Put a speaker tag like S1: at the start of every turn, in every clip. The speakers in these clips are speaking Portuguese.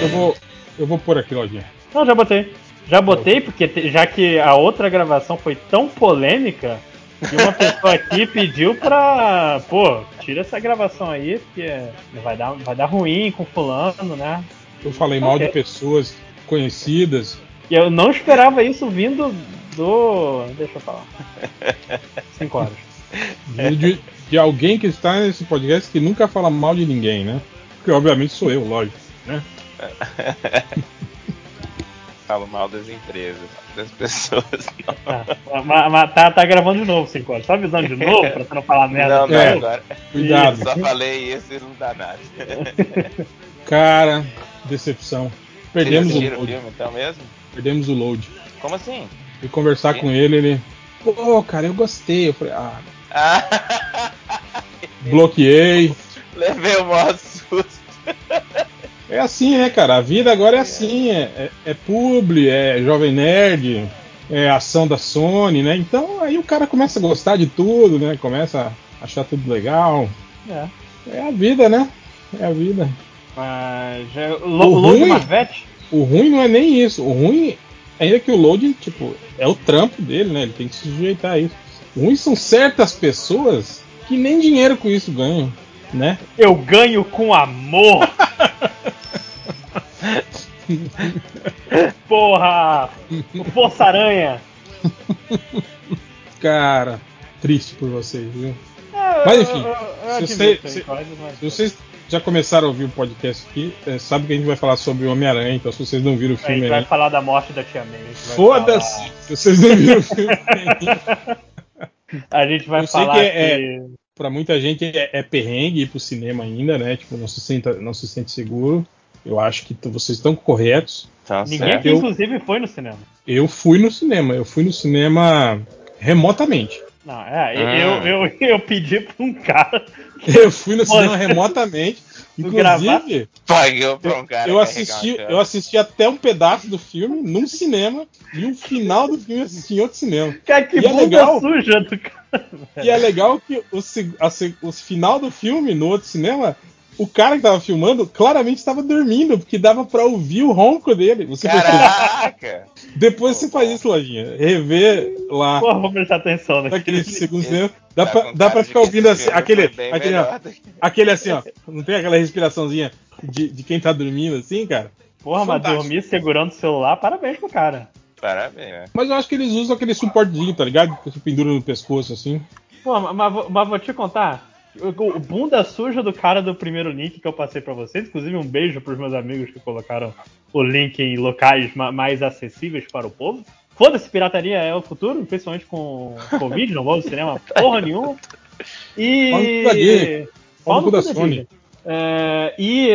S1: Eu vou, eu vou pôr aqui, Lojinha.
S2: Não, já botei. Já botei, porque te- já que a outra gravação foi tão polêmica, que uma pessoa aqui pediu pra. Pô, tira essa gravação aí, porque vai dar, vai dar ruim com fulano, né?
S1: Eu falei mal
S2: Ok.
S1: de pessoas conhecidas.
S2: E eu não esperava isso vindo do. Deixa eu falar. 5 horas.
S1: De, de- de alguém que está nesse podcast que nunca fala mal de ninguém, né? Porque obviamente sou eu, lógico. Né?
S3: Falo mal das empresas, das pessoas. Não,
S2: Tá, tá, tá gravando de novo 5 horas. Só avisando de novo pra você não falar merda.
S3: não, não
S1: É.
S3: agora.
S1: Cuidado.
S3: Só falei isso e não dá nada.
S1: Cara, decepção. Perdemos o
S3: assistiram o
S1: load.
S3: filme então mesmo?
S1: Perdemos o load.
S3: Como assim?
S1: Fui conversar com ele, ele. Pô, cara, eu gostei. Eu falei, ah,
S3: Ah,
S1: bloqueei.
S3: levei o maior susto.
S1: É assim, né, cara? A vida agora é assim, é, é, é publi, é jovem nerd, é ação da Sony, né? Então aí o cara começa a gostar de tudo, né? Começa a achar tudo legal.
S2: É.
S1: É a vida, né? É a vida.
S2: Mas. É,
S1: O
S2: Lo- Load Marvete?
S1: O ruim não é nem isso. O ruim ainda que o load, tipo, é o trampo dele, né? Ele tem que se sujeitar a isso. O ruim são certas pessoas que nem dinheiro com isso ganham, né?
S2: Eu ganho com amor! Porra! O Força Aranha!
S1: Cara, triste por vocês, viu?
S2: É,
S1: Mas, enfim,
S2: eu- eu- eu
S1: se você- se-
S2: mas-
S1: Se vocês já começaram a ouvir o podcast aqui, é, sabe que a gente vai falar sobre o Homem-Aranha, então se vocês não viram o
S2: A gente
S1: filme
S2: vai falar da morte da Tia May.
S1: foda-se!
S2: falar-
S1: Se vocês não viram o filme
S2: A gente vai falar
S1: que
S2: que.
S1: é- pra muita gente é, é perrengue ir pro cinema ainda, né? Tipo, não se, senta, não se sente seguro. Eu acho que vocês estão corretos.
S3: Tá
S2: Ninguém
S3: certo.
S2: aqui,
S1: Eu-
S2: inclusive, foi no cinema.
S1: Eu fui no cinema, eu fui no cinema remotamente.
S2: Não, é,
S3: Ah.
S2: eu, eu, eu pedi pra um cara.
S1: Eu fui no cinema remotamente. Inclusive,
S3: Pagou pra um cara
S1: eu
S3: carregar
S1: assisti, eu assisti até um pedaço do filme num cinema e o final do filme eu assisti em outro cinema.
S2: Cara, que
S1: E é
S2: bunda
S1: legal.
S2: suja do cara.
S1: E é legal que o, a o final do filme, no outro cinema, o cara que tava filmando claramente estava dormindo, porque dava pra ouvir o ronco dele. Você?
S3: Caraca!
S1: Depois você faz isso, Lojinha. Rever lá
S2: Porra, vou prestar atenção naquele.
S1: naquele segundo cinema. Dá
S3: Tá
S1: pra, dá pra ficar ouvindo assim,
S3: filme
S1: aquele, aquele, ó, aquele assim, ó. Não tem aquela respiraçãozinha de, de quem tá dormindo assim, cara?
S2: Porra, mas
S1: Fantástico.
S2: dormir segurando o celular, parabéns pro cara.
S3: Parabéns, né?
S1: Mas eu acho que eles usam aquele suportezinho, tá ligado? Que você pendura no pescoço assim.
S2: Pô, mas, mas mas vou te contar. O, bunda suja do cara do primeiro link que eu passei pra vocês, inclusive um beijo pros meus amigos que colocaram o link em locais ma- mais acessíveis para o povo. Foda-se, pirataria é o futuro, principalmente com Covid, não vou ao cinema porra nenhuma. E.
S1: No cu da Sony.
S2: É, e,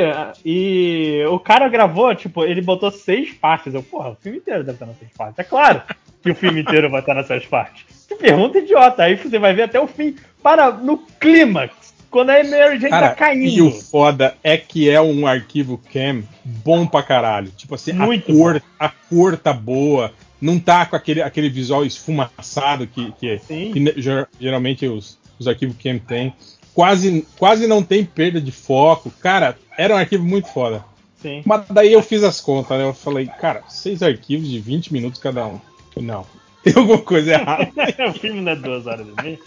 S2: e o cara gravou, tipo, ele botou seis partes. Eu, porra, o filme inteiro deve estar nas seis partes. É claro que o filme inteiro vai estar nas seis partes. Que pergunta idiota. Aí você vai ver até o fim. Para no clímax. Quando a Mary Jane
S1: Cara,
S2: tá caindo.
S1: e o foda é que é um arquivo cam bom pra caralho. Tipo assim,
S2: Muito
S1: a cor, a cor tá boa. Não tá com aquele, aquele visual esfumaçado que, que, que geralmente os, os arquivos cam tem. Quase, quase não tem perda de foco. Cara, era um arquivo muito foda.
S2: Sim.
S1: Mas daí eu fiz as contas, né? Eu falei, cara, seis arquivos de 20 minutos cada um. Não, tem alguma coisa errada.
S2: o filme não é duas horas e meia.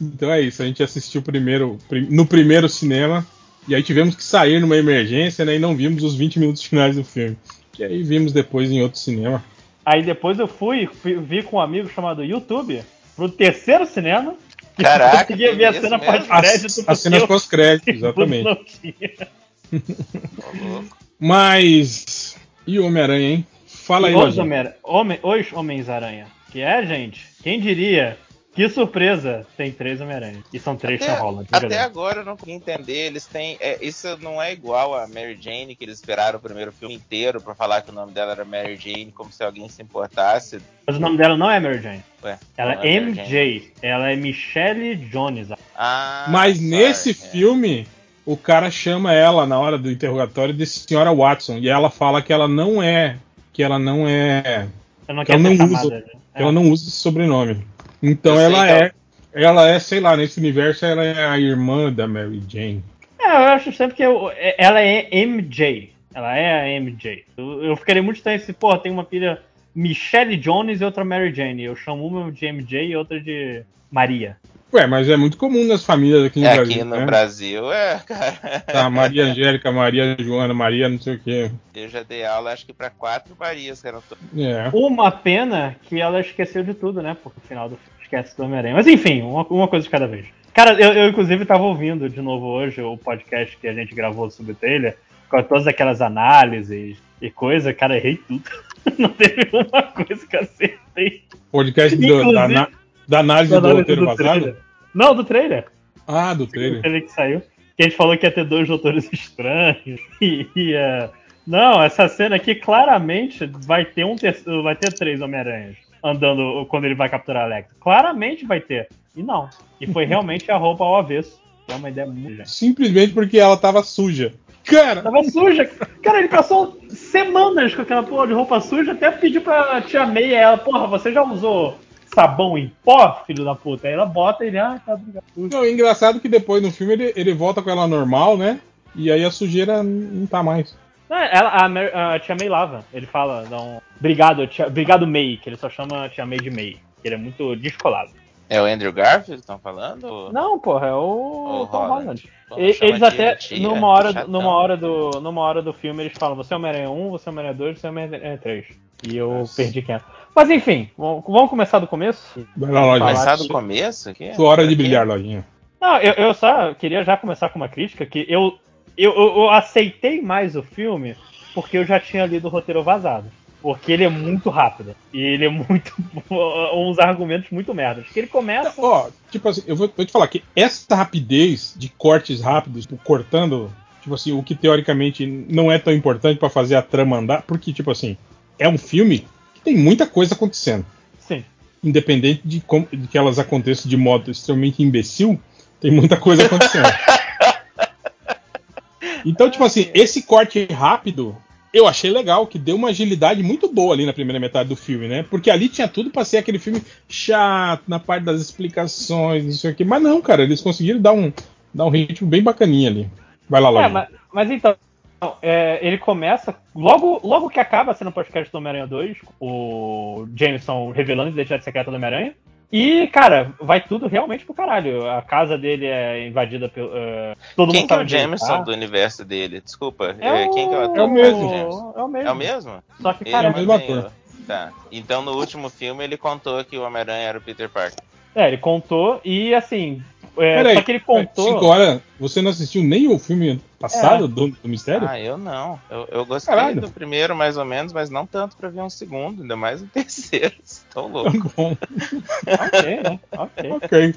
S1: Então é isso, a gente assistiu primeiro prim- no primeiro cinema e aí tivemos que sair numa emergência, né? E não vimos os 20 minutos finais do filme. E aí vimos depois em outro cinema.
S2: Aí depois eu fui, fui- vi com um amigo chamado YouTube pro terceiro cinema. que
S3: Caraca,
S2: eu conseguia ver a cena pós-crédito.
S1: As, cenas
S2: eu-
S1: pós-créditos, exatamente. Mas. E o Homem-Aranha, hein? Fala aí,
S2: Os. Homem Homem- os Homens-Aranha. Que é, gente, quem diria? Que surpresa! Tem três Homem-Aranha. E são três
S3: Até,
S2: Tom Holland.
S3: até
S2: verdade.
S3: agora eu não consegui entender. Eles têm. é, isso não é igual a Mary Jane, que eles esperaram o primeiro filme inteiro pra falar que o nome dela era Mary Jane, como se alguém se importasse.
S2: Mas o nome dela não é Mary Jane.
S3: Ué,
S2: Ela é
S3: Mary
S2: MJ.
S3: Jane.
S2: Ela é Michelle Jones.
S3: Ah,
S1: Mas
S3: sorry,
S1: nesse
S3: é.
S1: filme, o cara chama ela na hora do interrogatório de Senhora Watson. E ela fala que ela não é. Que ela não é.
S2: Eu não
S1: ela não
S2: chamada.
S1: usa-
S2: né?
S1: Ela não usa esse sobrenome. Então
S3: Eu
S1: ela
S3: que ela-
S1: é. Ela é, sei lá, nesse universo ela é a irmã da Mary Jane.
S2: É, eu acho sempre que eu- é- ela é MJ. Ela é a MJ. Eu, eu ficaria muito estranho se, pô, tem uma filha Michelle Jones e outra Mary Jane. Eu chamo uma de MJ e outra de Maria.
S1: Ué, mas é muito comum nas famílias aqui no
S3: É,
S1: Brasil.
S3: aqui no
S1: né?
S3: Brasil, é, cara.
S1: Tá, Maria Angélica, Maria Joana, Maria não sei o quê.
S3: Eu já dei aula, acho que pra quatro Marias, to-
S1: É.
S2: Uma pena que ela esqueceu de tudo, né? Porque no final do esquece do Homem-Aranha. Mas enfim, uma, uma coisa de cada vez. Cara, eu, eu, inclusive tava ouvindo de novo hoje o podcast que a gente gravou sobre o trailer, com todas aquelas análises e coisa, cara, errei tudo. Não teve uma coisa que eu acertei.
S1: Podcast do- da, ana- da análise
S2: Da
S1: do roteiro
S2: do
S1: vazado?
S2: trailer. Não, do trailer.
S1: Ah, do trailer.
S2: trailer que saiu. Que a gente falou que ia ter dois doutores estranhos. E ia. Não, essa cena aqui claramente vai ter um terceiro, vai ter três Homem-Aranhas andando quando ele vai capturar a Electro. Claramente vai ter. E não. E foi realmente a roupa ao avesso. É uma ideia muito gente.
S1: Simplesmente porque ela tava suja. Cara,
S2: Tava suja. Cara, ele passou semanas com aquela porra de roupa suja, até pediu pra tia May, ela, porra, você já usou sabão em pó, filho da puta? Aí ela bota e ele, ah, tá obrigado.
S1: não, é engraçado que depois no filme ele, ele volta com ela normal, né? E aí a sujeira não tá mais.
S2: Não, ela, a, Mary- a tia May lava. Ele fala, não. Obrigado, tia, obrigado May, que ele só chama a tia May de May. Que ele é muito descolado.
S3: É o Andrew Garfield que estão falando?
S2: Não, porra, é o
S3: O
S2: Tom
S3: Holland.
S2: Holland.
S3: Chama
S2: Eles até,
S3: tia,
S2: numa hora,
S3: chatão.
S2: numa, hora do, numa hora do filme, eles falam: você é Homem-Aranha 1, você é Homem-Aranha 2, você é Homem-Aranha 3. E eu
S3: Nossa.
S2: perdi quem é. Mas enfim, vamos vamos começar do começo?
S1: Vai lá, lojinha.
S3: Começar do começo aqui?
S1: Sua hora de brilhar, lojinha.
S2: Não, eu, eu só queria já começar com uma crítica que eu, eu, eu, eu aceitei mais o filme porque eu já tinha lido o roteiro vazado. Porque ele é muito rápido. E ele é muito. uns argumentos muito merdas. Que ele começa.
S1: Ó, tipo assim, eu vou, vou te falar que essa rapidez de cortes rápidos, tipo, cortando, tipo assim, o que teoricamente não é tão importante pra fazer a trama andar, porque, tipo assim, é um filme que tem muita coisa acontecendo.
S2: Sim.
S1: Independente de, como, de que elas aconteçam de modo extremamente imbecil, tem muita coisa acontecendo. Então, tipo assim, esse corte rápido eu achei legal, que deu uma agilidade muito boa ali na primeira metade do filme, né? Porque ali tinha tudo pra ser aquele filme chato, na parte das explicações, não sei o quê. Mas não, cara, eles conseguiram dar um, dar um ritmo bem bacaninha ali. Vai lá,
S2: É,
S1: Lojinha.
S2: mas, mas então. é, ele começa. Logo, logo que acaba sendo o podcast do Homem-Aranha 2, o Jameson revelando a identidade secreta do Homem-Aranha. E, cara, vai tudo realmente pro caralho. A casa dele é invadida pelo. é, todo
S3: Quem
S2: mundo
S3: que é o Jameson
S2: tá.
S3: do universo dele? Desculpa.
S2: É
S3: é,
S2: o,
S3: quem que é o ator?
S1: É o mesmo.
S2: É o mesmo.
S3: É o mesmo?
S2: Só que, cara,
S1: é o mesmo ator.
S3: Tá. Então no último filme ele contou que o Homem-Aranha era o Peter Parker.
S2: é, ele contou e assim. É,
S1: Peraí,
S2: só que ele contou.
S1: Cinco horas, você não assistiu nem o filme passado do, do Mistério?
S3: Ah, eu não. Eu, eu gostei
S1: Caralho.
S3: do primeiro, mais ou menos, mas não tanto pra ver um segundo, ainda mais o terceiro. Tô louco.
S1: Tá bom,
S2: Ok, né? Ok.
S1: ok.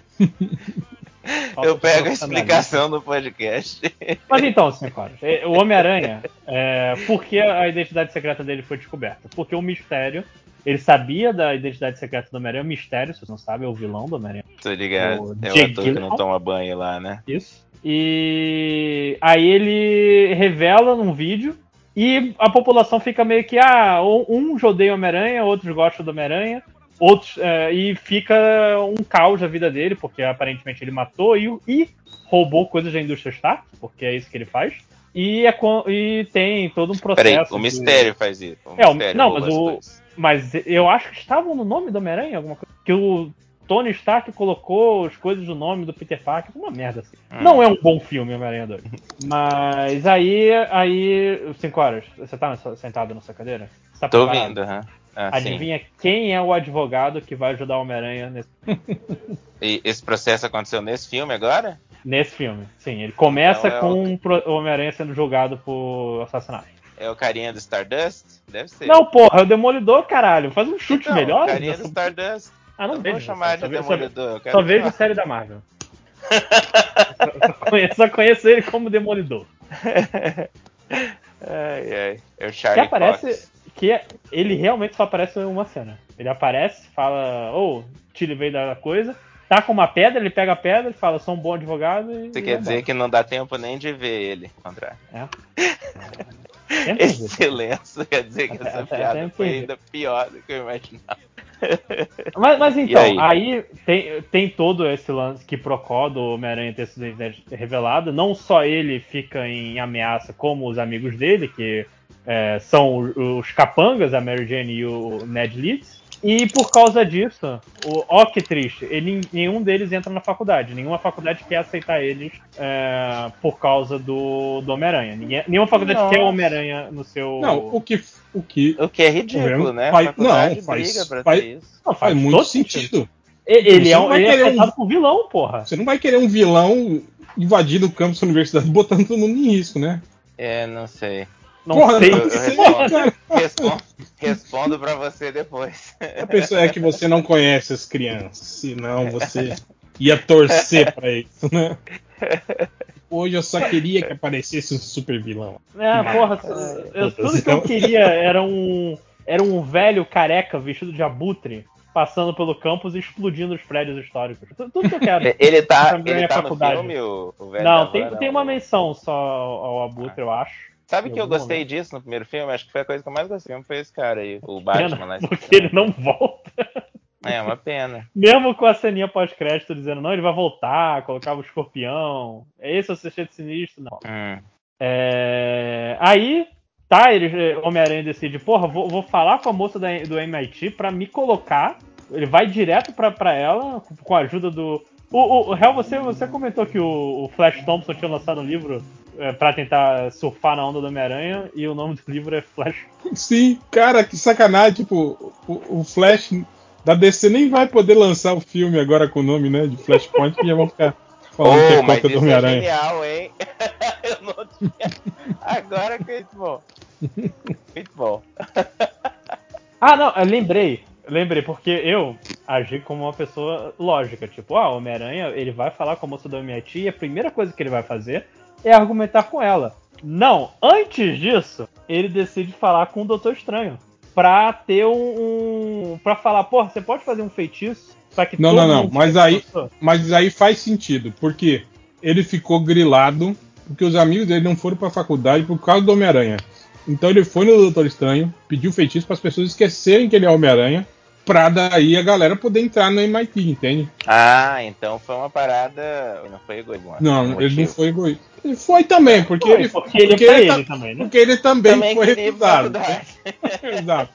S3: Eu pego a explicação do podcast.
S2: Mas então, cinco horas. É, O Homem-Aranha, é, por que a identidade secreta dele foi descoberta? Porque o mistério. Ele sabia da identidade secreta do Homem-Aranha. O mistério, se você não sabe, é o vilão do Homem-Aranha.
S3: Tô ligado.
S2: O
S3: É o ator que não toma banho lá, né?
S2: Isso. E aí ele revela num vídeo e a população fica meio que, ah, uns odeiam Homem-Aranha, outros gostam do Homem-Aranha, outros. é, e fica um caos a vida dele, porque aparentemente ele matou e, e roubou coisas da indústria Stark, porque é isso que ele faz. E, é e tem todo um processo.
S3: Peraí, o
S2: de-
S3: mistério faz isso. O
S2: É, o-
S3: mistério
S2: não, mas
S3: as
S2: o-. Mas eu acho que estavam no nome do Homem-Aranha, alguma coisa. Que o Tony Stark colocou as coisas no nome do Peter Parker, uma merda assim.
S3: Hum.
S2: Não é um bom filme, Homem-Aranha 2. Mas aí, aí, 5 horas, você tá sentado na sua cadeira? Você tá
S3: Tô
S2: preparado?
S3: ouvindo, aham. Ah, sim.
S2: Adivinha quem é o advogado que vai ajudar o Homem-Aranha nesse,
S3: E esse processo aconteceu nesse filme agora?
S2: nesse filme? Sim, ele começa
S3: Então é
S2: com
S3: o
S2: Homem-Aranha sendo julgado por assassinato.
S3: É o carinha do Stardust? Deve ser.
S2: Não, porra, é o Demolidor, caralho. Faz um chute
S3: Não,
S2: melhor.
S3: carinha do Stardust.
S2: Ah, não
S3: eu
S2: vejo.
S3: vou chamar
S2: só
S3: de
S2: só
S3: Demolidor. quero
S2: Só vejo
S3: falar.
S2: série da Marvel. só, conheço, só conheço ele como Demolidor.
S3: Ai, ai. É o
S2: Que
S3: Charlie
S2: aparece.
S3: Cox.
S2: Que é- ele realmente só aparece em uma cena. Ele aparece, fala, ô, te livrei da coisa. Tá com uma pedra, ele pega a pedra e fala, sou um bom advogado. E,
S3: Você
S2: e
S3: quer
S2: vai
S3: dizer que não dá tempo nem de ver ele. ao contrário.
S2: É.
S3: Excelência. Quer dizer que essa
S2: Até-
S3: piada foi ainda pior do que eu imaginava.
S2: Mas, mas
S3: E
S2: então,
S3: aí?
S2: aí, tem, tem todo esse lance que procó do Homem-Aranha ter sido revelado. Não só ele fica em ameaça, como os amigos dele, que é, são os capangas, a Mary Jane e o Ned Leeds. E por causa disso, o, ó que triste, ele, nenhum deles entra na faculdade. Nenhuma faculdade quer aceitar eles é, por causa do, do Homem-Aranha. Nenhuma faculdade
S3: Nossa.
S2: quer o Homem-Aranha no seu.
S1: Não, o que. O que
S3: O que é ridículo, né?
S1: Faz-
S3: faculdade
S1: não, faz-
S3: briga pra
S1: faz-
S3: ter isso.
S2: Não,
S1: faz muito
S2: todo
S1: sentido.
S2: Ele, ele
S1: Você
S2: é, um,
S1: vai
S2: ele é
S1: querer um-
S2: por vilão, porra.
S1: Você não vai querer um vilão invadindo o campus da universidade botando todo mundo em risco, né?
S3: É, não sei.
S2: Não
S1: Porra,
S2: sei.
S1: não sei,
S3: respondo. Respondo, respondo pra você depois.
S1: A pessoa é que você não conhece as crianças, senão você ia torcer pra isso, né? Hoje eu só queria que aparecesse um super vilão.
S2: É, porra, eu- tudo que eu queria era um. Era um velho careca vestido de abutre passando pelo campus e explodindo os prédios históricos. Tu- Tudo que eu quero.
S3: Ele tá,
S2: Também
S3: ele
S2: é
S3: tá no
S2: faculdade.
S3: filme, o, o velho
S2: Não, tem,
S3: van,
S2: tem
S3: não.
S2: uma menção só ao ao abutre, eu acho.
S3: Sabe que eu gostei
S2: momento.
S3: disso no primeiro filme? Acho que foi a coisa que eu mais gostei. Foi esse cara aí, o
S2: Pena,
S3: Batman lá.
S2: porque ele não volta.
S3: É, uma pena.
S2: Mesmo com a ceninha pós-crédito dizendo, não, ele vai voltar, colocava o escorpião. É esse o sexteto sinistro? Não.
S3: Hum.
S2: É, Aí, tá, ele, Homem-Aranha decide, porra, vou, vou falar com a moça da- do MIT pra me colocar. Ele vai direto pra, pra ela, com a ajuda do. O, o, o Hel, você, você comentou que o, o Flash Thompson tinha lançado um livro é, pra tentar surfar na onda do Homem-Aranha, e o nome do livro é Flash.
S1: Sim, cara, que sacanagem. Tipo, o, o Flash da DC nem vai poder lançar o filme agora com o nome, né? De Flashpoint, que já vão ficar falando que
S3: Oh,
S1: é
S3: mas
S1: conta do
S3: isso é
S1: Homem-Aranha.
S3: genial, hein? eu não tinha... Agora que é muito bom. Muito bom.
S2: Ah, não, eu lembrei. Eu Lembrei, porque eu agi como uma pessoa lógica. Tipo, ah, o Homem-Aranha, ele vai falar com a moça do MIT e a primeira coisa que ele vai fazer é argumentar com ela. Não, antes disso, ele decide falar com o Doutor Estranho. Pra ter um. um pra falar, porra, você pode fazer um feitiço pra que
S1: Não, não, não, mas aí-
S2: com você?"
S1: Mas aí faz sentido, porque ele ficou grilado, porque os amigos dele não foram pra faculdade por causa do Homem-Aranha. Então ele foi no Doutor Estranho, pediu feitiço para as pessoas esquecerem que ele é Homem-Aranha, pra daí a galera poder entrar no MIT, entende?
S3: Ah, então foi uma parada. Não foi egoísmo.
S1: Não,
S3: um
S1: ele não foi egoísta. Ele foi também, porque
S2: Foi,
S1: ele,
S2: porque é
S1: porque ele
S2: ele também, né?
S1: porque ele também,
S3: Também
S1: foi recusado.
S3: faculdade.
S1: Exato.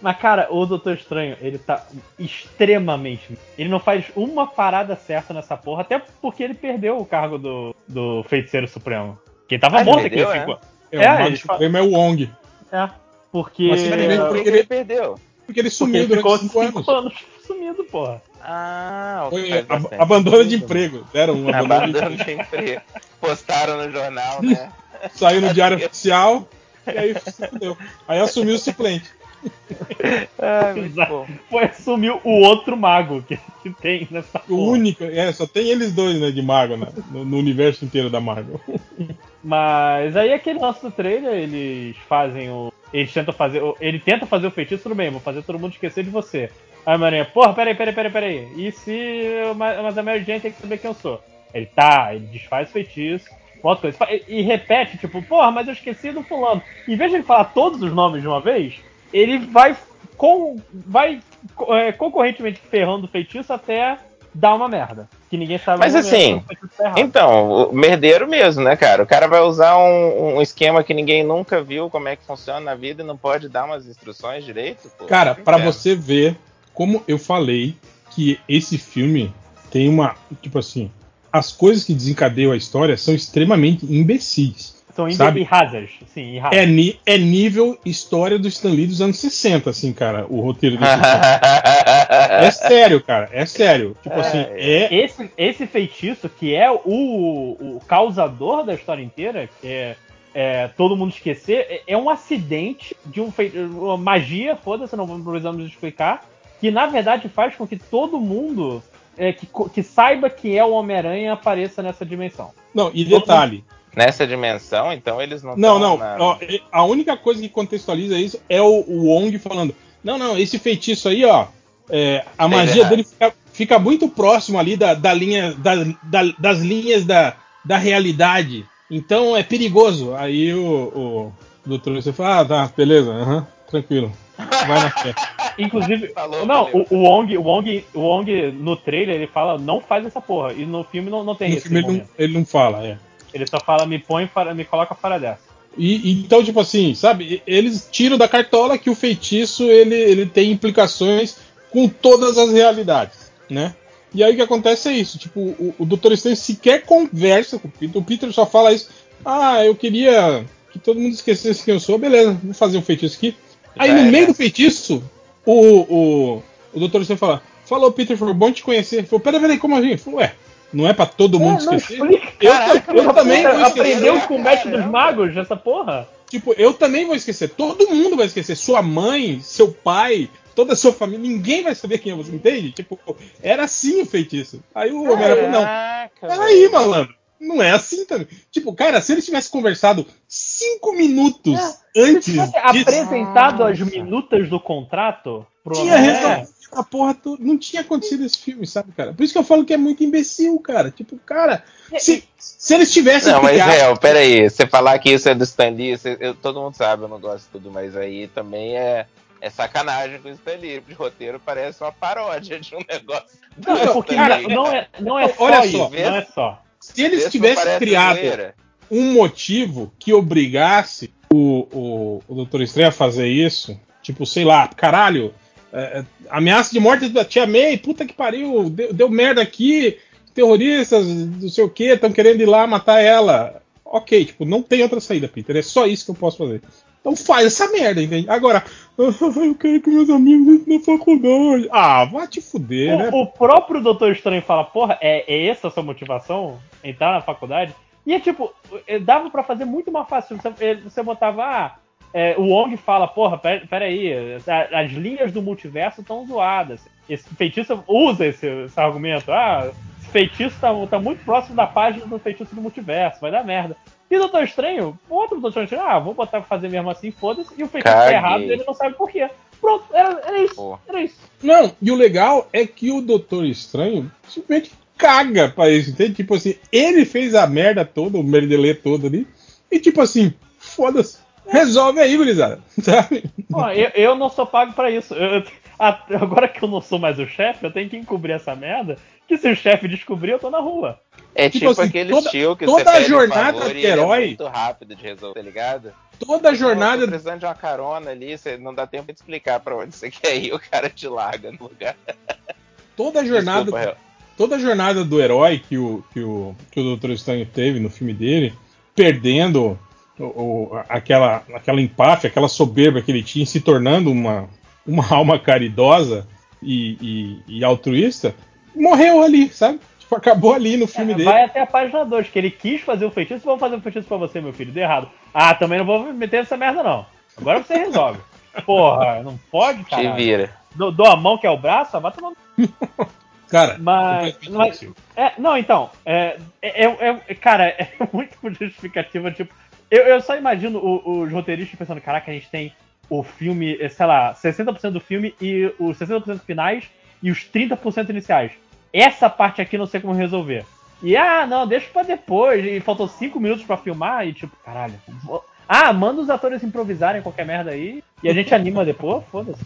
S2: Mas, cara, o Doutor Estranho, ele tá extremamente. Ele não faz uma parada certa nessa porra, até porque ele perdeu o cargo do, do Feiticeiro Supremo. Quem tava
S3: Ah,
S2: morto aqui,
S3: perdeu,
S2: ficou.
S1: É,
S2: É,
S1: o
S2: fa-
S1: Supremo é o Wong,
S2: É. Porque.
S1: Mas ele
S3: Por
S1: porque
S3: que
S1: ele-
S3: ele perdeu?
S1: porque ele
S2: porque
S1: sumiu
S2: ele ficou
S1: durante cinco anos.
S2: anos sumido, porra.
S3: Ah, o que
S1: Foi
S3: faz
S1: ab-
S3: bastante
S1: abandono de emprego. Deram um abandono de
S3: Abandono de emprego. Postaram no jornal, né?
S1: Saiu no Diário Oficial e aí se fudeu. Aí assumiu o suplente.
S3: Bom.
S2: Foi assumir o outro mago que, que tem nessa
S1: O
S2: porra.
S1: único, é, só tem eles dois, né, de Mago, né, no, no universo inteiro da Marvel.
S2: Mas aí aquele lance do trailer, eles fazem o. Eles tentam fazer. Ele tenta fazer o feitiço, tudo bem, vou fazer todo mundo esquecer de você. Aí a Marinha, porra, peraí, peraí, peraí, peraí. E se. eu- Mas mas a Mary Jane tem que saber quem eu sou. Ele tá, ele desfaz o feitiço, volta com isso. E, e repete, tipo, porra, mas eu esqueci do fulano. Em vez de ele falar todos os nomes de uma vez, ele vai com. vai é, concorrentemente ferrando o feitiço até dar uma merda. Que ninguém sabe
S3: Mas assim,
S2: tá.
S3: Então, o merdeiro mesmo, né, cara? O cara vai usar um, um esquema que ninguém nunca viu como é que funciona na vida e não pode dar umas instruções direito, pô.
S1: Cara,
S3: entendo.
S1: você ver como eu falei que esse filme tem uma, tipo assim, as coisas que desencadeiam a história são extremamente imbecis.
S2: São
S1: sabe?
S2: irrasas. Sim, irrasas.
S1: É, ni- é nível história do Stan Lee dos anos 60, assim, cara, o roteiro desse filme. É sério, cara, é sério. Tipo assim, é,
S2: Esse, esse feitiço, que é o, o causador da história inteira, que é, é todo mundo esquecer, é, é um acidente de um feitiço. Uma magia, foda-se, não precisamos explicar. Que na verdade faz com que todo mundo é, que, que saiba que é o Homem-Aranha apareça nessa dimensão.
S1: Não, e detalhe,
S3: Nessa dimensão, então eles não
S1: Não, não.
S3: na-
S1: ó, a única coisa que contextualiza isso é o, o Wong falando: não, não, esse feitiço aí, ó. é, a
S3: Fez
S1: magia
S3: errado.
S1: dele fica, fica muito próximo ali da, da linha, da, da- das linhas da, da realidade. Então é perigoso. Aí o, o doutor você fala: ah, tá, beleza, aham, tranquilo. Vai na fé.
S2: Inclusive,
S3: Falou,
S2: não,
S3: valeu.
S2: o, o Wong, o Wong, o Wong no trailer ele fala não faz essa porra e no filme não, não tem
S1: No
S2: esse
S1: filme ele não, ele não fala, é.
S2: Ele só fala me põe me coloca fora dessa.
S1: E, e então, tipo assim, sabe? Eles tiram da cartola que o feitiço ele, ele tem implicações com todas as realidades, né? E aí o que acontece é isso, tipo, o, o Dr. Strange sequer conversa com o Peter, o Peter só fala isso, ah, eu queria que todo mundo esquecesse quem eu sou, beleza, vou fazer um feitiço aqui. Aí
S3: Já
S1: no meio do feitiço, o, o, o Dr. Strange fala, falou Peter, foi bom te conhecer. Ele falou, peraí, peraí, como assim? Ele falou, ué, não é pra todo mundo
S2: É,
S1: esquecer? Eu,
S3: Caraca,
S1: eu
S3: mas
S1: também
S3: você
S1: vou esquecer.
S2: Aprendeu com o mestre dos magos essa porra?
S1: Tipo, eu também vou esquecer. Todo mundo vai esquecer. Sua mãe, seu pai, toda a sua família. Ninguém vai saber quem é você, entende? Tipo, era assim o feitiço. Aí o Homem-Aranha falou, não.
S3: Caraca,
S1: Peraí, malandro. Não é assim também. Tipo, cara, se eles tivessem conversado cinco minutos
S2: Se
S1: antes
S2: tivesse
S1: disso,
S2: apresentado as
S3: Nossa.
S2: minutas do contrato pro
S1: tinha
S2: Homem-Aranha,
S1: resolvido a porra toda. Não tinha acontecido esse filme, sabe, cara? Por isso que eu falo que é muito imbecil, cara. Tipo, cara, se, se eles tivessem
S3: Não, mas é, pera aí, você falar que isso é do Stan Lee, você- eu- todo mundo sabe, eu não gosto de tudo, mas aí também é, é sacanagem com o Stan Lee, de roteiro parece uma paródia de um negócio.
S2: Não, é porque
S3: Lee.
S2: não é, não é só
S1: Olha
S2: isso,
S1: só.
S2: não é só.
S1: Se eles tivessem criado
S3: zoeira.
S1: um motivo que obrigasse o, o, o Doutor Estranho a fazer isso, tipo, sei lá, caralho, é, é, ameaça de morte da Tia May, puta que pariu, deu, deu merda aqui, terroristas, não sei o que, estão querendo ir lá matar ela. Ok, tipo, não tem outra saída, Peter, é só isso que eu posso fazer. Então faz essa merda, entende? Agora, eu quero que meus amigos entrem na faculdade. Ah, vai te fuder, né?
S2: O, o próprio Doutor Estranho fala, porra, é, é essa a sua motivação? Entrar na faculdade? E é tipo, eh, dava pra fazer muito mais fácil. Você, eh, você botava, ah, é, o Wong fala, porra, pera, pera aí, a- as linhas do multiverso estão zoadas. Esse feitiço usa esse, esse argumento. Ah, esse feitiço tá, tá muito próximo da página do feitiço do multiverso, vai dar merda. E o Doutor Estranho, o outro Doutor Estranho, ah, vou botar pra fazer mesmo assim, foda-se, e o feitiço tá errado e ele não sabe por quê. Pronto, era, era isso,
S3: Pô.
S2: era isso.
S1: Não, e o legal é que o Doutor Estranho simplesmente caga pra isso, entende? Tipo assim, ele fez a merda toda, o merdelê todo ali, e tipo assim, foda-se, resolve aí, gurizada, sabe?
S2: Ó, eu, eu não sou pago pra isso. Eu- agora que eu não sou mais o chefe, eu tenho que encobrir essa merda. Que se o chefe descobrir, eu tô na rua.
S3: É
S1: Tipo
S3: tipo,
S1: assim,
S3: aquele
S1: toda-
S3: estilo que
S1: toda
S3: você
S1: a
S3: um
S1: jornada
S3: favor
S1: de
S3: ele
S1: herói-
S3: é muito rápido de resolver, tá ligado?
S1: Toda a jornada,
S3: precisando de uma carona ali, você não dá tempo de explicar pra onde você quer ir, o cara te larga no lugar.
S1: toda a jornada,
S3: Desculpa,
S1: toda a jornada do herói que o, que o, que o Doutor Estranho teve no filme dele, perdendo o, o- aquela, aquela empáfia, aquela soberba que ele tinha, se tornando uma, uma alma caridosa e, e- e altruísta, morreu ali, sabe? Tipo, acabou ali no filme dele.
S2: Vai até a página 2, que ele quis fazer o feitiço. Vamos fazer um feitiço pra você, meu filho. Deu errado. Ah, também não vou me meter nessa merda, não. Agora você resolve. Porra, não pode,
S3: Te
S2: cara.
S3: vira.
S2: Dou, dou a mão que é o braço, vai tomando.
S1: Cara,
S2: Mas. mas é, não, então. É, é, é- é- cara, é muito justificativa. Tipo, eu, eu só imagino os roteiristas pensando: caraca, a gente tem o filme, eh, sei lá, 60% do filme e os 60% finais e os 30% iniciais. Essa parte aqui não sei como resolver. E ah, não, deixa pra depois. E faltou 5 minutos pra filmar e tipo, caralho. vou- Ah, manda os atores improvisarem qualquer merda aí e a gente anima depois, foda-se.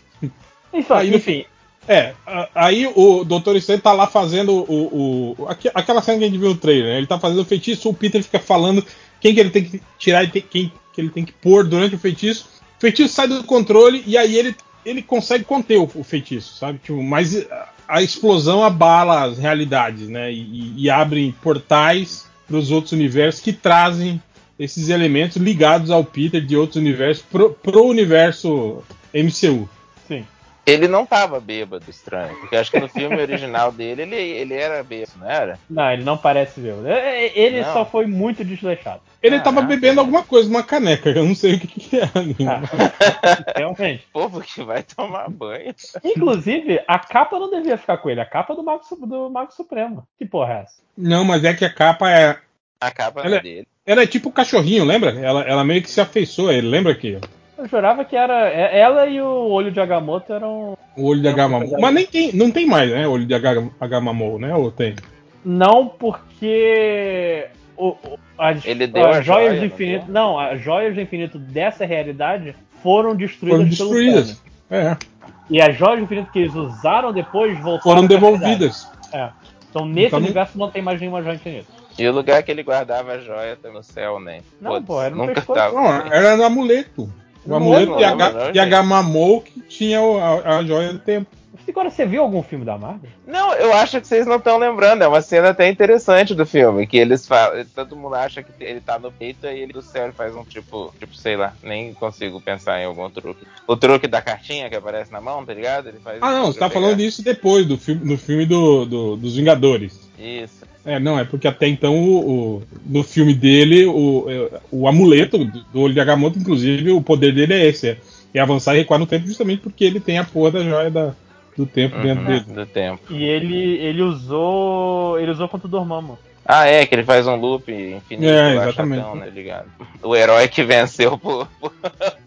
S2: Enfim,
S1: Aí no
S2: enfim,
S1: É, aí o Doutor Estranho tá lá fazendo o, o- aque- aquela cena que a gente viu no trailer, né? Ele tá fazendo o feitiço, o Peter fica falando quem que ele tem que tirar e quem que ele tem que pôr durante o feitiço. O feitiço sai do controle e aí ele, ele consegue conter o, o feitiço, sabe? Tipo, mas a, explosão abala as realidades, né? E, e- e abrem portais para os outros universos que trazem esses elementos ligados ao Peter de outros universos pro, pro universo MCU.
S3: Ele não tava bêbado, estranho. Porque acho que no filme original dele, ele, ele era bêbado, não era?
S2: Não, ele não parece ver. Ele
S3: Não.
S2: só foi muito desleixado.
S1: Ele tava
S3: Caraca.
S1: bebendo alguma coisa, uma caneca, eu não sei o que, que é.
S2: Ah, realmente.
S3: Povo que vai tomar banho.
S2: Inclusive, a capa não devia ficar com ele. A capa do Mago, do Mago Supremo. Que porra é essa?
S1: Não, mas é que a capa é.
S3: A capa
S1: Ela-
S3: dele.
S1: Ela é tipo o cachorrinho, lembra? Ela, ela meio que se afeiçoa, ele lembra que
S2: Eu jurava que era. é- Ela e o olho de Agamotto eram.
S1: o olho de
S2: Não,
S1: Agamamou. Mas nem tem, não tem mais, né? Olho de Aga- Agamamou, né? Ou tem?
S2: Não porque. o- o- as,
S3: Ele deu
S2: as
S3: a
S2: joias
S3: joia,
S2: do
S3: não
S2: infinito.
S3: deu?
S2: Não, as joias do infinito dessa realidade foram destruídas,
S1: Foram destruídas.
S2: pelo
S1: É.
S2: E as joias do infinito que eles usaram depois voltaram.
S1: Foram devolvidas.
S2: É. Então nesse
S1: Então não-
S2: universo não tem mais nenhuma joia infinita.
S3: E o lugar que ele guardava a joia tá no céu, né?
S2: Não,
S3: Foda-se,
S2: pô, era no
S3: nunca
S2: pescoço.
S3: tava.
S1: Não, era no amuleto. O amuleto de H, de H Mamou que tinha a, a joia do tempo.
S2: Agora, você viu algum filme da Marvel?
S3: Não, eu acho que vocês não estão lembrando. É uma cena até interessante do filme. Que eles falam. Todo mundo acha que ele tá no peito e ele do céu ele faz um tipo. Tipo, sei lá, nem consigo pensar em algum truque. O truque da cartinha que aparece na mão, tá ligado? Ele faz
S1: Ah, não, você tá
S3: pra
S1: falando
S3: pegar.
S1: disso depois, do filme, no filme do, do- dos Vingadores.
S3: Isso.
S1: É, não, é porque até então o, o- no filme dele, o, é, o amuleto do, olho de Agamotto, inclusive, o poder dele é esse: é, é avançar e recuar no tempo, justamente porque ele tem a porra da joia da- do tempo dentro
S3: Uhum,
S1: dele.
S3: do tempo.
S2: E ele, ele usou. Ele usou contra o Dormammu.
S3: Ah, é, que ele faz um loop infinito.
S1: É, exatamente.
S3: chatão, né, ligado? O herói que venceu por, por,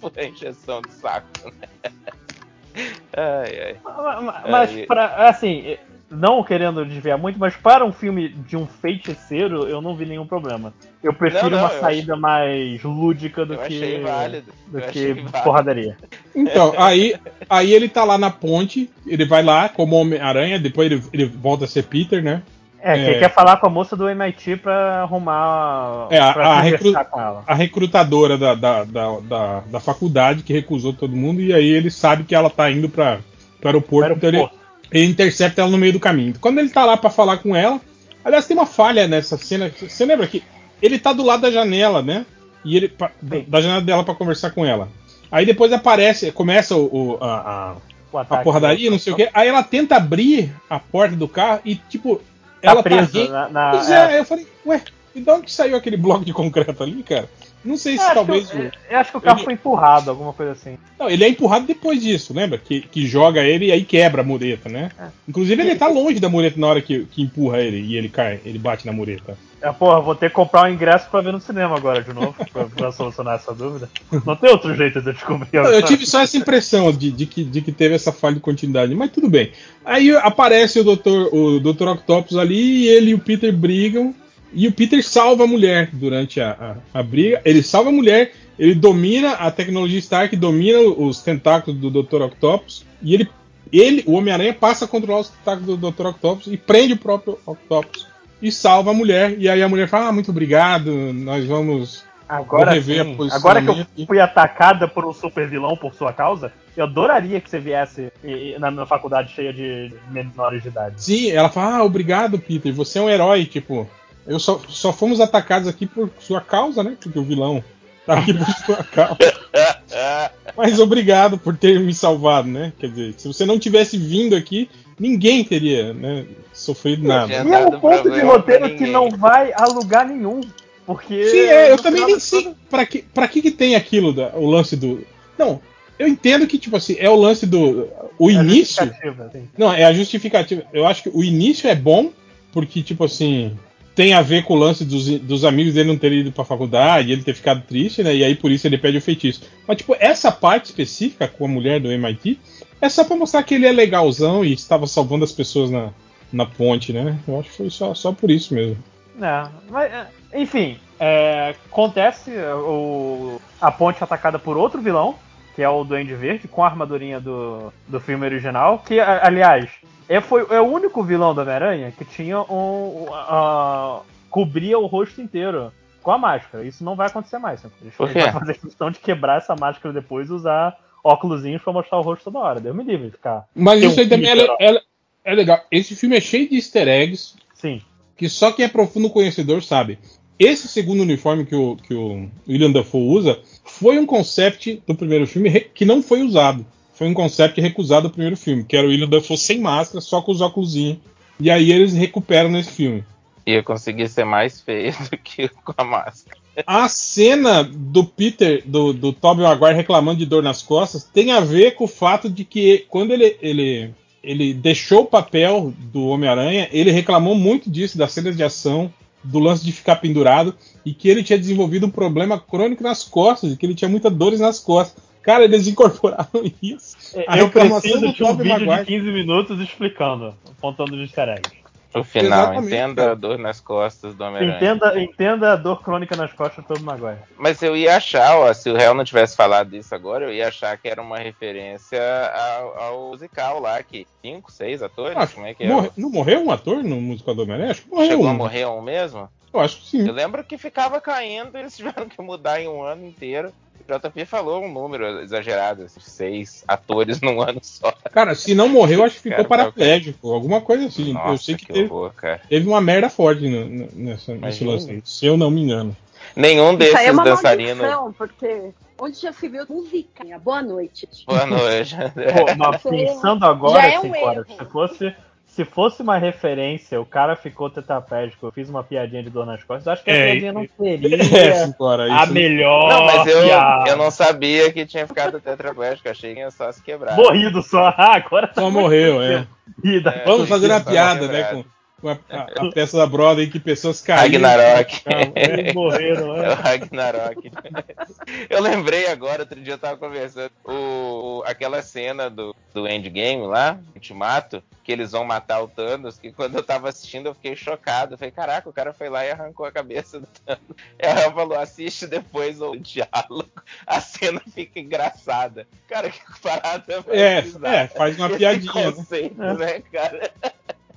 S3: por injeção de saco, né? Ai, ai.
S2: Mas, mas
S3: É,
S2: pra, assim, não querendo desviar muito, mas para um filme de um feiticeiro, eu não vi nenhum problema. Eu prefiro
S3: Não, não,
S2: uma
S3: eu
S2: saída mais lúdica do
S3: Eu
S2: que.
S3: achei válido.
S2: Do
S3: eu
S2: que
S3: achei
S2: porradaria.
S1: Então, aí, aí ele tá lá na ponte, ele vai lá como Homem-Aranha, depois ele, ele volta a ser Peter, né?
S2: É, que
S1: É.
S2: ele quer falar com a moça do MIT pra arrumar.
S1: É, a-
S2: pra
S1: a
S2: conversar
S1: recru-
S2: com ela.
S1: A recrutadora da, da, da, da, da faculdade que recusou todo mundo, e aí ele sabe que ela tá indo pra, pro aeroporto, então ele,
S2: Aeroporto.
S1: Ele intercepta ela no meio do caminho. Quando ele tá lá pra falar com ela, aliás, tem uma falha nessa cena. Você lembra que ele tá do lado da janela, né? E ele pa- da, janela dela pra conversar com ela. Aí depois aparece, começa o, o- a, a,
S2: O
S1: a porradaria, não sei o que. Aí ela tenta abrir a porta do carro e, tipo,
S2: Tá
S1: ela tá. re-
S2: na. na-
S1: Pois é, eu falei, ué, e de onde saiu aquele bloco de concreto ali, cara? Não sei se
S2: Eu acho,
S1: talvez.
S2: eu, eu acho que o carro
S1: ele-
S2: foi empurrado, alguma coisa assim.
S1: Não, ele é empurrado depois disso, lembra? Que, que joga ele e aí quebra a mureta, né?
S2: É.
S1: Inclusive ele tá longe da mureta na hora que, que empurra ele e ele cai, ele bate na mureta.
S2: É, porra, vou ter que comprar um ingresso pra ver no cinema agora de novo, pra, pra solucionar essa dúvida. Não tem outro jeito de eu descobrir agora.
S1: eu tive só essa impressão de, de que, de que teve essa falha de continuidade, mas tudo bem. Aí aparece o Dr. o Dr. Octopus ali e ele e o Peter brigam. E o Peter salva a mulher durante a, a, a briga. Ele salva a mulher, ele domina a tecnologia Stark, domina os tentáculos do Dr. Octopus. E ele, ele o Homem-Aranha, passa a controlar os tentáculos do Dr. Octopus e prende o próprio Octopus. E salva a mulher. E aí a mulher fala: ah, muito obrigado, nós vamos
S2: Agora
S1: rever
S2: sim,
S1: a
S2: agora que eu fui atacada por um super vilão por sua causa, eu adoraria que você viesse na minha faculdade cheia de menores de idade.
S1: Sim, ela fala, ah, obrigado, Peter, você é um herói, tipo, eu só, só fomos atacados aqui por sua causa, né? Porque o vilão tá aqui por sua causa. Mas obrigado por ter me salvado, né? Quer dizer, se você não tivesse vindo aqui, ninguém teria, né, sofrido nada.
S2: E é um ponto de roteiro que não vai a lugar nenhum. Porque.
S1: Sim, é, eu também nem sei
S2: contas,
S1: pra que, pra que que tem aquilo, da, o lance do... Não, eu entendo que, tipo assim, é o lance do... O
S2: é
S1: início...
S2: justificativa.
S1: Não, é a justificativa. Eu acho que o início é bom, porque, tipo assim, tem a ver com o lance dos, dos amigos dele não terem ido pra faculdade, ele ter ficado triste, né? E aí por isso ele pede o feitiço. Mas, tipo, essa parte específica com a mulher do MIT é só pra mostrar que ele é legalzão e estava salvando as pessoas na, na ponte, né? Eu acho que foi só, só por isso mesmo.
S2: É, mas, é, enfim, é, acontece é, o, a ponte atacada por outro vilão, que é o Duende Verde, com a armadurinha do, do filme original, que, aliás, é, foi, é o único vilão do Homem-Aranha que tinha um. a- cobria o rosto inteiro com a máscara. Isso não vai acontecer mais. né? Eles
S3: Por quê?
S2: vão fazer questão de quebrar essa máscara depois e usar óculosinhos pra mostrar o rosto toda hora. Deus me livre ficar.
S1: Mas isso
S2: um
S1: aí também é,
S2: filme,
S1: é- é legal. Esse filme é cheio de easter eggs
S2: Sim.
S1: que só quem é profundo conhecedor sabe. Esse segundo uniforme que o, que o William Dafoe usa foi um concept do primeiro filme que não foi usado. Foi um concept recusado do primeiro filme, que era o William Dafoe sem máscara, só com os óculos. E aí eles recuperam nesse filme.
S3: Ia conseguir ser mais feio do que com a máscara.
S1: A cena do Peter, do, do Tobey Maguire reclamando de dor nas costas, tem a ver com o fato de que quando ele, ele, ele deixou o papel do Homem-Aranha, ele reclamou muito disso, das cenas de ação, do lance de ficar pendurado, e que ele tinha desenvolvido um problema crônico nas costas, e que ele tinha muitas dores nas costas. Cara, eles incorporaram isso. A
S2: eu preciso de um vídeo
S1: Maguire.
S2: de 15 minutos explicando, apontando os easter eggs.
S3: O final,
S1: Exatamente,
S3: entenda
S1: cara.
S3: a dor nas costas do Homem-Aranha.
S2: Entenda, entenda a dor crônica nas costas do Tobey Maguire.
S3: Mas eu ia achar, ó, se o réu não tivesse falado isso agora, eu ia achar que era uma referência ao, ao musical lá, que cinco, seis atores,
S1: Ah,
S3: como é que é?
S1: morre- não morreu um ator no musical do Homem-Aranha? Acho que morreu
S3: Chegou
S1: um.
S3: a morrer um mesmo?
S1: Eu acho que sim.
S3: Eu lembro que ficava caindo e eles tiveram que mudar em um ano inteiro. O JP falou um número exagerado, assim, seis atores num ano só.
S1: Cara, se não morreu, acho que ficou
S3: Cara,
S1: paraplégico, alguma coisa assim.
S3: Nossa,
S1: eu sei que,
S3: que
S1: teve,
S3: horror, cara.
S1: teve uma merda forte no- no- nessa, nesse lançamento, se eu não me engano.
S3: Nenhum
S4: Isso aí é
S3: desses
S4: uma
S3: dançarinos.
S4: maldição, porque onde já se viu musiquinha? Boa noite.
S3: Boa noite.
S2: Pô, mas pensando agora,
S4: Já é um
S2: assim, fora,
S4: erro.
S2: se fosse. Se fosse uma referência, o cara ficou tetraplégico, eu fiz uma piadinha de dor nas costas, eu acho que a
S1: É,
S2: piadinha não
S1: É,
S2: seria
S1: Sincora,
S2: a
S1: isso-
S2: melhor
S3: Não, mas eu,
S2: piada.
S3: eu não sabia que tinha ficado tetraplégico. Achei que ia só se quebrar.
S2: Morrido só, ah, agora tá
S1: Só morreu, é.
S3: É.
S1: Vamos fazer uma
S3: Só
S1: piada, né? Com a, a- a peça da Broadway em que pessoas caíram.
S3: Ragnarok.
S2: Eles morreram,
S3: É o
S2: é.
S3: Ragnarok. Eu lembrei agora, outro dia eu tava conversando, o, o- aquela cena do, do Endgame lá, Ultimato, que eles vão matar o Thanos, que quando eu tava assistindo eu fiquei chocado. Eu falei, caraca, o cara foi lá e arrancou a cabeça do Thanos. Ela falou, assiste depois o diálogo, a cena fica engraçada. Cara, que parada
S1: É, é, faz uma
S3: Esse
S1: piadinha, né?
S3: conceito,
S2: É.
S3: né, cara?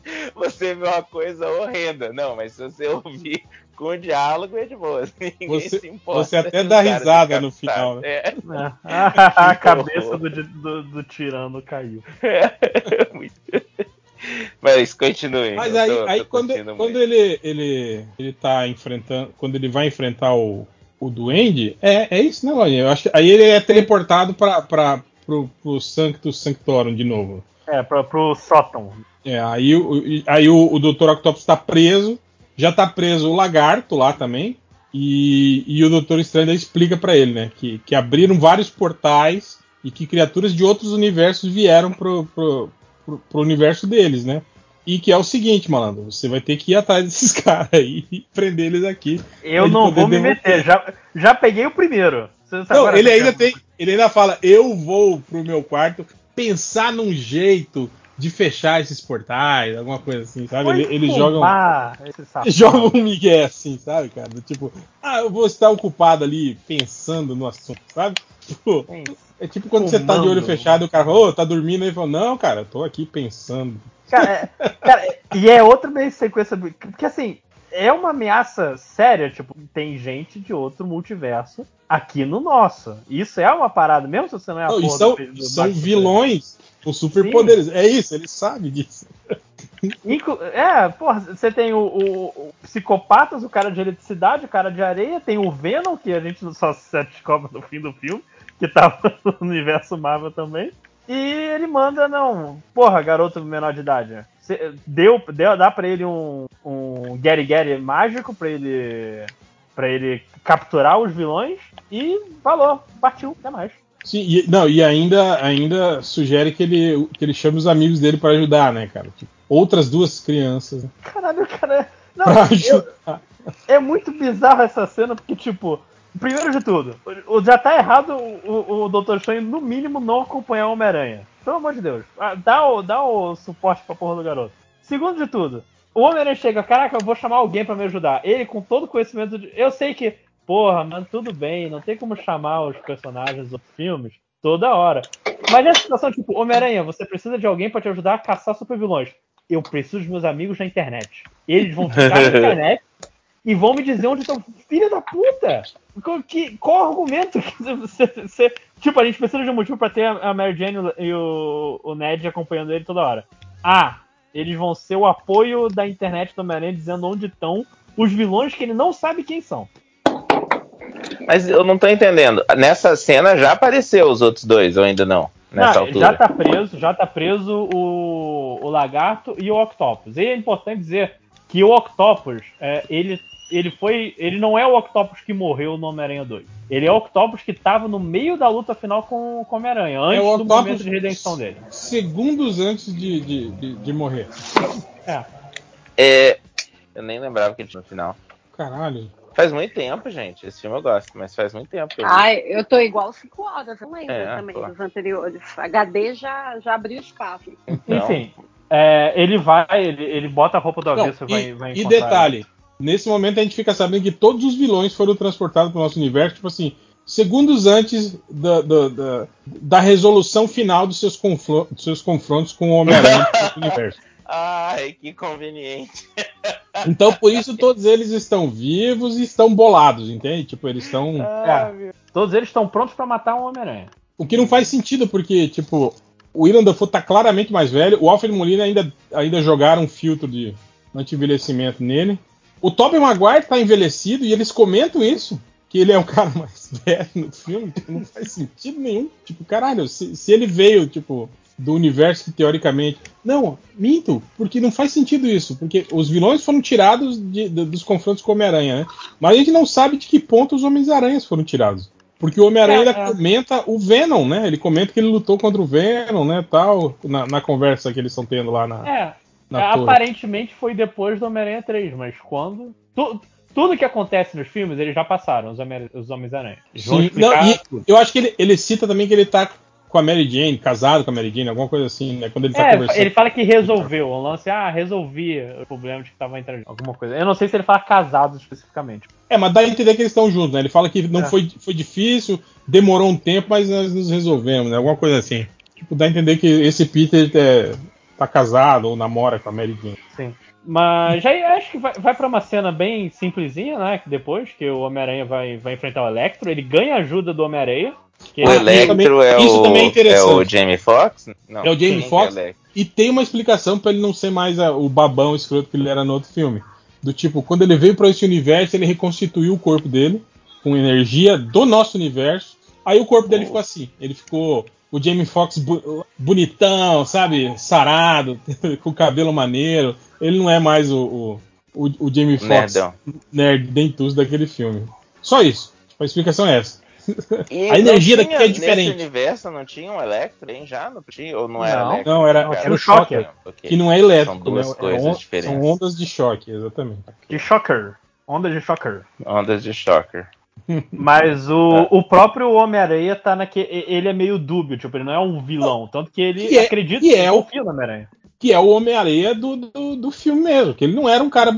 S3: Você vê uma coisa horrenda. Não, mas se você ouvir com o diálogo é de boa. Ninguém
S1: Você-
S3: se importa.
S1: você até dá risada no final, né?
S3: É,
S2: É. a cabeça do, do, do tirano caiu.
S3: é muito. Mas continue.
S1: Mas aí,
S3: tô-
S1: aí
S3: tô
S1: quando, quando ele, ele, ele tá enfrentando. Quando ele vai enfrentar o, o Duende, é, é isso, né, Lojinha? Aí ele é teleportado pra, pra, pro, pro Sanctus Sanctorum de novo.
S2: É, pro, pro sótão.
S1: É, aí, o- aí o, o Dr. Octopus tá preso, já tá preso o lagarto lá também. E, e o Doutor Estranho explica pra ele, né? Que, que abriram vários portais e que criaturas de outros universos vieram pro, pro, pro, pro universo deles, né? E que é o seguinte, malandro, você vai ter que ir atrás desses caras aí e prender eles aqui.
S2: Eu não vou me meter, já, já peguei o primeiro.
S1: Não, ele
S2: que
S1: ainda tem. Ele ainda fala, eu vou pro meu quarto pensar num jeito de fechar esses portais, alguma coisa assim, sabe?
S2: Foi
S1: Ele, eles jogam. Jogam um migué assim, sabe, cara? Tipo, ah, eu vou estar ocupado ali pensando no assunto, sabe? Tipo, é tipo quando você tá de olho
S2: Fumando.
S1: fechado e o cara fala, ô, tá dormindo? Ele fala, não, cara, eu tô aqui pensando.
S2: Cara, é- cara, e é outra meio sequência. Porque assim, é uma ameaça séria. Tipo, tem gente de outro multiverso aqui no nosso. Isso é uma parada, mesmo se você não é a
S1: Não,
S2: porra
S1: são,
S2: do- do
S1: são vilões com superpoderes. É isso, ele sabe disso.
S2: Inclu- É, porra, você tem o, o- o psicopatas, o cara de eletricidade, o cara de areia, tem o Venom, que a gente só se descobre no fim do filme, que tava no universo Marvel também. E ele manda, não, porra, garoto menor de idade. Deu, deu, dá pra ele um, um Gary Gary mágico pra ele, pra ele capturar os vilões e falou, partiu, até mais.
S1: Sim, e, não, e ainda, ainda sugere que ele, que ele chame os amigos dele pra ajudar, né, cara? Tipo, outras duas crianças né,
S2: Caralho, cara. Não,
S1: pra
S2: eu. É muito bizarro essa cena, porque, tipo, primeiro de tudo, o- o- já tá errado o, o Dr. Estranho, no mínimo, não acompanhar o Homem-Aranha. Pelo amor de Deus. Ah, Dá o, dá o suporte pra porra do garoto. Segundo de tudo, o Homem-Aranha chega, caraca, eu vou chamar alguém pra me ajudar. Ele, com todo o conhecimento de. Eu sei que, porra, mano, tudo bem, não tem como chamar os personagens dos filmes toda hora. Mas nessa situação, tipo, Homem-Aranha, você precisa de alguém pra te ajudar a caçar supervilões. Eu preciso dos meus amigos na internet. Eles vão ficar na internet e vão me dizer onde estão. Filha da puta! Qual, que, qual argumento que você, você- Tipo, a gente precisa de um motivo pra ter a Mary Jane e o, o Ned acompanhando ele toda hora. Ah, eles vão ser o apoio da internet do Homem-Aranha dizendo onde estão os vilões que ele não sabe quem são.
S3: Mas eu não tô entendendo. Nessa cena já apareceu os outros dois, ou ainda não? Nessa
S2: Não,
S3: altura.
S2: já tá preso, já tá preso o, o Lagarto e o Octopus. E é importante dizer que o Octopus, é, ele, ele foi. Ele não é o Octopus que morreu no Homem-Aranha 2. Ele é o Octopus que tava no meio da luta final com, com o Homem-Aranha, antes
S1: É o
S2: do momento de redenção dele.
S1: Segundos antes de, de, de, de morrer.
S2: É.
S3: É, eu nem lembrava que ele tinha no final.
S1: Caralho.
S3: Faz muito tempo, gente. Esse filme eu gosto, mas faz muito tempo eu vi.
S4: Ai, eu tô igual 5 horas, eu lembro
S3: É,
S4: também
S3: pô.
S4: dos anteriores. HD já, já abriu espaço.
S3: Então,
S2: Enfim. É, ele vai, ele, ele bota a roupa do avesso e vai, vai
S1: e, e
S2: encontrar
S1: detalhe, nesse momento a gente fica sabendo que todos os vilões foram transportados para o nosso universo, tipo assim, segundos antes da, da, da, da resolução final dos seus, dos seus confrontos com o Homem-Aranha no universo.
S3: Ai, que conveniente.
S1: Então, por isso, todos eles estão vivos e estão bolados, entende? Tipo, eles estão.
S3: Ah,
S2: É. Todos eles estão prontos pra matar um Homem-Aranha.
S1: O que não faz sentido, porque, tipo, o William Dafoe tá claramente mais velho, o Alfred Molina ainda, ainda jogaram um filtro de anti-envelhecimento nele. O Tobey Maguire tá envelhecido e eles comentam isso, que ele é o cara mais velho no filme, tipo, não faz sentido nenhum. Tipo, caralho, se, se ele veio, tipo, do universo que teoricamente. Não, minto, porque não faz sentido isso, porque os vilões foram tirados de- de- dos confrontos com o Homem-Aranha, né? Mas a gente não sabe de que ponto os Homens-Aranhas foram tirados. Porque o Homem-Aranha
S2: É,
S1: ainda
S2: é.
S1: comenta o Venom, né? Ele comenta que ele lutou contra o Venom, né? Tal, na, na conversa que eles estão tendo lá na.
S2: É,
S1: Na torre.
S2: aparentemente foi depois do Homem-Aranha 3, mas quando. tu- tudo que acontece nos filmes, eles já passaram, os, Homem- os Homens-Aranha.
S1: Sim,
S2: explicar
S1: não,
S2: tudo.
S1: eu acho que ele, ele cita também que ele tá com a Mary Jane, casado com a Mary Jane, alguma coisa assim, né? Quando ele tá
S2: É,
S1: conversando.
S2: ele fala que resolveu o lance, ah, resolvi o problema de que tava entre alguma coisa. Eu não sei se ele fala casados especificamente.
S1: É, mas dá a entender que eles estão juntos, né? Ele fala que não
S2: É.
S1: foi, foi difícil, demorou um tempo, mas nós nos resolvemos, né? Alguma coisa assim. Tipo, dá a entender que esse Peter é, tá casado ou namora com a Mary Jane.
S2: Sim. Mas aí acho que vai, vai pra uma cena bem simplesinha, né? Que depois que o Homem-Aranha vai, vai enfrentar o Electro, ele ganha ajuda do Homem-Aranha. que
S3: O
S1: isso
S3: Electro
S1: também-
S3: é,
S1: isso
S3: o,
S1: também é
S3: é o Jamie Foxx? Não,
S1: É o Jamie Foxx.
S3: é?
S1: E tem uma explicação pra ele não ser mais a- o babão escroto que ele era no outro filme. Do tipo, quando ele veio pra esse universo, ele reconstituiu o corpo dele com energia do nosso universo. Aí o corpo dele ficou assim. Ele ficou o Jamie Foxx bu- bonitão, sabe? Sarado, com cabelo maneiro. Ele não é mais o, o, o, o Jamie Foxx
S3: Nerdão.
S1: nerd dentuço daquele filme. Só isso. Tipo, a explicação é essa.
S3: E
S1: A energia
S3: não
S1: daqui
S3: tinha-
S1: é diferente.
S3: Nesse universo não tinha um Electro, hein? Já? Não tinha? Ou não era
S2: Não.
S3: Electro?
S1: Não, era, era
S2: era
S1: o Shocker.
S2: Shocker.
S1: Que não é elétrico.
S3: São duas
S1: né? É
S3: coisas
S1: on-
S3: diferentes.
S1: São ondas de choque, exatamente.
S2: De Shocker. Onda de Shocker.
S3: Ondas de Shocker.
S2: Mas o, o próprio Homem-Aranha tá naquele. Ele é meio dúbio, tipo, ele não é um vilão. Tanto que ele
S1: Que é-
S2: acredita
S1: que é o-
S2: no Homem-Aranha.
S1: que é o Homem-Areia do, do, do filme mesmo. Que ele não era um cara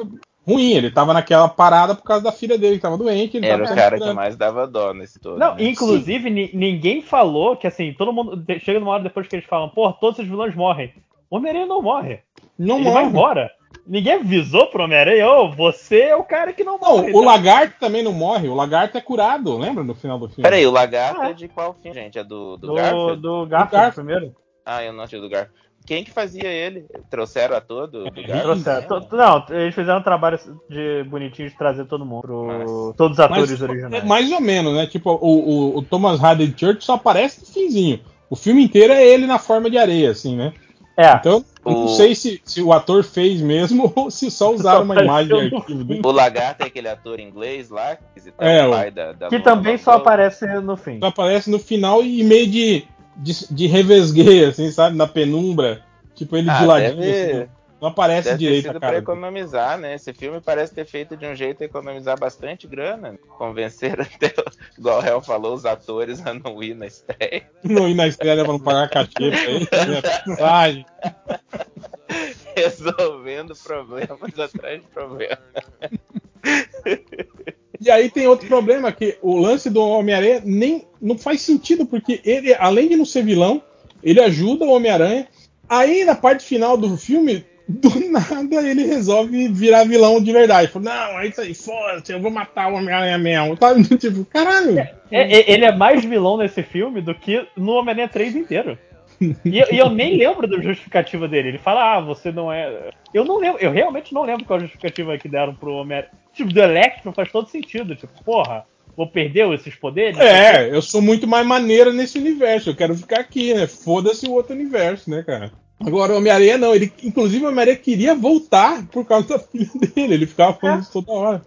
S1: ruim, ele tava naquela parada por causa da filha dele que tava doente. Ele
S3: Era
S1: tava
S3: o cara que mais dava dó nesse todo.
S2: Não,
S3: né?
S2: inclusive, ni- ninguém falou que assim, todo mundo. Chega numa hora depois que eles falam, pô, todos os vilões morrem. O Homem-Aranha não morre.
S1: Não
S2: ele vai
S1: morre.
S2: embora. Ninguém avisou pro Homem-Aranha, ô, você é o cara que não
S1: Não,
S2: morre.
S1: o
S2: tá?
S1: Lagarto também não morre. O Lagarto é curado, lembra no final do filme?
S3: Peraí, o lagarto
S2: Ah, é.
S3: é de qual filme, gente? É do, do,
S2: Do,
S3: Garfield?
S2: do Garfield
S1: Garfield.
S2: primeiro.
S3: Ah, eu não tinha do Garfield. Quem que fazia ele? Trouxeram a todo do
S1: É,
S3: Garfield?
S2: Trouxeram- to- Não, eles fizeram um trabalho de bonitinho de trazer todo mundo. Pro, todos os atores
S1: Mas,
S2: originais.
S1: é mais ou menos, né? Tipo, o, o, o Thomas Hardy Church só aparece no finzinho. O filme inteiro é ele na forma de areia, assim, né?
S2: É.
S1: Então, eu não
S3: O-
S1: sei se, se o ator fez mesmo ou se só usaram uma imagem de arquivo dele.
S3: O lagarto é aquele ator inglês lá, que
S1: É,
S3: o
S1: o-
S3: pai da, da
S2: que também só aparece no fim.
S1: Só aparece no final e meio de, de, de revesgueio, assim, sabe? Na penumbra. Tipo, ele de
S3: Ah,
S1: ladinho,
S3: deve,
S1: assim, não aparece
S3: deve ter
S1: direito a
S3: sido pra
S1: cara.
S3: economizar, né? Esse filme parece ter feito de um jeito a economizar bastante grana. Convencer até, igual o Hel falou, os atores a não ir na estreia.
S1: Não ir na estreia pra não pagar cachê pra ele. né?
S3: Resolvendo problemas atrás de problemas.
S1: E aí tem outro problema, que o lance do Homem-Aranha nem não faz sentido, porque ele, além de não ser vilão, ele ajuda o Homem-Aranha. Aí na parte final do filme, do nada ele resolve virar vilão de verdade. Fala, não, é isso aí, foda-se, eu vou matar o Homem-Aranha mesmo. Sabe? Tipo, caralho.
S2: É, é, ele é mais vilão nesse filme do que no Homem-Aranha 3 inteiro. E, eu- e eu nem lembro da justificativa dele. Ele fala, ah, você não é. Eu não lembro, eu realmente não lembro qual a justificativa que deram pro Homem-Aranha. Tipo, do Electro faz todo sentido. Tipo, porra, vou perder esses poderes?
S1: É, eu sou muito mais maneiro nesse universo. Eu quero ficar aqui, né? Foda-se o outro universo, né, cara? Agora, o Homem-Aranha não. Ele, inclusive, o Homem-Aranha queria voltar por causa da filha dele. Ele ficava falando isso toda hora.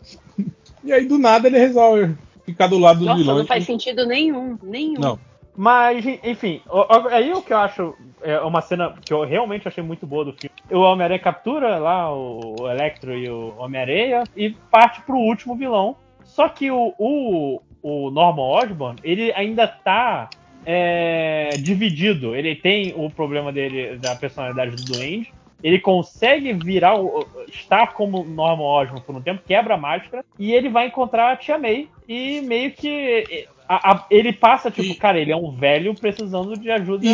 S1: E aí, do nada, ele resolve ficar do lado dos
S4: Nossa,
S1: vilões.
S4: não faz sentido nenhum. Nenhum.
S1: Não.
S2: Mas, enfim, aí o que eu acho é uma cena que eu realmente achei muito boa do filme. O Homem-Aranha captura lá o o Electro e o Homem-Aranha e parte pro último vilão. Só que o, o, o Norman Osborn, ele ainda tá é, dividido. Ele tem o problema dele, da personalidade do Duende, ele consegue virar, estar como Norman Osborn por um tempo, quebra a máscara e ele vai encontrar a Tia May e meio que a- a- ele passa tipo,
S1: E-
S2: cara, ele é um velho precisando de ajuda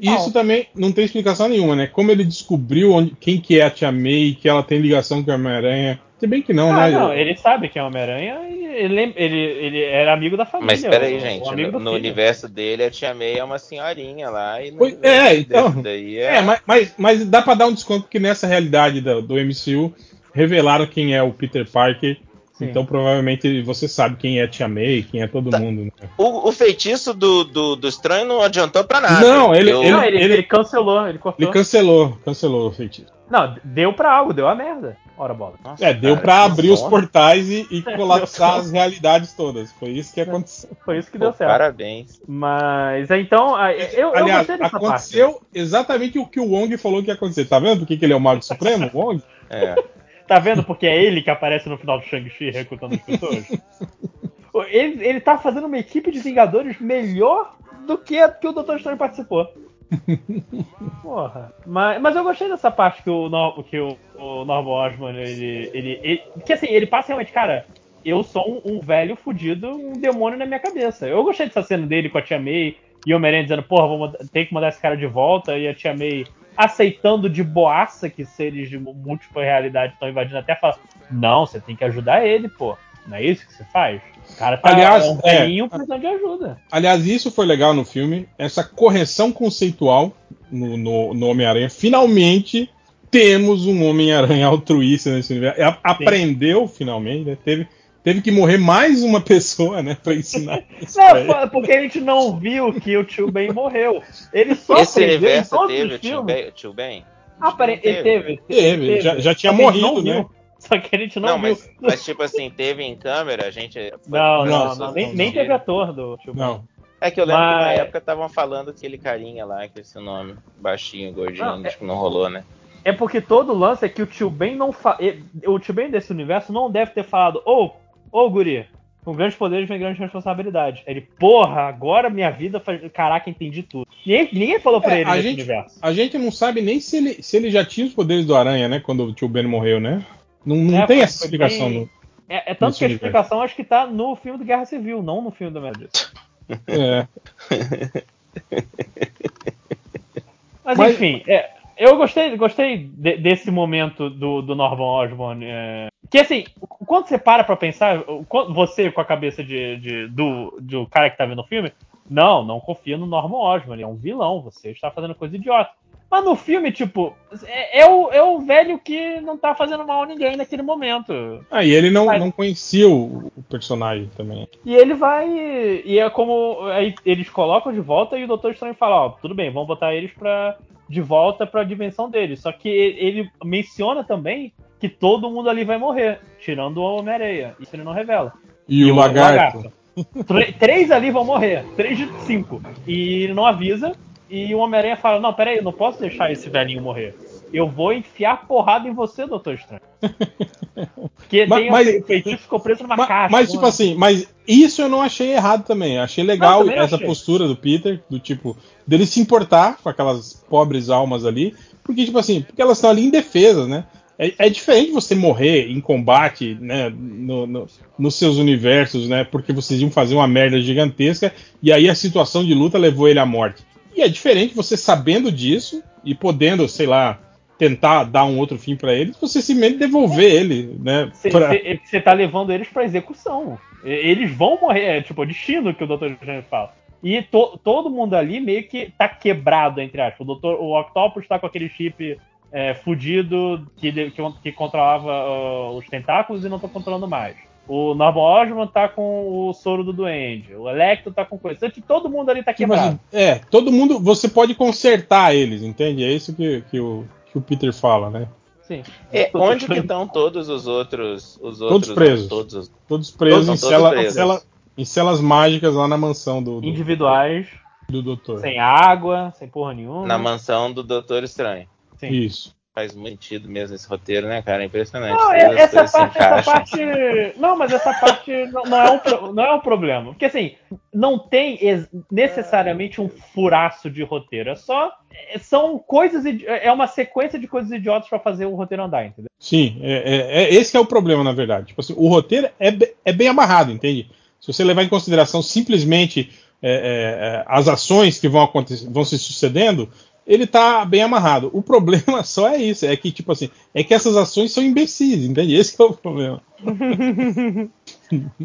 S1: E isso também não tem explicação nenhuma, né? Como ele descobriu onde, quem que é a Tia May, que ela tem ligação com a Homem-Aranha. Se bem que não,
S2: Ah,
S1: né?
S2: não, ele sabe que é Homem-Aranha e ele, ele, ele era amigo da família.
S3: Mas peraí,
S2: o-
S3: gente,
S2: o
S3: no, no universo dele, a Tia May é uma senhorinha lá. E no
S1: Pois- é, então.
S3: Daí é,
S1: É, mas, mas, mas dá pra dar um desconto porque nessa realidade do, do MCU revelaram quem é o Peter Parker.
S2: Sim.
S1: Então provavelmente você sabe quem é Tia May, quem é todo
S3: Tá.
S1: mundo. Né?
S3: O, o feitiço do, do, do estranho não adiantou pra nada.
S1: Não, ele-
S3: Eu-
S2: Não, ele,
S1: ele-
S2: ele cancelou, ele cortou.
S1: Ele cancelou, cancelou o feitiço.
S2: Não, deu pra algo, deu a merda. Ora bola.
S3: Nossa,
S1: É, deu
S3: cara,
S1: pra
S3: que
S1: abrir os portais e, e colapsar as realidades todas. Foi isso que aconteceu.
S2: Foi isso que
S3: Pô,
S2: deu certo.
S3: Parabéns.
S2: Mas então, a- eu, eu
S1: Aliás,
S2: gostei dessa
S1: aconteceu exatamente o que o Wong falou que ia acontecer. Tá vendo por que que ele é o Mago Supremo, o Wong?
S3: É.
S2: Tá vendo porque é ele que aparece no final do Shang-Chi recrutando as pessoas? ele, ele tá fazendo uma equipe de Vingadores melhor do que a que o Doutor Estranho participou. Porra. Mas, mas eu gostei dessa parte que o, que o, o Norman Osborn, ele, ele, ele. Que assim, ele passa realmente, cara. Eu sou um, um velho fudido, um demônio na minha cabeça. Eu gostei dessa cena dele com a Tia May e o Homem-Aranha dizendo, porra, vou ter que mandar esse cara de volta, e a Tia May aceitando de boaça que seres de múltipla realidade estão invadindo até fala, não, você tem que ajudar ele, pô. Não é isso que você faz? O cara tá
S1: Aliás,
S2: um
S1: é.
S2: velhinho precisando de ajuda.
S1: Aliás, isso foi legal no filme, essa correção conceitual no, no, no Homem-Aranha. Finalmente temos um Homem-Aranha altruísta nesse universo. Aprendeu, finalmente, né? Teve, teve que morrer mais uma pessoa, né? Pra ensinar isso pra
S2: Não,
S1: ele.
S2: foi porque a gente não viu que o tio Ben morreu. Ele só
S3: Esse
S2: todos
S3: teve o tio. Ben? Tio Ben?
S2: Ah, peraí, ele teve.
S1: Teve, já- já tinha
S2: Só que a gente
S1: morrido, né?
S2: viu. Só que a gente não,
S3: Não,
S2: viu.
S3: mas, mas tipo assim, teve em câmera, a gente.
S2: Não,
S1: Não,
S2: não, nem,
S1: não,
S2: nem teve ator do tio Ben.
S1: Não.
S3: É que eu lembro que na
S2: Mas-
S3: época estavam falando aquele carinha lá, que esse nome, baixinho, gordinho,
S2: Não, é-
S3: que não rolou, né?
S2: É porque todo lance é que o tio Ben não fa... O tio Ben desse universo não deve ter falado, ô, ô, guri, com grandes poderes vem grande responsabilidade. Ele, porra, agora minha vida faz. Caraca, entendi tudo. Ninguém, ninguém falou pra
S1: É,
S2: ele
S1: a
S2: nesse
S1: gente-
S2: universo.
S1: A gente não sabe nem se ele, se ele já tinha os poderes do Aranha, né? Quando o tio Ben morreu, né? Não, não
S2: É,
S1: tem
S2: foi-
S1: essa explicação.
S2: bem-
S1: no-
S2: É, é tanto que a
S1: universo.
S2: explicação acho que tá no filme do Guerra Civil, não no filme do Médici.
S1: É.
S2: Mas,
S1: Mas-
S2: enfim, é, eu gostei, gostei de- desse momento do, do Norman Osborn. é, que assim, quando você para pra pensar, você com a cabeça de, de- do, do cara que tá vendo o filme, não, não confia no Norman Osborn, ele é um vilão, você está fazendo coisa idiota. Mas no filme, tipo, é, é o, é o velho que não tá fazendo mal a ninguém naquele momento.
S1: Ah, e ele não,
S2: Mas-
S1: não conhecia o, o personagem também.
S2: E ele vai. E é como. Aí eles colocam de volta e o Doutor Estranho fala: Ó, tudo bem, vamos botar eles pra, de volta pra dimensão deles. Só que ele menciona também que todo mundo ali vai morrer, tirando o Homem-Areia. Isso ele não revela.
S1: E, o, lagarto.
S2: Tre- Três ali vão morrer, três de cinco. E ele não avisa. E o Homem-Aranha fala: Não, peraí, eu não posso deixar esse velhinho morrer. Eu vou enfiar porrada em você, Doutor Estranho. Porque
S1: Mas-
S2: tem
S1: mas-
S2: um feitiço ficou preso numa
S1: Ma-
S2: caixa.
S1: Mas, tipo assim, mas isso eu não achei errado também. Achei legal
S2: também
S1: essa
S2: achei.
S1: postura do Peter, do tipo, dele se importar com aquelas pobres almas ali. Porque, tipo assim, porque elas estão ali indefesas, né? É, é diferente você morrer em combate, né, no, no- nos seus universos, né, porque vocês iam fazer uma merda gigantesca e aí a situação de luta levou ele à morte. E é diferente você sabendo disso e podendo, sei lá, tentar dar um outro fim pra ele, você simplesmente devolver ele, né, pra-
S2: Você tá levando eles pra execução. Eles vão morrer, é tipo o destino que o Dr. Strange fala. E to- todo mundo ali meio que tá quebrado, entre aspas. O, Dr. o Octopus tá com aquele chip é, fudido que, que, que controlava ah, os tentáculos e não tá controlando mais. O Norman Osborn tá com o soro do Duende. O Electro tá com coisa. Então, todo mundo ali tá
S1: Tipo
S2: quebrado.
S1: assim, é, todo mundo. Você pode consertar eles, entende? É isso que, que, o, que o Peter fala, né?
S2: Sim.
S3: É, onde que estão todos os outros. Os outros
S1: presos.
S3: Todos os-
S1: Todos presos
S3: Todos-
S1: em,
S3: todos
S1: cela-
S3: presos.
S1: cela- em celas mágicas lá na mansão do, do,
S2: Individuais,
S1: do doutor.
S2: sem água, sem porra nenhuma.
S3: na mansão do Doutor Estranho.
S2: Sim.
S1: Isso.
S3: faz muito sentido mesmo esse roteiro, né, cara? É impressionante.
S2: Não, essa parte, essa parte. Não, mas essa parte não, não é um, pro- não é um problema. Porque assim, não tem ex- necessariamente um furaço de roteiro. É só. é- São coisas. É uma sequência de coisas idiotas pra fazer o roteiro andar, entendeu?
S1: Sim, é, é- é- esse que é o problema, na verdade. Tipo assim, o roteiro é, be- é bem amarrado, entende? Se você levar em consideração simplesmente é, é, é, as ações que vão, acontecer, vão se sucedendo, ele tá bem amarrado. O problema só é isso, é que, tipo assim, é que essas ações são imbecis, entende? Esse que é o problema.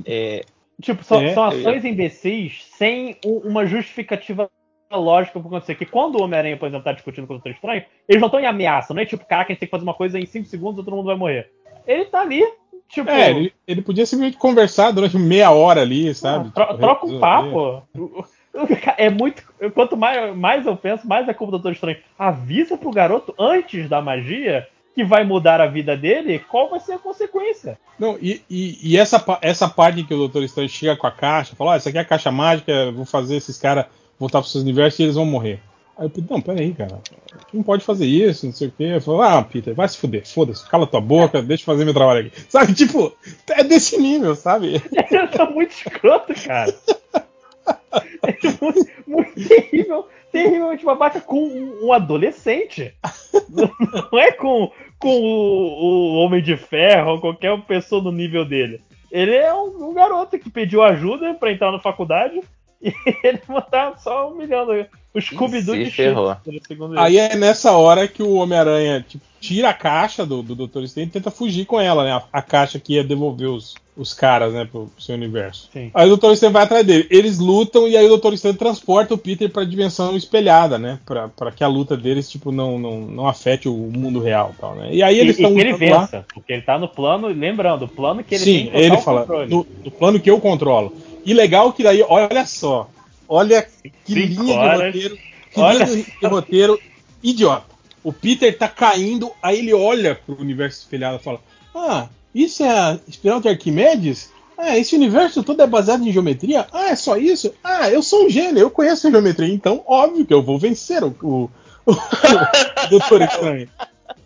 S3: É,
S2: Tipo, são,
S1: É,
S2: são ações imbecis sem uma justificativa lógica pra acontecer. Que quando o Homem-Aranha, por exemplo, tá discutindo com o Doutor Estranho, eles não estão em ameaça, não é tipo, caraca, a gente tem que fazer uma coisa em 5 segundos e todo mundo vai morrer. Ele tá ali, tipo.
S1: É, ele, ele podia simplesmente conversar durante meia hora ali, sabe?
S2: tro-
S1: Tipo,
S2: troca um papo. É muito. Quanto mais, mais eu penso, mais é culpa do Doutor Estranho. Avisa pro garoto antes da magia que vai mudar a vida dele, qual vai ser a consequência?
S1: Não, e, e- e essa, essa parte que o Doutor Estranho chega com a caixa, fala, ó, essa aqui é a caixa mágica, vou fazer esses caras voltar pro seus universos e eles vão morrer. Aí eu Peter, não, peraí, cara. Não pode fazer isso, não sei o quê. Eu falo, ah, Peter, vai se fuder, foda-se, cala tua boca, deixa eu fazer meu trabalho aqui. Sabe, tipo, é desse nível, sabe?
S2: Ele tá muito escroto, cara. Muito, muito terrível, terrivelmente babaca com um, adolescente. Não é com, com o, o Homem de Ferro ou qualquer pessoa no nível dele. Ele é um, um garoto que pediu ajuda pra entrar na faculdade e ele tá só humilhando o Scooby-Doo
S3: se
S2: de
S3: ferrou.
S2: Ele.
S1: Aí é nessa hora que o Homem-Aranha tipo, tira a caixa do, do Doutor Estranho e tenta fugir com ela, né? A, a caixa que ia devolver os, os caras, né, pro, pro seu universo.
S2: Sim.
S1: Aí o Doutor Estranho vai atrás dele. Eles lutam e aí o Doutor Estranho transporta o Peter pra dimensão espelhada, né? Pra, pra que a luta deles, tipo, não, não, não afete o mundo real e tal, né? E aí
S2: E,
S1: eles
S2: e
S1: estão
S2: que ele
S1: lutando lá.
S2: vença, porque ele tá no plano, lembrando, o plano que ele
S1: Sim,
S2: tem
S1: ele fala, no, no plano que eu controlo. E legal que daí, olha só, olha que
S2: Cinco
S1: linha
S2: horas.
S1: de roteiro, que
S2: Olha
S1: linha de roteiro idiota. O Peter tá caindo, aí ele olha pro universo espelhado e fala: Ah, isso é a espiral de Arquimedes? Ah, esse universo todo é baseado em geometria? Ah, é só isso? Ah, eu sou um gênio, eu conheço a geometria, então óbvio que eu vou vencer o, o, o Doutor Estranho.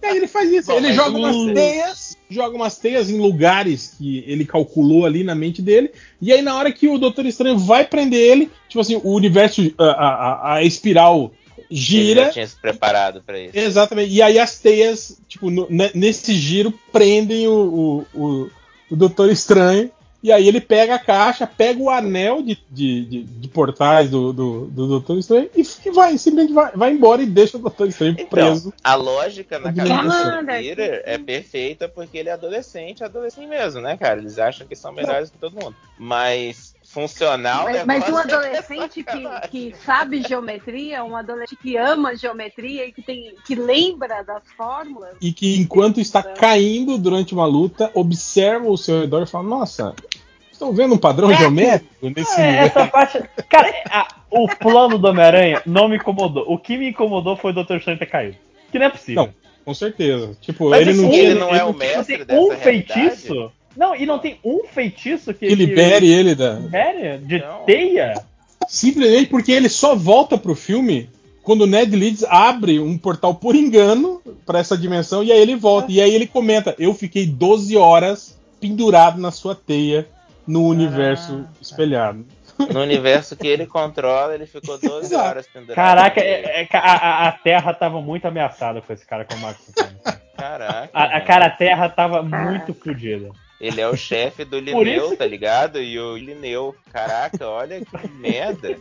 S1: E aí ele faz isso,
S3: Bom,
S1: ele joga
S3: o-
S1: umas teias, joga umas teias em lugares que ele calculou ali na mente dele, e aí na hora que o Doutor Estranho vai prender ele, tipo assim, o universo, a, a, a espiral
S3: Ele
S1: gira,
S3: já tinha se preparado pra isso.
S1: Exatamente. E aí as teias, tipo, no- ne- nesse giro, prendem o, o, o, o Doutor Estranho. E aí ele pega a caixa, pega o anel de, de, de, de portais do, do, do Doutor Estranho e, e vai, simplesmente vai, vai embora e deixa o Doutor Estranho
S3: Então,
S1: preso.
S3: a lógica na cabeça do Peter é perfeita porque ele é adolescente, adolescente mesmo, né, cara? Eles acham que são melhores que todo mundo. Mas funcional,
S4: Mas,
S3: o
S4: mas um
S3: é
S4: adolescente que, que sabe geometria, um adolescente que ama geometria e que, tem, que lembra das fórmulas.
S1: E que enquanto está caindo durante uma luta, observa o seu redor e fala: Nossa, estão vendo um padrão geométrico nesse
S2: É, essa parte. Cara, a- o plano do Homem-Aranha não me incomodou. O que me incomodou foi o Dr. Estranho ter caído. Que não é possível.
S1: Não, com certeza. Tipo,
S2: Mas
S1: ele
S2: assim,
S1: não
S3: ele
S1: tinha-
S3: não é o
S2: não
S3: mestre
S2: tem
S3: dessa
S2: um
S3: realidade?
S2: Não, e não tem um feitiço que.
S1: que libere ele da.
S2: Libere? De
S3: Não.
S2: teia?
S1: Simplesmente porque ele só volta pro filme quando o Ned Leeds abre um portal por engano pra essa dimensão e aí ele volta. E aí ele comenta: Eu fiquei 12 horas pendurado na sua teia no universo espelhado.
S3: No universo que ele controla, ele ficou 12
S1: Exato.
S3: horas pendurado.
S2: Caraca, é- é- a, a- Terra tava muito ameaçada com esse cara como Max.
S3: Caraca.
S2: A, a cara, a Terra tava muito fodida.
S3: Ele é o chefe do Lineu, tá ligado? E o Lineu. Caraca, olha que merda.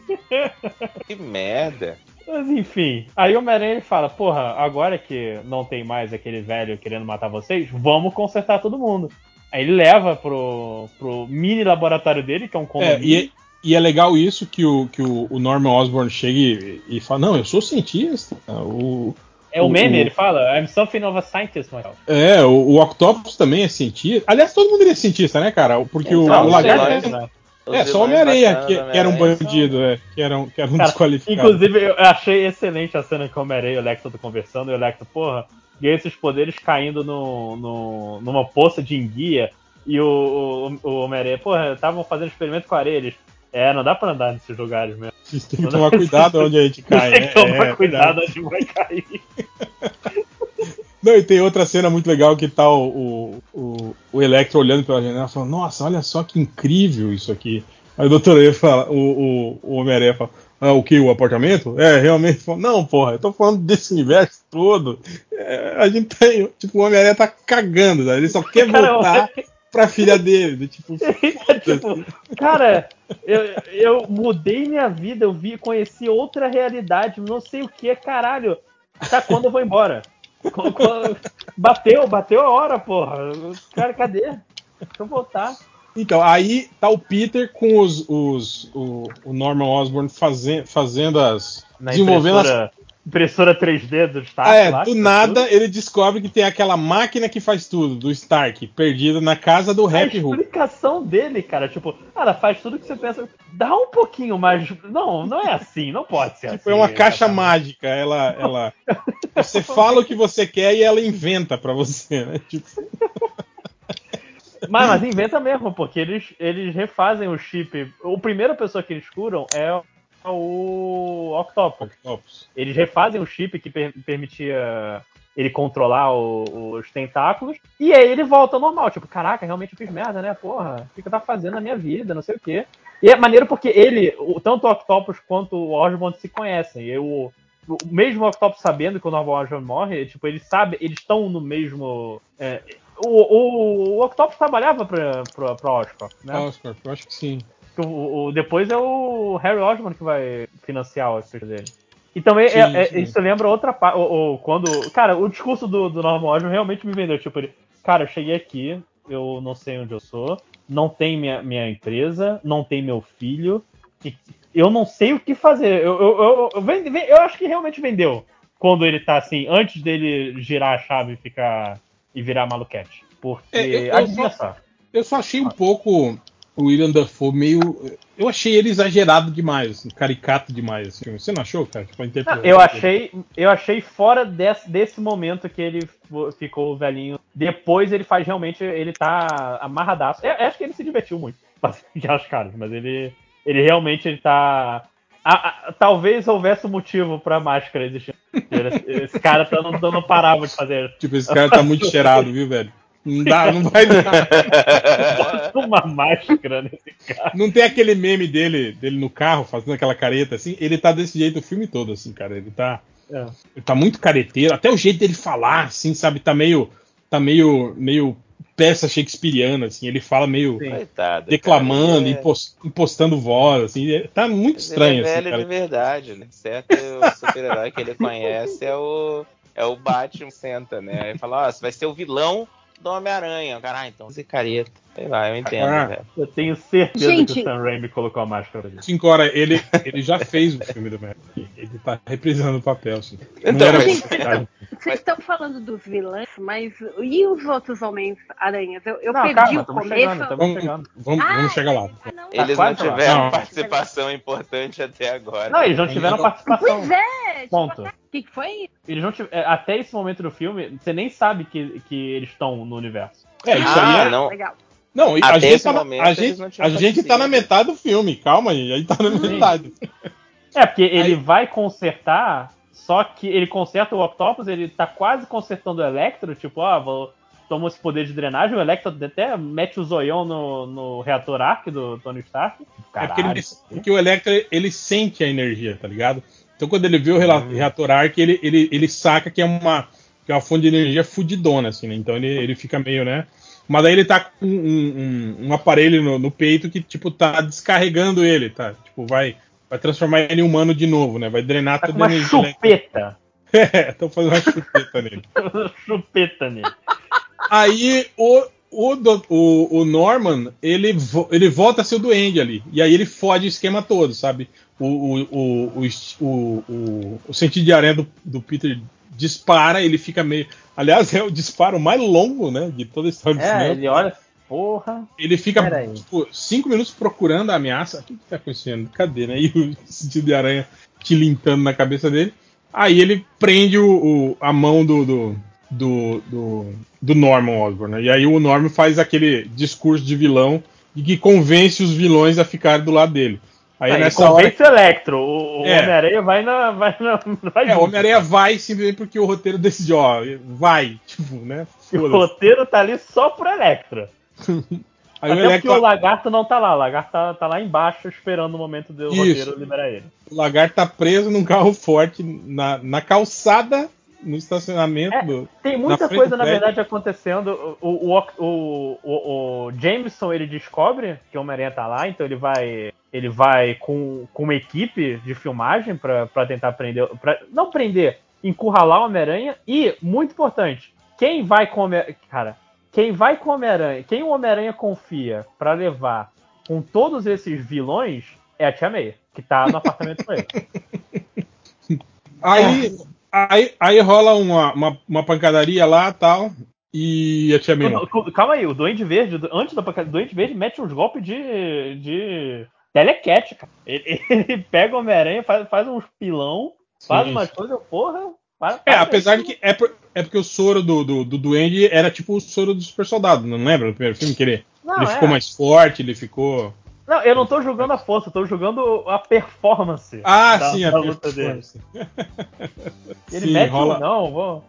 S3: Que merda.
S2: Mas enfim, aí o Homem-Aranha ele fala: Porra, agora que não tem mais aquele velho querendo matar vocês, vamos consertar todo mundo. Aí ele leva pro, pro mini laboratório dele, que é um
S1: É,
S2: condomínio.
S1: e, e é legal isso que o, que o, o Norman Osborn chega e, e fala: Não, eu sou cientista. O,
S2: É o meme,
S1: o-
S2: ele fala: I'm something of a scientist, myself.
S1: é, o, o Octopus também é cientista. Aliás, todo mundo é cientista, né, cara? Porque o,
S3: Não,
S1: o
S3: os
S1: Lagarto. é-?
S3: Os
S1: É, só o Homem-Aranha, que, que era um bandido, é, que era um, que era um
S2: Cara,
S1: desqualificado.
S2: Inclusive, eu achei excelente a cena que o Homem-Aranha e o Electro estão conversando, e o Electro, porra, ganhei esses poderes caindo no, no- numa poça de enguia, e o, o, o Homem-Aranha, porra, estavam fazendo experimento com areia. É, não dá pra andar nesses lugares mesmo.
S1: A gente tem que tomar cuidado onde a gente cai.
S2: Tem que
S1: é,
S2: tomar
S1: é
S2: cuidado
S1: verdade.
S2: onde vai cair.
S1: Não, e tem outra cena muito legal que tá o, o, o Electro olhando pela janela falando, nossa, olha só que incrível isso aqui. Aí o. E fala, o, o, o Homem-Aranha fala, ah, o que? O apartamento? É, realmente. Não, porra, eu tô falando desse universo todo. É, a gente tem. Tipo, o Homem-Aranha tá cagando, né? ele só quer voltar pra filha dele. Tipo,
S2: tipo cara, eu, eu mudei minha vida, eu vi, conheci outra realidade, não sei o que, caralho. Tá quando eu vou embora? Bateu, bateu a hora, porra. Cara, cadê? Deixa eu voltar.
S1: Então, aí tá o Peter com os, os o, o, Norman Osborn fazendo, fazendo as.
S2: Na desenvolvendo as... impressora 3D do Stark.
S1: É, lá, do nada tudo. ele descobre que tem aquela máquina que faz tudo, do Stark, perdida na casa do Happy
S2: Hook. A explicação dele, cara, tipo, cara, faz tudo que você pensa. Dá um pouquinho mais. Não, não é assim, não pode ser tipo,
S1: assim. É uma caixa mágica. Ela. ela você fala o que você quer e ela inventa para você, né? Tipo.
S2: Mas, mas inventa mesmo, porque eles, eles refazem o chip. O primeiro pessoa que eles curam é o Octopus. Octopus. Eles refazem o chip que per permitia ele controlar o, os tentáculos. E aí ele volta ao normal. Tipo, caraca, realmente eu fiz merda, né? Porra, o que eu tava fazendo na minha vida? Não sei o quê. E é maneiro porque ele, o, tanto o Octopus quanto o Osborn se conhecem. Eu, o mesmo Octopus sabendo que o Norman Osborn morre, tipo, eles sabem, eles estão no mesmo. É, o, o, o Octopus trabalhava pra, pra, pra Oscar, né?
S1: Oscar, eu acho que sim.
S2: O, o, depois é o Harry Osborn que vai financiar o efeito dele. E também sim, é, é, isso lembra outra parte. Quando. Cara, o discurso do, do Norman Osborn realmente me vendeu. Tipo, ele. Cara, eu cheguei aqui, eu não sei onde eu sou, não tem minha, minha empresa, não tem meu filho, eu não sei o que fazer. Eu, eu, eu, eu, eu acho que realmente vendeu. Quando ele tá assim, antes dele girar a chave e ficar e virar maluquete. Porque. É, eu, eu,
S1: só, eu só achei um pouco o William Dafoe meio. Eu achei ele exagerado demais, assim, caricato demais. Você não achou, cara? Tipo,
S2: não, eu achei, eu achei fora desse, desse momento que ele ficou velhinho. Depois ele faz realmente, ele tá amarradaço. Eu, eu acho que ele se divertiu muito, as caras, mas ele, ele realmente ele tá a, a, talvez houvesse um motivo pra máscara existir. Esse cara tá, não, não parava de fazer.
S1: Tipo, esse cara tá muito cheirado, viu, velho? Não dá, não vai dar.
S2: uma máscara nesse cara.
S1: Não tem aquele meme dele, dele no carro, fazendo aquela careta assim. Ele tá desse jeito o filme todo, assim, cara. Ele tá. É. Ele tá muito careteiro. Até o jeito dele falar, assim, sabe? Tá meio. Tá meio. meio peça shakespeariana, assim, ele fala meio Coitado, declamando, cara, é... impostando voz, assim, é, tá muito Mas estranho.
S3: Ele é velho assim, de verdade, né? Certo, o super-herói que ele conhece é o, é o Batman Senta, né? Aí fala, ó, oh, você vai ser o vilão do Homem-Aranha. Caralho, então você careta. Sei lá, eu entendo, ah, velho.
S2: Eu tenho certeza Gente... que o Sam Raimi colocou a máscara
S1: ali. Cinco horas, ele, ele já fez o filme do Homem Ele tá reprisando o papel, assim.
S4: Então, era... Gente, vocês estão falando dos vilões, mas e os outros Homens-Aranhas? Eu, eu não, perdi calma, o começo.
S1: Chegando, vamos, vamos, ah, vamos, chegar lá.
S3: Ah, não, eles não tiveram lá. participação importante até agora.
S2: Não, eles não tiveram participação.
S4: Pois é, tipo,
S2: Ponto.
S4: O que, que foi?
S2: Eles não tiveram, é, até esse momento do filme, você nem sabe que, que eles estão no universo.
S1: É, isso ah, aí é. Não. Legal. Não, Até a gente, tá, momento, a gente, a gente tá na metade do filme, calma aí, a gente tá na metade.
S2: É, porque ele aí... vai consertar, só que ele conserta o Octopus, ele tá quase consertando o Electro, tipo, ó, vou, toma esse poder de drenagem, o Electro até mete o zoião no, no reator Arc do Tony Stark.
S1: Caralho, é porque, ele, porque, o Electro, ele sente a energia, tá ligado? Então quando ele vê o hum. reator Arc, ele, ele, ele saca que é uma, que é uma fonte de energia fudidona, assim, né? Então ele, ele fica meio, né? Mas aí ele tá com um, um, um aparelho no, no, peito que, tipo, tá descarregando ele, tá? Tipo, vai, vai transformar ele em humano de novo, né? Vai drenar
S2: tá toda a energia. Uma chupeta!
S1: É, tô fazendo uma chupeta nele.
S2: chupeta nele.
S1: Aí o, o, o, o, Norman, ele, ele volta a ser o duende ali. E aí ele fode o esquema todo, sabe? O, o, o, o, o, o sentido de aranha do, do Peter dispara, ele fica meio. Aliás, é o disparo mais longo, né? De toda a história do
S2: é, cinema. Ele olha. Porra.
S1: Ele fica tipo, cinco minutos procurando a ameaça. O que, que tá acontecendo? Cadê, né? E o sentido de aranha tilintando na cabeça dele. Aí ele prende o, o a mão do, do, do, do, do Norman Osborn. Né? E aí o Norman faz aquele discurso de vilão e que convence os vilões a ficarem do lado dele. Aí
S2: Aí
S1: nessa hora.
S2: convence o Electro. O, o
S1: É.
S2: Homem-Aranha vai na. Vai na vai
S1: É, o. Homem-Aranha vai simplesmente porque o roteiro decidiu, ó, vai, tipo, né?
S2: O roteiro tá ali só pro Electro.
S1: Aí o
S2: Até
S1: Electro,
S2: porque o lagarto não tá lá. O lagarto tá, tá lá embaixo esperando o momento do
S1: Isso.
S2: roteiro liberar ele.
S1: o Lagarto tá preso num carro forte na, na calçada, no estacionamento
S2: É.
S1: do.
S2: Tem muita coisa, na verdade, acontecendo. O, o, o, o, o Jameson ele descobre que o Homem-Aranha tá lá, então ele vai. Ele vai com, com uma equipe de filmagem pra, pra tentar prender. Pra, não prender, encurralar o Homem-Aranha. E, muito importante, quem vai com Cara, quem vai com o Homem-Aranha, quem o Homem-Aranha confia pra levar com todos esses vilões é a Tia May, que tá no apartamento com ele.
S1: Aí, aí, aí rola uma, uma, uma pancadaria lá tal. E a tia May.
S2: Calma aí, o Duende Verde, antes da pancada, o Duende Verde mete uns golpes de. de. Telecat, cara. Ele, ele pega o Homem-Aranha, faz, faz uns pilão, faz
S1: Sim,
S2: umas
S1: sim.
S2: coisas, porra. para-
S1: É,
S2: para-
S1: apesar de que é, por- é porque o soro do, do, do Duende era tipo o soro do super soldado, não lembra? No primeiro filme que ele,
S2: Não,
S1: ele
S2: é.
S1: ficou mais forte, ele ficou.
S2: Não, eu não tô julgando a força, eu tô julgando a performance.
S1: Ah,
S2: da-
S1: sim, a
S2: da luta dele.
S1: performance.
S2: Ele
S1: Sim,
S2: mete
S1: rola-
S2: um não, vou,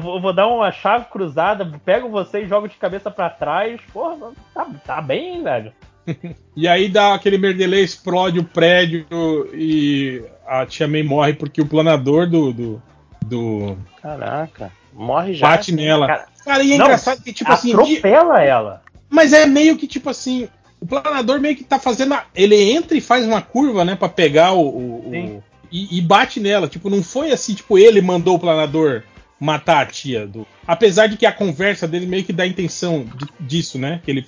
S2: vou, vou- dar uma chave cruzada, pego você e jogo de cabeça pra trás. Porra, tá, tá bem, hein, velho.
S1: E aí dá aquele merdelê, explode o prédio e a tia May morre porque o planador do. do, do
S3: Caraca. Morre já.
S1: bate nela.
S2: Cara,
S1: Cara, e é
S2: não,
S1: engraçado que, tipo assim. de-
S2: atropela ela.
S1: Mas é meio que tipo assim. O planador meio que tá fazendo. a- ele entra e faz uma curva, né? Pra pegar o. o- o- e, e bate nela. Tipo, não foi assim, tipo, ele mandou o planador matar a tia. Do, apesar de que a conversa dele meio que dá a intenção de- disso, né? Que ele,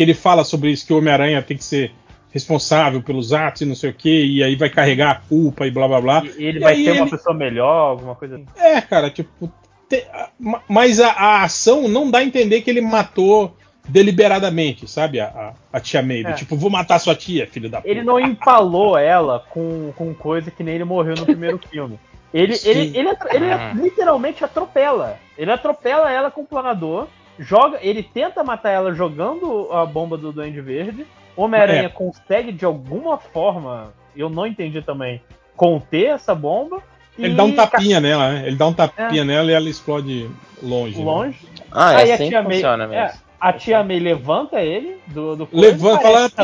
S1: que ele fala sobre isso, que o Homem-Aranha tem que ser responsável pelos atos e não sei o que, e aí vai carregar a culpa e blá blá blá.
S2: E ele
S1: E
S2: vai ser uma
S1: ele-
S2: pessoa melhor, alguma coisa assim.
S1: É, cara, tipo. te- mas a, a ação não dá a entender que ele matou deliberadamente, sabe? A, a, a tia May.
S2: É.
S1: Tipo, vou matar sua tia, filho da puta.
S2: Ele não empalou ela com, com coisa que nem ele morreu no primeiro filme. Ele, ele, ele, atro- ele
S3: Ah.
S2: literalmente atropela. Ele atropela ela com o planador, joga, ele tenta matar ela jogando a bomba do Duende Verde. Homem-Aranha
S1: É.
S2: consegue de alguma forma, eu não entendi também, conter essa bomba.
S1: Ele
S2: e
S1: dá um tapinha nela, né? Ele dá um tapinha
S2: É.
S1: nela e ela explode longe. né?
S2: longe.
S3: Ah,
S2: Aí
S3: é
S2: a
S3: assim que
S2: tia May,
S3: funciona
S2: é,
S3: mesmo.
S2: a tia May levanta ele do, do
S1: Levanta, fala,
S2: tá.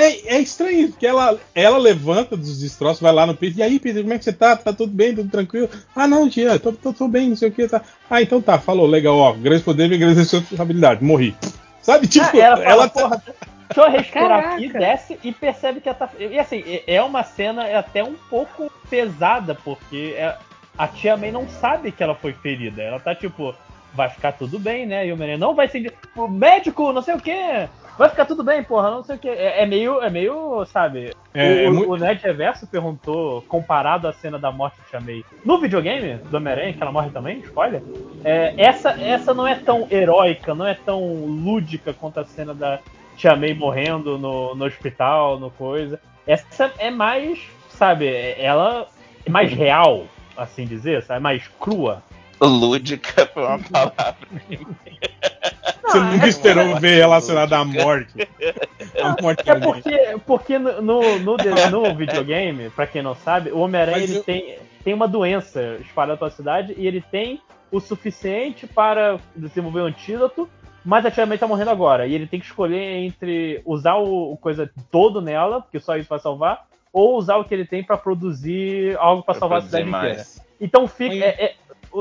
S1: É, é estranho, porque ela, ela levanta dos destroços, vai lá no Peter. E aí, Peter, como é que você tá? Tá tudo bem? Tudo tranquilo? Ah, não, tia, tô, tô, tô bem, não sei o que. Tá. Ah, então tá, falou, legal, ó. Grandes poderes e grandes responsabilidades. Morri. Sabe, tipo,
S2: Ah, ela,
S1: ela,
S2: fala, porra, deixa eu respirar
S4: Caraca.
S2: aqui, desce e percebe que ela tá. E assim, é- é uma cena é até um pouco pesada, porque é- a tia May não sabe que ela foi ferida. Ela tá tipo, vai ficar tudo bem, né? E o menino não vai ser. O médico, não sei o quê. Vai ficar tudo bem, porra, não sei o quê. É, é meio, é meio, sabe?
S1: É,
S2: o,
S1: é muito-
S2: o Nerd Reverso perguntou, comparado à cena da morte Tia May no videogame do Homem-Aranha, que ela morre também, spoiler. É, essa, essa não é tão heróica, não é tão lúdica quanto a cena da Tia May morrendo no, no hospital, no coisa. Essa é mais, sabe, ela é mais real, assim dizer, sabe? Mais crua.
S3: Lúdica foi uma palavra.
S1: Você
S2: Não,
S1: nunca
S2: é-
S1: esperou ver relacionada à morte. A morte
S2: É porque, porque no, no, no, de- no videogame, pra quem não sabe, o Homem-Aranha
S1: eu-
S2: tem, tem uma doença espalhada pela cidade e ele tem o suficiente para desenvolver um antídoto, mas a Tia May tá morrendo agora. E ele tem que escolher entre usar o, o coisa todo nela, porque só isso vai salvar, ou usar o que ele tem pra produzir algo pra salvar a cidade inteira.
S3: mais.
S2: Então fica. É- é-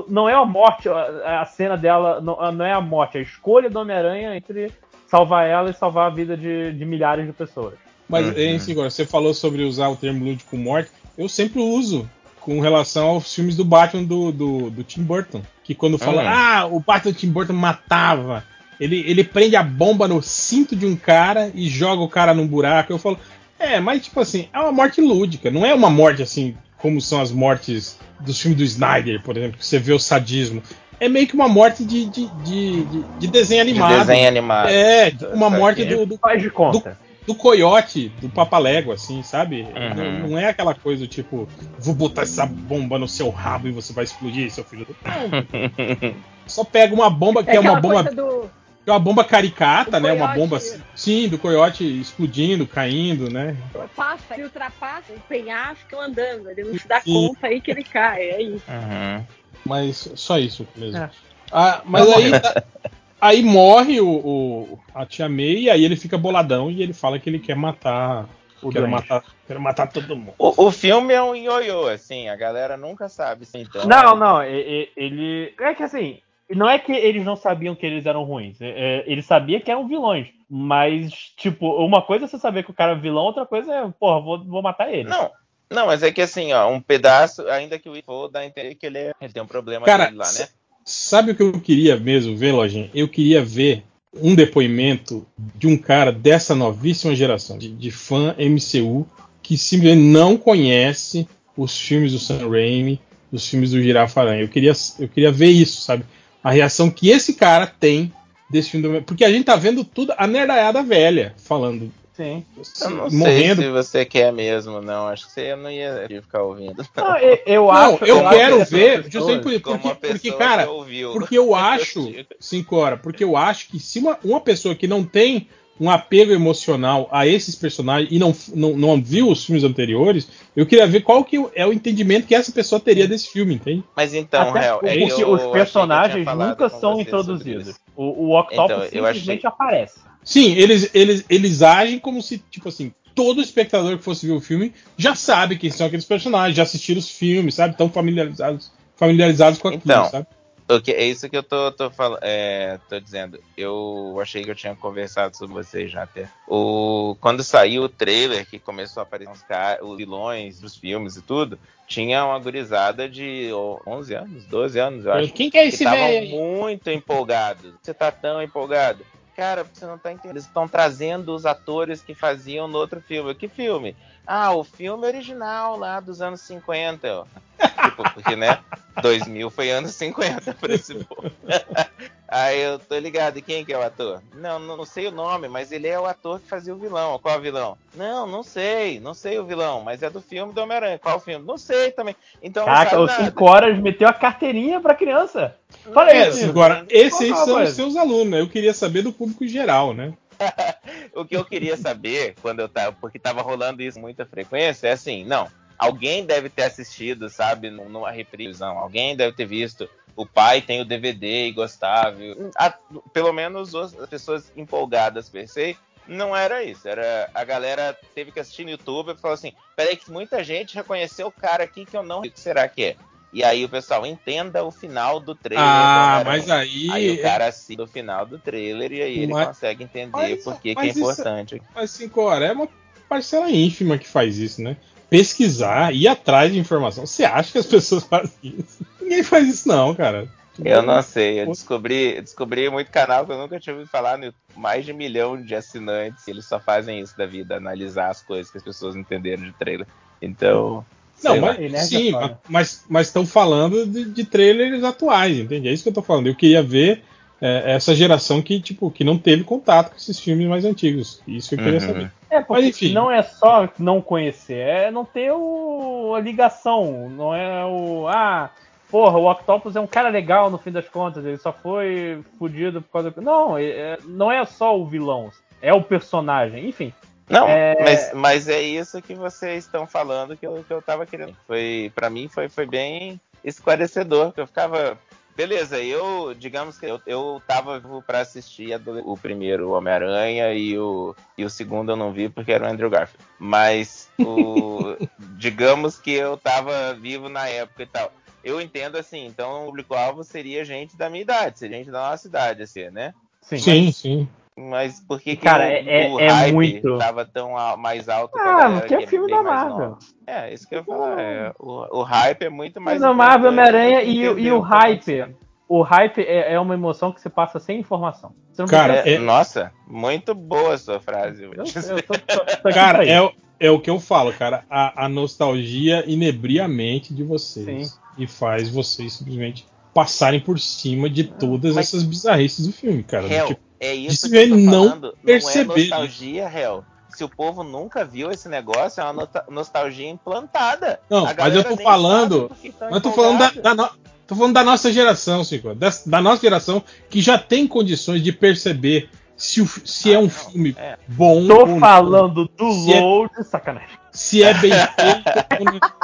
S2: não é a morte, a, cena dela não, não é a morte, é a escolha do Homem-Aranha entre salvar ela e salvar a vida de, de milhares de pessoas.
S1: Mas,
S3: Uhum.
S1: hein, agora, você falou sobre usar o termo lúdico morte. Eu sempre uso com relação aos filmes do Batman do, do, do Tim Burton. Que quando fala,
S3: Uhum.
S1: ah, o Batman do Tim Burton matava. Ele, ele prende a bomba no cinto de um cara e joga o cara num buraco. Eu falo, é, mas tipo assim, é uma morte lúdica. Não é uma morte assim, como são as mortes dos filmes do Snyder, por exemplo, que você vê o sadismo. É meio que uma morte de, de, de, de- de desenho
S3: De
S1: animado.
S3: desenho animado.
S1: É, uma morte do, do
S2: Faz de conta.
S1: do coiote, do papalégua, assim, sabe?
S3: Uhum.
S1: Não, não é aquela coisa do tipo, vou botar essa bomba no seu rabo e você vai explodir, seu filho do. Não. Só pega uma bomba que é, uma
S4: aquela
S1: bomba.
S4: coisa do.
S1: É uma bomba caricata,
S4: O
S1: né? Uma bomba, sim, do coiote explodindo, caindo, né?
S4: Passa, ele ultrapassa o penhasco andando. Ele não se dá
S1: Sim.
S4: conta aí que ele cai. É isso.
S3: Uhum.
S1: Mas só isso mesmo.
S2: É.
S1: Ah, mas aí, aí morre o, o- a tia May e aí ele fica boladão e ele fala que ele quer matar.
S2: O
S1: quero matar, quero matar todo mundo.
S3: O, o filme é um ioiô, assim, a galera nunca sabe. assim, Então,
S2: Não, não, ele. É que assim, não é que eles não sabiam que eles eram ruins. é- é, Eles sabiam que eram vilões. Mas, tipo, uma coisa é você saber que o cara é vilão, outra coisa é, porra, vou, vou matar ele.
S3: Não, não, mas é que assim, ó, um pedaço, ainda que o for dá a entender que ele, é- ele tem um problema
S1: Cara,
S3: dele lá, né?
S1: Sabe o que eu queria mesmo ver, Lojinha? Eu queria ver um depoimento de um cara dessa novíssima geração, de, de fã MCU, que simplesmente não conhece os filmes do Sam Raimi, os filmes do Girafa Aranha. Eu queria, eu queria ver isso, sabe? A reação que esse cara tem desse filme. Do... Porque a gente tá vendo tudo, a nerdaiada velha falando.
S2: Sim.
S3: Eu não
S1: morrendo.
S3: sei se você quer mesmo, não. Acho que você não ia ficar ouvindo.
S2: Não, eu, eu
S1: Não,
S2: acho.
S1: eu
S2: acho
S1: quero ver,
S2: pessoas-
S1: justamente por, porque, porque, cara,
S3: ouviu.
S1: Porque eu acho, sim, Cora, porque eu acho que se uma, uma pessoa que não tem um apego emocional a esses personagens e não, não, não viu os filmes anteriores, eu queria ver qual que é o entendimento que essa pessoa teria desse filme, entende?
S3: Mas então,
S2: Até
S3: Real, é
S2: os personagens nunca são introduzidos. O, o Octopus
S3: Então,
S2: simplesmente
S3: achei-
S2: aparece.
S1: Sim, eles, eles, eles agem como se, tipo assim, todo espectador que fosse ver o filme já sabe quem são aqueles personagens, já assistiram os filmes, sabe? Estão familiarizados, familiarizados com aquilo,
S3: Então,
S1: sabe?
S3: O que- é isso que eu tô, tô, fal- é, tô dizendo. Eu achei que eu tinha conversado sobre vocês já até. O, quando saiu o trailer, que começou a aparecer os, ca- os vilões dos filmes e tudo, tinha uma gurizada de 11 anos, 12 anos, eu acho.
S1: Quem que é
S3: que
S1: esse
S3: estavam
S1: velho?
S3: muito empolgados. Você tá tão empolgado? Cara, você não tá entendendo. Eles estão trazendo os atores que faziam no outro filme. Que filme? Ah, o filme original lá dos anos 50. ó. Tipo, porque, né? 2000 foi anos 50 pra esse povo. Aí eu tô ligado. E quem que é o ator? Não, não, não sei o nome, mas ele é o ator que fazia o vilão. Qual o vilão? Não, não sei. Não sei o vilão, mas é do filme do Homem-Aranha. Qual o filme? Não sei também. Então
S2: Caraca, os
S3: nada.
S2: 5 horas meteu a carteirinha pra criança. Fala
S1: É,
S2: isso.
S1: agora, esses são os seus alunos, né? Eu queria saber do público geral, né?
S3: O que eu queria saber, quando eu tava. Porque tava rolando isso com muita frequência, é assim, não. Alguém deve ter assistido, sabe, num- numa reprise, não. Alguém deve ter visto. O pai tem o DVD e gostava. A- pelo menos os- as pessoas empolgadas per se, não era isso. Era a galera teve que assistir no YouTube e falou assim: peraí, que muita gente reconheceu o cara aqui que eu não. O que será que é? E aí o pessoal entenda o final do trailer.
S1: Ah,
S3: Homem-Aranha.
S1: mas aí.
S3: Aí o cara assiste o final do trailer e aí ele
S1: Mas-
S3: consegue entender
S1: mas-
S3: por que, que é
S1: isso-
S3: importante.
S1: Mas 5 horas é uma parcela ínfima que faz isso, né? Pesquisar, ir atrás de informação. Você acha que as pessoas fazem isso? Ninguém faz isso, não, cara.
S3: Eu não sei, eu descobri, eu descobri muito canal que eu nunca tinha ouvido falar, no YouTube. mais de um milhão de assinantes, e eles só fazem isso da vida, analisar as coisas que as pessoas entenderam de trailer. Então,
S1: Não,
S3: lá.
S1: mas,
S2: é
S1: sim, mas estão falando de, de trailers atuais, entende? É isso que eu tô falando. Eu queria ver é, essa geração que, tipo, que não teve contato com esses filmes mais antigos. Isso que eu queria
S3: Uhum.
S1: saber.
S2: É, porque
S1: Mas, enfim.
S2: não é só não conhecer, é não ter o, a ligação. Não é o. Ah, porra, o Octopus é um cara legal no fim das contas, ele só foi fudido por causa. Não, é- é- não é só o vilão, é o personagem. Enfim,
S3: Não,
S2: É-
S3: mas, mas é isso que vocês estão falando que eu, que eu tava querendo. Foi, para mim foi, foi bem esclarecedor, que eu ficava. Beleza, eu, digamos que eu, eu tava vivo pra assistir a do- o primeiro Homem-Aranha e o, e o segundo eu não vi porque era o Andrew Garfield. Mas o, digamos que eu tava vivo na época e tal. Eu entendo assim, então o público-alvo seria gente da minha idade, seria gente da nossa idade, assim, né?
S2: sim.
S1: Sim, sim.
S3: Mas por que, que
S2: Cara,
S3: o,
S2: é-
S3: o
S2: é
S3: hype
S2: muito-
S3: tava tão mais alto?
S2: Ah, porque é filme da Marvel.
S3: É, isso que eu ia falar. é, o, o hype é muito mais.
S2: Mas Marvel, Homem-Aranha e, e o hype. O hype é, é uma emoção que se passa sem informação. Você não
S1: Cara,
S3: É,
S1: é-
S3: Nossa, muito boa a sua frase.
S2: eu, eu tô, tô- tô
S1: Cara, é, o- é o que eu falo, cara. A, a nostalgia inebria a mente de vocês.
S2: Sim.
S1: E faz vocês simplesmente passarem por cima de todas
S3: mas-
S1: essas bizarrices do filme, cara.
S3: Hell,
S1: tipo,
S3: é isso
S1: de
S3: que eu tô
S1: não
S3: falando.
S1: perceber
S3: Não é nostalgia, Hell. Se o povo nunca viu esse negócio, é uma nota- nostalgia implantada.
S1: Não, mas eu tô falando- Mas eu tô falando da, da no- Tô falando da nossa geração, Cinco. Da, da nossa geração que já tem condições de perceber se, o, se é um filme bom.
S2: Tô
S1: ou não.
S2: falando do
S1: é-
S2: load, sacanagem.
S1: se é bem feito.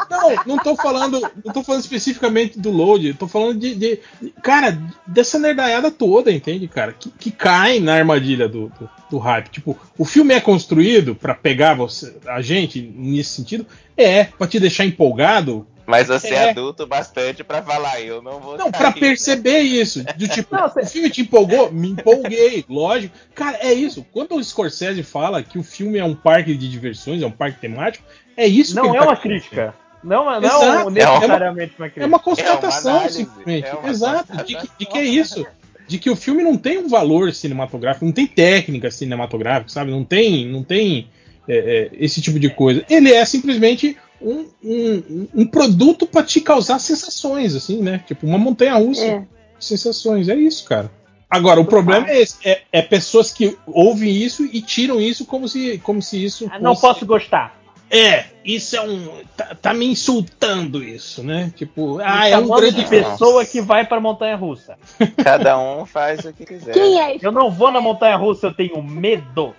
S1: não. não, não tô falando, não tô falando especificamente do load, tô falando de, de- cara, dessa nerdaiada toda, entende, cara? Que, que cai na armadilha do, do, do hype. Tipo, o filme é construído pra pegar você, a gente nesse sentido, é pra te deixar empolgado.
S3: Mas você é,
S1: É.
S3: adulto bastante pra falar, eu não vou
S1: Não,
S3: sair.
S1: pra perceber isso. Do tipo,
S2: Não,
S1: o filme te empolgou? Me empolguei, lógico. Cara, é isso. Quando o Scorsese fala que o filme é um parque de diversões, é um parque temático, é isso que
S2: Não é
S1: tá
S2: uma crítica. Não, é- não
S1: Exato.
S2: é necessariamente uma
S1: É
S2: crítica.
S1: uma constatação,
S3: análise,
S1: simplesmente.
S3: é uma
S1: Exato. De que, de que é isso. De que o filme não tem um valor cinematográfico, não tem técnica cinematográfica, sabe? Não tem, não tem é, é, esse tipo de coisa. Ele é simplesmente um, um, um produto para te causar sensações, assim, né? Tipo, uma montanha russa
S4: É.
S1: de sensações. É isso, cara. Agora, o problema é esse: é, é pessoas que ouvem isso e tiram isso como se, como se isso.
S2: Ah, Não
S1: fosse-
S2: posso gostar.
S1: É, isso é um. Tá, tá me insultando isso, né? Tipo, ah,
S2: Me
S1: é um grande.
S2: de pessoa que vai pra montanha russa.
S3: Cada um faz o que quiser.
S4: Quem é?
S2: Eu não vou na montanha russa, eu tenho medo.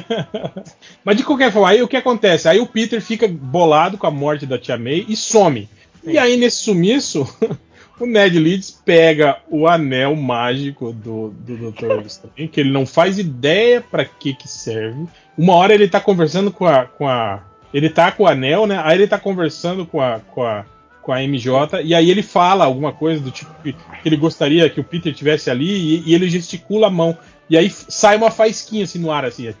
S1: Mas de qualquer forma, aí o que acontece? Aí o Peter fica bolado com a morte da Tia May e some. E aí, nesse sumiço, o Ned Leeds pega o anel mágico do, do Dr. Strange, que ele não faz ideia pra que que serve. Uma hora ele tá conversando com a, com a. Ele tá com o anel, né? Aí ele tá conversando com a. Com a com a MJ, e aí ele fala alguma coisa do tipo que, que ele gostaria que o Peter tivesse ali, e, e ele gesticula a mão. E aí sai uma faísquinha assim no ar, assim. é.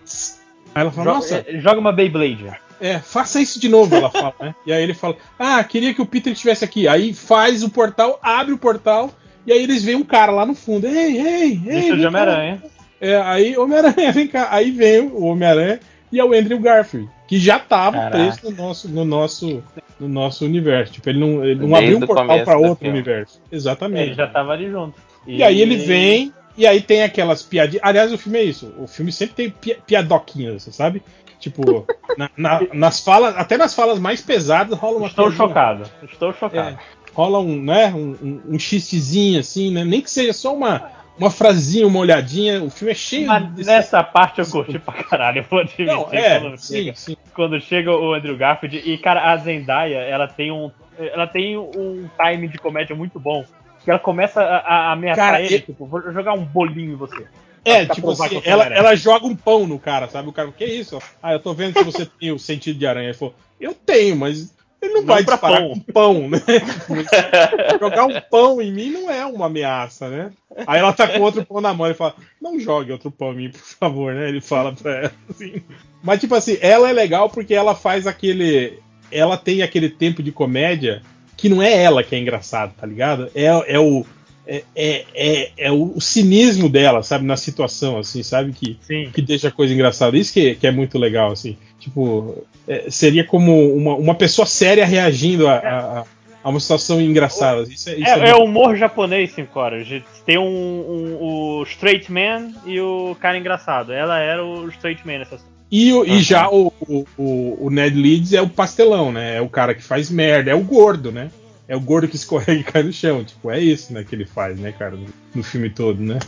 S1: Aí ela fala,
S2: Joga,
S1: nossa,
S2: eh, joga uma Beyblade.
S1: é, faça isso de novo, ela fala, né? E aí ele fala, ah, queria que o Peter estivesse aqui. Aí faz o portal, abre o portal, e aí eles veem um cara lá no fundo. Ei, ei, ei. Vem
S2: de. Homem-Aranha.
S1: É, aí, Homem-Aranha, vem cá. Aí vem o Homem-Aranha e é o Andrew Garfield, que já tava
S3: Caraca.
S1: preso no nosso, no nosso, no nosso universo. Tipo, ele não, ele não abriu um portal para outro universo. Exatamente.
S2: Ele já tava ali junto.
S1: E aí ele vem, e aí tem aquelas piadinhas. Aliás, o filme é isso. O filme sempre tem pi piadoquinhas, sabe? Tipo, na- na- nas falas, até nas falas mais pesadas rola uma
S2: Estou
S1: piadinha.
S2: chocado. Estou chocado.
S1: É, rola um, né, um, um, um xistezinho assim, né? Nem que seja só uma, uma frasinha, uma olhadinha. O filme é cheio
S2: Mas
S1: desse-
S2: nessa parte eu curti pra caralho, eu vou admitir.
S1: Não, é,
S2: quando,
S1: sim,
S2: chega,
S1: sim.
S2: quando chega o Andrew Garfield. E, cara, a Zendaya, ela tem um. Ela tem um time de comédia muito bom. Que ela começa a, a ameaçar
S1: Cara,
S2: ele,
S1: e-
S2: tipo, vou jogar um bolinho em você.
S1: É, tipo assim,
S2: eu
S1: ela, ela joga um pão no cara, sabe? O cara, que isso? Ah, eu tô vendo que você tem o sentido de aranha. Ele falou, eu tenho, mas ele não,
S2: Não
S1: vai
S2: pra
S1: disparar
S2: pão.
S1: com pão, né? Jogar um pão em mim não é uma ameaça, né? Aí ela tá com outro pão na mão e fala, não jogue outro pão em mim, por favor, né? Ele fala pra ela, assim. Mas, tipo assim, ela é legal porque ela faz aquele... Ela tem aquele tempo de comédia que não é ela que é engraçado, tá ligado? É, é o... É, é, é, é o cinismo dela, sabe, na situação, assim, sabe? Que,
S2: Sim.
S1: que deixa a coisa engraçada. Isso que, que é muito legal, assim. Tipo, é, seria como uma, uma pessoa séria reagindo a, a, uma situação engraçada. Isso é, isso
S2: É,
S1: é
S2: é humor japonês, cinco horas. Tem um, um- o straight man e o cara engraçado. Ela era o straight man nessa
S1: E, o- e já o, o, o- Ned Leeds é o pastelão, né? É o cara que faz merda, é o gordo, né? É o gordo que escorrega e cai no chão. Tipo, é isso né, que ele faz, né, cara, no, no filme todo, né?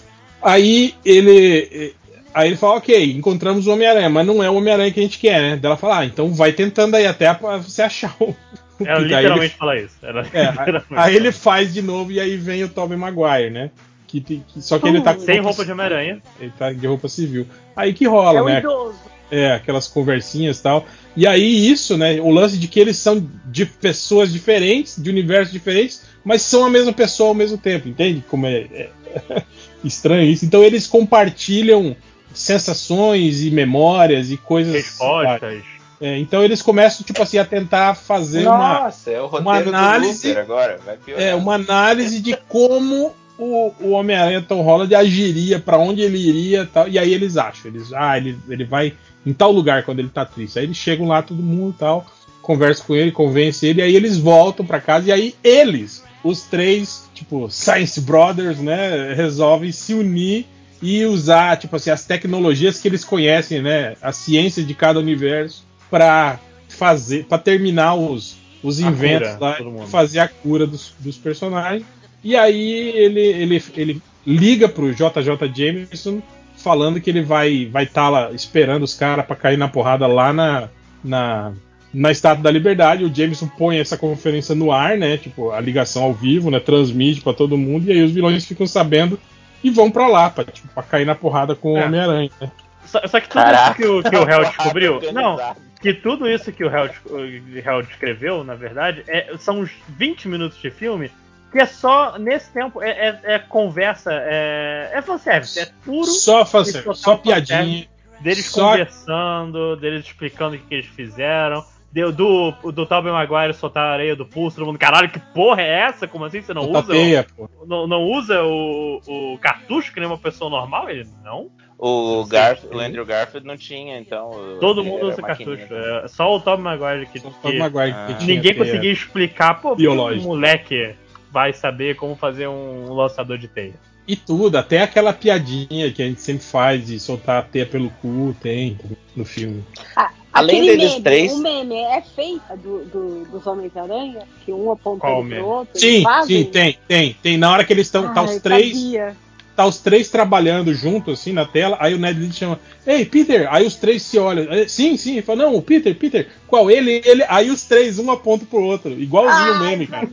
S1: Aí ele. Aí ele fala, ok, encontramos o Homem-Aranha, mas não é o Homem-Aranha que a gente quer, né? Daí Ela fala, ah, então vai tentando aí até você achar o. o
S2: Ela
S1: Peter. Aí ele-
S2: literalmente fala isso. Ela
S1: É,
S2: literalmente
S1: aí
S2: fala
S1: ele faz de novo e aí vem o Tobey Maguire, né? Que, que- só que ele tá com
S2: Sem roupa de Homem-Aranha.
S1: Ele tá de roupa civil. Aí que rola,
S4: É o
S1: né?
S4: idoso.
S1: É, aquelas conversinhas e tal. E aí isso, né? O lance de que eles são de pessoas diferentes, de universos diferentes, mas são a mesma pessoa ao mesmo tempo, entende? Como é, é estranho isso. Então eles compartilham sensações e memórias e coisas.
S2: Respostas.
S1: É, então eles começam, tipo assim, a tentar fazer uma
S3: Nossa, é o
S1: uma análise-
S3: agora. Vai piorar.
S1: é, uma análise de como o, o Homem-Aranha Tom Holland agiria, pra onde ele iria e tal. E aí eles acham, eles, ah, ele, ele vai em tal lugar quando ele tá triste. Aí eles chegam lá, todo mundo e tal, conversa com ele, convence ele, aí eles voltam pra casa, e aí eles, os três, tipo, Science Brothers, né, resolvem se unir e usar, tipo assim, as tecnologias que eles conhecem, né, a ciência de cada universo pra fazer, para terminar os, os
S2: A
S1: inventos
S2: cura,
S1: lá, fazer a cura dos, dos personagens. E aí ele, ele, ele liga pro JJ Jameson falando que ele vai vai estar tá lá esperando os caras para cair na porrada lá na, na, na Estátua da Liberdade. O Jameson põe essa conferência no ar, né? Tipo, a ligação ao vivo, né? Transmite para todo mundo, e aí os vilões ficam sabendo e vão para lá, pra, tipo, pra cair na porrada com o é. Homem-Aranha, né?
S2: Só, só, que tudo Caraca. isso que o, que o Hell descobriu. Não, que tudo isso que o Hell, Hell descreveu, na verdade, é, são uns 20 minutos de filme que é só, nesse tempo, é, é, é conversa, é, é fanservice, é puro.
S1: Só fanservice, só piadinha.
S2: Deles só... conversando, deles explicando o que, que eles fizeram. Do, do, do Tobey Maguire soltar a areia do pulso, todo mundo, caralho, que porra é essa? Como assim? Você não usa? Teia, o, não, não usa o, o cartucho que nem uma pessoa normal? Ele, não.
S3: O, Garf, o Andrew Garfield não tinha, então.
S2: Todo mundo usa cartucho. É, só o Tobey Maguire que, que, Maguire que ah. ninguém conseguia explicar. Pô, o moleque vai saber como fazer um lançador de teia.
S1: E tudo, até aquela piadinha que a gente sempre faz de soltar a teia pelo cu, tem no filme.
S4: Ah, Além deles meme, três. O meme é feita do, do, dos Homens-Aranha, que um apontando pro outro.
S1: Sim, sim, tem, tem. Tem. Na hora que eles estão. Tá os três. Sabia tá os três trabalhando junto, assim, na tela, aí o Ned Leeds chama, ei, Peter, aí os três se olham, sim, sim, fala, não, o Peter, Peter, qual? Ele, ele, aí os três, um aponta pro outro, igualzinho o meme, cara.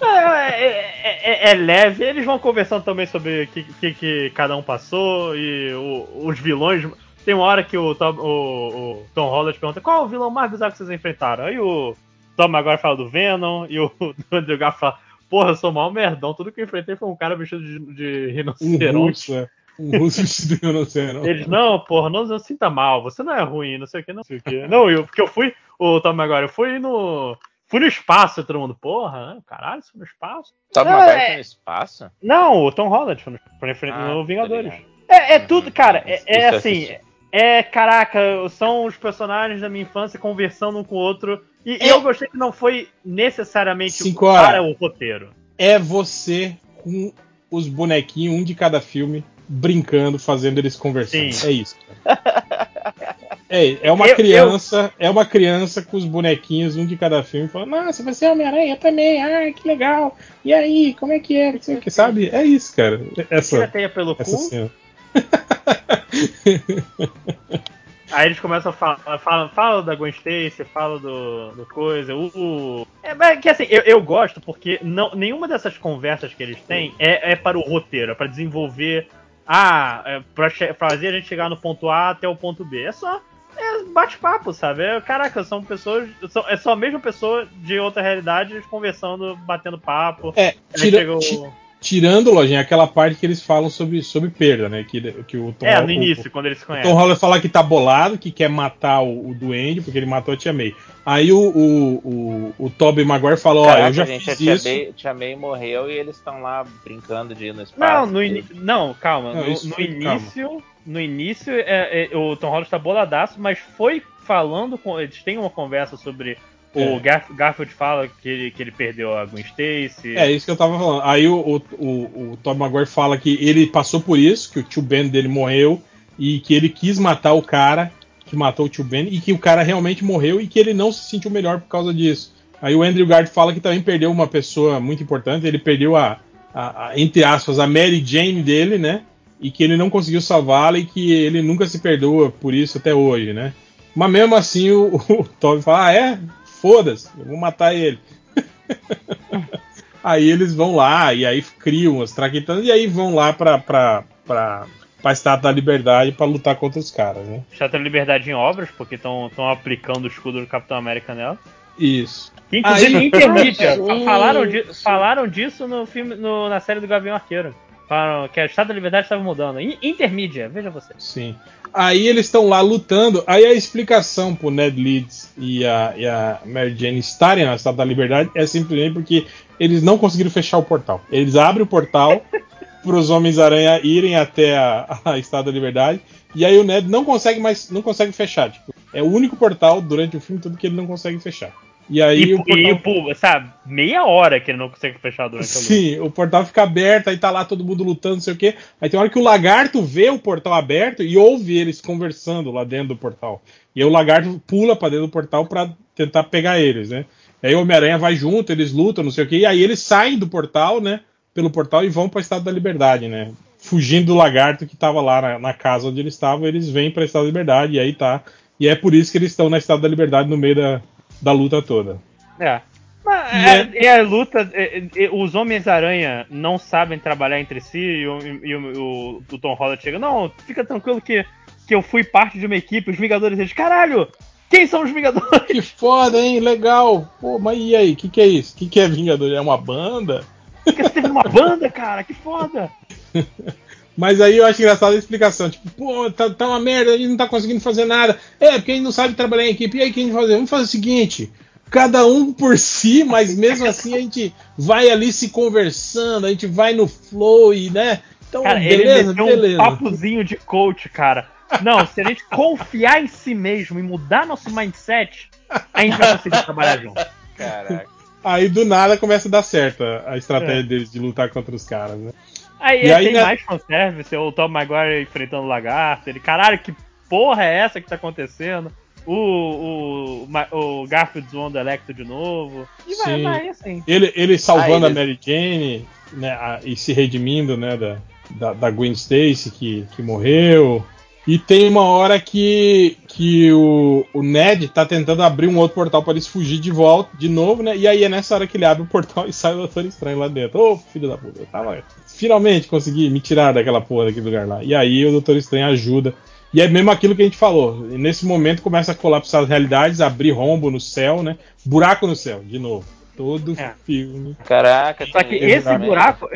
S2: É, é, é, é, leve, eles vão conversando também sobre o que, que, que, cada um passou e o, os vilões. Tem uma hora que o Tom, o, o Tom Holland pergunta qual é o vilão mais bizarro que vocês enfrentaram? Aí o Tom agora fala do Venom e o Andrew Garfield fala Porra, eu sou mal merdão. Tudo que eu enfrentei foi um cara vestido de, de rinoceronte. Um russo, é.
S1: Um russo vestido de rinoceronte.
S2: Eles, não, porra, não, não sinta mal. Você não é ruim, não sei o que, não sei o que. Não, eu, porque eu fui, o Tom agora, eu fui no. Fui no espaço, todo mundo, porra, né? caralho, foi no espaço.
S3: Tom Maguire é... foi no espaço?
S2: Não, o Tom Holland foi no, foi no, ah, no Vingadores. É, é tudo, cara, é, é assim, é, caraca, são os personagens da minha infância conversando um com o outro e, é... eu gostei que não foi necessariamente
S1: Cinco para o roteiro. É você com os bonequinhos, um de cada filme, brincando, fazendo eles conversando. Sim. É isso. É, é uma eu, criança, eu... é uma criança com os bonequinhos, um de cada filme, falando, nossa, você é Homem-Aranha também, ah, que legal. E aí, como é que é? Não sei o que, sabe? É isso, cara. Essa,
S2: Tira a teia pelo essa cu. Aí eles começam a falar, falam, falam da Gwen Stacy, falam do, do coisa. O, o... É, que assim, eu, eu gosto porque não, nenhuma dessas conversas que eles têm é, é para o roteiro, é para desenvolver. Ah, é pra fazer a gente chegar no ponto A até o ponto B. É só é bate-papo, sabe? É, caraca, são pessoas. São, é só a mesma pessoa de outra realidade conversando, batendo papo.
S1: É, tira, o tirando, lojinha, aquela parte que eles falam sobre, sobre perda, né? Que, que o
S2: Tom É, no início, o, quando eles conhecem.
S1: O Tom Holland fala que tá bolado, que quer matar o, o Duende, porque ele matou a Tia May. Aí o, o, o, o Tobey Maguire falou, ó, eu já gente, fiz a isso.
S3: May, Tia May morreu e eles estão lá brincando de ir no espaço.
S2: Não, no in... não calma. Não, no, no início, calma. no início é, é, o Tom Holland tá boladaço, mas foi falando com... Eles têm uma conversa sobre o é. Garf Garfield fala que ele, que ele perdeu a Gwen Stacy.
S1: É isso que eu tava falando. Aí o, o, o, o Tom Maguire fala que ele passou por isso, que o tio Ben dele morreu e que ele quis matar o cara que matou o tio Ben e que o cara realmente morreu e que ele não se sentiu melhor por causa disso. Aí o Andrew Garfield fala que também perdeu uma pessoa muito importante, ele perdeu a, a, a entre aspas, a Mary Jane dele, né? E que ele não conseguiu salvá-la e que ele nunca se perdoa por isso até hoje, né? Mas mesmo assim o, o Toby fala, ah, é? Foda-se, eu vou matar ele. aí eles vão lá e aí criam as traquitanas e aí vão lá pra, pra, pra, pra Estátua da Liberdade para lutar contra os caras, né?
S2: Estátua da Liberdade em obras, porque estão aplicando o escudo do Capitão América nela.
S1: Isso.
S2: Inclusive aí... intermídia. falaram, di falaram disso no filme, no, na série do Gavião Arqueiro. Falaram que a Estátua da Liberdade estava mudando. Intermídia, veja você.
S1: Sim. Aí eles estão lá lutando. Aí a explicação pro Ned Leeds e a, e a Mary Jane estarem na Estátua da Liberdade é simplesmente porque eles não conseguiram fechar o portal. Eles abrem o portal para os Homens-Aranha irem até a, a Estátua da Liberdade. E aí o Ned não consegue mais, não consegue fechar. Tipo, é o único portal durante o filme todo que ele não consegue fechar. E aí
S2: e,
S1: o portal...
S2: e, pô, sabe, meia hora que ele não consegue fechar durante
S1: Sim, o portal fica aberto, aí tá lá todo mundo lutando, não sei o quê. Aí tem hora que o lagarto vê o portal aberto e ouve eles conversando lá dentro do portal. E aí o lagarto pula para dentro do portal para tentar pegar eles, né? Aí o Homem-Aranha vai junto, eles lutam, não sei o que, e aí eles saem do portal, né? Pelo portal e vão para o Estado da Liberdade, né? Fugindo do lagarto que estava lá na, na, casa onde eles estavam, eles vêm para Estado da Liberdade, e aí tá. E é por isso que eles estão na Estado da Liberdade no meio da, da luta toda.
S2: É. Mas, é, é, a luta. É, é, os Homens-Aranha não sabem trabalhar entre si e, o, e o, o, Tom Holland chega. Não, fica tranquilo que, que eu fui parte de uma equipe. Os Vingadores eles. Caralho! Quem são os Vingadores?
S1: Que foda, hein? Legal. Pô, mas e aí? O que, que é isso? O que, que é Vingadores? É uma banda?
S2: Porque você teve uma banda, cara? Que foda!
S1: Mas aí eu acho engraçada a explicação. Tipo, pô, tá, tá, uma merda, a gente não tá conseguindo fazer nada. É, porque a gente não sabe trabalhar em equipe. E aí, o que a gente vai fazer? Vamos fazer o seguinte: cada um por si, mas mesmo assim a gente vai ali se conversando, a gente vai no flow e, né?
S2: Então, cara, beleza, ele beleza. um papozinho de coach, cara. Não, se a gente confiar em si mesmo e mudar nosso mindset, a gente vai conseguir trabalhar junto.
S1: Caraca. Aí do nada começa a dar certo a estratégia é. deles de lutar contra os caras, né?
S2: Aí, e aí tem né... mais fanservice, o Tom Maguire enfrentando o lagarto, ele, caralho, que porra é essa que tá acontecendo? O, o, o Garfield zoando o Electro de novo.
S1: E vai, Sim. vai assim. Ele, ele salvando ele... a Mary Jane né, a, e se redimindo né, da, da, da Gwen Stacy que, que morreu. E tem uma hora que, que o, o Ned tá tentando abrir um outro portal para eles fugir de volta, de novo, né? E aí é nessa hora que ele abre o portal e sai o Doutor Estranho lá dentro. Ô, oh, filho da puta, tava. Finalmente consegui me tirar daquela porra daquele lugar lá. E aí o Doutor Estranho ajuda. E é mesmo aquilo que a gente falou. E nesse momento começa a colapsar as realidades, abrir rombo no céu, né? Buraco no céu, de novo. Todo é. filme.
S3: Caraca,
S2: Só que esse buraco.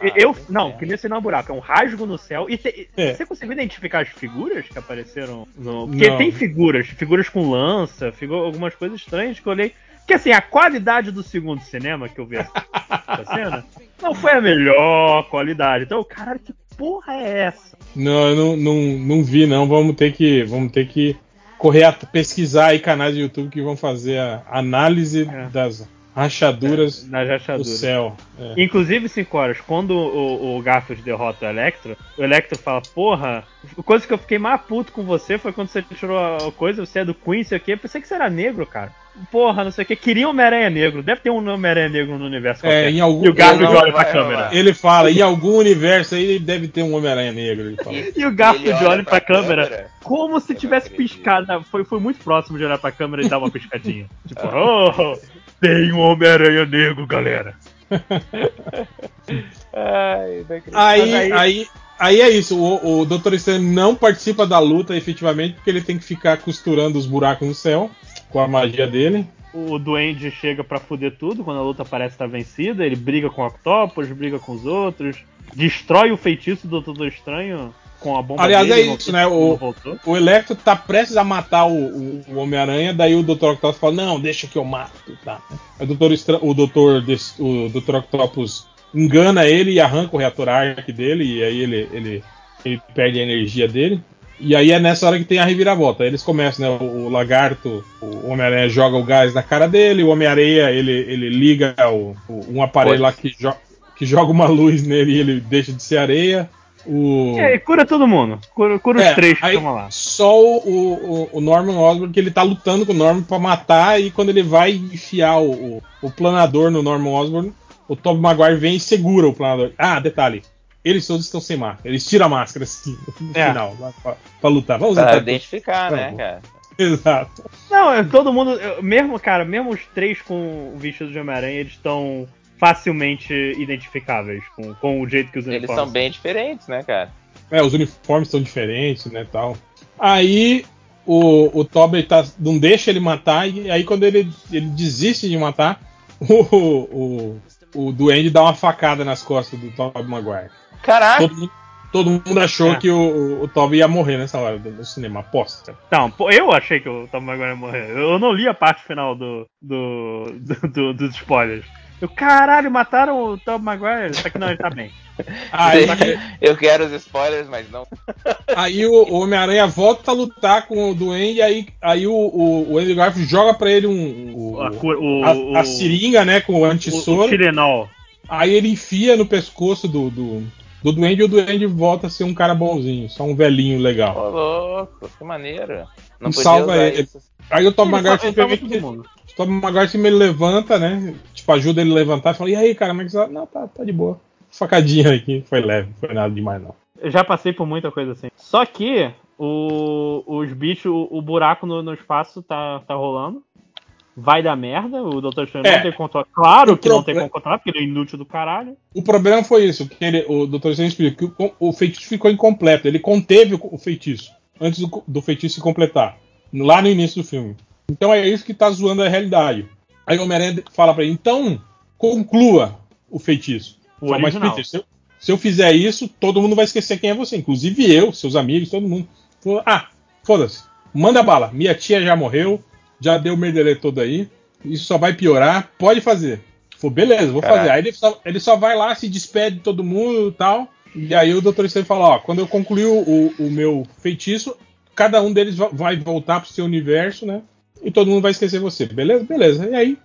S2: Eu, não, que esse não é um buraco, é um rasgo no céu. E te, é. você conseguiu identificar as figuras que apareceram no. Porque não. tem figuras, figuras com lança, figu, algumas coisas estranhas que eu olhei. Que assim, a qualidade do segundo cinema que eu vi essa cena não foi a melhor qualidade. Então, caralho, que porra é essa?
S1: Não, eu não, não, não vi, não. Vamos ter que. Vamos ter que correr a pesquisar aí canais de YouTube que vão fazer a análise é. das rachaduras,
S2: é, rachaduras.
S1: do céu.
S2: É. Inclusive, 5 horas, quando o, o Garfield derrota o Electro, o Electro fala, porra, a coisa que eu fiquei mais puto com você foi quando você tirou a coisa, você é do Queen, sei o quê. Eu pensei que você era negro, cara. Porra, não sei o que. Queria um Homem-Aranha negro. Deve ter um Homem-Aranha negro no universo.
S1: É, em algum...
S2: E o Garfield olha pra câmera.
S1: Ele fala, em algum universo aí deve ter um Homem-Aranha negro.
S2: e o Garfield olha pra, pra câmera, câmera como se tivesse piscado. Foi, foi muito próximo de olhar pra câmera e dar uma piscadinha. tipo, oh, tem um Homem-Aranha negro, galera.
S1: Ai, aí, aí, aí, aí é isso. O, o Dr. Strange não participa da luta efetivamente porque ele tem que ficar costurando os buracos no céu com a magia dele.
S2: O Duende chega para fuder tudo quando a luta parece estar vencida. Ele briga com o Octopus, briga com os outros, destrói o feitiço do Doutor Estranho com a bomba
S1: Aliás, dele, é isso, né? O, o Electro tá prestes a matar o, o, o Homem-Aranha, daí o Dr. Octopus fala: Não, deixa que eu mato, tá? O Dr. Estra o Dr. o Dr. Octopus engana ele e arranca o reator arc dele, e aí ele, ele, ele perde a energia dele. E aí é nessa hora que tem a reviravolta. Aí eles começam, né? O, o lagarto, o Homem-Aranha joga o gás na cara dele, o Homem-Areia ele, ele liga o, o, um aparelho Pode. lá que, jo que joga uma luz nele e ele deixa de ser areia. O...
S2: É, cura todo mundo. Cura, cura é, os três que estão lá.
S1: Só o, o, o, Norman Osborn, que ele tá lutando com o Norman pra matar, e quando ele vai enfiar o, o, planador no Norman Osborn, o Tom Maguire vem e segura o planador. Ah, detalhe eles todos estão sem máscara. Eles tiram a máscara assim no é. final, pra, pra, lutar.
S3: Vamos pra identificar, né, cara?
S1: Exato.
S2: Não, é, todo mundo. Mesmo, cara, mesmo os três com o vestido de Homem-Aranha, eles estão facilmente identificáveis com, com o jeito que os
S3: uniformes. Eles são bem diferentes, né, cara?
S1: É, os uniformes são diferentes, né, tal. Aí o, o Tobey tá, não deixa ele matar, e aí quando ele, ele desiste de matar, o, o, o Duende dá uma facada nas costas do Tobey Maguire.
S3: Caraca!
S1: Todo, todo mundo achou é. que o, o Toby ia morrer nessa hora do, do, cinema, aposta.
S2: Não, eu achei que o Toby Maguire ia morrer. Eu não li a parte final do, do, do, do dos spoilers. Eu, caralho, mataram o Tom Maguire. Só que não, ele tá bem.
S3: Aí, eu quero os spoilers, mas não.
S1: Aí o, o Homem-Aranha volta a lutar com o Duende, e aí, aí o, o, o Andrew Garfield joga pra ele um, o, a, a, a, seringa, né, com o antissoro. O, o
S2: Tilenol.
S1: Aí ele enfia no pescoço do, do, do Duende e o Duende volta a ser um cara bonzinho, só um velhinho legal.
S3: Ô, louco, que maneira.
S1: Não salva ele. Isso. Aí o Tom Maguire simplesmente Tobey Maguire cima ele levanta, né? Tipo, ajuda ele a levantar e fala, e aí, cara, como é que você? Não, tá, tá de boa. Facadinha aqui, foi leve, foi nada demais não.
S2: Eu já passei por muita coisa assim. Só que o, os bichos, o, o buraco no, no espaço tá, tá rolando. Vai dar merda, o Dr. Strange
S1: É.
S2: não tem controle. Claro
S1: O
S2: que não tem controlar, porque ele é inútil do caralho.
S1: O problema foi isso, que ele, o Dr. Strange explicou que o, o feitiço ficou incompleto. Ele conteve o, o feitiço antes do, do feitiço se completar, lá no início do filme. Então é isso que tá zoando a realidade. Aí o Homem-Aranha fala pra ele, então conclua o feitiço.
S2: O
S1: Fala, Mas. Peter, se eu, se eu fizer isso, todo mundo vai esquecer quem é você, inclusive eu, seus amigos, todo mundo. Falou, ah, foda-se, manda bala. Minha tia já morreu, já deu o merdelê todo aí, isso só vai piorar, pode fazer. Falou, beleza, vou
S3: Caraca.
S1: fazer. Aí ele só, ele só vai lá, se despede de todo mundo e tal. E aí o Dr. Strange fala, ó, quando eu concluir o, o meu feitiço, cada um deles va- vai voltar pro seu universo, né? E todo mundo vai esquecer você. Beleza? Beleza. E aí,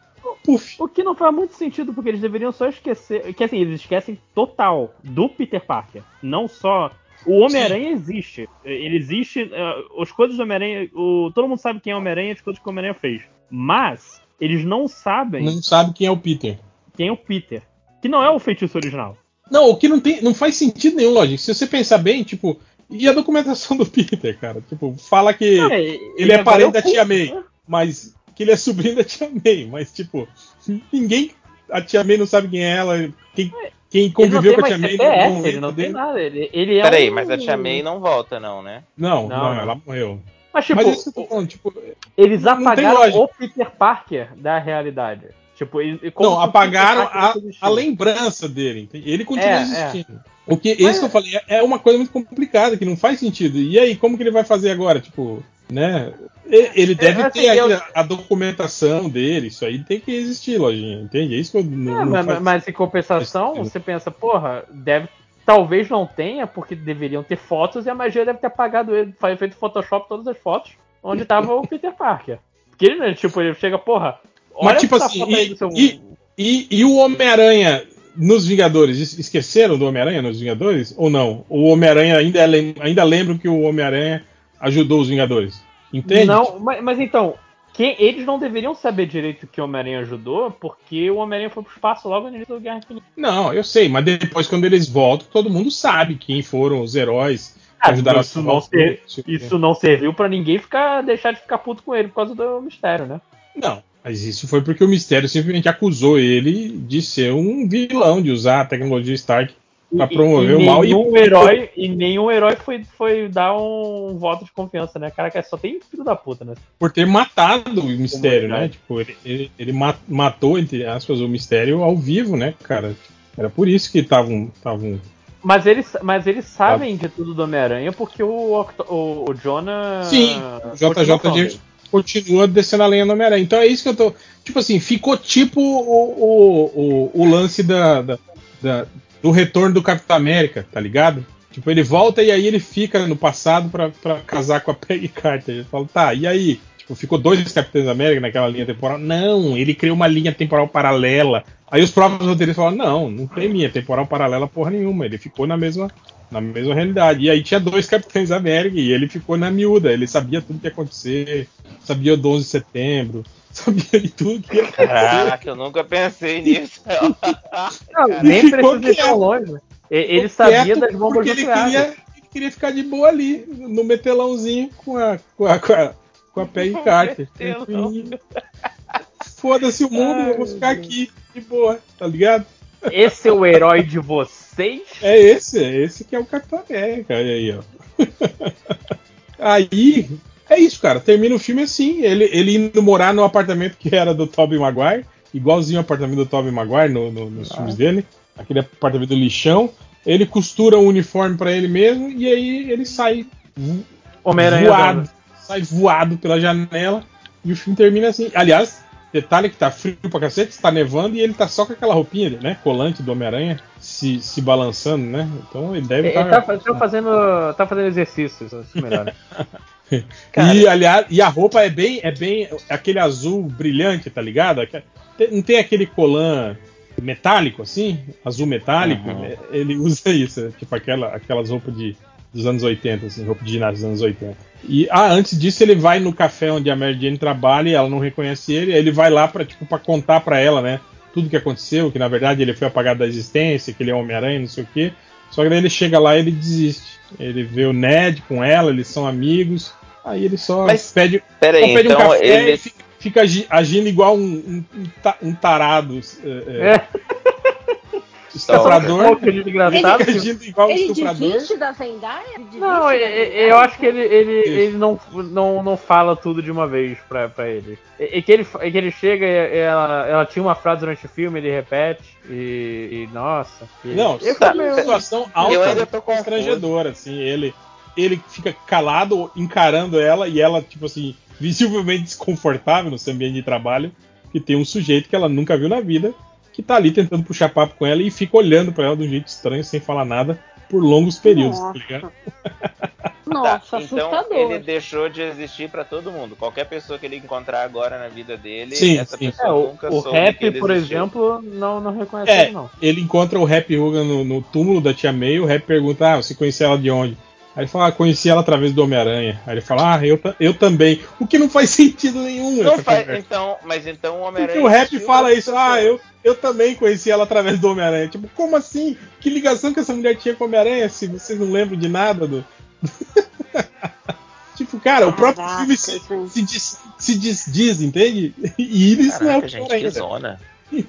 S1: puf.
S2: O que não faz muito sentido, porque eles deveriam só esquecer. Que assim, eles esquecem total do Peter Parker. Não só. O Homem-Aranha existe. Ele existe. eh, as coisas do Homem-Aranha. o- Todo mundo sabe quem é o Homem-Aranha e as coisas que o Homem-Aranha fez. Mas, eles não sabem
S1: Não sabe quem é o Peter.
S2: quem é o Peter. Que não é o feitiço original.
S1: Não, o que não tem, não faz sentido nenhum, lógico. Se você pensar bem, tipo, e a documentação do Peter, cara? Tipo, fala que
S2: É,
S1: ele é
S2: agora
S1: parente da tia May,
S2: né?
S1: Mas que ele é sobrinho da tia May, mas tipo, ninguém, a tia May não sabe quem é ela, quem, quem
S2: Ele
S1: conviveu
S2: tem
S1: com a tia May
S2: CPF,
S1: não
S2: ele não tem
S1: dele.
S2: nada. Ele, ele é
S3: Peraí,
S2: um-
S3: mas a Tia May não volta, não, né?
S1: Não,
S2: Não,
S1: não, ela morreu.
S2: Mas tipo,
S1: mas é isso que eu tô falando, tipo,
S2: eles
S1: tem
S2: apagaram o Peter Parker da realidade. Tipo, e- e como
S1: não, apagaram a, a lembrança dele. Ele continua
S2: É,
S1: existindo. O que,
S2: Mas-
S1: isso que eu falei é- é uma coisa muito complicada, que não faz sentido. E aí, como que ele vai fazer agora? Tipo, né? Ele deve
S2: assim,
S1: ter
S2: eu-
S1: a, documentação dele, isso aí tem que existir, lojinha, entende? É isso que eu não,
S2: É,
S1: não
S2: mas, mas em compensação, você pensa, porra, deve. Talvez não tenha, porque deveriam ter fotos e a magia deve ter apagado ele, feito Photoshop todas as fotos onde tava o Peter Parker. Porque ele, né, tipo, ele chega, porra, olha
S1: Mas tipo assim, e,
S2: seu.
S1: e- e- e o Homem-Aranha nos Vingadores, es- esqueceram do Homem-Aranha nos Vingadores? Ou não? O Homem-Aranha ainda, é ainda lembra que o Homem-Aranha ajudou os Vingadores? Entende?
S2: Não, mas, mas então, quem, eles não deveriam saber direito que o Homem-Aranha ajudou, porque o Homem-Aranha foi pro espaço logo no início do Guerra Infinita.
S1: Não, eu sei, mas depois quando eles voltam, todo mundo sabe quem foram os heróis que
S2: Ah,
S1: ajudaram a
S2: isso
S1: salvar
S2: não ser-. Isso não serviu pra ninguém ficar deixar de ficar puto com ele por causa do mistério, né?
S1: Não, mas isso foi porque o Mistério simplesmente acusou ele de ser um vilão, de usar a tecnologia Stark pra
S2: E-
S1: promover
S2: e
S1: o mal.
S2: Nenhum herói, e nenhum herói foi, foi dar um voto de confiança, né? Caraca, só tem filho da puta, né?
S1: por ter matado o Mistério, né? Tipo, ele, ele, ele ma- matou, entre aspas, o Mistério ao vivo, né, cara? Era por isso que estavam. tavam
S2: Mas eles, mas eles sabem de tudo do Homem-Aranha porque o, o, o Jonah.
S1: Sim, o JJ
S2: continua
S1: continua descendo a lenha no Homem-Aranha. Então é isso que eu tô. Tipo assim, ficou tipo o, o, o, o lance da, da- da- do retorno do Capitão América, tá ligado? Tipo, ele volta e aí ele fica no passado pra casar com a Peggy Carter. Ele fala, tá, e aí? Tipo, ficou dois Capitães América naquela linha temporal? Não, ele criou uma linha temporal paralela. Aí os próprios roteiristas falam, não, não tem linha temporal paralela porra nenhuma. Ele ficou na mesma, na mesma realidade. E aí tinha dois Capitães América e ele ficou na miúda. Ele sabia tudo que ia acontecer, sabia do 11 de setembro, sabia de tudo que ia acontecer.
S3: Caraca, eu nunca pensei nisso.
S2: Não, nem precisa ir tão
S1: quieto.
S2: longe. Ele sabia das bombas
S1: porque ele queria, ele queria ficar de boa ali, no metelãozinho com a, com a, com a, com a Peggy Carter. Foda-se o mundo, eu vou ficar aqui de boa, tá ligado?
S2: Esse é o herói de vocês?
S1: É esse, é esse que é o Capitão América, olha aí, ó. aí, é isso, cara. Termina o filme assim, ele, ele indo morar no apartamento que era do Tobey Maguire, igualzinho ao apartamento do Tobey Maguire no, no- nos filmes dele, aquele apartamento do lixão. Ele costura um uniforme pra ele mesmo e aí ele sai vo- voado, sai voado pela janela e o filme termina assim. Aliás, detalhe que tá frio pra cacete, está nevando e ele tá só com aquela roupinha, né, colante do Homem-Aranha se, se balançando, né? Então ele deve
S2: Ele
S1: estar
S2: tá, tá fazendo, tá fazendo exercício, isso é melhor.
S1: E aliás, e a roupa é bem, é bem aquele azul brilhante, tá ligado? Não tem aquele colã metálico assim, azul metálico.
S3: Uhum.
S1: É, Ele usa isso, é tipo aquela, aquelas roupas de, dos anos 80, assim, roupa de ginásio dos anos 80. E ah, antes disso ele vai no café onde a Mary Jane trabalha e ela não reconhece ele, aí ele vai lá para tipo para contar para ela, né, tudo que aconteceu, que na verdade ele foi apagado da existência, que ele é Homem-Aranha, não sei o quê. Só que daí ele chega lá e ele desiste. Ele vê o Ned com ela, eles são amigos. Aí ele só
S3: Mas,
S1: pede,
S3: Peraí,
S1: só pede
S3: então
S1: um café
S3: ele.
S1: e fica, fica agi- agindo igual um, um- um ta- tarado é, é,
S2: É,
S1: estuprador.
S2: de engraçado.
S1: Fica agindo igual um
S4: Ele
S1: estuprador.
S4: da Zendaya? Ele
S2: Não,
S4: da
S2: eu,
S4: Zendaya?
S2: eu acho que ele, ele,
S1: Isso.
S2: ele não, não, não fala tudo de uma vez pra, pra ele. E, e que ele. e que ele chega e ela, ela tinha uma frase durante o filme, ele repete. E. e, nossa.
S1: Não,
S2: eu
S1: tá
S2: meio-
S1: uma situação
S3: Eu ainda
S1: altamente
S3: tô confuso.
S1: constrangedora, assim, ele ele fica calado, encarando ela e ela, tipo assim, visivelmente desconfortável no seu ambiente de trabalho, que tem um sujeito que ela nunca viu na vida, que tá ali tentando puxar papo com ela e fica olhando pra ela de um jeito estranho, sem falar nada, por longos períodos, tá
S4: Nossa.
S1: ligado?
S4: Nossa,
S3: Tá, então
S4: assustador.
S3: ele deixou de existir pra todo mundo. Qualquer pessoa que ele encontrar agora na vida dele,
S1: Sim,
S3: essa
S1: sim.
S3: pessoa
S2: É, o,
S3: nunca
S2: o
S3: soube
S2: rap,
S3: que ele
S2: por
S3: existiu.
S2: exemplo, não, não reconhece
S1: É,
S2: ele, não.
S1: ele encontra o Rap Hogan no, no túmulo da tia May, o Rap pergunta, ah, você conhecia ela de onde? Aí ele fala, ah, conheci ela através do Homem-Aranha. Aí ele fala, ah, eu, eu também. O que não faz sentido nenhum
S3: Não
S1: essa
S3: faz,
S1: conversa.
S3: então, mas então o
S1: Porque
S3: Homem-Aranha.
S1: o rap fala isso, ah, eu, eu também conheci ela através do Homem-Aranha. Tipo, como assim? Que ligação que essa mulher tinha com o Homem-Aranha se vocês não lembram de nada do. tipo, cara, o próprio
S4: Caraca,
S1: filme se, se, diz, se desdiz, entende? E isso não é o
S3: Caraca, gente, que zona.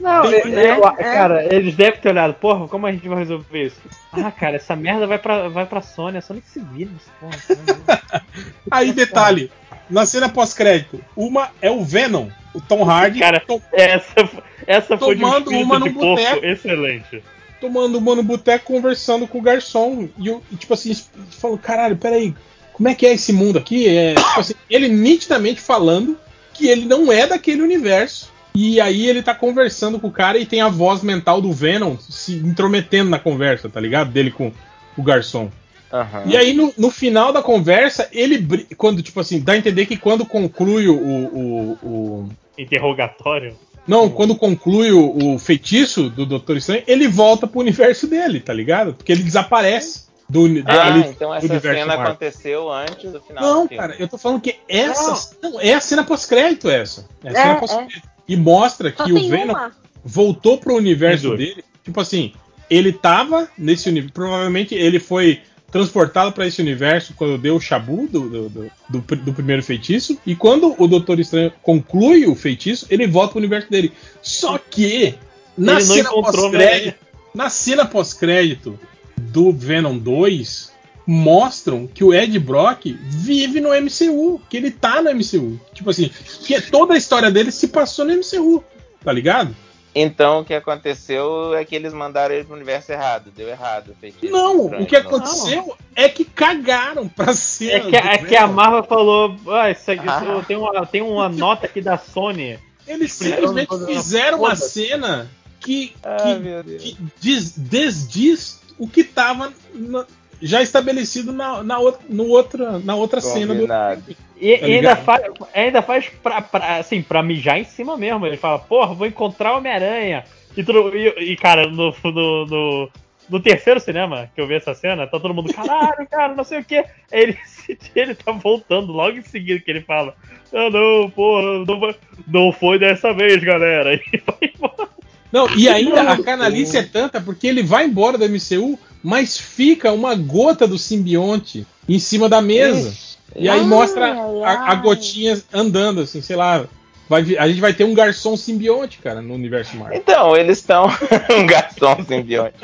S2: Não, eu-
S4: é.
S2: cara, eles devem ter olhado, porra, como a gente vai resolver isso? Ah, cara, essa merda vai pra, vai pra Sony, a Sony que se vira, porra.
S1: Aí, detalhe, na cena pós-crédito, uma é o Venom, o Tom Hardy,
S2: Cara,
S1: to-
S2: Essa, essa foi de um
S1: Tomando uma
S2: de
S1: no
S2: porco
S1: boteco.
S2: excelente.
S1: tomando uma no boteco conversando com o garçom. E eu, e, tipo assim, falou, caralho, peraí, como é que é esse mundo aqui? É, tipo assim, ele nitidamente falando que ele não é daquele universo. E aí ele tá conversando com o cara e tem a voz mental do Venom se intrometendo na conversa, tá ligado? Dele com o garçom.
S3: Aham.
S1: E aí, no, no final da conversa, ele. Quando, tipo assim, dá a entender que quando conclui o- o- o,
S2: Interrogatório.
S1: não, quando conclui o, o feitiço do Doutor Estranho, ele volta pro universo dele, tá ligado? Porque ele desaparece do,
S3: Ah,
S1: ali-
S3: então essa cena
S1: Marvel.
S3: aconteceu antes do final
S1: Não,
S3: do filme.
S1: cara, eu tô falando que essa. Não, é a cena pós-crédito essa. É a
S4: É,
S1: cena
S4: é.
S1: pós-crédito. E mostra
S4: Só
S1: que o Venom
S4: uma.
S1: voltou pro universo dele. Tipo assim, ele tava nesse universo. Provavelmente ele foi transportado para esse universo quando deu o Shabu do, do, do, do do primeiro feitiço. E quando o Doutor Estranho conclui o feitiço, ele volta pro universo dele. Só que na
S2: Ele não
S1: cena
S2: encontrou
S1: pós-crédito, na cena pós-crédito do Venom 2, mostram que o Ed Brock vive no MCU, que ele tá no MCU. Tipo assim, que toda a história dele se passou no MCU, tá ligado?
S3: Então o que aconteceu é que eles mandaram ele pro universo errado, deu errado.
S1: Não, o que aconteceu é que cagaram pra
S2: É
S1: cena.
S2: que, é que a
S1: Venom.
S2: Marvel falou, ah, isso aqui,
S3: Ah.
S2: isso- tem, uma, tem uma nota aqui da Sony.
S1: Eles simplesmente fizeram uma cena que,
S3: Ah,
S1: que, desdiz o que tava na- já estabelecido na, na, outra, no outra, na outra cena do.
S3: Combinado.
S2: E,
S1: Tá
S2: e ainda faz, ainda faz pra, pra, assim, pra mijar em cima mesmo. Ele fala, porra, vou encontrar o Homem-Aranha. E, e, e, cara, no, no, no, no terceiro cinema que eu vi essa cena, tá todo mundo, caralho, cara, não sei o que. Ele, ele tá voltando logo em seguida que ele fala, ah não, porra, não, vai- não foi dessa vez, galera. E vai embora.
S1: Não, e ainda a canalice é tanta porque ele vai embora da MCU, mas fica uma gota do simbionte em cima da mesa. E aí
S4: Ai,
S1: mostra
S4: ai,
S1: a, a gotinha andando, assim, sei lá. Vai, a gente vai ter um garçom simbionte, cara, no universo Marvel.
S3: Então, eles estão um garçom simbionte.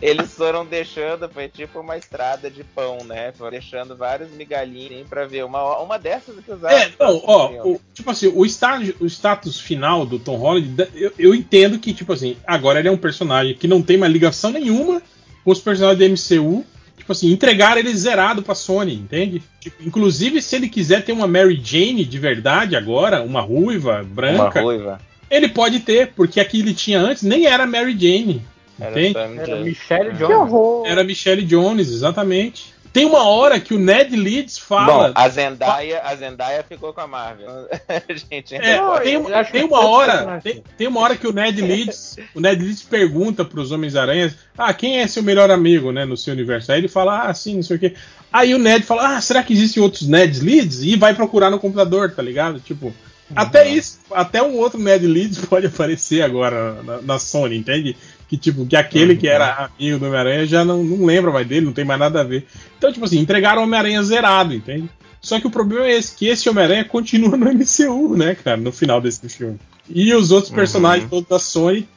S3: Eles foram deixando, foi tipo uma estrada de pão, né? Foram deixando vários migalhinhos assim, pra ver. Uma, uma dessas que usaram.
S1: É, não, ó, o- tipo assim, o estágio, o status final do Tom Holland, eu, eu entendo que, tipo assim, agora ele é um personagem que não tem mais ligação nenhuma com os personagens da MCU. Tipo assim, entregaram ele zerado pra Sony, entende? Tipo, inclusive, se ele quiser ter uma Mary Jane de verdade agora, uma ruiva,
S3: uma
S1: branca,
S3: ruiva.
S1: ele pode ter, porque a que ele tinha antes nem era Mary Jane.
S3: Era
S1: Entende?
S2: Era Michelle
S4: Que
S2: Jones.
S4: horror.
S1: Era Michelle Jones, exatamente. Tem uma hora que o Ned Leeds fala.
S3: Bom, a Zendaya, a Zendaya ficou com a Marvel. gente,
S1: é, tem, tem, uma hora, tem, tem, uma hora que o Ned Leeds, o Ned Leeds pergunta para os Homens-Aranhas: "Ah, quem é seu melhor amigo, né, no seu universo?" Aí ele fala: "Ah, sim, não sei o quê". Aí o Ned fala: "Ah, será que existem outros Ned Leeds?" E vai procurar no computador, tá ligado? Tipo, uhum. até isso, até um outro Ned Leeds pode aparecer agora na, na Sony, entende? Que tipo, que aquele que era amigo do Homem-Aranha já não, não lembra mais dele, não tem mais nada a ver. Então, tipo assim, entregaram o Homem-Aranha zerado, entende? Só que o problema é esse, que esse Homem-Aranha continua no MCU, né, cara, no final desse filme. E os outros personagens uhum. todos da Sony,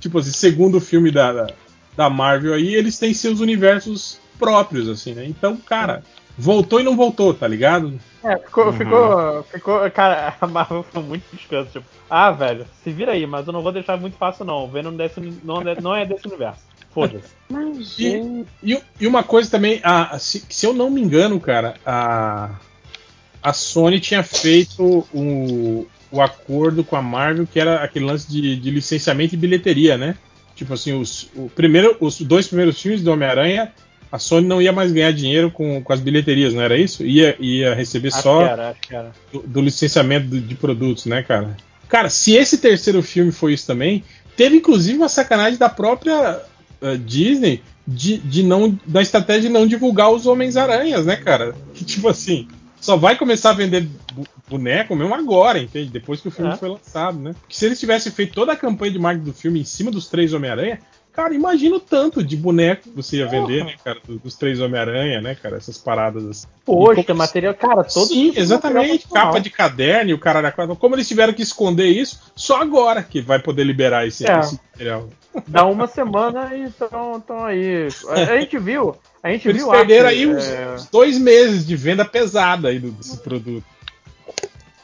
S1: tipo assim, segundo o filme da, da, da, Marvel aí, eles têm seus universos próprios, assim, né? Então, cara, voltou e não voltou, tá ligado?
S2: É, ficou, uhum. ficou, ficou, cara, a Marvel foi muito descanso, tipo, ah, velho, se vira aí, mas eu não vou deixar muito fácil não, o Venom desse, não, é, não é desse universo, foda-se.
S1: E, e, e, uma coisa também, a, se, se, eu não me engano, cara, a, a Sony tinha feito o, o acordo com a Marvel, que era aquele lance de, de licenciamento e bilheteria, né? Tipo assim, os, o primeiro, os dois primeiros filmes do Homem-Aranha a Sony não ia mais ganhar dinheiro com, com as bilheterias, não era isso? Ia, ia receber acho só era, era. Do, do, licenciamento de, de produtos, né, cara? Cara, se esse terceiro filme foi isso também, teve inclusive uma sacanagem da própria uh, Disney de, de não da estratégia de não divulgar os Homens-Aranhas, né, cara? Que tipo assim, só vai começar a vender boneco mesmo agora, entende? Depois que o filme é. foi lançado, né? Porque se eles tivessem feito toda a campanha de marketing do filme em cima dos três Homem-Aranha, Cara, imagina o tanto de boneco que você ia vender, né, cara? Dos três Homem-Aranha, né, cara? Essas paradas assim.
S2: Poxa, como... material, cara, todo
S1: Sim, exatamente. Capa de caderno e o cara da Como eles tiveram que esconder isso, só agora que vai poder liberar esse, é. esse material.
S2: Dá uma semana e estão aí. A gente viu. A gente
S1: eles
S2: viu
S1: perderam aí uns, é... uns, dois meses de venda pesada aí desse produto.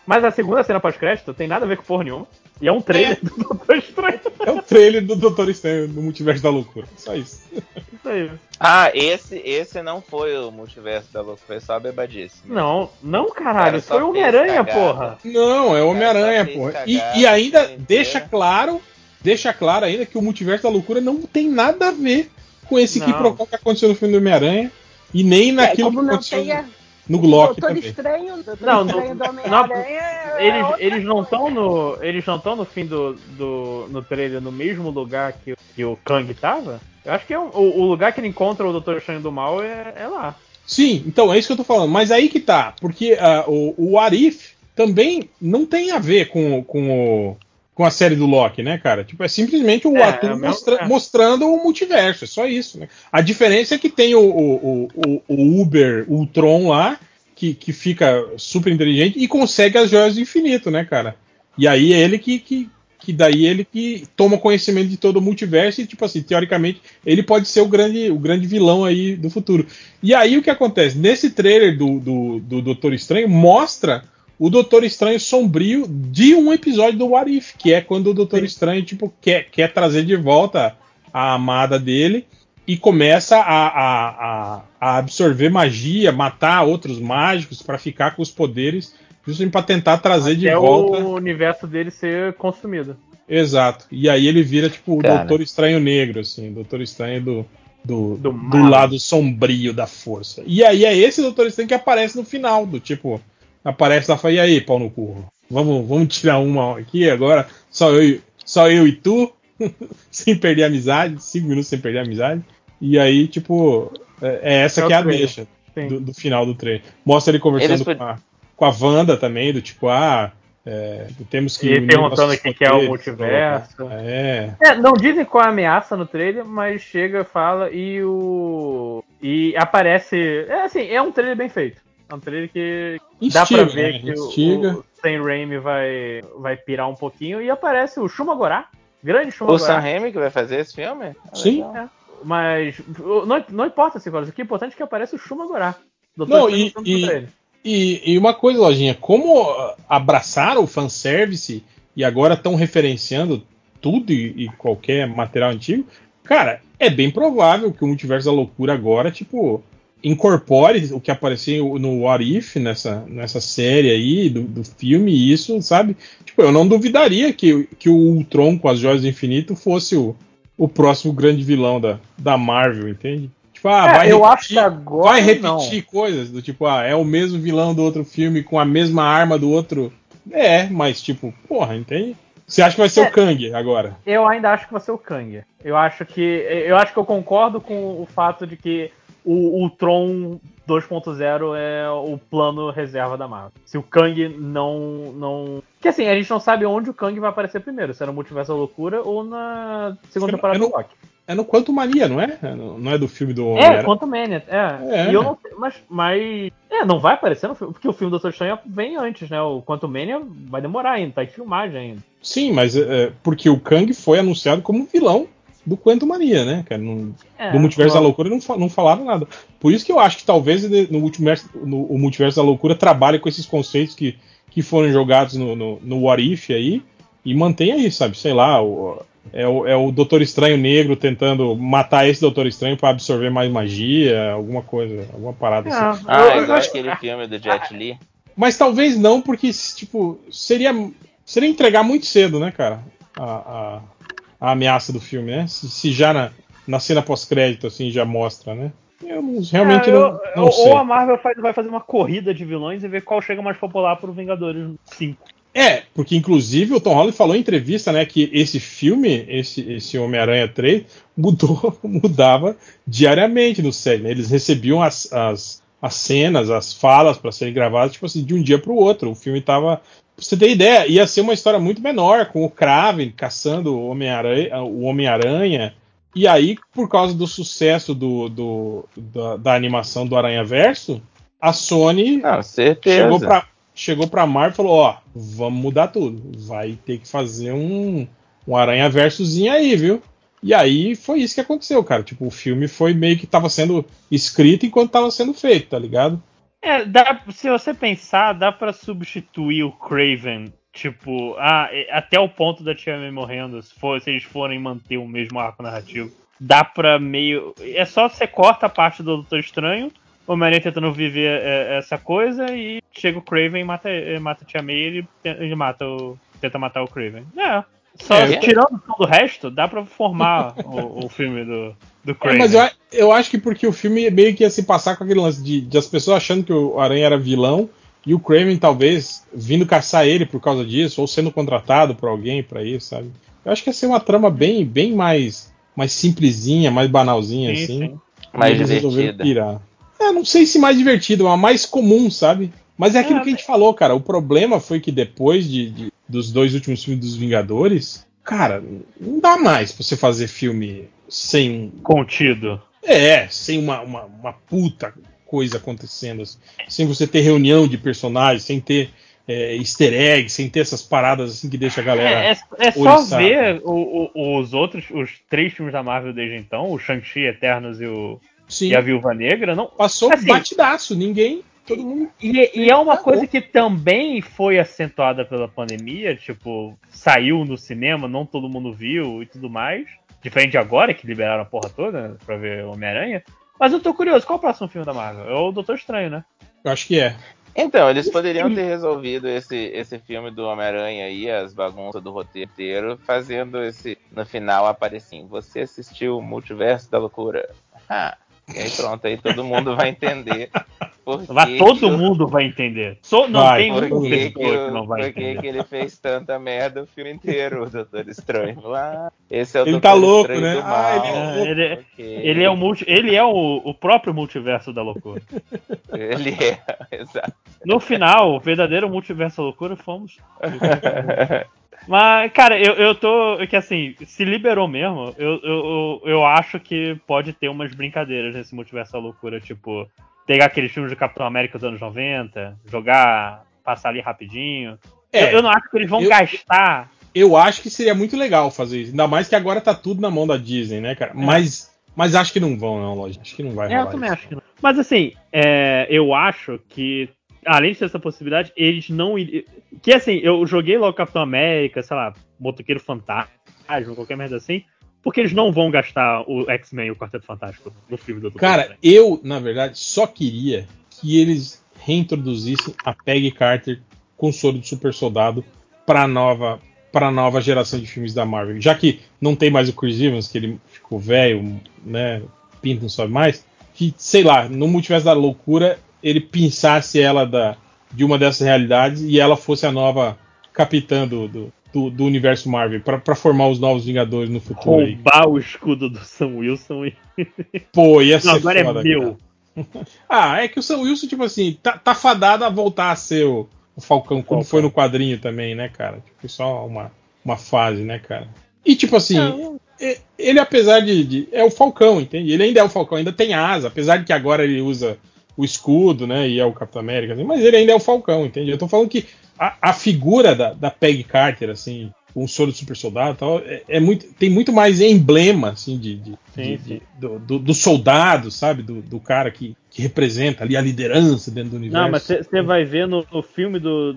S2: Mas a segunda cena pós-crédito tem nada a ver com porra nenhuma. E é um trailer é. do Doutor Estranho.
S1: É um trailer do Doutor Estranho no Multiverso da Loucura. Só isso. Isso
S3: aí. Ah, esse, esse não foi o Multiverso da Loucura, foi só a bebadice.
S2: Não, não, caralho. Cara, foi Homem-Aranha, porra.
S1: Não, é Homem-Aranha, porra. E, e ainda deixa claro, deixa claro ainda que o Multiverso da Loucura não tem nada a ver com esse que que aconteceu no filme do Homem-Aranha. E nem é, naquilo é, que aconteceu. Tenha no Glock
S4: Doutor também. Estranho, Doutor
S2: não, Estranho do Homem-Aranha. É eles, eles não estão no. Eles não estão no fim do, do. no trailer no mesmo lugar que, que o Kang tava? Eu acho que é um, o, o, lugar que ele encontra o Doutor Estranho do Mal é, é, lá.
S1: Sim, então é isso que eu tô falando. Mas aí que tá, porque uh, o, o Arif também não tem a ver com, com o com a série do Loki, né, cara? Tipo, é simplesmente o é, ator é mostra é. mostrando o multiverso, é só isso, né? A diferença é que tem o, o, o, o Uber Ultron lá, que, que fica super inteligente e consegue as joias do infinito, né, cara? E aí é ele que, que, que daí ele que toma conhecimento de todo o multiverso e, tipo assim, teoricamente, ele pode ser o grande, o grande vilão aí do futuro. E aí o que acontece? Nesse trailer do, do, do Doutor Estranho, mostra o Doutor Estranho sombrio de um episódio do What If, que é quando o Doutor Sim. Estranho tipo, quer, quer trazer de volta a amada dele e começa a, a, a, a absorver magia, matar outros mágicos para ficar com os poderes, justamente para tentar trazer Até de volta.
S2: o universo dele ser consumido.
S1: Exato. E aí ele vira tipo o Doutor Estranho Negro, assim, o Doutor Estranho do, do, do, do, lado sombrio da força. E aí é esse Doutor Estranho que aparece no final, do tipo, aparece lá e fala, e aí, pau no curro? Vamos, vamos tirar uma aqui agora, só eu, só eu e tu, sem perder a amizade, cinco minutos sem perder a amizade. E aí, tipo, é, é essa é que é a deixa do, do, final do trailer. Mostra ele conversando com, a, com a Wanda também, do tipo, ah, é, temos que.
S2: E perguntando o que é o multiverso.
S1: É.
S2: é. Não dizem qual é a ameaça no trailer, mas chega, fala e o. E aparece. É assim, é um trailer bem feito. É um trailer que Instiga, dá pra ver né? que Instiga. o, Sam Raimi vai, vai pirar um pouquinho e aparece o Shumagorá, grande Shumagorá.
S3: O Sam Raimi que vai fazer esse filme?
S1: Sim. É.
S2: Mas não, não importa se o que é importante é que aparece o Shumagorá.
S1: Não, e, e, e, e, uma coisa, Lojinha, como abraçaram o fanservice e agora estão referenciando tudo e, e, qualquer material antigo, cara, é bem provável que o Multiverso da Loucura agora, tipo, incorpore o que apareceu no What If, nessa, nessa série aí, do, do filme, isso, sabe? Tipo, eu não duvidaria que, que o Ultron com as Joias do Infinito fosse o, o próximo grande vilão da, da Marvel, entende? Tipo, ah,
S2: É,
S1: vai
S2: eu
S1: repetir,
S2: acho que agora
S1: vai repetir
S2: não.
S1: coisas do tipo, ah, é o mesmo vilão do outro filme com a mesma arma do outro. É, mas tipo, porra, entende? Você acha que vai ser
S2: É.
S1: o Kang agora?
S2: Eu ainda acho que vai ser o Kang. Eu acho que. Eu acho que eu concordo com o fato de que o, o Tron 2.0 é o plano reserva da Marvel. Se o Kang não. não. Que assim, a gente não sabe onde o Kang vai aparecer primeiro, se é no Multiverso da Loucura ou na segunda temporada
S1: eu
S2: do
S1: não-
S2: Loki.
S1: É no Quanto Mania, não é? É no- Não é do filme do
S2: É? Quantum Mania, é.
S1: É.
S2: E eu não sei, mas, mas. É, não vai aparecer no filme, porque o filme do Doutor Estranho vem antes, né? O Quantum Mania vai demorar ainda, tá em filmagem ainda.
S1: Sim, mas é, é, porque o Kang foi anunciado como vilão do Quanto Mania, né, cara? Não-
S2: É,
S1: do Multiverso da
S2: não-
S1: Loucura não, não falaram nada. Por isso que eu acho que talvez no multiverso, no, o Multiverso da Loucura trabalhe com esses conceitos que, que foram jogados no, no, no What If aí e mantenha aí, sabe? Sei lá, o, é, o, é o Doutor Estranho negro tentando matar esse Doutor Estranho para absorver mais magia, alguma coisa, alguma parada assim.
S2: É,
S3: Ah,
S2: eu- eu
S3: igual
S2: acho-
S3: aquele filme do Jet Li.
S1: Mas talvez não, porque, tipo, seria, seria entregar muito cedo, né, cara? A, a, a ameaça do filme, né? Se, se já na, na cena pós-crédito, assim, já mostra, né? Eu não- realmente
S2: É,
S1: não,
S2: eu-
S1: não
S2: ou,
S1: sei.
S2: ou a Marvel faz- vai fazer uma corrida de vilões e ver qual chega mais popular pro Vingadores 5.
S1: É, porque inclusive o Tom Holland falou em entrevista, né, que esse filme, esse, esse Homem-Aranha 3, mudou, mudava diariamente no set, né? Eles recebiam as, as, as cenas, as falas para serem gravadas, tipo assim, de um dia para o outro. O filme tava. Pra você ter ideia, ia ser uma história muito menor, com o Kraven caçando o Homem-Aranha, Homem-Aranha. E aí, por causa do sucesso do, do- da, da animação do Aranha Verso, a Sony
S3: certeza.
S1: chegou pra, chegou pra Marvel e falou: Ó, vamos mudar tudo. Vai ter que fazer um, um Aranha Versozinho aí, viu? E aí foi isso que aconteceu, cara. Tipo, o filme foi meio que tava sendo escrito enquanto tava sendo feito, tá ligado?
S2: É, dá, se você pensar, dá pra substituir o Craven, tipo, até o ponto da Tia May morrendo, se, for, se eles forem manter o mesmo arco narrativo. Dá pra meio. É só você corta a parte do Doutor Estranho, o Homem-Aranha tentando viver é, essa coisa, e chega o Craven e mata, mata a Tia May e ele, ele mata o, tenta matar o Craven. É. Só
S1: É,
S2: tirando todo o resto, dá pra formar o, o filme do, do
S1: É,
S2: Craven.
S1: mas eu, a- eu acho que porque o filme meio que ia se passar com aquele lance de, de as pessoas achando que o Aranha era vilão e o Kraven talvez vindo caçar ele por causa disso, ou sendo contratado por alguém pra isso, sabe? Eu acho que ia ser uma trama bem, bem mais, mais simplesinha, mais banalzinha,
S2: Sim,
S1: assim.
S2: sim.
S3: Mais divertida.
S1: pirar. É, não sei se mais divertido, mas mais comum, sabe? Mas é aquilo
S2: É,
S1: que a gente falou, cara. O problema foi que depois de, de- dos dois últimos filmes dos Vingadores, cara, não dá mais pra você fazer filme sem.
S2: Contido.
S1: É, sem uma, uma, uma puta coisa acontecendo. assim. Sem você ter reunião de personagens, sem ter é, easter egg, sem ter essas paradas assim que deixa a galera.
S2: É, é, é só
S1: oriçada.
S2: ver o- o- os outros, os três filmes da Marvel desde então, o Shang-Chi, Eternos e, o,
S1: Sim,
S2: e a Viúva Negra, não.
S1: passou
S2: assim-
S1: batidaço, ninguém. Todo mundo.
S2: E, e é uma coisa que também foi acentuada pela pandemia, tipo, saiu no cinema, não todo mundo viu e tudo mais. Diferente de agora, que liberaram a porra toda pra ver Homem-Aranha. Mas eu tô curioso, qual é o próximo filme da Marvel? É o Doutor Estranho, né?
S1: Eu acho que é.
S3: Então, eles poderiam ter resolvido esse, esse filme do Homem-Aranha aí, as bagunças do roteiro inteiro, fazendo esse, no final, aparecer assim, você assistiu o Multiverso da Loucura. Ah, e aí pronto, aí todo mundo vai entender.
S2: Vai, todo mundo vai entender. So, não
S1: Vai,
S2: tem
S3: Por
S2: uma
S3: que, que,
S2: que, não vai
S3: por que ele fez tanta merda o filme inteiro, o Doutor Estranho? Ah, esse é o
S1: Ele
S3: Doutor
S1: tá louco,
S3: Estranho
S1: né?
S3: do
S1: Ah,
S3: mal.
S1: ele é
S2: Ah,
S1: louco.
S2: ele, é-
S3: Ok.
S2: ele é, o, multi, ele é o, o próprio multiverso da loucura.
S3: Ele é, exato.
S2: No final, o verdadeiro multiverso da loucura fomos. Mas, cara, eu, eu tô. é Que assim, se liberou mesmo, eu, eu, eu, acho que pode ter umas brincadeiras nesse multiverso da loucura, tipo, pegar aqueles filmes do Capitão América dos anos 90, jogar, passar ali rapidinho.
S1: É,
S2: eu, eu não acho que eles vão
S1: eu-
S2: gastar.
S1: Eu acho que seria muito legal fazer isso. Ainda mais que agora tá tudo na mão da Disney, né, cara? Mas, mas acho que não vão, não, lógico. Acho que não vai
S2: É, eu também
S1: isso.
S2: acho que não. Mas assim, é, eu acho que, além de ter essa possibilidade, eles não iriam. Que assim, eu joguei logo Capitão América, sei lá, Motoqueiro Fantasma, qualquer merda assim, porque eles não vão gastar o X-Men e o Quarteto Fantástico no filme do Doutor
S1: Cara, eu, na verdade, só queria que eles reintroduzissem a Peggy Carter com soro de super soldado pra nova para nova geração de filmes da Marvel. Já que não tem mais o Chris Evans, que ele ficou velho, né, pinto não sobe mais, que, sei lá, no multiverso da loucura, ele pinçasse ela da, de uma dessas realidades e ela fosse a nova capitã do, do, do, do universo Marvel para formar os novos Vingadores no futuro. aí.
S2: Roubar o escudo do Sam Wilson e.
S1: Pô, ia ser
S2: Não, agora
S1: foda,
S2: é meu.
S1: cara. Ah, é que o Sam Wilson, tipo assim, tá, tá fadado a voltar a ser o, o Falcão, como
S2: Falcão.
S1: foi no quadrinho também, né, cara? Tipo, foi só uma, uma fase, né, cara? E, tipo assim,
S2: Não.
S1: ele, apesar de, de- É o Falcão, entende? Ele ainda é o Falcão, ainda tem asa, apesar de que agora ele usa o escudo, né? E é o Capitão América, assim, mas ele ainda é o Falcão, entende? Eu tô falando que a, a figura da, da Peggy Carter, assim, o soro do super soldado e tal, é, é muito, tem muito mais emblema, assim, de, de-
S2: Sim,
S1: de-
S2: sim.
S1: de- do, do, do soldado, sabe? Do, do cara que, que representa ali a liderança dentro do universo.
S2: Não, mas você vai ver no, no filme do,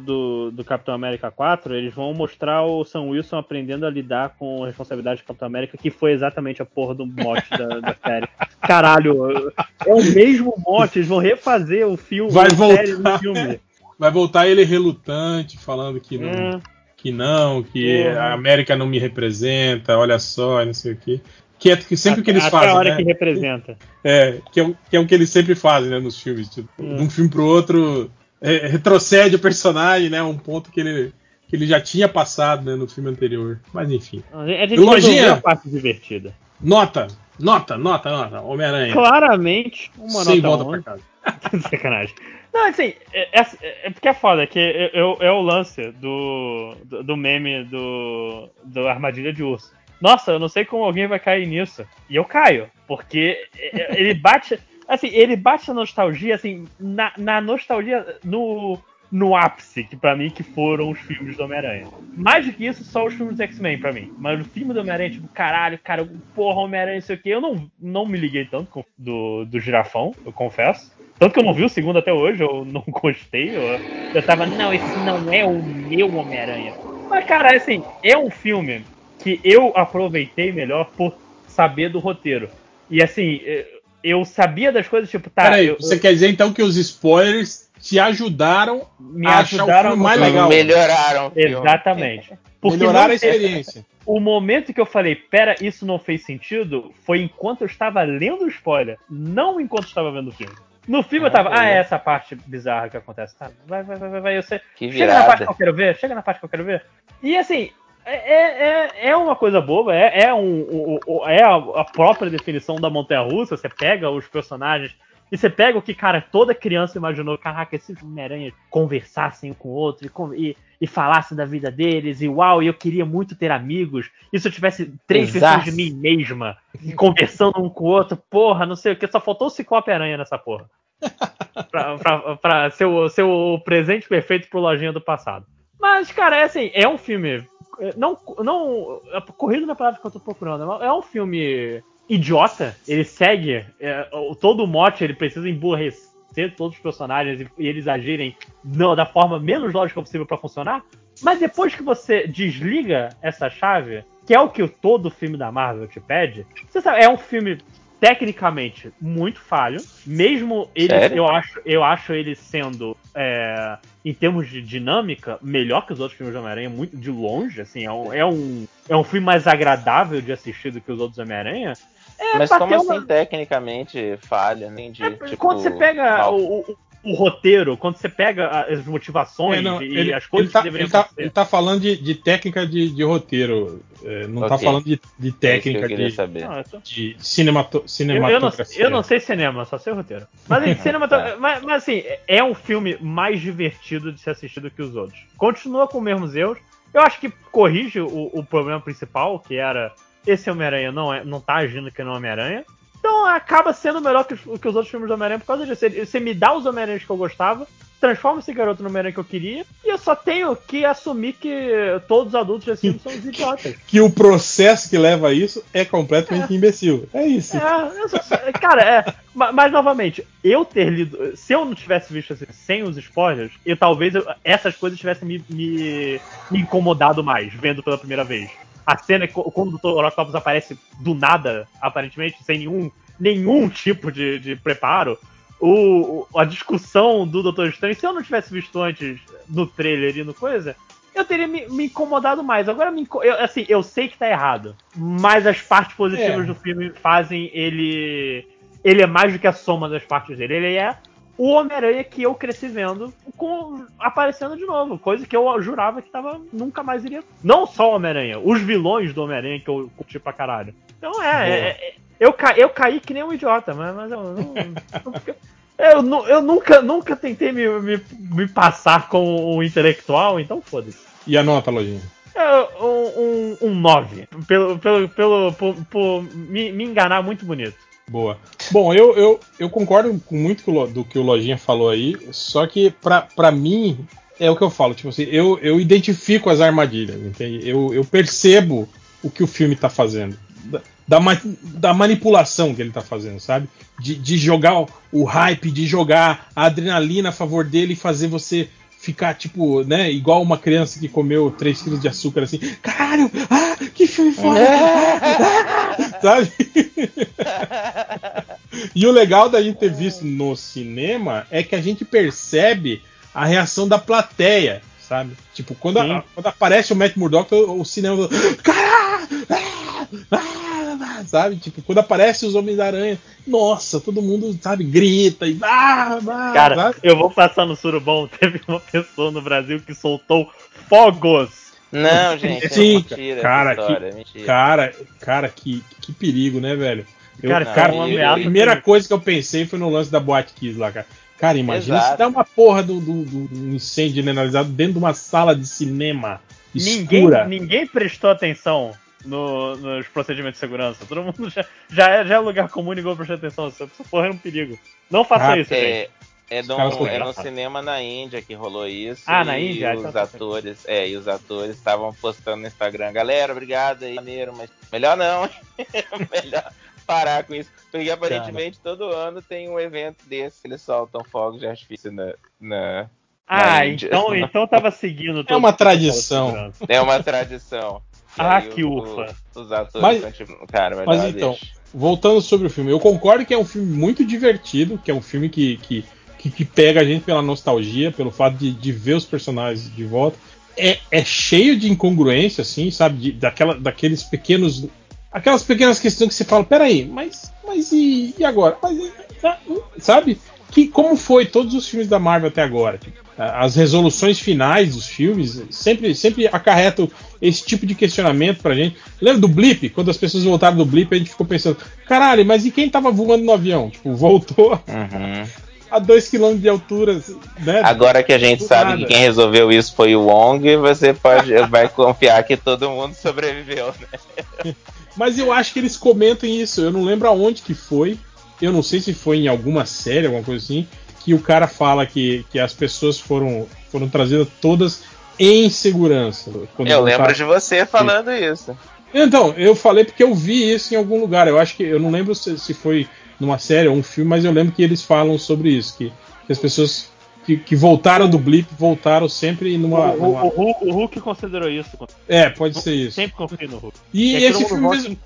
S2: do, Capitão América 4, eles vão mostrar o Sam Wilson aprendendo a lidar com a responsabilidade do Capitão América, que foi exatamente a porra do mote da, da série. Caralho, é o mesmo mote, eles vão refazer o filme,
S1: Vai
S2: série
S1: voltar.
S2: no filme.
S1: Vai voltar ele relutante, falando que não,
S2: É.
S1: que não, que
S2: Porra.
S1: a América não me representa, olha só, não sei o quê. Que é que sempre que eles
S2: Até
S1: fazem,
S2: a hora
S1: né?
S2: que representa.
S1: É, que é, o, que é o que eles sempre fazem, né, nos filmes. Tipo,
S2: Hum.
S1: De um filme pro outro, é, retrocede o personagem, né? Um ponto que ele, que ele já tinha passado né, no filme anterior. Mas enfim.
S2: A gente
S1: Lojinha.
S2: a parte divertida.
S1: Nota, nota, nota, nota. Homem-Aranha.
S2: Claramente, uma
S1: Sem
S2: nota
S1: volta
S2: 11.
S1: pra casa.
S2: Sacanagem. Não, assim, é, é- é porque é foda, que é, é- é o lance do, do, do meme do, do Armadilha de Urso. Nossa, eu não sei como alguém vai cair nisso. E eu caio, porque é- é- ele bate. Assim, ele bate a nostalgia, assim, na, na nostalgia, no, no ápice, que pra mim que foram os filmes do Homem-Aranha. Mais do que isso, só os filmes do X-Men pra mim. Mas o filme do Homem-Aranha, tipo, caralho, cara, porra, Homem-Aranha, não sei o quê. Eu não, não me liguei tanto do, do girafão, eu confesso. Tanto que eu não vi o segundo até hoje, eu não gostei. Eu, eu tava, não, esse não é o meu Homem-Aranha. Mas, cara, assim, é um filme que eu aproveitei melhor por saber do roteiro. E assim, eh, eu sabia das coisas, tipo, tá.
S1: Peraí,
S2: eu-
S1: você quer dizer então que os spoilers te ajudaram
S2: me
S1: a achar o
S2: ajudaram
S1: filme mais legal.
S3: Melhoraram.
S2: Exatamente. Porque
S1: melhorar
S2: não
S1: a experiência.
S2: O momento que eu falei, pera, isso não fez sentido, foi enquanto eu estava lendo o spoiler, não enquanto eu estava vendo o filme. No filme eu tava,
S3: Ah, é.
S2: é essa parte bizarra que acontece. Tá, vai, vai, vai, vai, vai, eu sei.
S3: Que
S2: Chega na parte que eu quero ver, chega na parte que eu quero ver. E assim, é, é, é uma coisa boba, é, é, um, é a própria definição da montanha russa. Você pega os personagens e você pega o que, cara, toda criança imaginou: caraca, esses Homem-Aranha conversassem um com o outro e, e, e falassem da vida deles, e uau, eu queria muito ter amigos. E se eu tivesse três
S3: Exato.
S2: versões de mim mesma e conversando um com o outro, porra, não sei o que, só faltou o Ciclope Aranha nessa porra. pra, pra, pra ser, o, ser o presente perfeito pro lojinha do passado. Mas, cara, é assim, é um filme. é, Não. não a corrida na palavra que eu tô procurando. É um filme idiota. Ele segue. é, todo o mote, ele precisa emburrecer todos os personagens e, e eles agirem não, da forma menos lógica possível pra funcionar. Mas depois que você desliga essa chave, que é o que todo filme da Marvel te pede, você sabe, é um filme tecnicamente muito falho. Mesmo ele,
S3: Sério?
S2: eu acho, eu acho ele sendo, é, em termos de dinâmica, melhor que os outros filmes de Homem-Aranha, muito de longe. Assim, é um, é, um, é um filme mais agradável de assistir do que os outros Homem-Aranha. É,
S3: Mas como
S2: ter
S3: assim,
S2: uma-
S3: tecnicamente, falha? Não entendi.
S2: é,
S3: tipo,
S2: quando você pega o, o- o roteiro, quando você pega as motivações
S1: É, não,
S2: e
S1: ele,
S2: as coisas
S1: ele tá,
S2: que deveriam
S1: ele tá- ele tá falando de, de técnica de, de roteiro, é, não tá
S3: Ok.
S1: falando de, de
S3: É que
S1: técnica
S3: eu queria
S1: de,
S3: saber.
S2: Não, eu tô-
S1: de cinemato,
S2: Eu, eu não,
S1: cinematografia.
S2: eu não sei cinema, só sei roteiro. Mas, assim,
S3: Tá.
S2: mas, mas, assim, é um filme mais divertido de ser assistido que os outros. Continua com os mesmos erros. Eu acho que corrige o, o problema principal, que era esse Homem-Aranha não, é, não tá agindo que não é Homem-Aranha. Então acaba sendo melhor que, os- que os outros filmes do Homem-Aranha por causa disso. Ele- Você me dá os Homem-Aranhas que eu gostava, transforma esse garoto no Homem-Aranha que eu queria, e eu só tenho que assumir que todos os adultos desse filme são os idiotas.
S1: Que o processo que leva a isso é completamente imbecil. É isso.
S2: É, só- cara, é. ma- Mas, novamente, eu ter lido. Se eu não tivesse visto assim, sem os spoilers, eu talvez eu- essas coisas tivessem me, me, me incomodado mais, vendo pela primeira vez. A cena quando o Dr. Octopus aparece do nada, aparentemente, sem nenhum, nenhum tipo de, de preparo. O, a discussão do Doutor Estranho, se eu não tivesse visto antes no trailer e no coisa, eu teria me, me incomodado mais. Agora, me, eu, assim, eu sei que tá errado, mas as partes positivas
S1: É.
S2: do filme fazem ele ele é mais do que a soma das partes dele. Ele é o Homem-Aranha que eu cresci vendo com, aparecendo de novo. Coisa que eu jurava que tava, nunca mais iria. Não só o Homem-Aranha, os vilões do Homem-Aranha que eu curti pra caralho. Então é, é, é eu, ca, eu caí que nem um idiota, mas, mas eu não. eu, eu, nunca, nunca tentei me, me, me passar como um intelectual, então foda-se.
S1: E a nota, Lojinha?
S2: É, um, um, um 9. Pelo, pelo, pelo, por, por me, me enganar muito bonito.
S1: Boa. Bom, eu, eu, eu concordo com muito do que o Lojinha falou aí, só que pra, pra mim, é o que eu falo, tipo assim, eu, eu identifico as armadilhas, entende? Eu, eu percebo o que o filme tá fazendo. Da, da, da manipulação que ele tá fazendo, sabe? De, de jogar o hype, de jogar a adrenalina a favor dele e fazer você ficar, tipo, né, igual uma criança que comeu 3 kg de açúcar assim, caralho, ah, que filme foda! Ah, ah, sabe? e o legal da gente ter visto no cinema é que a gente percebe a reação da plateia, sabe? Tipo, quando, a, quando aparece o Matt Murdock, o, o cinema. Caralho! Ah, ah, sabe? Tipo, quando aparece os Homens-Aranha, nossa, todo mundo, sabe, grita e. Ah, ah,
S2: Cara, sabe? eu vou passar no Surubom. Teve uma pessoa no Brasil que soltou fogos.
S3: Não, gente,
S1: Sim, é mentira, cara, que, mentira. cara, cara, que, que perigo, né, velho? Eu, cara, cara a primeira coisa que eu pensei foi no lance da Boate Kiss lá, cara. Cara, imagina Exato. se dá uma porra do, do, do, incêndio generalizado dentro de uma sala de cinema
S2: escura. Ninguém, ninguém prestou atenção no, nos procedimentos de segurança. Todo mundo já, já, é, já é lugar comum e ninguém prestar atenção. Essa porra é um perigo. Não faça ah, isso, é, gente.
S3: É, no, é no cinema na Índia que rolou isso.
S2: Ah, na Índia?
S3: E então os tá atores, é, e os atores estavam postando no Instagram, galera, obrigado aí, maneiro, mas melhor não. melhor parar com isso. Porque aparentemente Cara. todo ano tem um evento desse, eles soltam fogos de artifício na, na
S2: ah, então, então tava seguindo.
S1: É uma tradição.
S3: É uma tradição.
S2: Ah, que ufa.
S3: Os atores mas, tipo, cara,
S1: mas então, deixa. voltando sobre o filme, eu concordo que é um filme muito divertido, que é um filme que, que, que, que pega a gente pela nostalgia, pelo fato de, de ver os personagens de volta. É, é cheio de incongruência, assim, sabe? De, daquela, daqueles pequenos. Aquelas pequenas questões que você fala, peraí, mas, mas e, e agora? Mas, sabe? Que, como foi todos os filmes da Marvel até agora? As resoluções finais dos filmes sempre, sempre acarretam esse tipo de questionamento pra gente. Lembra do blip? Quando as pessoas voltaram do blip, a gente ficou pensando: caralho, mas e quem tava voando no avião? Tipo, voltou uhum. A 2 km de altura. Né?
S3: Agora que a gente sabe nada. que quem resolveu isso foi o Wong, você pode, vai confiar que todo mundo sobreviveu, né?
S1: Mas eu acho que eles comentam isso. Eu não lembro aonde que foi. Eu não sei se foi em alguma série, alguma coisa assim que o cara fala que, que as pessoas foram, foram trazidas todas em segurança.
S3: Eu lembro de você falando isso.
S1: Então, eu falei porque eu vi isso em algum lugar. Eu acho que eu não lembro se, se foi numa série ou um filme, mas eu lembro que eles falam sobre isso, que, que as pessoas que, que, voltaram do blip voltaram sempre numa.
S2: O, numa... o, o, o Hulk considerou isso.
S1: É, pode ser isso.
S2: Sempre confio no Hulk.
S1: E, e esse filme mesmo.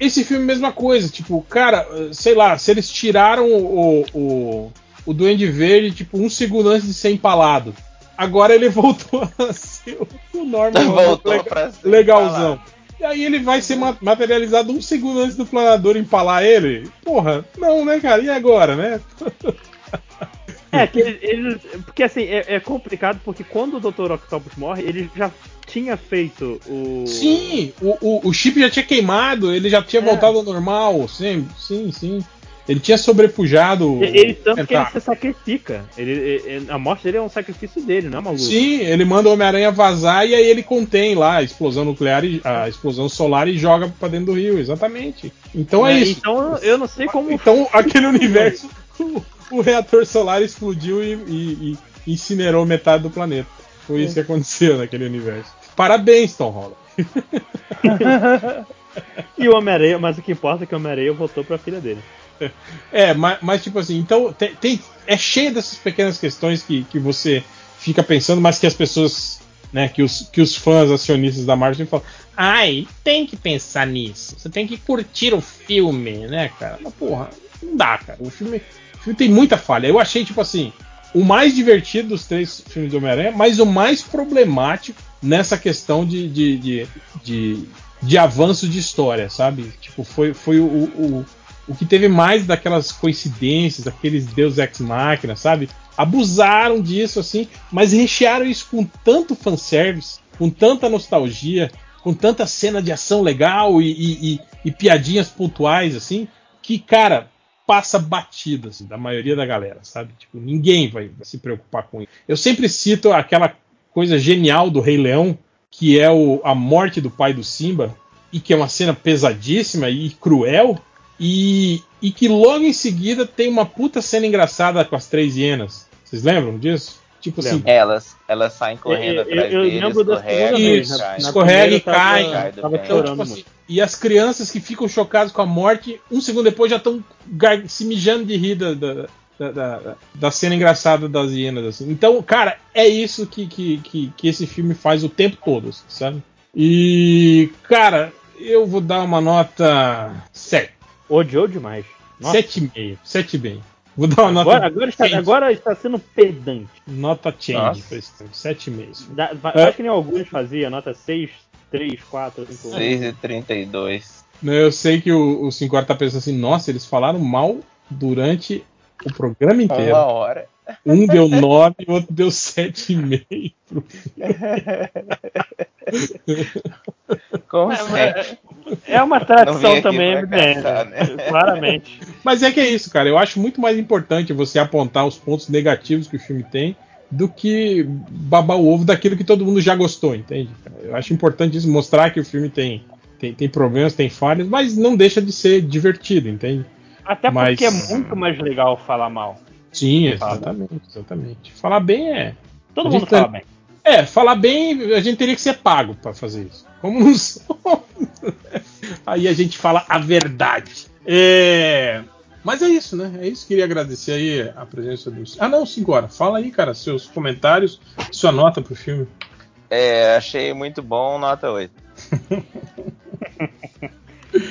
S1: Esse filme mesma coisa, tipo, cara, sei lá, se eles tiraram o, o, o Duende Verde, tipo, um segundo antes de ser empalado. Agora ele voltou a ser o Norman
S3: voltou legal,
S1: legalzão. Empalado. E aí ele vai ser materializado um segundo antes do planador empalar ele? Porra, não, né, cara? E agora, né?
S2: É, que eles, porque assim, é, é, complicado porque quando o Dr. Octopus morre, ele já tinha feito o.
S1: Sim, o, o, o chip já tinha queimado, ele já tinha é. voltado ao normal, sim, sim, sim. Ele tinha sobrepujado.
S2: Ele, tanto que ele se sacrifica. Ele, ele, a morte dele é um sacrifício dele, não é maluco?
S1: Sim, ele manda o Homem-Aranha vazar e aí ele contém lá a explosão nuclear, e, a explosão solar e joga pra dentro do rio, exatamente. Então é, é isso.
S2: Então eu não sei como.
S1: Então aquele universo, o, o, reator solar explodiu e, e, e, incinerou metade do planeta. Foi isso que aconteceu naquele universo. Parabéns, Tom Holland.
S2: e o Homem-Aranha, mas o que importa é que o Homem-Aranha voltou pra filha dele.
S1: É, mas, mas, tipo assim, então tem, tem, é cheio dessas pequenas questões que, que você fica pensando, mas que as pessoas, né, que os, que os fãs acionistas da Marvel falam, ai, tem que pensar nisso, você tem que curtir o filme, né, cara? Mas porra, não dá, cara. O filme, o filme tem muita falha. Eu achei, tipo assim, o mais divertido dos três filmes do Homem-Aranha, mas o mais problemático nessa questão de, de, de, de, de avanço de história, sabe? Tipo, foi, foi o, o o que teve mais daquelas coincidências, daqueles Deus Ex Machina, sabe? Abusaram disso, assim, mas rechearam isso com tanto fanservice, com tanta nostalgia, com tanta cena de ação legal e, e, e, e piadinhas pontuais, assim, que, cara, passa batida assim, da maioria da galera, sabe? Tipo, ninguém vai, vai se preocupar com isso. Eu sempre cito aquela coisa genial do Rei Leão, que é o, a morte do pai do Simba, e que é uma cena pesadíssima e cruel, e, e que logo em seguida tem uma puta cena engraçada com as três hienas. Vocês lembram disso? Tipo assim.
S3: Elas, elas saem correndo
S2: Eu-
S3: atrás
S2: eu- eu
S3: deles,
S2: lembro da
S3: escorregam
S2: segunda
S3: e
S2: vez,
S1: Isso, escorrega e cai.
S2: Tava,
S3: Cai
S2: tava.
S1: Então,
S2: chorando
S1: tipo assim, e as crianças que ficam chocadas com a morte, um segundo depois já estão se mijando de rir da, da, da, da- cena engraçada das hienas. Assim. Então, cara, é isso que, que, que, que esse filme faz o tempo todo, sabe? E, cara, eu vou dar uma nota 7.
S2: Odiou demais. Nossa.
S1: 7,5. 7,5. Vou dar uma
S2: Agora,
S1: nota.
S2: agora, está, agora está sendo pedante.
S1: Nota change pra esse filme. 7,5.
S2: Dá, vai-
S1: É.
S2: Acho que nem alguns fazia, nota 6, 3, 4, 5.
S3: 6 e 32.
S1: Eu sei que o, o 5 tá pensando assim, nossa, eles falaram mal durante o programa inteiro.
S3: Uma hora.
S1: Um deu 9 e o outro deu 7,5.
S3: Como
S2: É. É uma tradição também evidente.
S3: caçar, né?
S2: Claramente.
S1: Mas é que é isso, cara. Eu acho muito mais importante você apontar os pontos negativos que o filme tem do que babar o ovo daquilo que todo mundo já gostou, entende? Eu acho importante isso, mostrar que o filme tem, tem, tem problemas, tem falhas, mas não deixa de ser divertido, entende?
S2: Até
S1: Mas-
S2: porque é muito mais legal falar mal.
S1: Sim, exatamente, exatamente. Falar bem é.
S2: Todo mundo fala
S1: tá-
S2: bem.
S1: É, falar bem, a gente teria que ser pago pra fazer isso. Como não somos. Aí a gente fala a verdade. É, Mas é isso, né? É isso. Queria agradecer aí a presença dos. Ah, não, Sincora. Fala aí, cara, seus comentários, sua nota pro filme.
S3: É, achei muito bom, nota 8.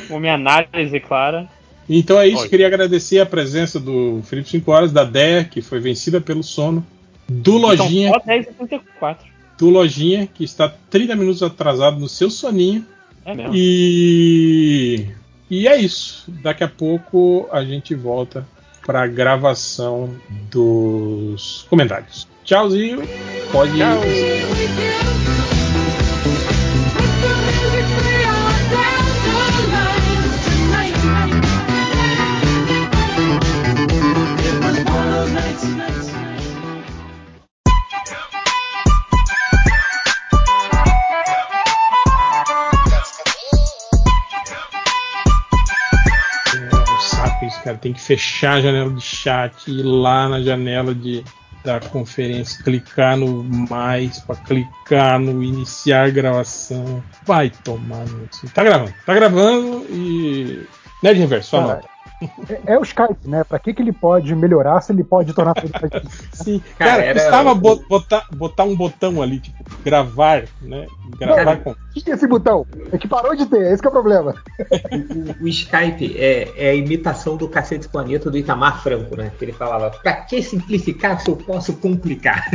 S2: Com minha análise clara.
S1: Então é isso.
S2: Oi.
S1: Queria agradecer a presença do Felipe 5 Horas, da Deia, que foi vencida pelo sono. Do Lojinha,
S2: Então, só 10 e 34.
S1: do Lojinha, que está 30 minutos atrasado no seu soninho.
S2: É mesmo.
S1: E, e é isso. Daqui a pouco a gente volta para a gravação dos comentários. Tchauzinho. Pode
S2: Tchau.
S1: Cara. Tem que fechar a janela de chat, ir lá na janela de, da conferência, clicar no mais para clicar no iniciar gravação. Vai tomar no. Tá gravando, tá gravando e. Nerd Reverso, sua nota.
S5: É, é o Skype, né? Pra que, que ele pode melhorar se ele pode tornar tudo?
S1: Sim,
S6: Cara,
S1: cara,
S6: era
S1: bo- botar, botar um botão ali, tipo, gravar, né? Gravar
S6: Cara,
S1: com.
S5: Tinha esse botão. É que parou de ter, esse que é o problema.
S6: O, o Skype é, é a imitação do Cacete Planeta do Itamar Franco, né? Que ele falava, pra que simplificar se eu posso complicar?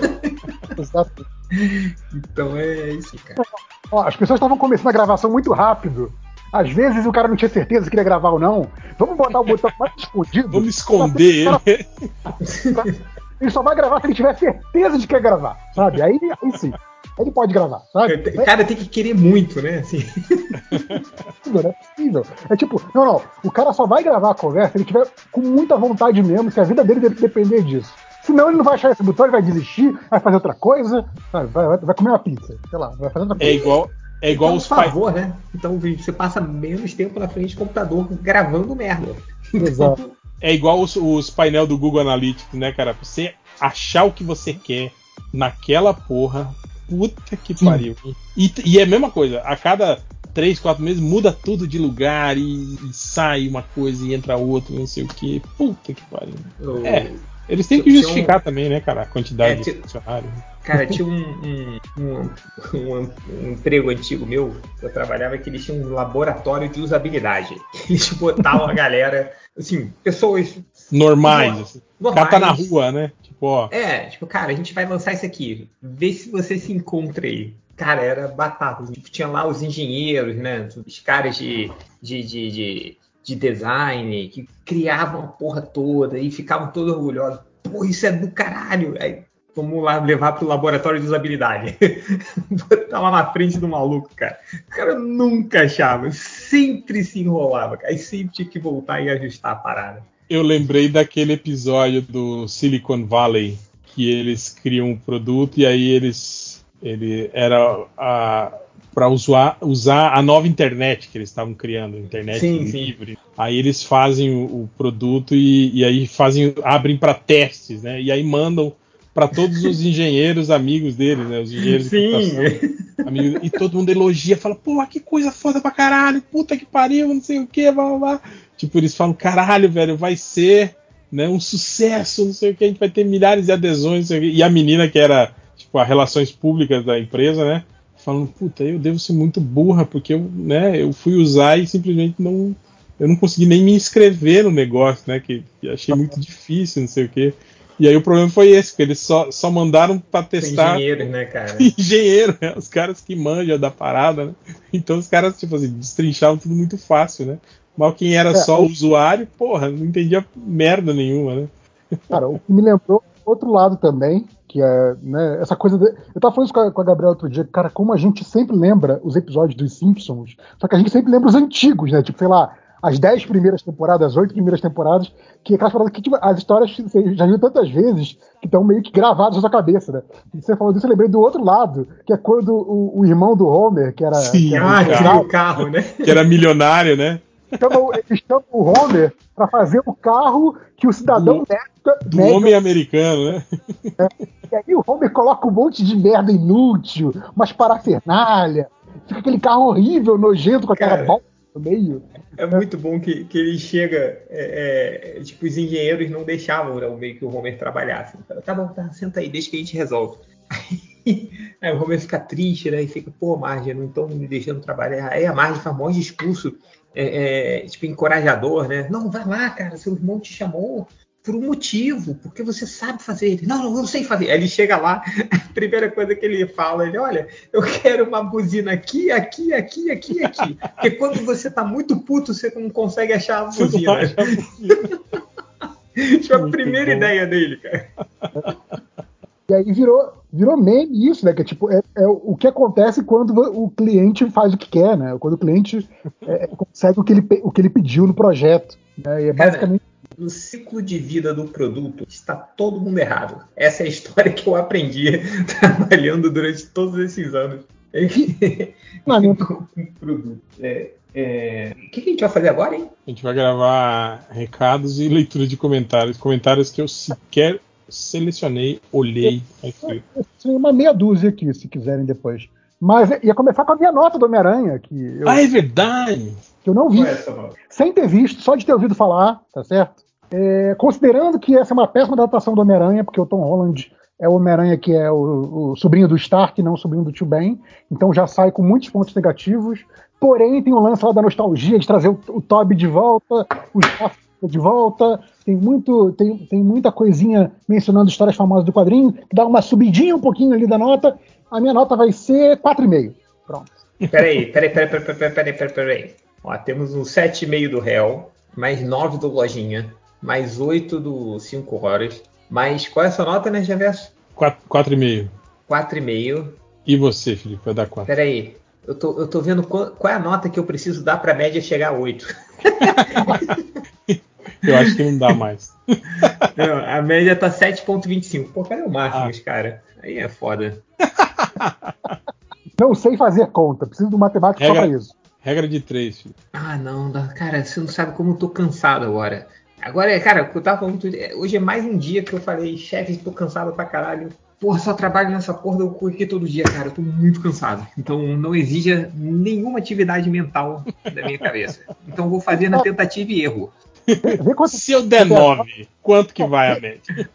S5: Exato.
S6: então é isso, cara.
S5: Ó, as pessoas estavam começando a gravação muito rápido. Às vezes o cara não tinha certeza se queria gravar ou não. Vamos botar o botão mais escondido.
S1: Vamos esconder ele.
S5: Ele só vai gravar se ele tiver certeza de que quer gravar, sabe? Aí, aí sim. Aí ele pode gravar, sabe?
S6: O cara tem que querer muito, né? Assim.
S5: não é possível. É tipo, não, não. O cara só vai gravar a conversa se ele tiver com muita vontade mesmo, se a vida dele de- depender disso. Senão ele não vai achar esse botão, ele vai desistir, vai fazer outra coisa, sabe? Vai, vai- vai comer uma pizza, sei lá, vai fazer outra
S1: É
S5: coisa.
S1: igual, é igual
S6: então,
S1: os
S6: por
S1: pais.
S6: favor, né? Então você passa menos tempo na frente do computador gravando merda.
S5: Exato.
S1: É igual os, os painel do Google Analytics, né, cara? Pra você achar o que você quer naquela porra. Puta que pariu. E, e é a mesma coisa, a cada 3, 4 meses muda tudo de lugar e, e sai uma coisa e entra outra, não sei o que. Puta que pariu.
S6: Eu-
S1: É. Eles têm que
S6: Tinha um-
S1: justificar também, né, cara, a quantidade
S6: É,
S1: de funcionários.
S6: Cara, tinha um, um, um, emprego antigo meu, que eu trabalhava, que eles tinham um laboratório de usabilidade. Eles botavam a galera, assim, pessoas
S1: Normais, assim. O cara
S6: normais.
S1: tá na rua, né? Tipo, ó.
S6: É, tipo, cara, a gente vai lançar isso aqui. Vê se você se encontra aí. Cara, era batata. Tipo, tinha lá os engenheiros, né? Os caras de, de, de, de, de design, que criavam a porra toda e ficavam todos orgulhosos. Pô, isso é do caralho. Aí, vamos lá levar pro laboratório de usabilidade. Botar lá na frente do maluco, cara. O cara nunca achava, sempre se enrolava, cara. Aí sempre tinha que voltar e ajustar a parada.
S1: Eu lembrei daquele episódio do Silicon Valley que eles criam um produto e aí eles ele era a para usar, usar a nova internet que eles estavam criando, internet
S6: Sim,
S1: livre. Aí eles fazem o, o produto e, e aí fazem abrem para testes, né? E aí mandam para todos os engenheiros amigos deles, né? Os engenheiros de
S6: Sim.
S1: computação. amigos- e todo mundo elogia, fala, pô, que coisa foda pra caralho, puta que pariu, não sei o que, blá blá blá. Tipo, eles falam, caralho, velho, vai ser né, um sucesso, não sei o que, a gente vai ter milhares de adesões, não sei o quê. E a menina que era, tipo, as relações públicas da empresa, né? Falando, puta, eu devo ser muito burra, porque eu, né, eu fui usar e simplesmente não. Eu não consegui nem me inscrever no negócio, né? Que, que achei muito difícil, não sei o quê. E aí o problema foi esse, que eles só, só mandaram pra
S6: São
S1: testar
S6: engenheiros, né, cara?
S1: engenheiro, né? Os caras que manjam da parada, né? Então os caras, tipo assim, destrinchavam tudo muito fácil, né? Mas quem era
S5: É,
S1: só
S5: o-
S1: usuário, porra, não entendia merda nenhuma, né?
S5: Cara, o que me lembrou outro lado também, que é né, essa coisa. De... Eu tava falando isso com a, com a Gabriela outro dia, cara, como a gente sempre lembra os episódios dos Simpsons, só que a gente sempre lembra os antigos, né? Tipo, sei lá, as 10 primeiras temporadas, as 8 primeiras temporadas, que é aquelas paradas que tipo, as histórias você já viu tantas vezes que estão meio que gravadas na sua cabeça, né? E você falou disso, eu lembrei do outro lado, que é quando o, o irmão do Homer, que era.
S1: Sim,
S5: que era
S6: Ah,
S5: um
S6: carro, né?
S1: Que era milionário, né?
S5: Chamam, eles chamam o Homer pra fazer o carro que o cidadão
S1: Do- Do
S5: médio
S1: homem americano, né?
S5: E aí o Homer coloca um monte de merda inútil, umas parafernália, fica aquele carro horrível, nojento, com aquela
S6: Cara.
S5: bola no meio.
S6: É muito bom que, que ele chega. é, é, tipo, os engenheiros não deixavam né, o meio que o Homer trabalhasse. Fala, tá bom, tá, senta aí, deixa que a gente resolve. Aí, aí o Homer fica triste, né? E fica, pô, Marge, não estão me deixando trabalhar. Aí a Marge faz um discurso, é, é, tipo, encorajador, né? Não, vai lá, cara, seu irmão te chamou por um motivo, porque você sabe fazer. Ele, não, não, eu não sei fazer. Aí ele chega lá, a primeira coisa que ele fala, ele, olha, eu quero uma buzina aqui, aqui, aqui, aqui, aqui. Porque quando você tá muito puto, você não consegue achar a buzina. A
S1: Muito
S6: primeira
S1: bom.
S6: ideia dele, cara.
S5: E aí virou, virou meme isso, né? Que é tipo, é, é o que acontece quando o cliente faz o que quer, né? Quando o cliente é, consegue o que, ele, o que ele pediu no projeto. Né? E é
S6: Cara,
S5: basicamente.
S6: No ciclo de vida do produto, está todo mundo errado. Essa é a história que eu aprendi trabalhando durante todos esses anos. Produto. É, é, O que, que a gente vai fazer agora, hein?
S1: A gente vai gravar recados e leitura de comentários. Comentários que eu sequer selecionei, olhei aqui.
S5: Tem uma meia dúzia aqui, se quiserem depois. Mas ia começar com a minha nota do Homem-Aranha, que eu,
S1: Ah, é verdade!
S5: que eu não vi.
S6: É essa
S5: sem ter visto, só de ter ouvido falar, tá certo? É, considerando que essa é uma péssima adaptação do Homem-Aranha, porque o Tom Holland é o Homem-Aranha que é o, o sobrinho do Stark, não o sobrinho do Tio Ben, então já sai com muitos pontos negativos. Porém, tem o lance lá da nostalgia de trazer o, o Toby de volta, o Stark de volta, tem, muito, tem, tem muita coisinha mencionando histórias famosas do quadrinho, que dá uma subidinha um pouquinho ali da nota. A minha nota vai ser 4,5. Pronto.
S6: Peraí, peraí, peraí, peraí, peraí, peraí, peraí, peraí. Ó, temos um 7,5 do réu, mais 9 do Lojinha, mais 8 do 5 horas, mais qual é a sua nota, né, Javerso?
S1: 4,5.
S6: 4,5.
S1: E você, Felipe, vai dar 4.
S6: Peraí, eu tô, eu tô vendo qual, qual é a nota que eu preciso dar pra média chegar a 8.
S1: Eu acho que não dá mais.
S6: Não, a média tá 7,25. Pô, cadê o Máximos,
S1: Ah.
S6: cara? Aí é foda.
S5: Não sei fazer conta, preciso do matemático só
S1: Regra-
S5: pra isso.
S1: Regra de 3, Felipe.
S6: Ah, não, cara, você não sabe como eu tô cansado agora. Agora, cara, eu tava falando, hoje é mais um dia que eu falei, chefe, tô cansado pra caralho. Porra, só trabalho nessa porra do aqui todo dia, cara. Eu tô muito cansado. Então não exija nenhuma atividade mental da minha cabeça. Então eu vou fazer na tentativa e erro.
S5: Vê quanto
S1: Se eu der 9, quanto que vai a média?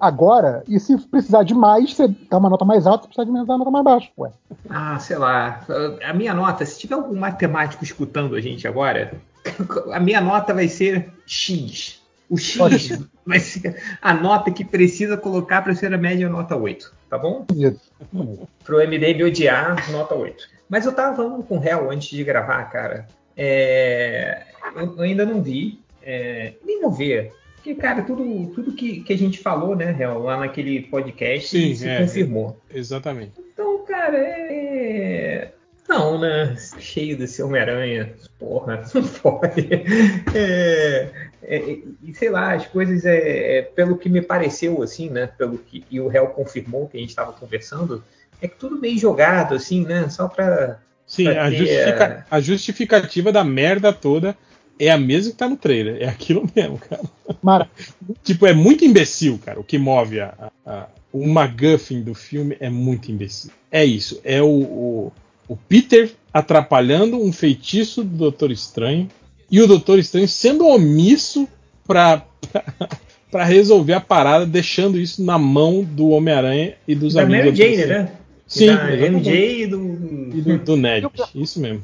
S5: agora, e se precisar de mais, você dá uma nota mais alta, se precisar de menos, dá uma nota mais baixa. Ué.
S6: Ah, sei lá. A minha nota, se tiver algum matemático escutando a gente agora, a minha nota vai ser X. O X vai ser a nota que precisa colocar para ser a média nota 8, tá bom? Pro MD me odiar, nota 8. Mas eu tava falando com o réu antes de gravar, cara. É, eu, ainda não vi, é, nem vou ver. Porque, cara, tudo, tudo que, que a gente falou, né, Real, lá naquele podcast
S1: Sim,
S6: se
S1: é,
S6: confirmou.
S1: Exatamente.
S6: Então, cara, é. Não, né? Cheio desse Homem-Aranha. Porra, não pode. É, é, e sei lá, as coisas, é, é, pelo que me pareceu, assim, né? Pelo que e o réu confirmou que a gente estava conversando, é que tudo meio jogado, assim, né? Só pra.
S1: Sim, a, justifica- a justificativa da merda toda é a mesma que tá no trailer. É aquilo mesmo, cara.
S5: Mara,
S1: Tipo, é muito imbecil, cara. O que move a, a- a- o MacGuffin do filme é muito imbecil. É isso. É o, o, o Peter atrapalhando um feitiço do Doutor Estranho e o Doutor Estranho sendo omisso pra, pra, pra resolver a parada, deixando isso na mão do Homem-Aranha e dos
S6: da
S1: amigos
S6: Mary
S1: do
S6: Jane, né?
S1: Sim,
S6: da. MJ e do.
S1: E do, do Ned. Isso mesmo.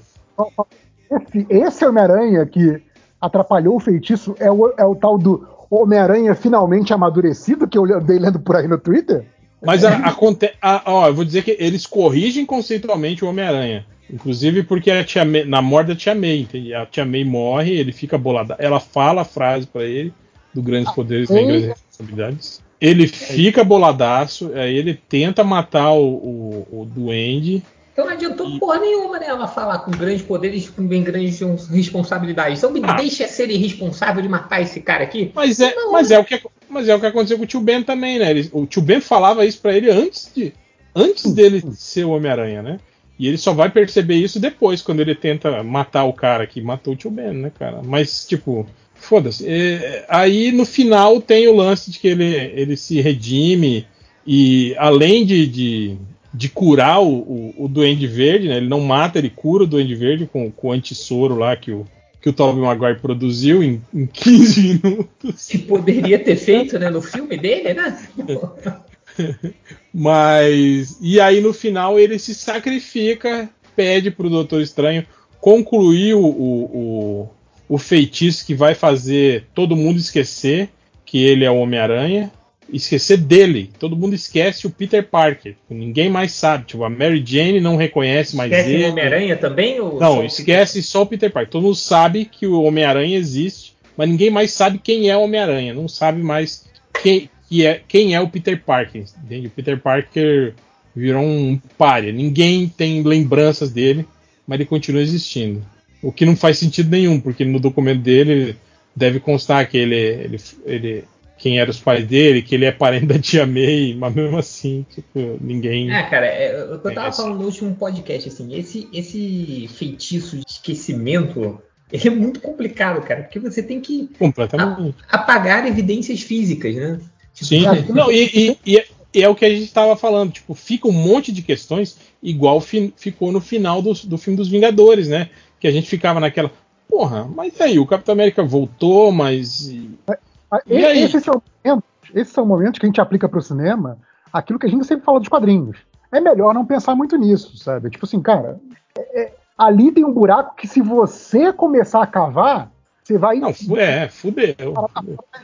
S5: esse, esse Homem-Aranha que atrapalhou o feitiço é o, é o tal do Homem-Aranha finalmente amadurecido, que eu andei lendo por aí no Twitter?
S1: Mas a, aconte- a- ó, eu vou dizer que eles corrigem conceitualmente o Homem-Aranha. Inclusive porque a tia May- na morte da Tia May, entende? a Tia May morre, ele fica bolado. Ela fala a frase pra ele, do grandes poderes vem grandes responsabilidades. Ele fica boladaço, aí ele tenta matar o, o, o duende.
S6: Então não adiantou porra nenhuma, né? Ela falar com grandes poderes com bem grandes responsabilidades. Então me
S1: Ah.
S6: deixa ser irresponsável de matar esse cara aqui.
S1: Mas é,
S6: Não,
S1: mas é, o, que, mas é o que aconteceu com o tio Ben também, né? Ele- o tio Ben falava isso pra ele antes de antes dele ser o Homem-Aranha, né? E ele só vai perceber isso depois, quando ele tenta matar o cara que matou o tio Ben, né, cara? Mas, tipo, foda-se. É, aí no final tem o lance de que ele, ele se redime e além de, de, de curar o, o, o Duende Verde, né? Ele não mata, ele cura o Duende Verde com, com o antissoro lá que o, que o Tobey Maguire produziu em, em 15 minutos.
S6: Que poderia ter feito, né? No filme dele, né?
S1: Mas. E aí no final ele se sacrifica, pede pro Doutor Estranho concluir o, o, o, o feitiço que vai fazer todo mundo esquecer que ele é o Homem-Aranha. Esquecer dele. Todo mundo esquece o Peter Parker. Ninguém mais sabe. Tipo, a Mary Jane não reconhece mais
S6: Esquece
S1: ele.
S6: o Homem-Aranha também? Só
S1: Não,
S6: o
S1: esquece só o Peter Parker. Todo mundo sabe que o Homem-Aranha existe, mas ninguém mais sabe quem é o Homem-Aranha. Não sabe mais quem, que é, quem é o Peter Parker. Entende? O Peter Parker virou um párea. Ninguém tem lembranças dele, mas ele continua existindo. O que não faz sentido nenhum, porque no documento dele deve constar que ele, ele, ele quem eram os pais dele, que ele é parente da tia May, mas mesmo assim, tipo, ninguém.
S6: É, cara, é, o que eu
S1: É
S6: tava falando no último podcast, assim, esse, esse feitiço de esquecimento, ele é muito complicado, cara, porque você tem que apagar evidências físicas, né?
S1: Sim,
S5: cara,
S1: não, e, e- e é- e é o que a gente estava falando, tipo, fica um monte de questões igual fi- ficou no final do, do filme dos Vingadores, né? Que a gente ficava naquela, porra, mas aí, o Capitão América voltou, mas.
S5: Ah? Esses são, momentos, esses são momentos que a gente aplica pro cinema aquilo que a gente sempre fala dos quadrinhos. É melhor não pensar muito nisso, sabe? Tipo assim, cara, é- é- ali tem um buraco que se você começar a cavar, você vai
S1: Não, é, fudeu.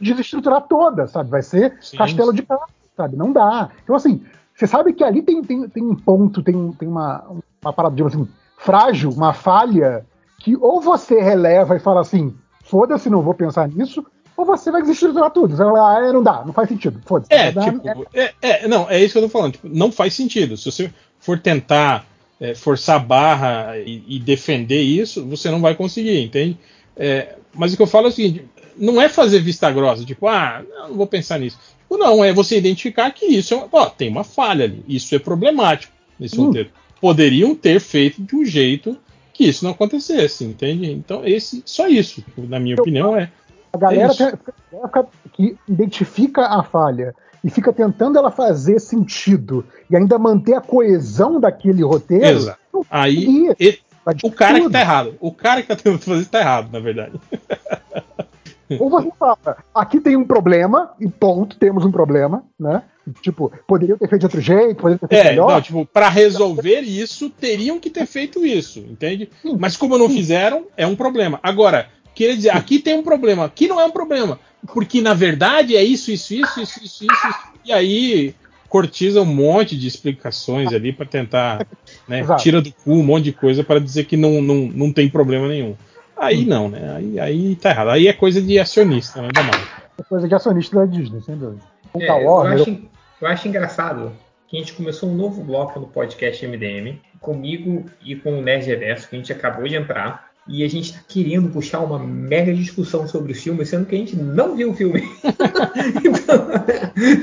S5: desestruturar toda, sabe? Vai ser
S1: Sim,
S5: castelo
S1: sim.
S5: de cartas, sabe? Não dá. Então, assim, você sabe que ali tem, tem, tem um ponto, tem, tem uma, uma parada, digamos assim, frágil, uma falha, que ou você releva e fala assim, foda-se, não vou pensar nisso, ou você vai desestruturar tudo. Você vai falar, ah, não dá, não faz sentido, foda-se.
S1: É,
S5: dar-
S1: tipo, é, é, não, é isso que eu tô falando. Tipo, não faz sentido. Se você for tentar é, forçar a barra e, e defender isso, você não vai conseguir, entende? É, mas o que eu falo é o seguinte: não é fazer vista grossa, tipo, ah, não, não vou pensar nisso. Tipo, não, é você identificar que isso é uma, ó, tem uma falha ali. Isso é problemático nesse
S5: Hum.
S1: roteiro. Poderiam ter feito de um jeito que isso não acontecesse, entende? Então, esse, só isso, tipo, na minha opinião, é.
S5: A galera
S1: É
S5: que identifica a falha e fica tentando ela fazer sentido e ainda manter a coesão daquele roteiro.
S1: Exato. Aí,
S5: de
S1: o cara que
S5: tudo.
S1: tá errado. O cara que tá tentando fazer isso tá errado, na verdade.
S5: Ou você fala, aqui tem um problema, e ponto, temos um problema, né? Tipo, poderia ter feito de outro jeito, poderia ter feito
S1: É,
S5: melhor.
S1: não, tipo, pra resolver isso, teriam que ter feito isso, entende?
S5: Sim.
S1: Mas como não fizeram, é um problema. Agora, queria dizer, aqui tem um problema, aqui não é um problema. Porque, na verdade, é isso, isso, isso, isso, isso, isso. isso. E aí, cortiza um monte de explicações ali pra tentar, né,
S5: Exato.
S1: tira do cu um monte de coisa pra dizer que não, não, não tem problema nenhum. Aí não, né? Aí, aí tá errado. Aí é coisa de acionista, né? Da Marvel.
S5: É coisa de acionista da Disney, sem dúvida.
S6: É,
S5: da
S6: eu,
S5: Warner,
S6: acho, eu acho engraçado que a gente começou um novo bloco no podcast MDM, comigo e com o Nerd Reverso, que a gente acabou de entrar, e a gente tá querendo puxar uma mega discussão sobre o filme, sendo que a gente não viu o filme. então,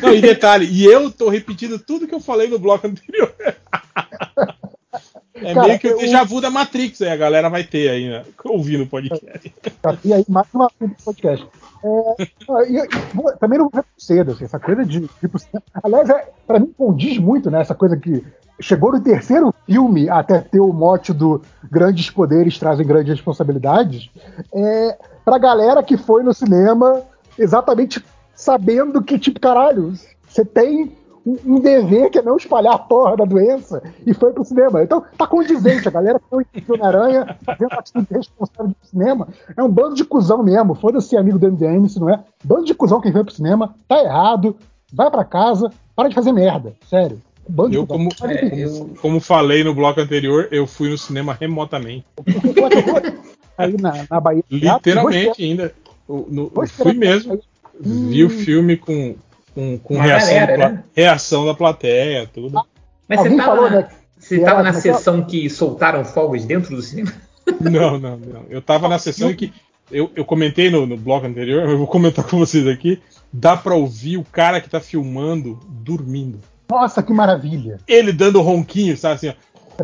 S1: Não, e detalhe, e eu tô repetindo tudo que eu falei no bloco anterior. É
S5: Cara,
S1: meio que o
S5: eu-
S1: déjà vu da Matrix aí, a galera vai ter aí, né? Ouvindo o podcast.
S5: Tá, E aí, mais uma coisa do podcast. É, e- e vou- também não vou cedo, assim, essa coisa de. Tipo, aliás, é, pra mim condiz muito, né? Essa coisa que chegou no terceiro filme até ter o mote do grandes poderes trazem grandes responsabilidades. É, pra galera que foi no cinema exatamente sabendo que, tipo, caralho, você tem um, dever que é não espalhar a porra da doença e foi pro cinema. Então tá condizente, a galera que foi em Homem-Aranha fazendo atitude responsável do cinema é um bando de cuzão mesmo. Foda-se amigo do MDM, se não é. Bando de cuzão quem foi pro cinema, tá errado, vai pra casa, para de fazer merda, sério. Bando de
S1: Eu, como,
S6: É, eu-
S1: como falei no bloco anterior, eu fui no cinema remotamente.
S5: aí na, na Bahia.
S1: Literalmente ainda. O- no- eu fui mesmo. Vi o filme com, com, com reação,
S6: galera,
S1: da,
S6: né?
S1: reação da plateia, tudo.
S6: mas você
S5: Alguém
S6: tava,
S5: falou, né,
S6: você tava
S5: era-
S6: na
S5: é que é?
S6: sessão que soltaram fogos dentro do cinema?
S1: Não, não, não. Eu tava na sessão em que. Eu, eu comentei no, no bloco anterior, eu vou comentar com vocês aqui. Dá pra ouvir o cara que tá filmando dormindo.
S5: Nossa, que maravilha.
S1: Ele dando ronquinho, sabe assim, ó.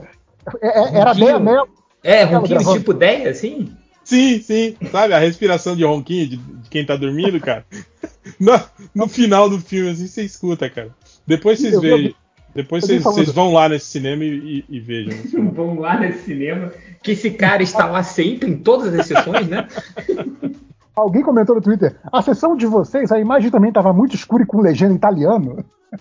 S5: É- é- era
S6: Ronquinho.
S5: Deia Mel.
S6: É, ronquinho
S5: gravando.
S6: tipo 10, assim?
S1: Sim, sim. Sabe a respiração de ronquinho de, de quem tá dormindo, cara? No, no final do filme, assim, você escuta, cara. Depois vocês veem. Depois vocês, vocês vão lá nesse cinema e, e- e vejam.
S6: Vamos lá nesse cinema. Que esse cara está lá sempre, em todas as sessões, né?
S5: Alguém comentou no Twitter, a sessão de vocês, a imagem também estava muito escura e com legenda em italiano.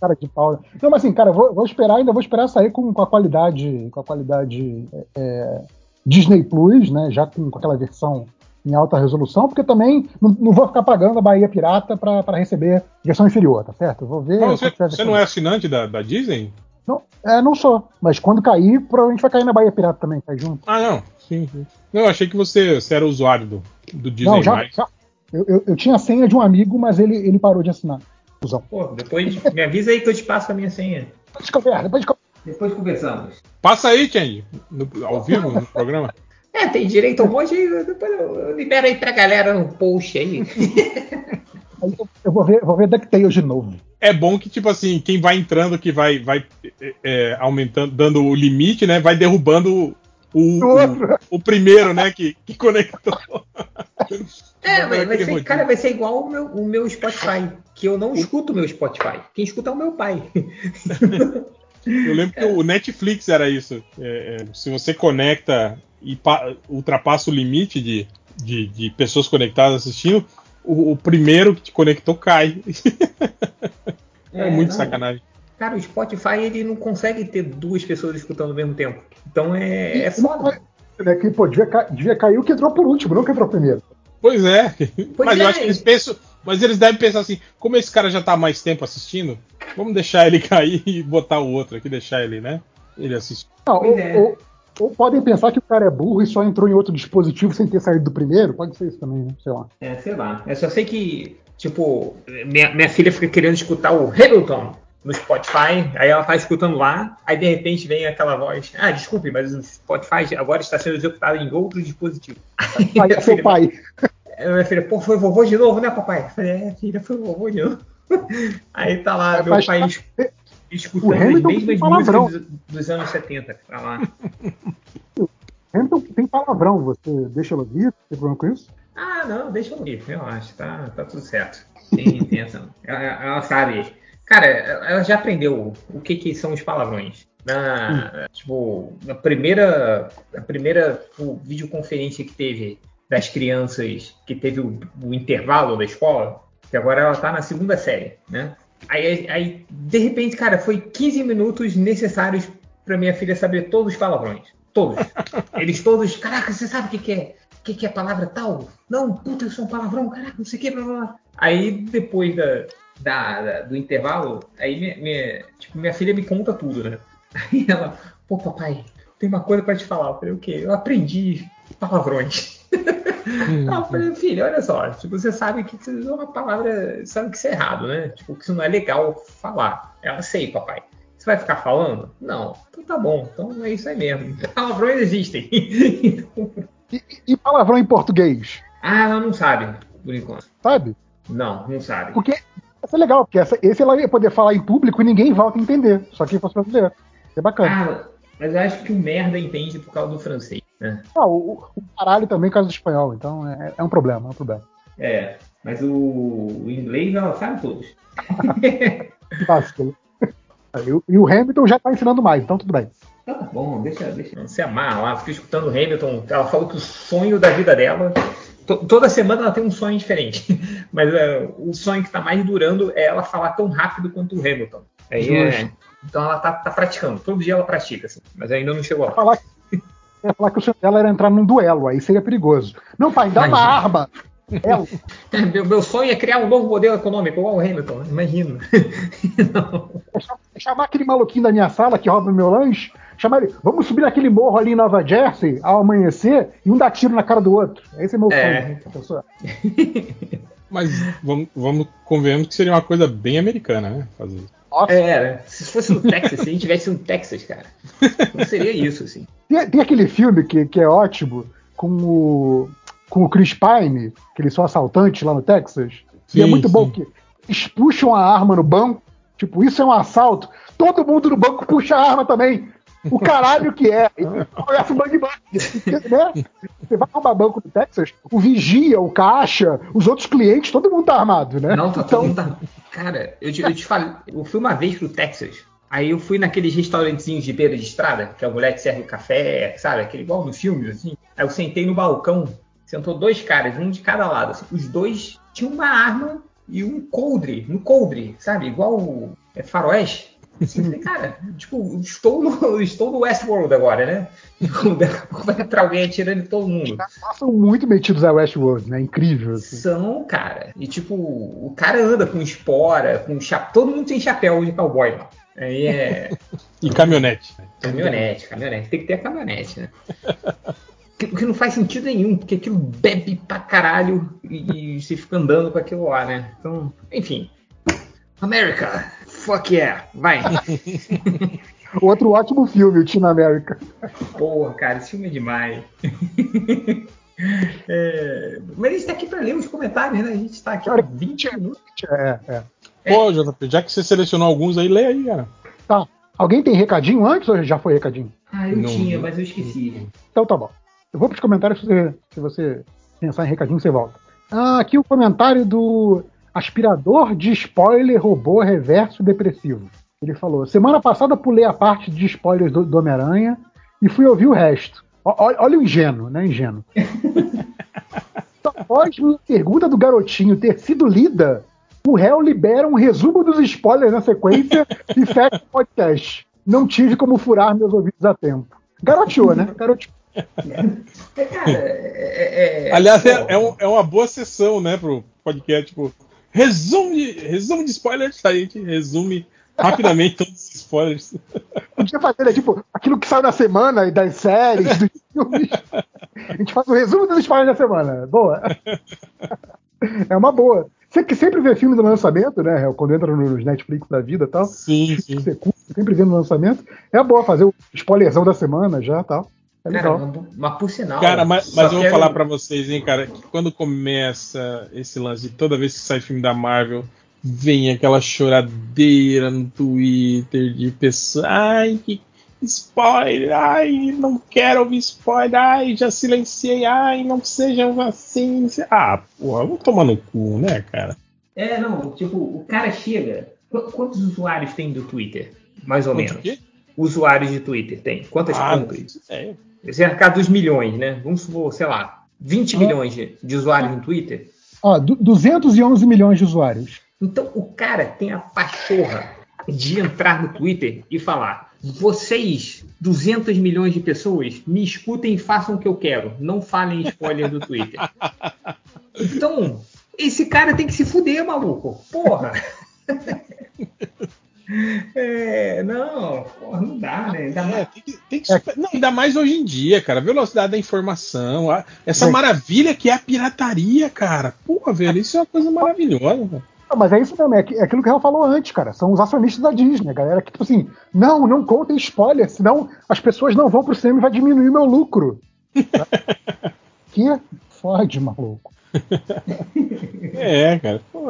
S5: cara de pau. Não, mas assim, cara, eu vou, vou esperar, ainda vou esperar sair com, com a qualidade, com a qualidade é, Disney Plus, né? Já com, com aquela versão em alta resolução, porque também não, não vou ficar pagando a Bahia Pirata para receber versão inferior, tá certo? Vou ver. Quando
S1: você, você não é assinante da, da Disney?
S5: Não, é, não sou. Mas quando cair, provavelmente vai cair na Bahia Pirata também, cai junto.
S1: Ah, não. Sim, eu achei que você, você era usuário do, do Disney.
S5: não, já.
S1: mais.
S5: já. Eu, eu, eu tinha a senha de um amigo, mas ele, ele parou de assinar.
S6: Pô, depois me avisa aí que eu te passo a minha senha.
S5: Depois de conversa, depois.
S6: Depois conversamos.
S1: Passa aí, Change, no- ao vivo no programa.
S6: É, tem direito ao monte aí, depois eu, eu libero aí pra galera no post aí.
S5: Aí eu, eu vou ver, vou ver DuckTales de novo.
S1: É bom que, tipo assim, quem vai entrando, que vai, vai é, aumentando, dando o limite, né? Vai derrubando o, o, o primeiro, né? Que, que conectou.
S6: É, vai, vai
S1: Aquele
S6: ser, cara, vai ser igual o meu, o meu Spotify, que eu não escuto o meu Spotify. Quem escuta é o meu pai.
S1: Eu lembro que o Netflix era isso. É, é, se você conecta e pa- ultrapassa o limite de, de, de pessoas conectadas assistindo, o, o primeiro que te conectou cai. é,
S6: É,
S1: muito
S6: não.
S1: sacanagem.
S6: Cara, o Spotify ele não consegue ter duas pessoas escutando ao mesmo tempo. Então é, é foda.
S5: Né, que, pô, devia, ca- devia cair o que entrou por último, não que entrou primeiro.
S1: Pois é. mas
S6: é.
S1: eu acho que eles pensam. Mas eles devem pensar assim, como esse cara já tá há mais tempo assistindo, vamos deixar ele cair e botar o outro aqui, deixar ele, né? Ele assistir.
S5: Não,
S6: Pois
S5: ou,
S6: é.
S5: ou- ou podem pensar que o cara é burro e só entrou em outro dispositivo sem ter saído do primeiro. Pode ser isso também, né? Sei lá.
S6: É, sei lá. Eu só sei que, tipo, minha, minha filha fica querendo escutar o Hamilton no Spotify, aí ela tá escutando lá, aí de repente vem aquela voz, ah, desculpe, mas o Spotify agora está sendo executado em outro dispositivo. Aí
S5: é seu pai.
S6: Aí minha filha, pô, foi vovô de novo, né, papai? Eu falei, é, filha, foi vovô de novo. Aí tá lá, meu
S5: Mas
S6: pai
S5: tá- O
S6: escutando as
S5: tem
S6: mesmas músicas dos, dos anos 70. Tá lá.
S5: Hamilton tem palavrão, você deixa ela ouvir? Tem problema com isso?
S6: Ah, não, deixa eu ir, relaxa, tá, tá tudo certo. Intenção. Ela, ela sabe. Cara, ela já aprendeu o que, que são os palavrões. Na, tipo, na primeira, na primeira tipo, videoconferência que teve das crianças, que teve o, o intervalo da escola, que agora ela tá na segunda série, né? Aí, aí, de repente, cara, foi 15 minutos necessários pra minha filha saber todos os palavrões. Todos. Eles todos, caraca, você sabe o que, que é? O que, que é palavra tal? Não, puta, isso é um palavrão, caraca, não sei o que, blá blá. Aí depois da, da- da- do intervalo, aí minha, minha- tipo, minha filha me conta tudo, né? Aí ela, pô, papai, tem uma coisa pra te falar. Eu falei, o quê? Eu aprendi palavrões. Aí eu falei, filho, olha só, tipo, você sabe que é uma palavra, sabe que isso é errado, né? Tipo, que isso não é legal falar. Ela sei, papai. Você vai ficar falando? Não. Então tá bom. Então é isso aí mesmo. Palavrões existem.
S5: E, e palavrão em português?
S6: ah, ela não sabe, por enquanto.
S5: Sabe?
S6: Não, não sabe.
S5: Porque isso é legal, porque essa- esse ela ia poder falar em público e ninguém volta a entender. Só que fosse brasileiro. É bacana.
S6: Ah, mas eu acho que o merda entende por causa do francês, né?
S5: Ah, o, o caralho também por causa do espanhol, então é, é um problema, é um problema.
S6: É, mas o, o inglês ela sabe todos.
S5: Vacilo. E, o- e o Hamilton já tá ensinando mais, então tudo bem.
S6: Então tá bom, deixa, deixa. Não se amar lá, fica escutando o Hamilton. Ela falou que o sonho da vida dela. To- toda semana ela tem um sonho diferente. Mas é, o sonho que tá mais durando é ela falar tão rápido quanto o Hamilton. Aí é- então ela tá, tá praticando. Todo dia ela pratica, assim. Mas ainda não chegou lá.
S5: Falar ia falar que o sonho dela era entrar num duelo, aí seria perigoso. Não, pai, dá uma
S6: Imagina.
S5: arma. Ela,
S6: Meu, meu sonho é criar um novo modelo econômico, igual o Hamilton. Imagina. Não.
S5: chamar aquele maluquinho da minha sala que rouba meu lanche, chamar ele, vamos subir naquele morro ali em Nova Jersey ao amanhecer e um dá tiro na cara do outro. Esse é meu
S6: É.
S5: sonho. pessoal.
S1: Mas vamos, vamos convenhamos que seria uma coisa bem americana, né? Fazer.
S5: Nossa,
S6: É, se fosse no Texas, se a gente tivesse no Texas, cara, não seria isso, assim.
S5: Tem, tem aquele filme que, que é ótimo com o, com o Chris Pine, que eles são assaltantes lá no Texas. e é
S1: Sim,
S5: muito bom
S1: sim.
S5: que eles puxam a arma no banco, tipo, isso é um assalto. Todo mundo no banco puxa a arma também. O caralho que é. E Começa o bang bang. Né? Você vai roubar banco no Texas, o vigia, o caixa, os outros clientes, todo mundo tá armado, né?
S6: Não, tá
S5: então,
S6: todo mundo tá. Cara, eu te, eu te falei, eu fui uma vez pro Texas. Aí eu fui naqueles restaurantezinhos de beira de estrada, que a mulher te serve café, sabe? Aquele igual nos filmes, assim. Aí eu sentei no balcão, sentou dois caras, um de cada lado. assim. Os dois tinham uma arma e um coldre, um coldre, sabe? Igual o é, faroeste. Cara, tipo, estou no, estou no Westworld agora, né? Daqui a pouco vai entrar alguém atirando em todo mundo.
S5: são muito metidos a Westworld, né? Incrível. Assim.
S6: São, cara. E tipo, o cara anda com espora, com chapéu. Todo mundo tem chapéu de cowboy lá. Aí é
S1: E caminhonete.
S6: caminhonete, caminhonete. Tem que ter a caminhonete, né? O que não faz sentido nenhum, porque aquilo bebe pra caralho e, e você fica andando com aquilo lá, né? Então, enfim. America, fuck yeah, vai.
S5: Outro ótimo filme, o Teen America.
S6: Porra, cara, esse filme é demais. É, mas a gente tá aqui pra ler os comentários, né? A gente tá aqui há 20 minutos.
S5: É, é.
S1: Pô, JP, já que você selecionou alguns aí, lê aí, cara.
S5: Tá. Alguém tem recadinho antes ou já foi recadinho?
S6: Ah, eu
S1: Não,
S6: tinha,
S1: não.
S6: mas eu esqueci.
S5: Então tá bom. Eu vou pros comentários se você, se você pensar em recadinho, você volta. Ah, aqui o comentário do aspirador de spoiler robô reverso depressivo. Ele falou: Semana passada pulei a parte de spoilers do, do Homem-Aranha e fui ouvir o resto. Ó- Olha, olha o ingênuo, né? Ingênuo. Após a pergunta do garotinho ter sido lida, o réu libera um resumo dos spoilers na sequência e fecha o podcast. Não tive como furar meus ouvidos a tempo. Garoteou, né? Garoteou.
S6: É, cara, é, é- é-
S1: Aliás,
S6: pô,
S1: é, é um- é uma boa sessão, né, pro podcast, tipo, resumo de, resumo de spoilers, a gente resume rapidamente todos os spoilers.
S5: Podia fazer, né, tipo, aquilo que saiu na semana e das séries, dos filmes. A gente faz o resumo dos spoilers da semana. Boa. É uma boa. Você que sempre vê filme do lançamento, né? Quando entra nos Netflix da vida e tal.
S1: Sim, sim.
S5: Você sempre vê no lançamento. É boa fazer o spoilerzão da semana já e tal. É
S6: Cara, mas, mas por sinal.
S1: Cara, mas, mas eu vou
S6: quero-
S1: falar pra vocês, hein, cara, que quando começa esse lance, de toda vez que sai filme da Marvel, vem aquela choradeira no Twitter de pessoas, ai, que spoiler, ai, não quero ouvir spoiler, ai, já silenciei, ai, não sejam assim. Ah, porra, vamos tomar no cu, né, cara?
S6: É, não, tipo, o cara chega. Qu- Quantos usuários tem do Twitter? Mais ou
S1: Quanto
S6: menos.
S1: quê?
S6: Usuários de Twitter tem. Quantas
S1: Ah,
S6: contas?
S1: é.
S6: Cerca dos milhões, né? Vamos supor, sei lá, 20
S5: Ah.
S6: milhões de, de usuários no Twitter.
S5: Ó, du- 211 milhões de usuários.
S6: Então o cara tem a pachorra de entrar no Twitter e falar: vocês, 200 milhões de pessoas, me escutem e façam o que eu quero. Não falem spoiler do Twitter. Então, esse cara tem que se fuder, maluco. Porra. É, não, porra, não dá, né? Ainda
S1: É,
S6: mais-
S1: tem, que, tem Tem que super... Não, ainda mais hoje em dia, cara. A velocidade da informação, a... essa maravilha que é a pirataria, cara. Porra, velho, isso é uma coisa maravilhosa, cara.
S5: Não, mas é isso mesmo, é aquilo que ela falou antes, cara. São os acionistas da Disney, a galera que, tipo assim, não, não contem spoiler, senão as pessoas não vão pro cinema e vai diminuir meu lucro. que fode, maluco.
S1: é, cara, pô,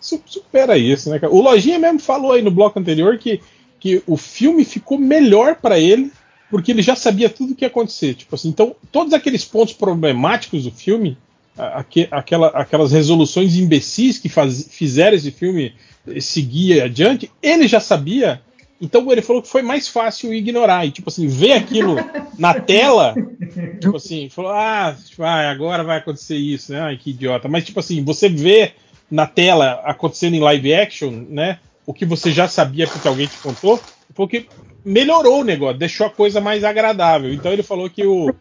S1: supera isso, né, cara? O Lojinha mesmo falou aí no bloco anterior que, que o filme ficou melhor para ele porque ele já sabia tudo o que ia acontecer. Tipo assim, então, todos aqueles pontos problemáticos do filme aqu aquela, aquelas resoluções imbecis que faz, fizeram esse filme seguir adiante, ele já sabia. Então ele falou que foi mais fácil ignorar. E, tipo assim, ver aquilo na tela, tipo assim, falou, ah, tipo, ah, agora vai acontecer isso, né? Ai, que idiota. Mas, tipo assim, você vê na tela acontecendo em live action, né? O que você já sabia porque alguém te contou, foi que melhorou o negócio, deixou a coisa mais agradável. Então ele falou que o,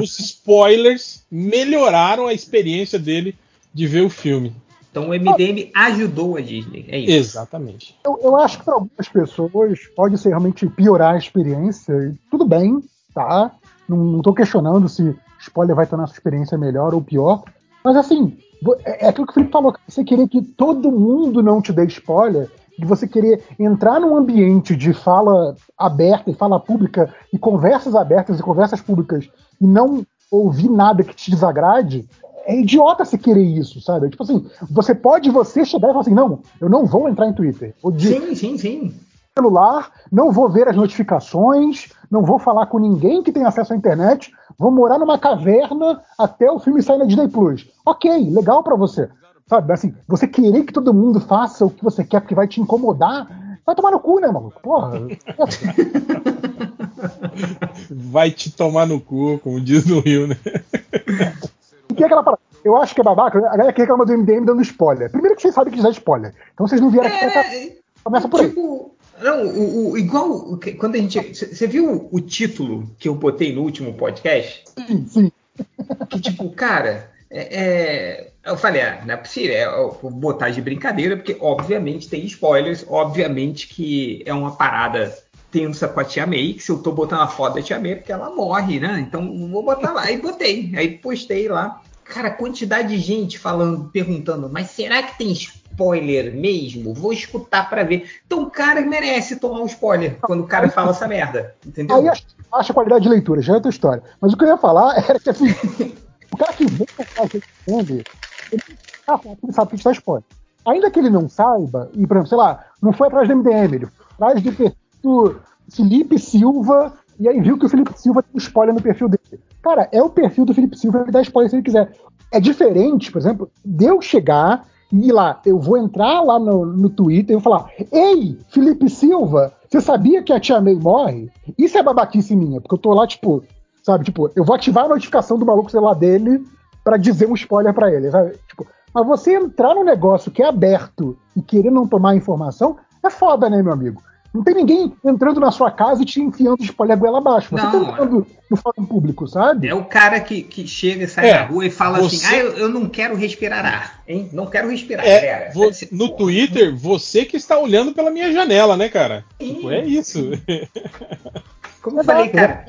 S1: os spoilers melhoraram a experiência dele de ver o filme.
S6: Então o MDM ajudou a Disney. É isso.
S1: Exatamente.
S5: Eu, eu acho que para algumas pessoas pode ser realmente piorar a experiência. Tudo bem, tá? Não, estou questionando se spoiler vai tornar a sua experiência melhor ou pior. Mas assim, é, é aquilo que o Felipe falou. Você querer que todo mundo não te dê spoiler de você querer entrar num ambiente de fala aberta e fala pública e conversas abertas e conversas públicas e não ouvir nada que te desagrade, é idiota você querer isso, sabe? Tipo assim, você pode você chegar e falar assim, não, eu não vou entrar em Twitter.
S6: Sim, sim, sim.
S5: Celular, não vou ver as notificações, não vou falar com ninguém que tem acesso à internet, vou morar numa caverna até o filme sair na Disney Plus. Ok, legal para você. Sabe, assim, você querer que todo mundo faça o que você quer porque vai te incomodar, vai tomar no cu, né, maluco? Porra.
S1: vai te tomar no cu, como diz no Rio, né?
S5: O que é aquela parada? Eu acho que é babaca, a galera que reclama do MDM dando spoiler. Primeiro que vocês sabem que dá spoiler. Então vocês não vieram aqui pra
S6: é, Começa por tipo, aí. Não, o, o, igual quando a gente. Você viu o título que eu botei no último podcast?
S5: Sim, sim.
S6: Que tipo, cara, é, é, eu falei, ah, não é possível, é, vou botar de brincadeira, porque obviamente tem spoilers, obviamente que é uma parada tensa com a Tia May, que se eu tô botando a foto da Tia May, é porque ela morre, né? Então vou botar lá. Aí botei, aí postei lá. Cara, quantidade de gente falando, perguntando, mas será que tem spoiler mesmo? Vou escutar para ver. Então o cara merece tomar um spoiler quando o cara fala essa merda, entendeu?
S5: Aí acha qualidade de leitura, já é outra história. Mas o que eu ia falar era que assim, o cara que vê o cara ele, tá, ele sabe que está spoiler. Ainda que ele não saiba, e por exemplo, sei lá, não foi atrás do MDM, ele foi atrás perfil do Felipe Silva, e aí viu que o Felipe Silva tem spoiler no perfil dele. Cara, é o perfil do Felipe Silva, ele dá spoiler se ele quiser. É diferente, por exemplo, de eu chegar ir lá, eu vou entrar lá no, no Twitter e vou falar: Ei, Felipe Silva, você sabia que a Tia May morre? Isso é babaquice minha, porque eu tô lá, tipo, Sabe, tipo, eu vou ativar a notificação do maluco celular dele para dizer um spoiler para ele, sabe? Tipo, mas você entrar no negócio que é aberto e querer não tomar informação é foda, né, meu amigo? Não tem ninguém entrando na sua casa e te enfiando spoiler goela abaixo. Você não, tá entrando no fórum público, sabe?
S6: É o cara que, que chega e sai é, na rua e fala assim, você... assim: ah, eu, eu, não quero respirar ar, hein? Não quero respirar,
S1: é, galera. Você, no Twitter, você que está olhando pela minha janela, né, cara? Tipo, é isso.
S6: Como eu falei, cara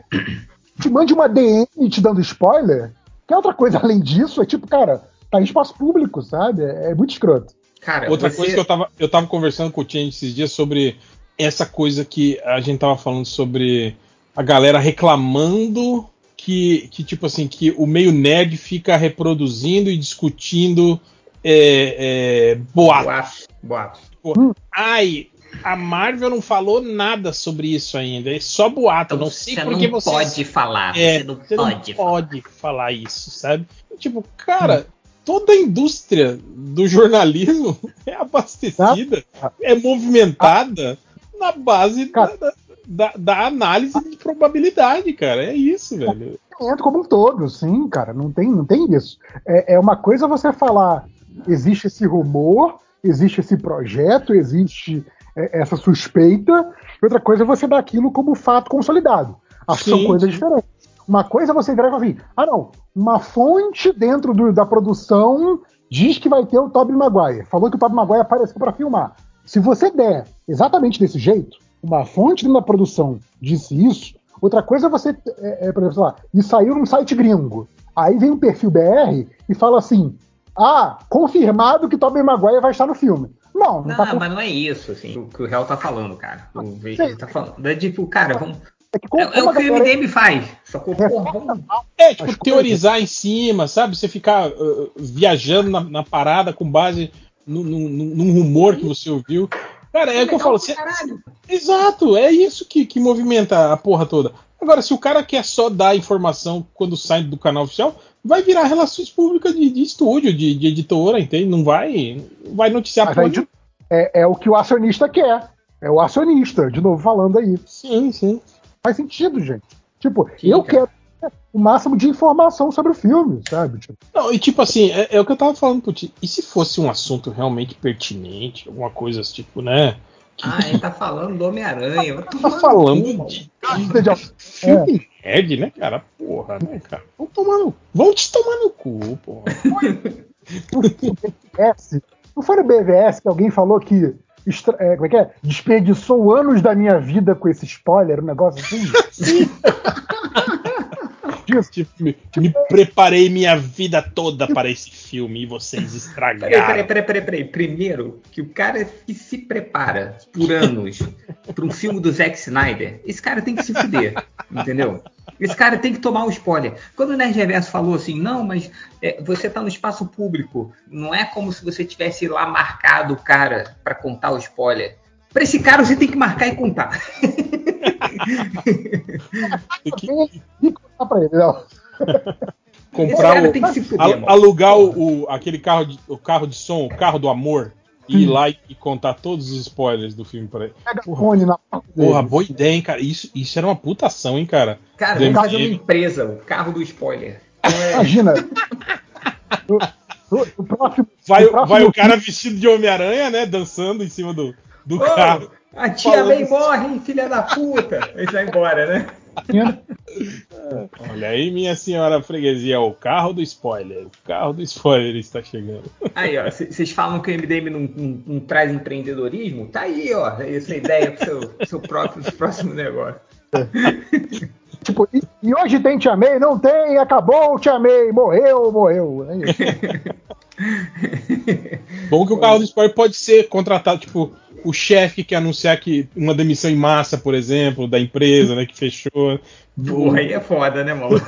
S5: te mande uma DM te dando spoiler, que é outra coisa além disso, é tipo, cara, tá em espaço público, sabe? É, é muito escroto.
S1: Cara, outra você... coisa que eu tava, eu tava conversando com o Change esses dias sobre essa coisa que a gente tava falando sobre a galera reclamando que, que tipo assim, que o meio nerd fica reproduzindo e discutindo é, é, boatos.
S6: Boatos.
S1: Tipo, hum. Ai, a Marvel não falou nada sobre isso ainda. É só boato. Então, não sei
S6: você
S1: porque
S6: não
S1: você
S6: pode falar. É, você não você pode,
S1: não pode falar isso, sabe? Tipo, cara, hum. toda a indústria do jornalismo é abastecida, ah. é movimentada ah. Na base da, da, da, análise de probabilidade, cara. É isso, velho.
S5: Como um todo, sim, cara. Não tem, não tem isso. É, é uma coisa você falar, existe esse rumor, existe esse projeto, existe é, essa suspeita, e outra coisa é você dar aquilo como fato consolidado. Acho que são coisas diferentes. Uma coisa é você virar e falar assim: ah, não, uma fonte dentro do, da produção diz que vai ter o Tobey Maguire. Falou que o Tobey Maguire apareceu para filmar. Se você der exatamente desse jeito, uma fonte dentro da produção disse isso, Outra coisa é você, é, é, por exemplo, sei lá, e saiu num site gringo. Aí vem um perfil BR e fala assim: Ah, confirmado que Tobey Maguire vai estar no filme. Não, não,
S6: Não,
S5: tá
S6: mas não é isso, assim, o que o Real tá falando, cara. O ele tá falando. É tipo, cara, vamos.
S5: É, que como,
S6: É, é o que o MDM faz. Porra, vamos.
S1: É, tipo, teorizar em cima, sabe? Você ficar uh, viajando na, na parada com base no- no- no- num rumor que você ouviu. Cara, é o que eu falo. você-
S6: Caralho.
S1: Exato, é isso que, que movimenta a porra toda. Agora, se o cara quer só dar informação quando sai do canal oficial, vai virar relações públicas de, de estúdio, de, de editora, entende? Não vai, vai noticiar
S5: Mas
S1: porra
S5: aí, de- é, é o que o acionista quer. É o acionista, de novo falando aí.
S1: Sim, sim.
S5: Faz sentido, gente. Tipo,
S6: Sim,
S5: eu
S6: cara.
S5: quero o máximo de informação sobre o filme, sabe? Tipo,
S1: Não, e tipo assim, é, é o que eu tava falando pro Ti. E se fosse um assunto realmente pertinente, alguma coisa tipo, né? Que
S6: Ah, ele tá falando do Homem-Aranha.
S1: Tá
S6: no
S1: falando de,
S5: vida de-
S1: filme nerd, né, cara? Porra, né, cara? Vão tomar no. Vão te tomar no cu, porra.
S5: não foi no BVS que alguém falou que extra- é, como é que é? desperdiçou anos da minha vida com esse spoiler, um negócio assim?
S1: Tipo, me, me preparei minha vida toda para esse filme e vocês estragaram.
S6: peraí, peraí, peraí, peraí. Primeiro, que o cara que se prepara por anos pra um filme do Zack Snyder, esse cara tem que se fuder, entendeu? Esse cara tem que tomar o spoiler. Quando o Nerd Reverso falou assim, não, mas é, você tá no espaço público, não é como se você tivesse lá marcado o cara pra contar o spoiler. Pra esse cara você tem que marcar e contar.
S1: Tem que
S5: Contar pra ele, não.
S1: Comprar o,
S6: tem que se fuder,
S1: alugar o, o- aquele carro de, o carro de som, o carro do amor, e ir lá e, e contar todos os spoilers do filme pra ele.
S5: Pega
S1: Porra.
S5: fone na.
S1: Porra, boa ideia, hein, cara. Isso, isso era uma putação, hein, cara.
S6: Cara,
S1: Do
S6: vamos fazer uma empresa, o carro do spoiler. É-
S5: Imagina. Próximo,
S1: Vai,
S5: próximo
S1: vai o cara vestido de Homem-Aranha, né? Dançando em cima do, do
S6: Ô,
S1: carro.
S6: a tia May morre, filha da puta. Aí vai embora, né?
S1: Olha aí, minha senhora freguesia, o carro do spoiler. O carro do spoiler está chegando.
S6: Aí, ó, vocês falam que o MDM não, não- não traz empreendedorismo? Tá aí, ó, essa ideia pro seu, seu próprio, próximo negócio.
S5: tipo, e, e hoje tem Te Amei? Não tem, acabou, Te Amei, morreu, morreu. É isso.
S1: Bom que o carro do spoiler pode ser contratado, tipo, o chefe que quer anunciar que uma demissão em massa, por exemplo, da empresa, né, que fechou.
S6: Porra, aí é foda, né, mano?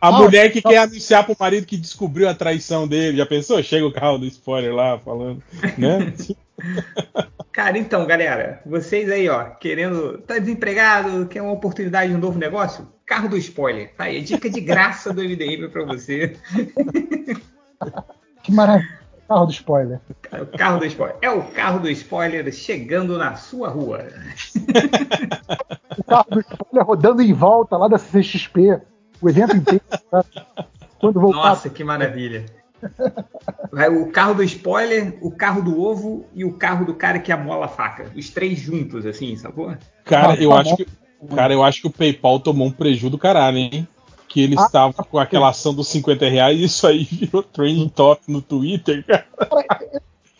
S1: A mulher que quer anunciar pro marido que descobriu a traição dele, já pensou? Chega o carro do spoiler lá falando, né?
S6: Cara, então, galera, vocês aí, ó, querendo. Tá desempregado, quer uma oportunidade de um novo negócio? Carro do spoiler. Tá aí, dica de graça do MDM pra você.
S5: Que maravilha. Carro do spoiler.
S6: É o carro do spoiler. É o carro do spoiler chegando na sua rua.
S5: O carro do spoiler rodando em volta lá da CCXP. O evento inteiro. tá? Quando voltar.
S6: Nossa, que maravilha. Vai o carro do spoiler, o carro do ovo e o carro do cara que amola a faca. Os três juntos, assim, sacou?
S1: Cara, eu
S5: tá
S1: acho que, cara, eu acho que o PayPal tomou um prejuízo do caralho, hein? Que eles
S5: Ah,
S1: estavam com aquela ação dos 50 reais e isso aí virou trending top no Twitter, cara.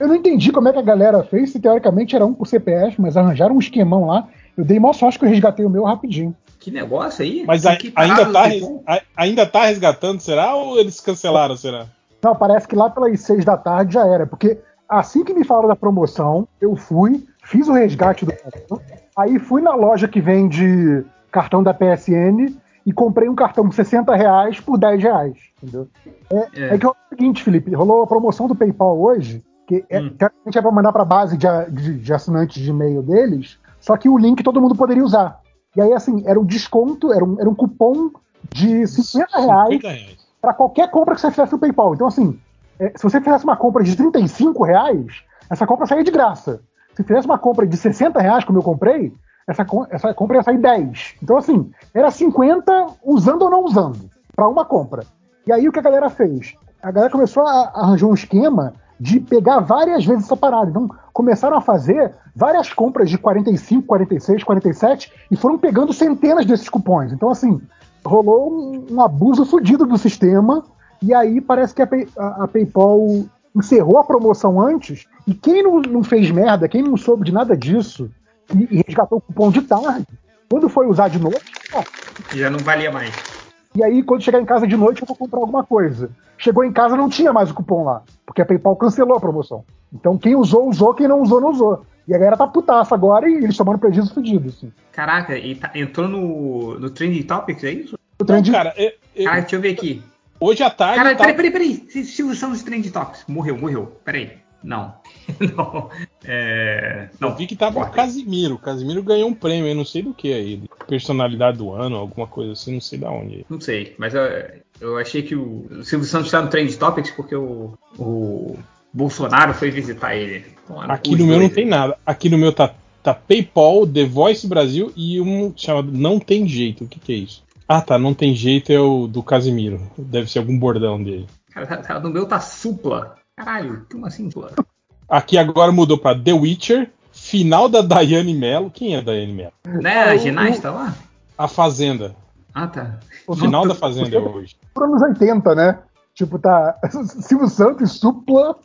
S5: Eu não entendi como é que a galera fez, se teoricamente era um por CPF, mas arranjaram um esquemão lá. Eu dei mó sorte que eu resgatei o meu rapidinho.
S6: Que negócio aí?
S1: Mas
S6: Que-
S1: a- ainda, tá, a- ainda tá resgatando, será? Ou eles cancelaram, será?
S5: Não, parece que lá pelas seis da tarde já era, porque assim que me falaram da promoção, eu fui, fiz o resgate do cartão, aí fui na loja que vende cartão da PSN e comprei um cartão de 60 reais por 10 reais, entendeu? É,
S6: É.
S5: é que é o seguinte, Felipe, rolou a promoção do PayPal hoje, que é,
S6: Hum.
S5: teoricamente é para mandar para a base de, de- de assinantes de e-mail deles, só que o link todo mundo poderia usar. E aí, assim, era um desconto, era um, era um cupom de 50 reais
S1: 50 reais.
S5: para qualquer compra que você fizesse no PayPal. Então, assim, é, se você fizesse uma compra de 35 reais, essa compra saía de graça. Se fizesse uma compra de 60 reais, como eu comprei, essa, essa compra ia sair 10. Então, assim, era 50 usando ou não usando, para uma compra. E aí, o que a galera fez? A galera começou a arranjar um esquema de pegar várias vezes essa parada. Então, começaram a fazer várias compras de 45, 46, 47 e foram pegando centenas desses cupons. Então, assim, rolou um, um abuso fodido do sistema e aí parece que a, a- a PayPal encerrou a promoção antes e quem não, não fez merda, quem não soube de nada disso e, e resgatou o cupom de tarde, Quando foi usar de noite, ó,
S6: Já não valia mais.
S5: e aí quando chegar em casa de noite eu vou comprar alguma coisa. Chegou em casa não tinha mais o cupom lá, porque a PayPal cancelou a promoção. Então quem usou, usou, quem não usou, não usou. E a galera tá putaça agora e eles tomaram prejuízo fudido, assim.
S6: Caraca, e tá- entrou no, no Trending Topics, é isso?
S5: O trend
S1: Não, cara, eu- eu-
S6: Cara, deixa eu ver aqui.
S1: hoje à tarde.
S6: Cara,
S1: tava-
S6: peraí, peraí, peraí. Silvio Santos Trending Topics. Morreu, morreu. Peraí. Não. não. É...
S1: Eu
S6: Não.
S1: vi que tava o. Casimiro. O Casimiro ganhou um prêmio, eu não sei do que aí. Personalidade do ano, alguma coisa assim, não sei da onde.
S6: Não sei, mas eu, eu achei que o, o Silvio Santos está no Trend Topics porque o, o Bolsonaro foi visitar ele. No
S1: Aqui no meu não
S6: dois.
S1: tem nada. Aqui no meu tá, tá PayPal, The Voice Brasil e um chamado Não Tem Jeito. O que, que é isso? Ah, tá. Não tem jeito é o do Casimiro. Deve ser algum bordão dele.
S6: Cara, tá- tá- no meu tá supla. Caralho, como assim supla?
S1: Aqui agora mudou pra The Witcher. Final da Daiane Mello. Quem é a Daiane Mello?
S6: Né, a ginasta lá?
S1: A Fazenda.
S6: Ah, tá.
S1: O final da Fazenda é hoje.
S5: por anos 80, né? Tipo, tá Silvio Santos, Supla.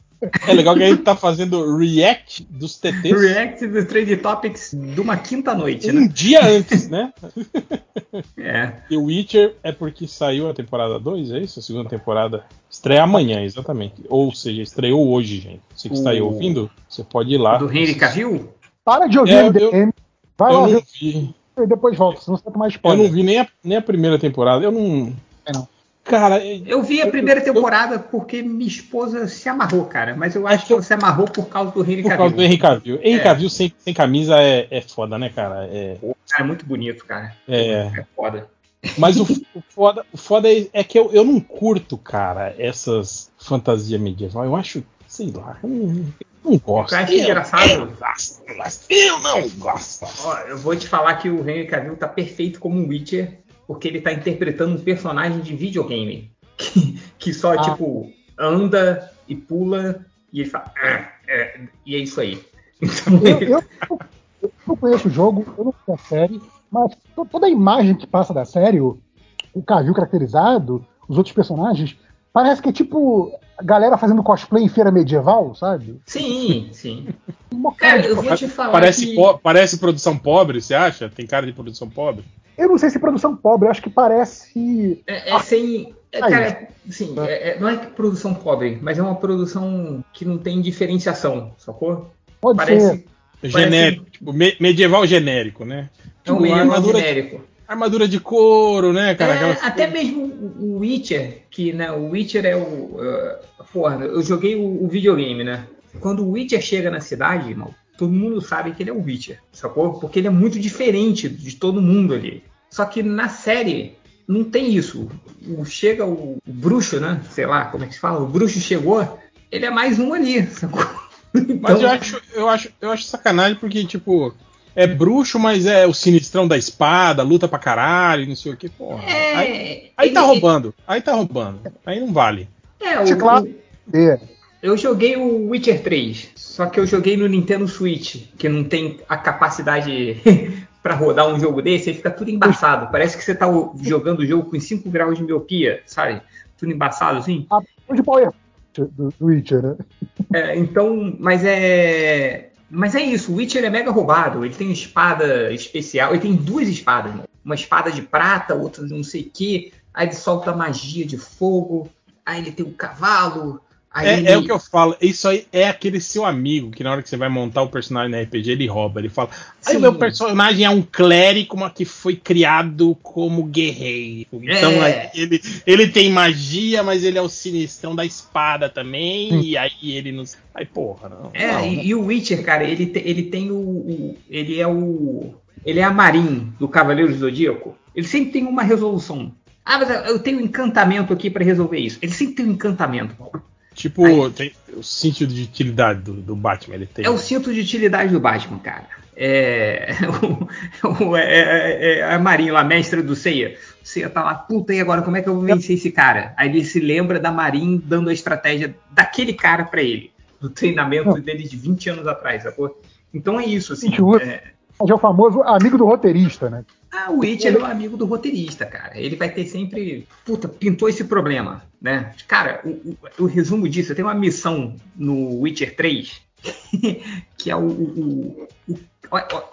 S1: É legal que a gente tá fazendo react dos TTs
S6: React do Trend Topics de uma quinta noite,
S1: um
S6: né?
S1: dia antes, né?
S6: É.
S1: The Witcher é porque saiu a temporada 2, é isso? A segunda temporada. Estreia amanhã, exatamente. Ou seja, estreou hoje, gente. Você que está aí
S6: O-
S1: ouvindo, você pode ir lá.
S6: Do Henry Cavill?
S5: Para de ouvir
S1: É, eu-
S5: MDM. Vai
S1: Eu
S5: lá
S1: não
S5: ver
S1: vi.
S5: e depois volta, senão você tomar
S1: Eu
S5: spoiler.
S1: não vi nem a, nem a primeira temporada. Eu não.
S5: É, não.
S1: Cara, é-
S6: Eu vi a primeira temporada porque minha esposa se amarrou, cara. Mas eu acho que ela se amarrou por causa do Henry
S1: por
S6: Cavill.
S1: causa do Henry Cavill. Henry
S6: É.
S1: Cavill sem, sem camisa é, é foda, né, cara? É,
S6: Cara, é muito bonito, cara.
S1: é,
S6: É foda.
S1: Mas o, o foda, o foda é, é que eu, eu não curto, cara, essas fantasias medieval. Eu acho, sei lá, eu não, não gosto.
S6: Eu acho
S1: Eu-
S6: engraçado.
S1: Eu, gosto, mas eu não gosto.
S6: Ó, eu vou te falar que o Henry Cavill tá perfeito como um Witcher, porque ele tá interpretando um personagem de videogame. Que, que só,
S5: Ah.
S6: tipo, anda e pula e ele fala. "Ah, é", e é isso aí. Então,
S5: Eu, eu, eu não conheço o jogo, eu não conheço a série, mas to- toda a imagem que passa da série, o, o Cavil caracterizado, os outros personagens, parece que é tipo a galera fazendo cosplay em feira medieval, sabe?
S6: Sim, sim. Cara,
S5: cara
S6: eu
S5: de-
S6: vou te falar
S1: Parece,
S6: que...
S1: po- parece produção pobre, você acha? Tem cara de produção pobre?
S5: Eu não sei se produção pobre, eu acho que parece.
S6: É, é sem. é,
S5: Aí.
S6: cara, sim, é- é- não é que produção pobre, mas é uma produção que não tem diferenciação, sacou?
S5: Pode
S6: Parece.
S5: ser.
S1: Genérico, tipo, me- medieval genérico, né?
S6: É um
S1: Tipo,
S6: medieval
S1: armadura,
S6: genérico.
S1: armadura de couro, né, cara?
S6: É, até mesmo o o Witcher, que né, o Witcher é o. uh, porra, eu joguei o, o videogame, né? Quando o Witcher chega na cidade, irmão, todo mundo sabe que ele é o Witcher, sacou? Porque ele é muito diferente de todo mundo ali. Só que na série não tem isso. O, chega o, o bruxo, né? Sei lá como é que se fala. O bruxo chegou, ele é mais um ali, sacou?
S1: Mas
S6: Então,
S1: eu acho, eu, acho, eu acho sacanagem porque, tipo, é bruxo, mas é o sinistrão da espada, luta pra caralho, não sei o que, porra.
S6: é,
S1: Aí, aí tá
S6: ele-
S1: roubando, aí tá roubando. Aí não vale.
S6: É, o,
S5: claro. É.
S6: Eu joguei o Witcher 3, só que eu joguei no Nintendo Switch, que não tem a capacidade pra rodar um jogo desse, aí fica tudo embaçado. Parece que você tá jogando o jogo com 5 graus de miopia, sabe? Tudo embaçado assim.
S5: A de Power do, do Witcher, né?
S6: É, então, mas é. Mas é isso, o Witcher é mega roubado. Ele tem espada especial, ele tem duas espadas, né? uma espada de prata, outra de não sei o que. Aí ele solta magia de fogo, aí ele tem o cavalo. Aí ele...
S1: É, é o que eu falo, isso aí é aquele seu amigo que na hora que você vai montar o personagem na RPG, ele rouba. Ele fala: Aí
S6: Sim.
S1: meu personagem é um clérigo, mas que foi criado como guerreiro. Então
S6: É.
S1: ele, ele tem magia, mas ele é o sinistrão da espada também. E aí ele não. Aí, porra, não.
S6: É,
S1: não,
S6: e, e o Witcher, cara, ele, te- ele tem o, o- Ele é o. Ele é a Marin do Cavaleiro do Zodíaco. Ele sempre tem uma resolução. Ah, mas eu tenho um encantamento aqui pra resolver isso. Ele sempre tem um encantamento.
S1: Tipo,
S6: Aí-
S1: tem o sentido de utilidade do, do Batman, ele tem.
S6: É o cinto de utilidade do Batman, cara. É, o- o- é- é- é a Marin, lá, mestra do Ceia. O Ceia tá lá, puta, e agora como é que eu vou vencer esse cara? Aí ele se lembra da Marin dando a estratégia daquele cara pra ele. Do treinamento dele de 20 anos atrás, sacou? Então é isso, assim.
S5: 28.
S6: é-
S5: é o famoso amigo do roteirista, né?
S6: Ah, o Witcher é o amigo do roteirista, cara. Ele vai ter sempre. Puta, pintou esse problema, né? Cara, o, o- o resumo disso, tem uma missão no Witcher 3 que é o, o-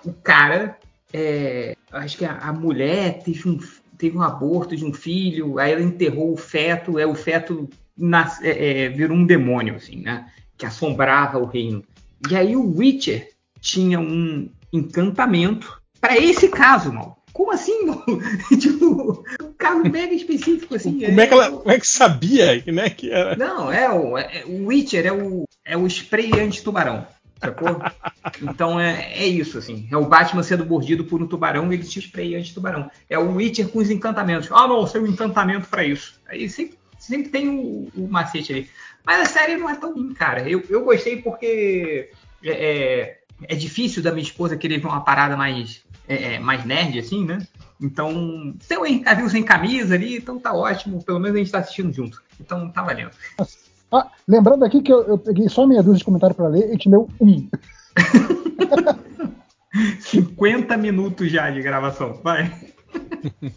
S6: o cara é, acho que a, a mulher teve um, teve um aborto de um filho, aí ela enterrou o feto, é o feto nas, é, é, virou um demônio, assim, né? Que assombrava o reino. E aí o Witcher tinha um encantamento para esse caso, mal. Como assim, mal? tipo, um caso mega específico, assim.
S1: Como é que ela como é que sabia né, que era?
S6: Não, é o, é, o Witcher é o, é o spray anti-tubarão. Sacou? Então é, é isso, assim. É o Batman sendo mordido por um tubarão e ele se spray anti-tubarão. É o Witcher com os encantamentos. Ah, não, seu encantamento para isso. Aí sempre, sempre tem o, o, macete ali. Mas a série não é tão ruim, cara. Eu, eu gostei porque é, é, difícil da minha esposa querer ver uma parada mais, é, é mais nerd, assim, né? Então, tem o Henry sem camisa ali, então tá ótimo. Pelo menos a gente tá assistindo junto. Então tá valendo.
S5: Ah, lembrando aqui que eu, eu, peguei só meia dúzia de comentário para ler e te deu um.
S6: 50 minutos já de gravação, vai.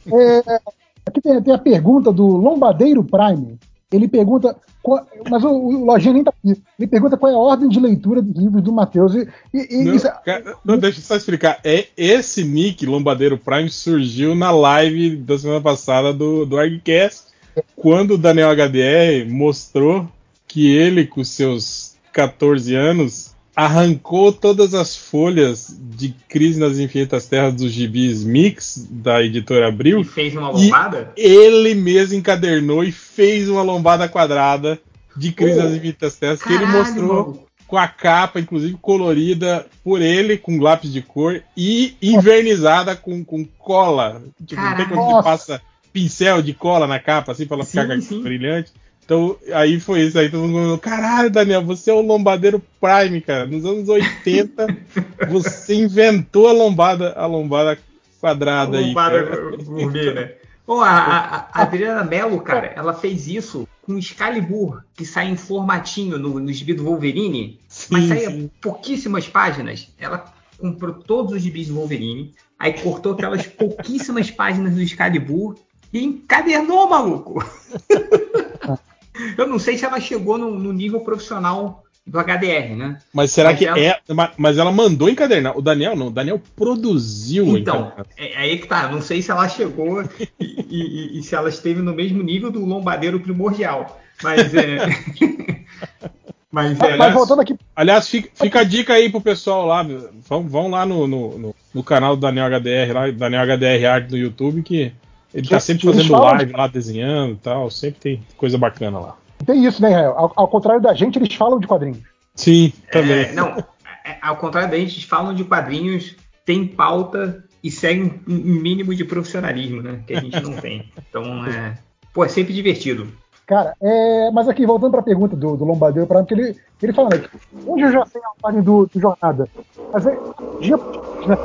S5: É, aqui tem, tem, a pergunta do Lombadeiro Prime. Ele pergunta, qual, mas o, o Lojinha nem tá aqui. Ele pergunta qual é a ordem de leitura dos livros do Matheus. E, e,
S1: não, isso, cara, não, deixa eu só explicar. É, esse nick, Lombadeiro Prime, surgiu na live da semana passada do, do ArgCast, quando o Daniel HDR mostrou que ele, com seus 14 anos, arrancou todas as folhas de Crise nas Infinitas Terras dos gibis Mix, da editora Abril.
S6: E fez uma lombada?
S1: ele mesmo encadernou e fez uma lombada quadrada de Crise oh, nas Infinitas Terras, caralho, que ele mostrou mano. com a capa, inclusive colorida por ele, com lápis de cor, e invernizada com, com cola. Tipo, não tem quando você passa pincel de cola na capa, assim, pra ela ficar brilhante. Então, aí foi isso. Aí todo mundo falou: caralho, Daniel, você é o lombadeiro Prime, cara. Nos anos 80, você inventou a lombada, a lombada quadrada a lombada
S6: aí. Gourmet, né? Pô, a, a, a, Adriana Mello, cara, ela fez isso com Excalibur, que sai em formatinho no, no gibi do Wolverine, sim, mas saía pouquíssimas páginas. Ela comprou todos os gibis do Wolverine, aí cortou aquelas pouquíssimas páginas do Excalibur e encadernou, maluco. Eu não sei se ela chegou no, no nível profissional do HDR, né?
S1: Mas será mas que ela... é. Mas ela mandou encadernar. O Daniel não, o Daniel produziu
S6: Então, é, é aí que tá. Não sei se ela chegou e, e, e, se ela esteve no mesmo nível do lombadeiro primordial. Mas é.
S1: mas, é, mas voltando aqui. Aliás, fica, fica, a dica aí pro pessoal lá. Vão, vão lá no, no, no, no canal do Daniel HDR, lá, Daniel HDR Art no YouTube, que ele tá sempre fazendo live lá, desenhando e tal. Sempre tem coisa bacana lá.
S5: Tem isso, né, Israel? Ao, ao contrário da gente, eles falam de quadrinhos.
S1: Sim, também.
S6: É, não, é, ao contrário da gente, eles falam de quadrinhos, tem pauta e segue um, mínimo de profissionalismo, né? Que a gente não tem. Então, é, pô, é sempre divertido.
S5: Cara, é, mas aqui, voltando para a pergunta do, do Lombardeiro, para que ele, ele fala, né, onde eu já sei a página do, do Jornada? Mas é, dia, né?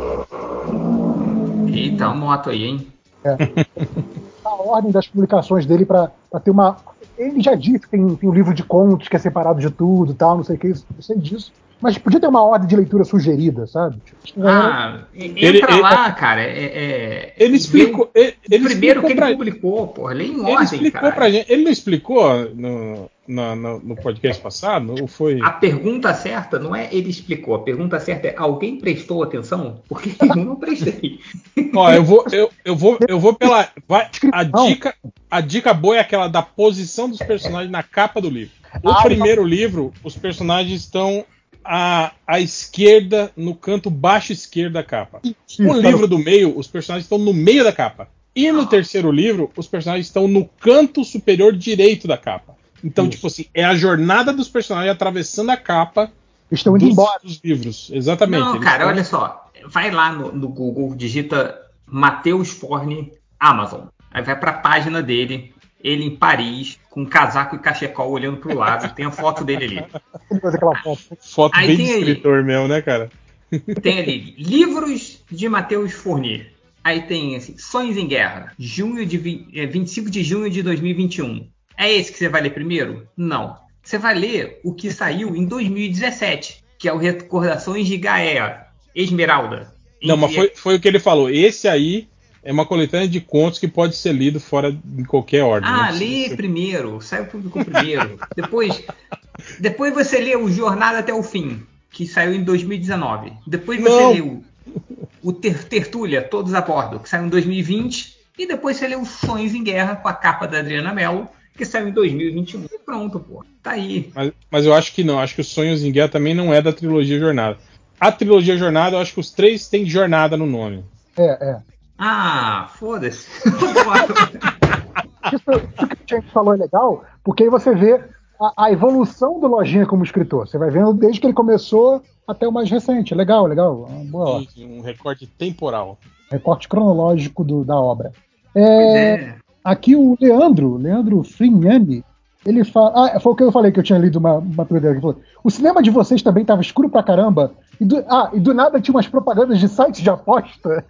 S6: Eita, uma moto aí, hein?
S5: É. a ordem das publicações dele para ter uma. Ele já disse que tem, tem um livro de contos que é separado de tudo tal, não sei o que, eu sei disso. Mas podia ter uma ordem de leitura sugerida, sabe?
S6: Tipo, ah, entra ele, lá, ele, cara. É, é,
S1: ele explicou. Ele,
S6: ele primeiro explicou que ele pra, publicou, porra. Lê em ordem, ele
S1: explicou cara. Pra gente, ele não explicou no, no, no, no, podcast passado? Ou foi...
S6: A pergunta certa não é ele explicou. A pergunta certa é alguém prestou atenção? Porque eu não prestei.
S1: Ó, eu vou, eu, eu vou, eu vou pela. Vai, a, dica, a dica boa é aquela da posição dos personagens na capa do livro. O ah, primeiro livro, os personagens estão à, à esquerda, no canto baixo esquerdo da capa. No livro do meio, os personagens estão no meio da capa. E no terceiro livro, os personagens estão no canto superior direito da capa. Então, Isso. tipo assim, é a jornada dos personagens atravessando a capa.
S5: Estão indo dos, embora.
S1: Dos livros, exatamente.
S6: Não, cara, estão... olha só. Vai lá no, no Google, digita Matheus Forne Amazon. Aí vai para a página dele ele em Paris, com casaco e cachecol olhando pro lado. tem a foto dele ali.
S1: foto. Foto Aí bem de escritor ali, mesmo, né, cara?
S6: Tem ali livros de Matheus Fournier. Aí tem assim, Sonhos em Guerra, junho de 25 é, de junho de 2021. É esse que você vai ler primeiro? Não. Você vai ler o que saiu em 2017, que é o Recordações de Gaia, Esmeralda.
S1: Não, mas foi, foi o que ele falou. Esse aí é uma coletânea de contos que pode ser lido fora em qualquer ordem.
S6: Ah, lê ser... primeiro, sai o público primeiro. depois, depois você lê o Jornada até o Fim, que saiu em 2019. Depois você Não. lê o. o Ter Tertúlia, Todos a Bordo, que saiu em 2020, e depois você lê o Sonhos em Guerra com a capa da Adriana Mello, que saiu em 2021. E pronto, pô. Tá aí.
S1: Mas, mas eu acho que não, acho que os Sonhos em Guerra também não é da trilogia Jornada. A trilogia Jornada, eu acho que os três têm Jornada no nome.
S5: É, é.
S6: Ah, foda-se.
S5: Isso, isso que a gente falou é legal, porque aí você vê a, a evolução do Lojinha como escritor. Você vai vendo desde que ele começou até o mais recente. Legal, legal. Boa.
S1: Um recorte temporal.
S5: Recorte cronológico do- da obra. É,
S6: é.
S5: Aqui o Leandro, Leandro Frignani, ele fala. Ah, foi o que eu falei que eu tinha lido uma, uma. Ele falou, O cinema de vocês também estava escuro pra caramba. E do, ah, e do nada tinha umas propagandas de sites de aposta.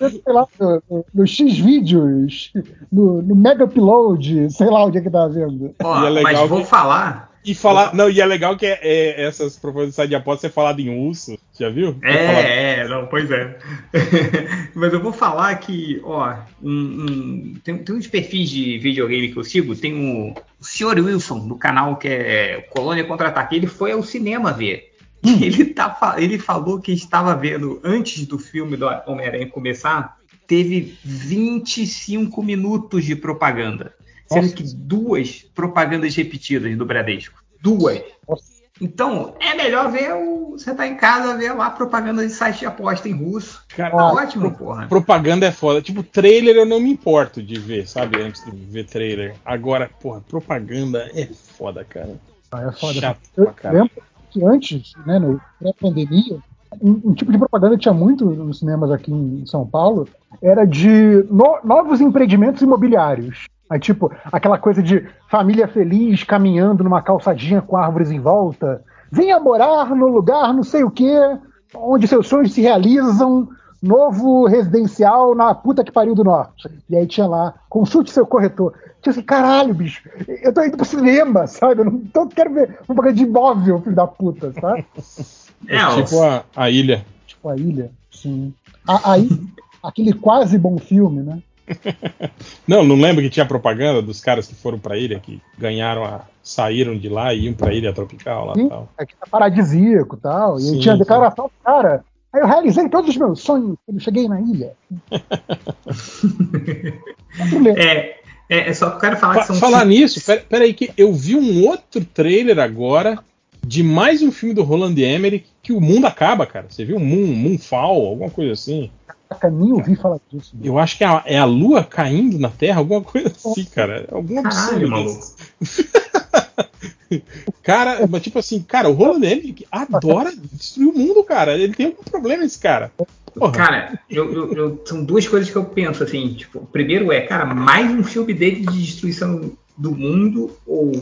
S5: Sei lá, no, no, no X-Vídeos, no, no Mega Upload, sei lá onde é que tá vendo.
S6: Ó,
S1: é legal
S6: mas vou
S1: que-
S6: falar.
S1: E falar. Não, e é legal que é, é, essas propagandas de aposta ser falado em urso. Já viu?
S6: É, é, não, pois é. Mas eu vou falar que, ó, um- um- tem, tem uns perfis de videogame que eu sigo, tem o, o Sr. Wilson, do canal que é Colônia Contra-Ataque, ele foi ao cinema ver. Ele, tá, ele falou que estava vendo, antes do filme do Homem-Aranha começar, teve 25 minutos de propaganda. Sendo
S5: Nossa.
S6: que duas propagandas repetidas do Bradesco. Duas.
S5: Nossa.
S6: Então, é melhor ver o. Você tá em casa, ver lá propaganda de site de aposta em russo.
S1: Cara,
S6: Tá ótimo, porra.
S1: propaganda é foda. Tipo, trailer eu não me importo de ver, sabe? Antes de ver trailer. Agora, porra, propaganda é foda, cara.
S5: Ah, é foda.
S1: Chato
S5: Eu
S1: pra caralho.
S5: lembro que antes, né, no pré-pandemia, um, um tipo de propaganda que tinha muito nos cinemas aqui em São Paulo era de no- novos empreendimentos imobiliários. Aí, tipo, aquela coisa de família feliz caminhando numa calçadinha com árvores em volta. Venha morar no lugar não sei o quê, onde seus sonhos se realizam. Novo residencial na puta que pariu do norte. E aí tinha lá, consulte seu corretor. Tinha assim, caralho, bicho, eu tô indo pro cinema, sabe? Eu não tô, quero ver propaganda de imóvel, filho da puta, sabe?
S1: É,
S6: É,
S1: tipo a, a ilha.
S5: Tipo a ilha, sim. A- Aí, aquele quase bom filme, né?
S1: Não, não lembro que tinha propaganda dos caras que foram pra ilha, que ganharam a. saíram de lá e iam pra ilha tropical lá e
S5: Sim.
S1: tal.
S5: Aqui tá paradisíaco e tal. E
S1: Sim,
S5: aí tinha a
S1: sim.
S5: declaração do cara. Aí eu realizei todos os meus sonhos quando cheguei na ilha.
S6: É, é, é só que eu quero falar que são.
S1: falar nisso, pera, pera que eu vi um outro trailer agora de mais um filme do Roland Emmerich que o mundo acaba, cara. Você viu Moon, Moonfall, alguma coisa assim?
S5: Caraca, nem ouvi falar disso.
S1: Eu acho que é a, é a lua caindo na Terra, alguma coisa assim, cara. Algum
S6: Caralho,
S1: absurdo.
S6: maluco.
S1: Cara, mas tipo assim, cara, o Roland Emmerich adora destruir o mundo, cara. Ele tem algum problema, esse cara. Porra.
S6: Cara, eu, eu- eu- são duas coisas que eu penso assim. Tipo, primeiro é, cara, mais um filme dele de destruição do mundo. Ou...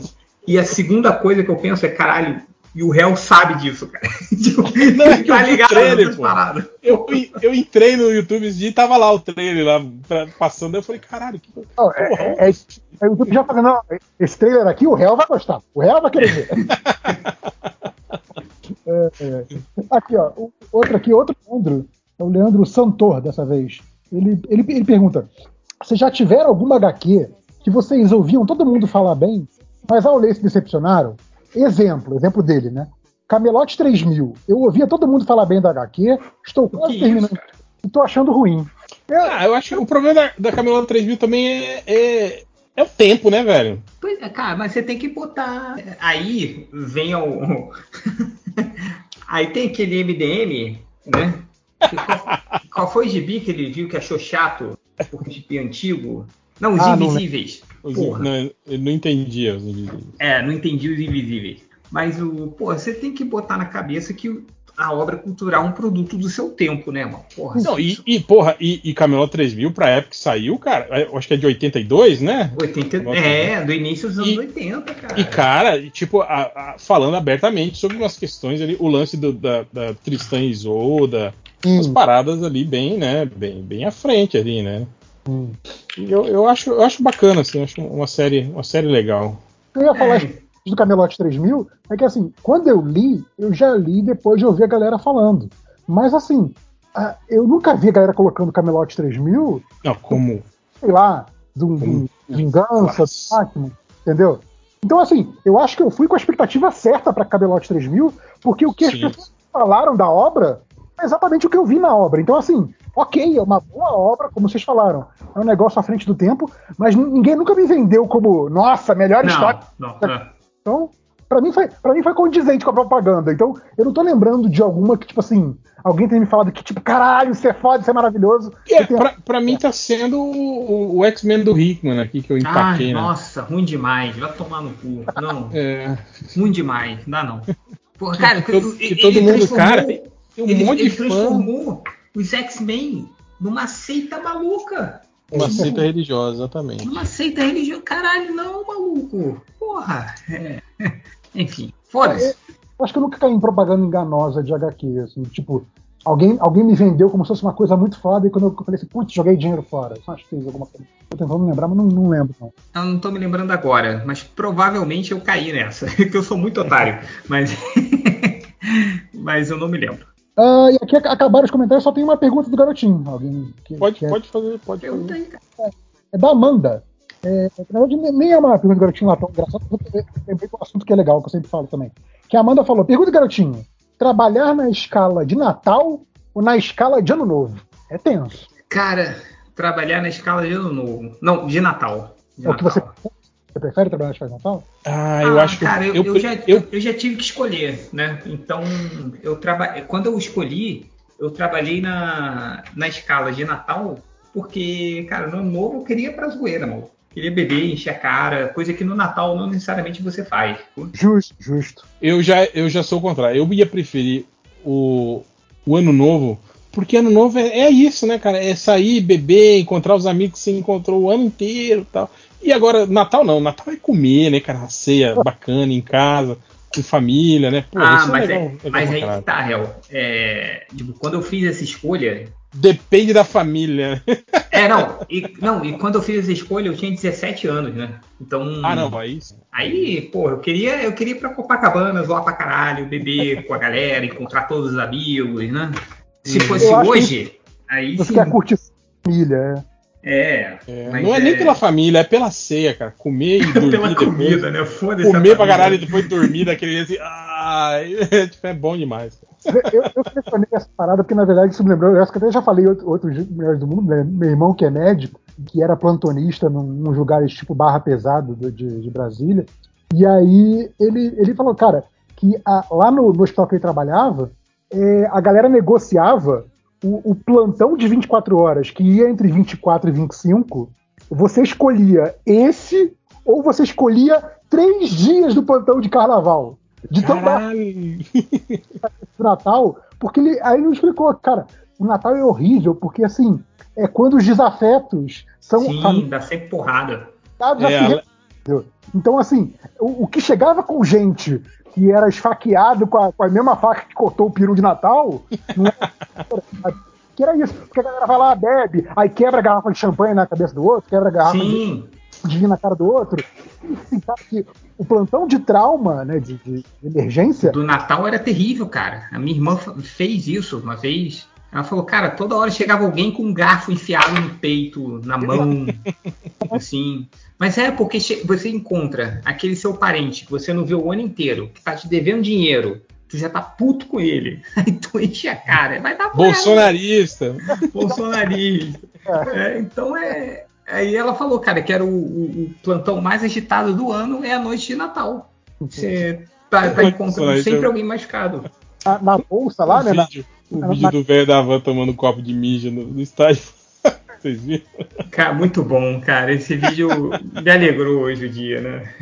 S6: E a segunda coisa que eu penso é, caralho, e o réu sabe disso, cara. tipo,
S1: Não, é que eu
S6: tá
S1: vi o
S6: ligado
S1: trailer, pô. Eu, eu entrei no YouTube esse dia e tava lá o trailer lá pra- passando. Eu falei, caralho, que
S5: Não, é, é, é, é o YouTube já fazendo, não, esse trailer aqui o réu vai gostar. O réu vai querer ver. É, é. Aqui, ó. Outro aqui, outro Leandro. É o Leandro Santor, dessa vez. Ele, ele, ele pergunta: Vocês já tiveram alguma HQ que vocês ouviam todo mundo falar bem, mas ao ler se decepcionaram? Exemplo, exemplo dele, né? Camelote 3000. Eu ouvia todo mundo falar bem da HQ, estou quase terminando e tô achando ruim.
S1: Ah, eu acho que o problema da, da Camelot 3000 também é, é, é o tempo, né, velho?
S6: Pois é, cara, mas você tem que botar. Aí vem o. Aí tem aquele MDM, né? Qual, qual foi o gibi que ele viu que achou chato? O gibi antigo? Não, os
S5: Ah, não
S6: invisíveis.
S1: Os-
S6: Porra.
S1: não, ele não entendia os invisíveis.
S6: É, não entendi os invisíveis. Mas o, pô, você tem que botar na cabeça que a obra cultural é um produto do seu tempo, né, mano? Porra,
S1: Não, e, e, porra, e, e Camelot 3000 pra época que saiu, cara, eu acho que é de 82, né?
S6: 80, é, do início dos anos
S1: E-
S6: 80, cara.
S1: E, cara, tipo, a- a- falando abertamente sobre umas questões ali, o lance do- da, da Tristan e Isolda, umas
S5: Hum,
S1: paradas ali bem, né, bem, bem à frente ali, né?
S5: Hum.
S1: E eu, eu, acho, eu acho bacana, assim, acho uma série, uma série legal.
S5: Eu ia falar
S6: É.
S5: do Camelote 3000, é que assim, quando eu li, eu já li depois de ouvir a galera falando. Mas assim, eu nunca vi a galera colocando Camelote 3000,
S1: Não, como.
S5: sei lá, de um, vingança, Batman, entendeu? Então assim, eu acho que eu fui com a expectativa certa pra Camelote 3000, porque o que as
S1: Sim.
S5: pessoas falaram da obra é exatamente o que eu vi na obra. Então, assim, ok, é uma boa obra, como vocês falaram. É um negócio à frente do tempo, mas ninguém nunca me vendeu como, nossa, melhor história.
S6: Não, não.
S5: Então, pra mim, foi, pra mim foi condizente com a propaganda. Então, eu não tô lembrando de alguma que, tipo assim, alguém tenha me falado que, tipo, caralho, isso é foda, isso é maravilhoso.
S1: É,
S5: Tem-
S1: pra, pra mim tá sendo o, o X-Men do Hickman aqui que eu
S6: Ai,
S1: empaquei, né?
S6: nossa, ruim demais. Vai tomar no cu. Não,
S1: É,
S6: ruim demais. Não dá não. Porra, cara,
S1: Que todo- que todo
S6: ele
S1: mundo,
S6: transformou-
S1: cara, tem um
S6: ele,
S1: monte
S6: ele
S1: de fã.
S6: transformou os X-Men numa seita maluca.
S1: Uma seita religiosa, exatamente.
S6: Numa seita religiosa. Caralho, não, maluco. Porra. É. Enfim, foda-se.
S5: Eu acho que eu nunca caí em propaganda enganosa de HQ, assim, tipo, alguém, alguém me vendeu como se fosse uma coisa muito foda, e quando eu falei assim, putz, joguei dinheiro fora. Eu acho que fez alguma coisa. Tô tentando lembrar, mas não, não lembro, não.
S6: Eu não tô me lembrando agora, mas provavelmente eu caí nessa. Que eu sou muito otário. Mas. mas eu não me lembro.
S5: Ah, e aqui ac- acabaram os comentários, só tem uma pergunta do garotinho. Alguém que,
S1: Pode,
S5: quer-
S1: pode fazer, pode
S6: Pergunta
S1: fazer.
S6: cara.
S5: É da Amanda. É, na verdade, nem- é uma pergunta do garotinho lá tão engraçada, mas eu lembrei de um assunto que é legal, que eu sempre falo também. Que a Amanda falou: pergunta do garotinho: trabalhar na escala de Natal ou na escala de Ano Novo? É tenso.
S6: Cara, trabalhar na escala de ano novo. Não, de Natal. De
S5: É o que você,
S6: Natal.
S5: Você prefere trabalhar na escala de Natal?
S1: Ah, eu acho que
S6: cara, eu,
S1: eu,
S6: eu já,
S1: eu-
S6: eu já tive que escolher, né? Então, eu traba... quando eu escolhi, eu trabalhei na, na escala de Natal, porque, cara, no ano novo eu queria ir pra zoeira, mano. Queria beber, encher a cara, coisa que no Natal não necessariamente você faz.
S5: Justo, justo.
S1: eu já, eu já sou o contrário. Eu ia preferir o, o ano novo, porque ano novo é, é isso, né, cara? É sair, beber, encontrar os amigos que você encontrou o ano inteiro e tal. E agora, Natal não, Natal é comer, né, cara? Ceia bacana em casa, com família, né? Pô,
S6: ah,
S1: isso
S6: mas,
S1: legal,
S6: é,
S1: legal
S6: mas
S1: pra
S6: aí que tá, Hel. É, tipo, quando eu fiz essa escolha.
S1: Depende da família.
S6: É, não e, não, e quando eu fiz essa escolha, eu tinha 17 anos, né? Então.
S1: ah, não, aí.
S6: Aí, pô, eu queria, eu queria ir pra Copacabana, zoar pra caralho, beber com a galera, encontrar todos os amigos, né? Se
S1: Uhum.
S6: fosse hoje, aí
S5: Você
S6: sim.
S5: quer curtir família, é.
S6: É.
S1: É,
S6: mas
S1: não é, nem pela família, é pela ceia, cara. Comer e dormir
S6: pela
S1: depois.
S6: comida, né? Foda-se. a
S1: Comer pra caralho e depois dormir daquele jeito assim. Ah, é, tipo, é bom demais.
S5: Eu, eu selecionei essa parada porque, na verdade, isso me lembrou. Eu acho que até já falei em outro- outros melhores do mundo, né? Meu irmão, que é médico, que era plantonista num, num lugares tipo Barra Pesado do- de, de Brasília. E aí ele, ele falou, cara, que a- lá no, no hospital que ele trabalhava, é, a galera negociava o, o plantão de 24 horas, que ia entre 24 e 25. Você escolhia esse ou você escolhia três dias do plantão de carnaval. De tão Natal, porque ele, aí ele me explicou, cara, o Natal é horrível, porque assim, é quando os desafetos são
S6: Sim, dá sempre porrada.
S5: se
S1: É, ela-?
S5: Então, assim, o, o que chegava com gente que era esfaqueado com a, com a mesma faca que cortou o peru de Natal, não era, que era isso, porque a galera vai lá, bebe, aí quebra a garrafa de champanhe na cabeça do outro, quebra a garrafa de,
S6: Sim,
S5: de vinho na cara do outro. Assim, que o plantão de trauma, né, de, de emergência,
S6: do Natal era terrível, cara. A minha irmã fez isso uma vez. Ela falou, cara, toda hora chegava alguém com um garfo enfiado no peito, na mão, assim. Mas é porque você encontra aquele seu parente que você não viu o ano inteiro, que tá te devendo dinheiro, tu já tá puto com ele. Aí tu enche a cara, vai dar merda.
S1: Bolsonarista.
S6: bolsonarista. É, então é. Aí ela falou, cara, que era o, o- o plantão mais agitado do ano é a noite de Natal. Você tá, tá encontrando sempre alguém machucado.
S5: na, na bolsa lá,
S1: o
S5: né, na-
S1: vídeo, o vídeo do velho da van tomando um copo de mijo no, no estádio. Vocês viram?
S6: Cara, muito bom, cara. Esse vídeo me alegrou hoje o dia, né?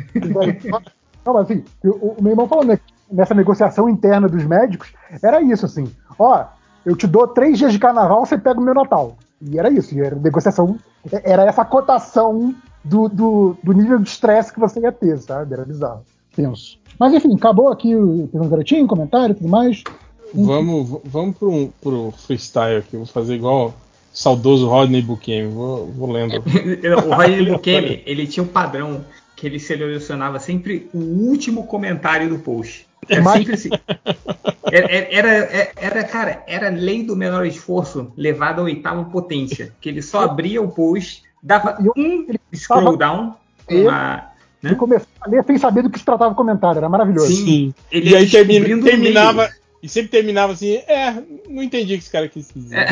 S5: Não, mas assim, o, o meu irmão falou, né, que nessa negociação interna dos médicos, era isso, assim, ó, eu te dou três dias de carnaval, você pega o meu Natal. E era isso, e era negociação, era essa cotação do, do, do nível de estresse que você ia ter, sabe? Era bizarro. Tenso. Mas enfim, acabou aqui o Garotinho, comentário e tudo mais.
S1: Vamos, vamos pro, pro freestyle aqui. Vou fazer igual saudoso Rodney Buchanan. Vou, vou lendo.
S6: o Rodney Bukemi, ele tinha um padrão que ele selecionava sempre o último comentário do post. Era
S5: Mas-
S6: sempre assim. Era, era, era, cara, era lei do menor esforço levada à oitava potência. Que ele só abria o post, dava
S5: E eu-
S6: um scroll down,
S5: E-
S6: uma,
S5: Ele começou a ler sem saber do que se tratava o comentário, era maravilhoso.
S6: Sim. Ele
S1: e aí termina- terminava, E sempre terminava assim, é, não entendi o que esse cara quis dizer.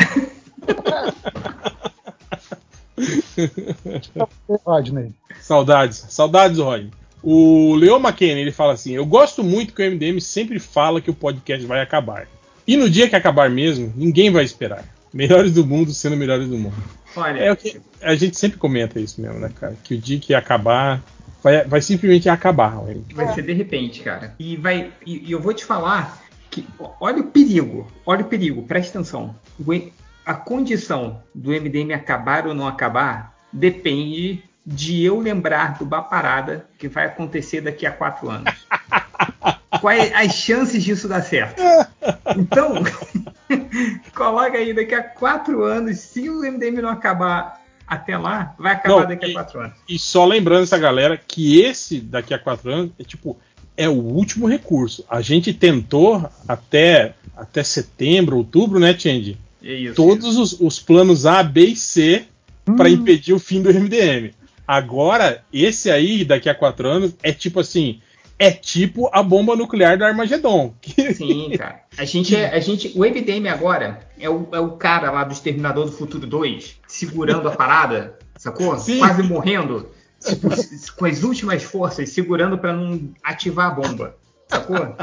S5: Rodney.
S1: Saudades, saudades, Rodney. O Leo McKenna, ele fala assim: Eu gosto muito que o MDM sempre fala que o podcast vai acabar. E no dia que acabar mesmo, ninguém vai esperar. Melhores do mundo sendo melhores do mundo.
S6: Olha,
S1: É o que a gente sempre comenta isso mesmo, né, cara? Que o dia que acabar vai, vai simplesmente acabar.
S6: vai ser de repente, cara. E vai. E, e eu vou te falar que. Olha o perigo. Olha o perigo, presta atenção. O a condição do MDM acabar ou não acabar depende de eu lembrar do Baparada que vai acontecer daqui a quatro anos. Quais as chances disso dar certo? Então, coloca aí, daqui a quatro anos, se o MDM não acabar até lá, vai acabar
S1: Não,
S6: daqui a quatro anos.
S1: E só lembrando essa galera que esse daqui a quatro anos é tipo é o último recurso. A gente tentou até até setembro, outubro, né, Change?
S6: É isso.
S1: Todos os, os planos A, B e C para impedir o fim do MDM. Agora, esse aí, daqui a quatro anos, é tipo assim. É tipo a bomba nuclear do Armagedon. que-
S6: Sim, cara. A gente, é, a gente, o MDM agora é o, é o cara lá do Exterminador do Futuro 2, segurando a parada, sacou?
S1: Sim.
S6: Quase morrendo, tipo, com as últimas forças, segurando pra não ativar a bomba, sacou?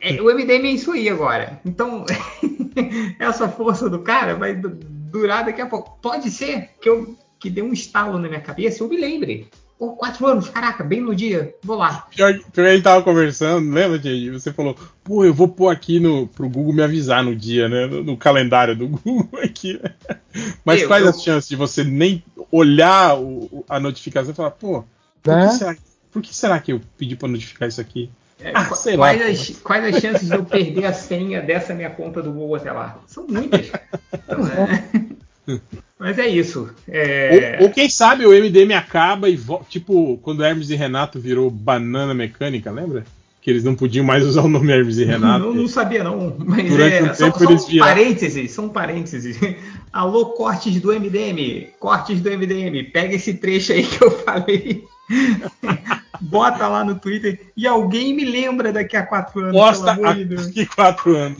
S6: É, o MDM é isso aí agora. Então, essa força do cara vai du- durar daqui a pouco. Pode ser que eu que dê um estalo na minha cabeça e eu me lembre. Pô, quatro anos, caraca, bem no dia, vou lá.
S1: Pior, a gente tava conversando, lembra, Change? Você falou, pô, eu vou pôr aqui no, pro Google me avisar no dia, né? No, no calendário do Google aqui. Mas
S6: Eu-
S1: quais
S6: eu-
S1: as chances de você nem olhar o- a notificação e falar, pô, por,
S5: Né?
S1: que será, por que será que eu pedi pra notificar isso aqui?
S6: É,
S1: Ah, lá,
S6: quais,
S1: pô.
S6: as, quais as chances de eu perder a senha dessa minha conta do Google até lá? São muitas. Então, é. Mas é isso. É,
S1: Ou, ou quem sabe o MDM acaba e vo- tipo quando Hermes e Renato virou banana mecânica, lembra? Que eles não podiam mais usar o nome Hermes e Renato.
S6: não, não sabia não, mas
S1: Durante
S6: é,
S1: um
S6: são,
S1: tempo
S6: são
S1: eles viraram.
S6: parênteses, são parênteses. Alô, cortes do MDM, cortes do MDM, pega esse trecho aí que eu falei, bota lá no Twitter e alguém me lembra daqui a quatro anos,
S1: Posta
S6: amor de Deus.
S1: aqui quatro anos.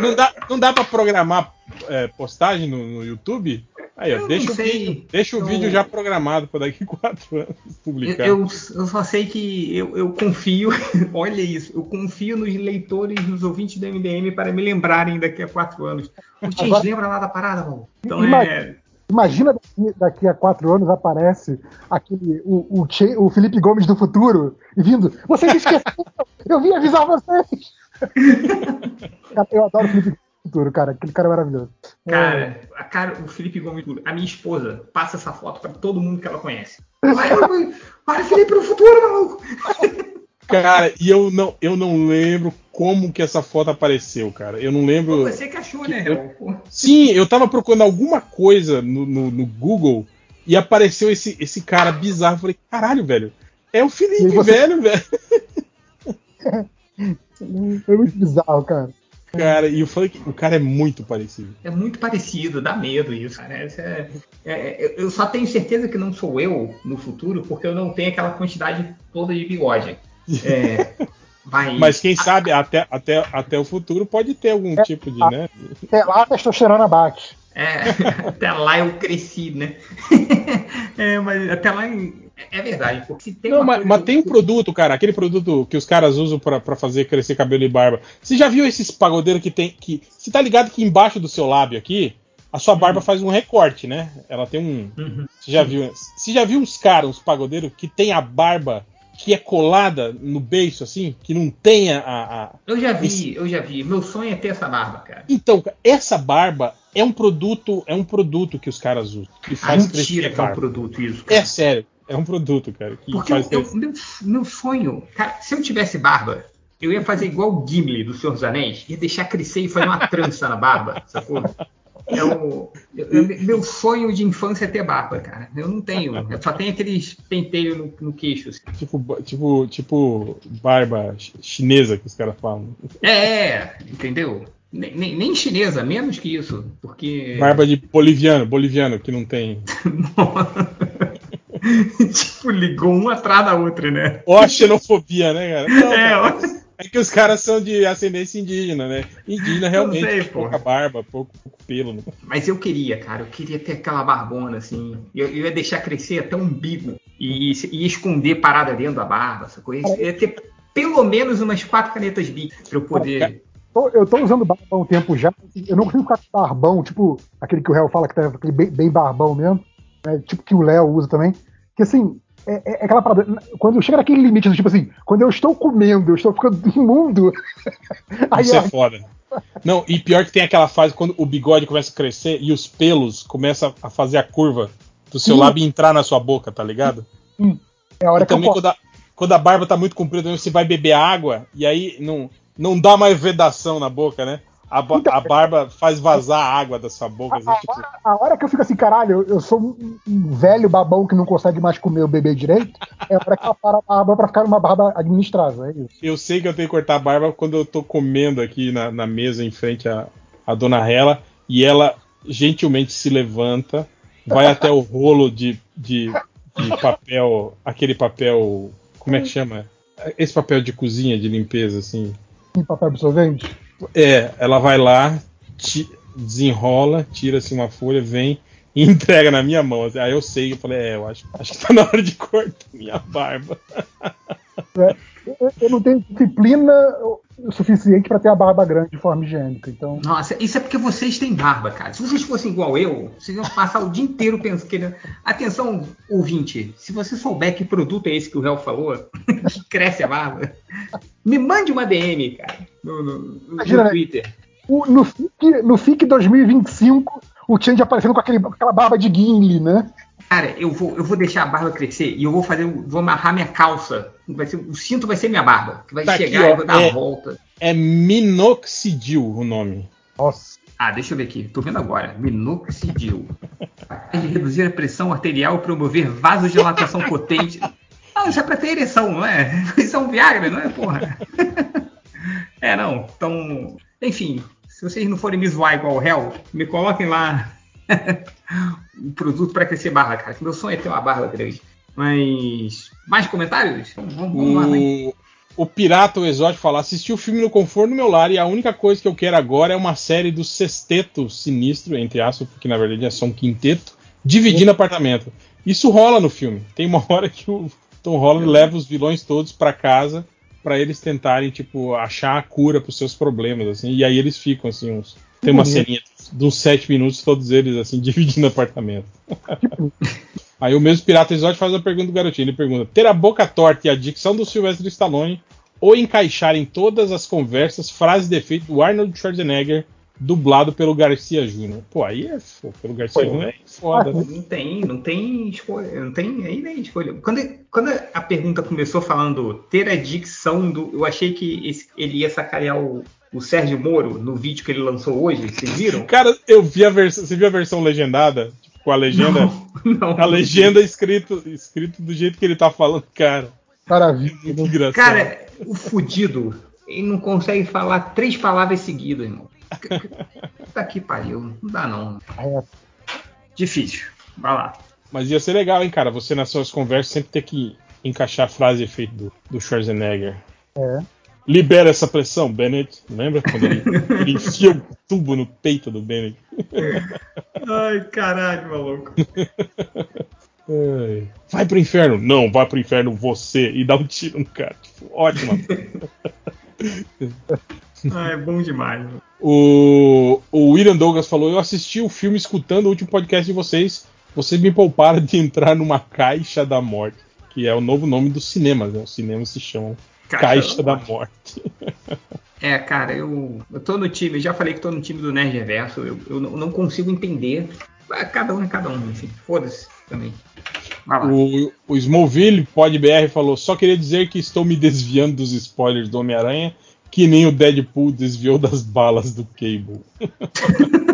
S1: Não dá, não dá pra programar é, postagem no, no YouTube? Aí, ó,
S6: Eu
S1: deixa o, vídeo, deixa o vídeo já programado pra daqui quatro anos
S6: Eu,
S1: publicar.
S6: eu, eu só sei que eu, eu confio, olha isso, eu confio nos leitores, nos ouvintes do MDM para me lembrarem daqui a quatro anos. O
S5: Agora-
S6: lembra lá da parada, mano? Então
S5: Ima-
S6: é.
S5: Imagina daqui, daqui a quatro anos aparece aquele, o, o, Che- o Felipe Gomes do futuro e vindo. Vocês esqueceram! Eu vim avisar vocês! Eu adoro o Felipe Gomes do futuro, cara. Aquele cara é maravilhoso.
S6: Cara, a cara, o Felipe Gomes, a minha esposa, passa essa foto para todo mundo que ela conhece. Olha, olha o Felipe no futuro, maluco!
S1: Cara, e eu não, eu não lembro como que essa foto apareceu, cara. Eu não lembro.
S6: Você que achou, né? Pô,
S1: Sim, eu tava procurando alguma coisa no, no- no Google e apareceu esse, esse cara bizarro. Eu falei, caralho, velho. É o Felipe,
S5: você-
S1: velho, velho.
S5: É muito bizarro, cara.
S1: Cara, e eu falei que o cara é muito parecido.
S6: É muito parecido, dá medo isso, cara. Isso é- é- é- eu só tenho certeza que não sou eu no futuro, porque eu não tenho aquela quantidade toda de bigode. É, mas,
S1: Mas quem sabe até, até, até o futuro pode ter algum tipo de, né?
S5: Até lá a testosterona bate.
S6: É, até lá eu cresci, né? É, mas até lá é verdade, porque se tem
S1: Não,
S6: uma
S1: mas,
S6: coisa
S1: mas
S6: que-
S1: tem um produto, cara, aquele produto que os caras usam pra pra fazer crescer cabelo e barba. Você já viu esses pagodeiros que tem. que Você tá ligado que embaixo do seu lábio aqui, a sua barba faz um recorte, né? Ela tem um.
S6: Uhum.
S1: Você já viu? Você já viu uns caras, uns pagodeiros, que tem a barba que é colada no beiço, assim? Que não tem a. a-
S6: Eu já vi,
S1: Esse-
S6: eu já vi. Meu sonho é ter essa barba, cara.
S1: Então, essa barba é um produto, é um produto que os caras usam. Que
S6: Ah,
S1: faz
S6: mentira
S1: crescer
S6: que é um produto isso. cara.
S1: É sério, é um produto, cara. Que
S6: Porque eu- eu- meu, meu sonho, cara, se eu tivesse barba, eu ia fazer igual o Gimli do Senhor dos Anéis, ia deixar crescer e fazer uma trança na barba, sacou? É o, eu- eu- meu sonho de infância é ter barba, cara. Eu não tenho. Eu só tenho aqueles penteios no, no queixo. assim.
S1: Tipo, tipo, tipo barba chi- chinesa que os caras falam.
S6: É, entendeu? Nem, nem- nem chinesa, menos que isso. Porque.
S1: Barba de boliviano, boliviano, que não tem.
S6: tipo, ligou uma atrás da outra, né?
S1: Ó a xenofobia, né, cara? Não,
S6: É,
S1: cara,
S6: ó.
S1: É que os caras são de ascendência indígena, né? Indígena realmente
S6: sei,
S1: pouca barba, pouco, pouco pelo. Né?
S6: Mas eu queria, cara, eu queria ter aquela barbona assim. Eu, eu ia deixar crescer até um umbigo e, e esconder parada dentro da barba, essa coisa. Eu ia ter pelo menos umas quatro canetas Bic pra eu poder.
S5: Tô- Eu tô usando barba há um tempo já. Eu não consigo ficar com barbão, tipo aquele que o Réu fala que tá aquele bem, bem barbão mesmo, né, tipo que o Léo usa também. Que assim, é, é aquela parada. Quando chega naquele limite, tipo assim, quando eu estou comendo, eu estou ficando imundo. Aí
S1: Isso
S5: eu,
S1: é foda. Não, e pior que tem aquela fase quando o bigode começa a crescer e os pelos começam a fazer a curva do seu
S5: Sim.
S1: lábio entrar na sua boca, tá ligado?
S5: é a hora
S1: E
S5: que eu
S1: também
S5: corto.
S1: quando a, quando a barba tá muito comprida, você vai beber água e aí não, não dá mais vedação na boca, né? A, ba-
S5: Então-
S1: a barba faz vazar a água da sua boca. assim, tipo,
S5: A hora que eu fico assim, caralho, eu, sou um, um velho babão que não consegue mais comer o bebê direito, é a hora que ela para a barba pra ficar uma barba administrável, é isso.
S1: eu sei que eu tenho que cortar a barba quando eu tô comendo aqui na, na mesa em frente à, à dona Hela e ela gentilmente se levanta, vai até o rolo de, de, de papel, aquele papel, como é que chama? Esse papel de cozinha, de limpeza, assim.
S5: Em papel absorvente.
S1: É, ela vai lá, ti- desenrola, tira assim uma folha, vem e entrega na minha mão. Aí eu sei, eu falei, é, eu acho, acho que tá na hora de cortar minha barba.
S5: Eu, eu não tenho disciplina o suficiente pra ter a barba grande de forma higiênica, então.
S6: Nossa, isso é porque vocês têm barba, cara. Se vocês fossem igual eu, vocês iam passar o dia inteiro pensando. Atenção, ouvinte, se você souber que produto é esse que o Réu falou, que cresce a barba, me mande uma DM, cara, no, no- no
S5: Imagina, né?
S6: Twitter.
S5: O- no, FIC, no FIC 2025, o Change aparecendo com aquele, aquela barba de Gimli, né?
S6: Cara, eu vou, eu vou deixar a barba crescer e eu vou fazer, vou amarrar minha calça. Vai ser, o cinto vai ser minha barba, que vai
S1: Tá aqui,
S6: chegar
S1: ó,
S6: e eu vou dar
S1: é-
S6: a volta.
S1: É minoxidil o nome.
S5: Nossa.
S6: Ah, deixa eu ver aqui. Tô vendo agora. Minoxidil. De reduzir a pressão arterial e promover vasodilatação potente. Não, isso é pra ter ereção, não é? Isso é um Viagra, não é, porra? É, não. Então, enfim, se vocês não forem me zoar igual o réu, me coloquem lá um produto pra crescer barba, cara. Meu sonho é ter uma barba grande. Mas, mais comentários? Vamos, vamos, lá, né?
S1: O, Pirata, o Exótico, fala: assisti o filme no conforto do meu lar e a única coisa que eu quero agora é uma série do sexteto sinistro, entre aspas, porque na verdade é só um quinteto, dividindo apartamento. Isso rola no filme. Tem uma hora que o Tom Holland leva os vilões todos pra casa pra eles tentarem, tipo, achar a cura pros seus problemas, assim, e aí eles ficam, assim, uns. Tem uma
S5: bonito.
S1: ceninha de uns sete minutos, todos eles, assim, dividindo apartamento. Aí o mesmo Pirata Exótico faz a pergunta do garotinho. Ele pergunta: ter a boca torta e a dicção do Sylvester Stallone ou encaixar em todas as conversas frases de efeito do Arnold Schwarzenegger dublado pelo Garcia Jr. Pô, aí é foda. Pelo Garcia
S5: Pô.
S1: Jr. é foda, né?
S6: Não tem, não tem escolha, não tem aí nem escolha. Quando, quando a pergunta começou falando ter a dicção do. Eu achei que esse- ele ia sacanear o, o Sérgio Moro no vídeo que ele lançou hoje, vocês viram?
S1: Cara, eu vi a versão. Você viu a versão legendada? Tipo, com a legenda.
S6: Não.
S1: A legenda escrito, escrito do jeito que ele tá falando, cara.
S5: Maravilha.
S1: Muito engraçado.
S6: Cara, o fudido, ele não consegue falar três palavras seguidas, irmão. Tá que pariu. Não dá não.
S5: É,
S6: Difícil. Vai lá.
S1: Mas ia ser legal, hein, cara? Você nas suas conversas sempre ter que encaixar a frase e efeito do, do Schwarzenegger.
S5: é.
S1: Libera essa pressão, Bennett. Lembra quando ele, ele enfia o tubo no peito do Bennett?
S6: Ai, caralho, maluco.
S1: Ai. Vai pro inferno. Não, vai pro inferno você. E dá um tiro no cara. Tipo, ótimo.
S6: Ai, é bom demais.
S1: O, o William Douglas falou: Eu assisti o filme escutando o último podcast de vocês. Vocês me pouparam de entrar numa caixa da morte. Que é o novo nome do cinema, né? O cinema se chama Caixa, da Morte.
S6: É, cara, eu, eu tô no time, eu já falei que tô no time do Nerd Reverso, eu, eu não consigo entender. Ah, Cada um é cada um, enfim, foda-se também.
S1: O, o Smallville Pod BR falou: Só queria dizer que estou me desviando dos spoilers do Homem-Aranha, que nem o Deadpool desviou das balas do Cable.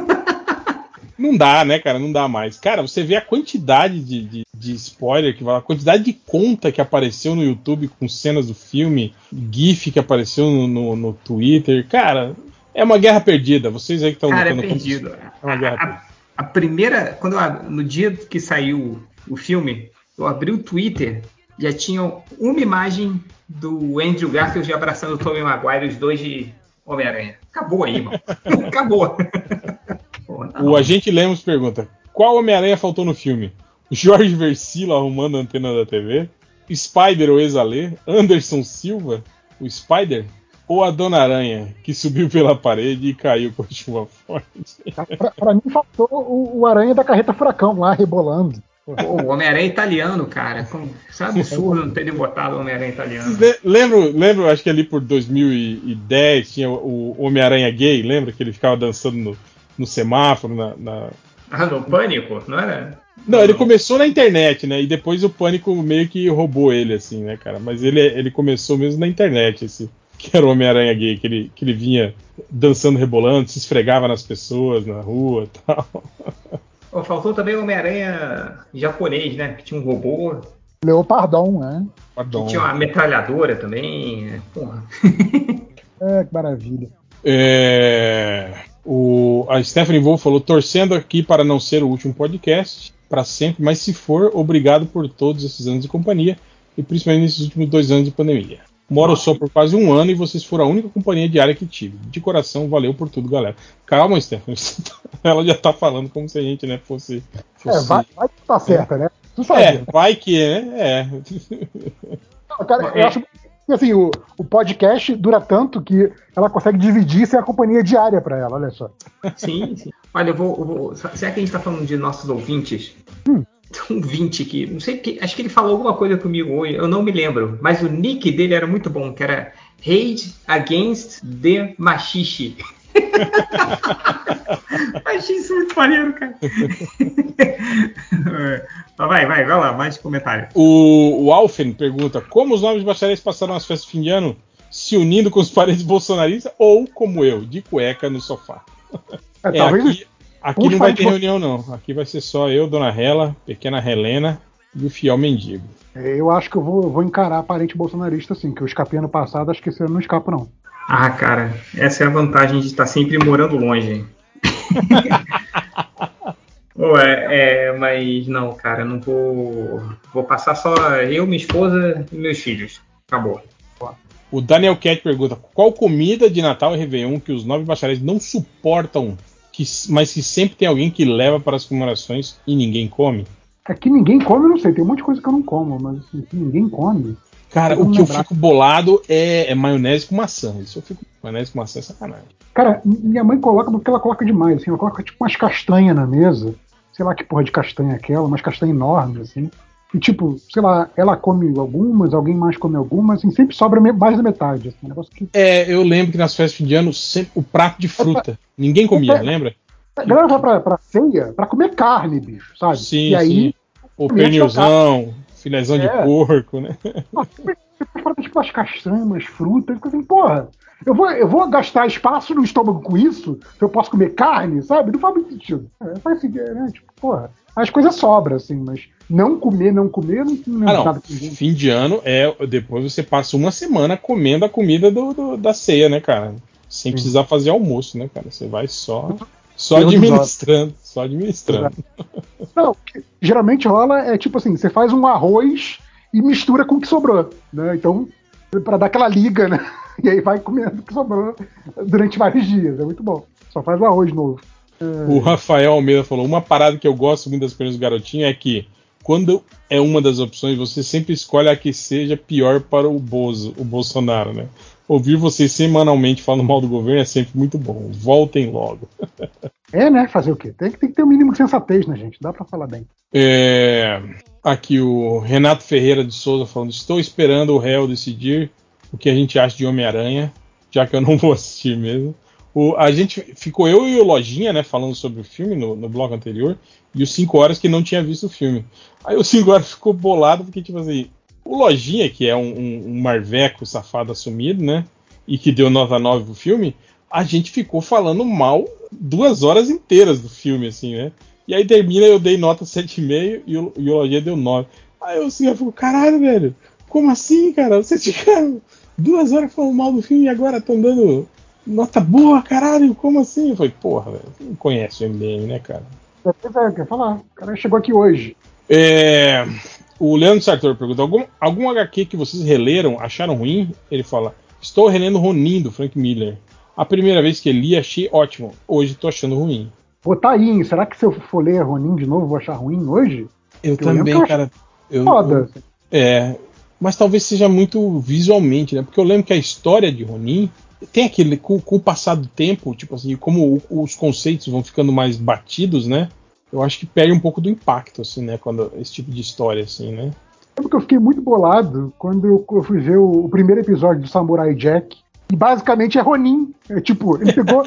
S1: Não dá, né, cara? Não dá mais. Cara, você vê a quantidade de, de, de spoiler, que vai- a quantidade de conta que apareceu no YouTube com cenas do filme, GIF que apareceu no, no, no Twitter. Cara, é uma guerra perdida. Vocês aí que estão
S6: é
S1: lutando contra
S6: perdido.
S1: isso. É uma guerra
S6: A, a- a primeira, quando eu, no dia que saiu o filme, eu abri o Twitter, já tinham uma imagem do Andrew Garfield abraçando o Tobey Maguire, os dois de Homem-Aranha. Acabou aí, mano. Acabou.
S1: O agente Lemos pergunta: qual Homem-Aranha faltou no filme? Jorge Versilo arrumando a antena da TV? Spider ou Exalê? Anderson Silva? O Spider? Ou a Dona Aranha, que subiu pela parede e caiu com a chuva forte?
S5: Pra, pra mim faltou o, o Aranha da carreta furacão lá, rebolando.
S6: Pô, o Homem-Aranha é italiano, cara. Isso é absurdo não terem botado o Homem-Aranha italiano.
S1: Lembro, lembro, acho que ali por 2010 tinha o Homem-Aranha gay, lembra? Que ele ficava dançando no, no semáforo, na, na...
S6: Ah, no Pânico? Não era?
S1: Não, ele começou na internet, né? E depois o Pânico meio que roubou ele, assim, né, cara? Mas ele, ele começou mesmo na internet, assim. Que era o Homem-Aranha gay, que ele, que ele vinha dançando, rebolando, se esfregava nas pessoas, na rua e tal.
S6: Oh, faltou também o Homem-Aranha japonês, né? Que tinha um robô.
S5: Leopardon, né?
S6: Que tinha uma metralhadora também. Né? Porra.
S5: é, que maravilha.
S1: É, o, a Stephanie Wolf falou: torcendo aqui para não ser o último podcast, para sempre, mas se for, obrigado por todos esses anos de companhia e principalmente nesses últimos dois anos de pandemia. Moro só por quase um ano e vocês foram a única companhia diária que tive. De coração, valeu por tudo, galera. Calma, Stephanie. Ela já tá falando como se a gente, né, fosse. fosse...
S5: É, vai, vai que tá certa, né?
S1: É, vai que é, é.
S5: Não, cara, eu acho que assim, o, o podcast dura tanto que ela consegue dividir sem a companhia diária para ela, olha só.
S6: Sim, sim. Olha, eu vou, eu vou. Será que a gente tá falando de nossos ouvintes? Hum um 20 aqui, não sei que, acho que ele falou alguma coisa comigo hoje, eu não me lembro, mas o nick dele era muito bom, que era Rage Against the Machixe. Achei isso muito maneiro, cara. vai, vai, vai lá, mais comentário.
S1: O, o Alfen pergunta: como os novos bacharéis passaram as festas de fim de ano se unindo com os parentes bolsonaristas ou, como eu, de cueca no sofá? É, é aqui, Aqui não vai ter reunião, não. Aqui vai ser só eu, Dona Rela, Pequena Helena e o fiel mendigo.
S5: É, eu acho que eu vou, vou encarar parente bolsonarista, assim, que eu escapei ano passado, acho que esse ano não escapa, não.
S6: Ah, cara, essa é a vantagem de estar sempre morando longe. Ué, é, mas não, cara, não vou. Vou passar só eu, minha esposa e meus filhos. Acabou.
S1: O Daniel Cat pergunta: qual comida de Natal e Réveillon que os nove bacharéis não suportam que, mas que sempre tem alguém que leva para as comemorações e ninguém come?
S5: Aqui ninguém come, eu não sei. Tem um monte de coisa que eu não como, mas assim, que ninguém come.
S1: Cara, o que lembrar. eu fico bolado é, é, maionese com maçã. Isso eu fico. Maionese com maçã é sacanagem.
S5: Cara, minha mãe coloca porque ela coloca demais. Assim, ela coloca tipo umas castanhas na mesa. Sei lá que porra de castanha é aquela, umas castanhas enormes, assim. E tipo, sei lá, ela come algumas, alguém mais come algumas, assim, sempre sobra mais da metade. Assim, negócio que...
S1: É, eu lembro que nas festas de ano, sempre, o prato de fruta. Ninguém comia, é, lembra?
S5: A galera vai pra, pra ceia pra comer carne, bicho, sabe?
S1: Sim, e aí. Sim. O pernilzão, filézão é. de porco, né?
S5: Você fala tipo as castanhas, frutas, fica assim, porra, eu vou, eu vou gastar espaço no estômago com isso? Se eu posso comer carne, sabe? Não faz muito sentido. É, faz sentido, né? Tipo, porra, as coisas sobram, assim, mas não comer, não comer, não,
S1: não, ah, não. Fim de ano é. Depois você passa uma semana comendo a comida do, do da ceia, né, cara? Sem Sim. precisar fazer almoço, né, cara? Você vai só. Só administrando, só administrando.
S5: Não, geralmente rola é tipo assim, você faz um arroz e mistura com o que sobrou, né? Então, para dar aquela liga, né? E aí vai comendo o que sobrou durante vários dias, é muito bom. Só faz o arroz novo.
S1: O Rafael Almeida falou: uma parada que eu gosto muito das pernas do garotinho é que quando é uma das opções, você sempre escolhe a que seja pior para o Bozo, o Bolsonaro, né? Ouvir vocês semanalmente falando mal do governo é sempre muito bom. Voltem logo.
S5: É, né? Fazer o quê? Tem que, tem que ter o um mínimo de sensatez, né, gente? Dá para falar bem.
S1: É... Aqui o Renato Ferreira de Souza falando: Estou esperando o réu decidir o que a gente acha de Homem-Aranha, já que eu não vou assistir mesmo. O, a gente ficou eu e o Lojinha, né, falando sobre o filme no, no bloco anterior, e os 5 horas que não tinha visto o filme. Aí o 5 horas ficou bolado, porque, tipo assim, o Lojinha, que é um, um, um, marveco safado assumido, né? E que deu nota 9 pro filme, a gente ficou falando mal duas horas inteiras do filme, assim, né? E aí termina, eu dei nota 7,5 e o, e o Lojinha deu 9. Aí o senhor falou, caralho, velho, como assim, cara? Vocês ficaram duas horas falando mal do filme e agora estão dando nota boa, caralho, como assim? Eu falei, porra, velho, não conhece o MDM, né, cara?
S5: É, quer falar, o cara chegou aqui hoje.
S1: É, O Leandro Sartor pergunta: algum, algum HQ que vocês releram, acharam ruim? Ele fala: Estou relendo Ronin do Frank Miller. A primeira vez que li, achei ótimo. Hoje estou achando ruim.
S5: Pô, tá aí, será que se eu for ler Ronin de novo, vou achar ruim hoje?
S1: Eu,
S5: Eu
S1: também,
S5: eu
S1: cara. Eu,
S5: Foda.
S1: eu- é. Mas talvez seja muito visualmente, né? Porque eu lembro que a história de Ronin tem aquele. Com, com o passar do tempo, tipo assim, como os conceitos vão ficando mais batidos, né? Eu acho que perde um pouco do impacto, assim, né? Quando esse tipo de história, assim, né?
S5: lembro que eu fiquei muito bolado quando eu, fui ver o, o primeiro episódio do Samurai Jack. E basicamente é Ronin. É, tipo, ele pegou.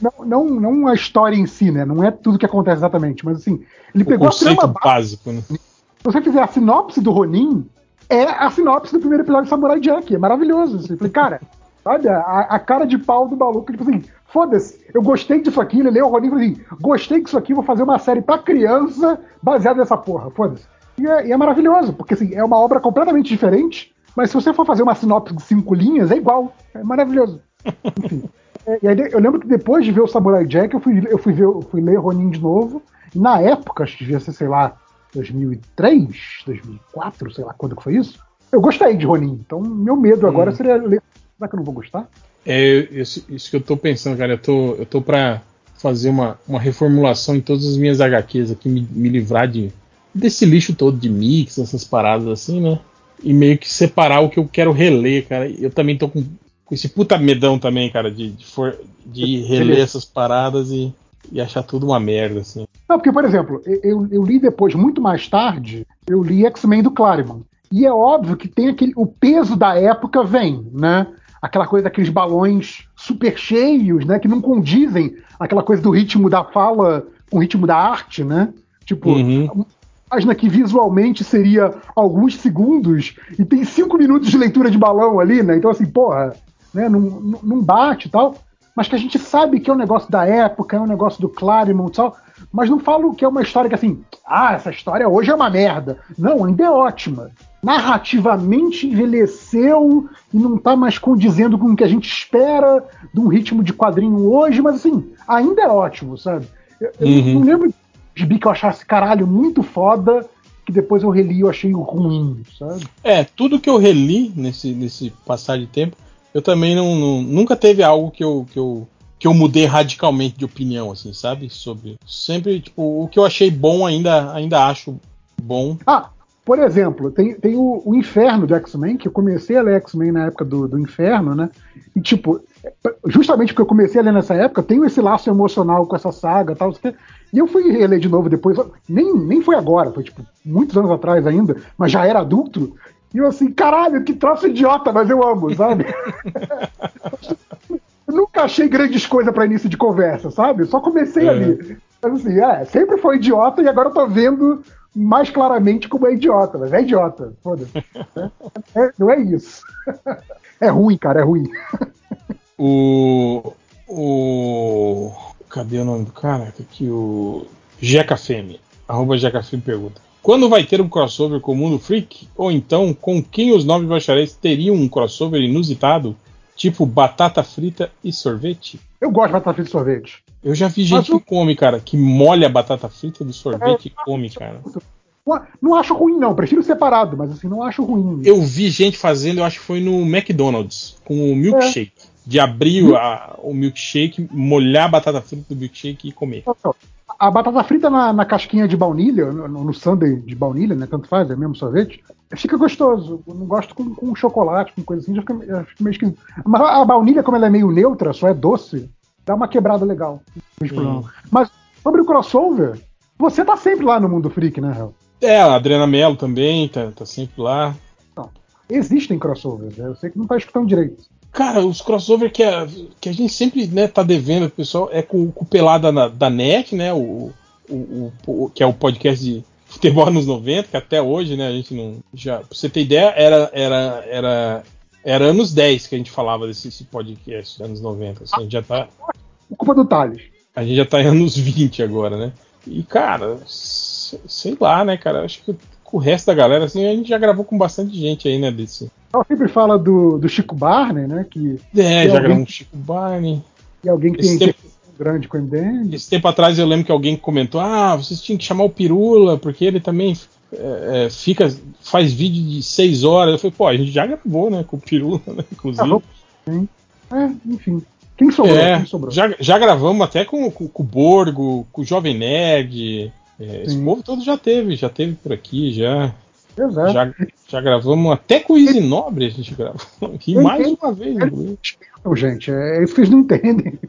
S5: não, não, não a história em si, né? Não é tudo que acontece exatamente, mas assim, ele
S1: O
S5: pegou a
S1: conceito
S5: trama
S1: básico, né?
S5: Se você fizer a sinopse do Ronin, é a sinopse do primeiro episódio de Samurai Jack. É maravilhoso. Assim. Eu falei, cara, sabe, a, a cara de pau do maluco, tipo assim, foda-se, eu gostei disso aqui, ele leu o Ronin e falou assim, gostei disso aqui, vou fazer uma série pra criança baseada nessa porra, foda-se. E é, e é maravilhoso, porque assim, é uma obra completamente diferente, mas se você for fazer uma sinopse de cinco linhas, é igual. É maravilhoso. Enfim. É, e aí, eu lembro que depois de ver o Samurai Jack, eu fui, eu fui, ver, eu fui ler Ronin de novo. Na época, acho que devia ser, sei lá, 2003, 2004, sei lá quando que foi isso. Eu gostei de Ronin. Então, meu medo agora seria ler. Será que eu não vou gostar?
S1: É isso, isso que eu tô pensando, cara. Eu tô, eu tô pra fazer uma, uma reformulação em todas as minhas HQs aqui, me, me livrar de, desse lixo todo de mix, essas paradas assim, né? E meio que separar o que eu quero reler, cara. Eu também tô com, com esse puta medão também, cara, de, de, for, de reler essas paradas e, e achar tudo uma merda, assim.
S5: Não, porque, por exemplo, eu, eu- li depois, muito mais tarde, eu li X-Men do Claremont. E é óbvio que tem aquele. O peso da época vem, né? Aquela coisa daqueles balões super cheios, né? Que não condizem aquela coisa do ritmo da fala com o ritmo da arte, né? Tipo,
S1: Uhum.
S5: página que visualmente seria alguns segundos e tem cinco minutos de leitura de balão ali, né? Então, assim, porra, né? Não, não- bate e tal. Mas que a gente sabe que é um negócio da época, é um negócio do Claremont e tal. Mas não falo que é uma história que, assim, ah, essa história hoje é uma merda. Não, ainda é ótima. Narrativamente envelheceu e não tá mais condizendo com o que a gente espera de um ritmo de quadrinho hoje, mas, assim, ainda é ótimo, sabe? Eu, eu
S1: Uhum.
S5: não lembro de gibi que eu achasse caralho muito foda, que depois eu reli e eu achei ruim, sabe?
S1: É, tudo que eu reli nesse, nesse passar de tempo, eu também não, não- nunca teve algo que eu, que eu que eu mudei radicalmente de opinião, assim, sabe? Sobre sempre, tipo, o que eu achei bom ainda ainda acho bom.
S5: Ah, por exemplo, tem, tem o, o Inferno do X-Men, que eu comecei a ler X-Men na época do, do Inferno, né? E, tipo, justamente porque eu comecei a ler nessa época, tenho esse laço emocional com essa saga e tal. E eu fui reler de novo depois, nem, nem foi agora, foi, tipo, muitos anos atrás ainda, mas já era adulto. E eu assim, caralho, que troço idiota, mas eu amo, sabe? eu nunca achei grandes coisas pra início de conversa, sabe? Só comecei
S1: É.
S5: ali. Mas assim, é, sempre foi idiota e agora eu tô vendo mais claramente como é idiota, mas é idiota, foda-se. É- não é isso. É ruim, cara, é ruim.
S1: O. O. Cadê o nome do cara? Aqui o. Jeca Femme. Arroba Jeca Femme pergunta. Quando vai ter um crossover com o Mundo Freak? Ou então, com quem os nove bacharéis teriam um crossover inusitado? Tipo batata frita e sorvete?
S5: Eu gosto de batata frita e sorvete.
S1: Eu já vi gente que come, cara, que molha a batata frita do sorvete e come, cara.
S5: Não, acho ruim, não. Prefiro separado, mas assim, não acho ruim.
S1: Eu vi gente fazendo, eu acho que foi no McDonald's, com o milkshake. De abrir a- o milkshake, molhar a batata frita do milkshake e comer.
S5: A batata frita na, na casquinha de baunilha, no, no sundae de baunilha, né? Tanto faz, é mesmo sorvete. Fica gostoso. Eu não gosto com, com chocolate, com coisa assim, já fica, já fica meio esquisito. Mas a baunilha, como ela é meio neutra, só é doce, dá uma quebrada legal. Não problema. Mas sobre o crossover, você tá sempre lá no mundo freak, né, Hel?
S1: É, a Adriana Mello também, tá, tá sempre lá.
S5: Existem crossovers, né? Eu sei que não tá escutando direito.
S1: Cara, os crossover que a, que a gente sempre né, tá devendo pro pessoal é com, com o Pelada na- da NET, né? O, o, o- o- que é o podcast de futebol nos 90, que até hoje, né, a gente não. Já, pra você ter ideia, era, era, era, era anos 10 que a gente falava desse esse podcast, anos 90. assim, a, gente já tá,
S5: Culpa do Thales.
S1: a gente já tá em anos 20 agora, né? E, cara, se- sei lá, né, cara? Acho que com o resto da galera, assim, a gente já gravou com bastante gente aí, né, desse.
S5: Ela sempre fala do, do Chico Barney, né? Que
S1: É,
S5: E
S1: já gravamos com o Chico Barney.
S5: é alguém que
S1: Esse
S5: tem
S1: tempo-
S5: grande com o MDM.
S1: Esse tempo atrás eu lembro que alguém comentou: ah, vocês tinham que chamar o Pirula, porque ele também é, é, fica, faz vídeo de seis horas. Eu falei, pô, a gente já gravou, né? Com o Pirula, né? Inclusive.
S5: Sim. É, enfim. Quem sobrou?
S1: É,
S5: Quem sobrou?
S1: Já, já gravamos até com, com, com o Borgo, com o Jovem Nerd. É, esse povo todo já teve, já teve por aqui, já.
S5: Exato.
S1: Já, já gravamos até com o Easy Nobre, a gente gravou. E
S5: Ele-
S1: mais
S5: ele-
S1: uma vez.
S5: Não, gente, é isso que vocês não entendem.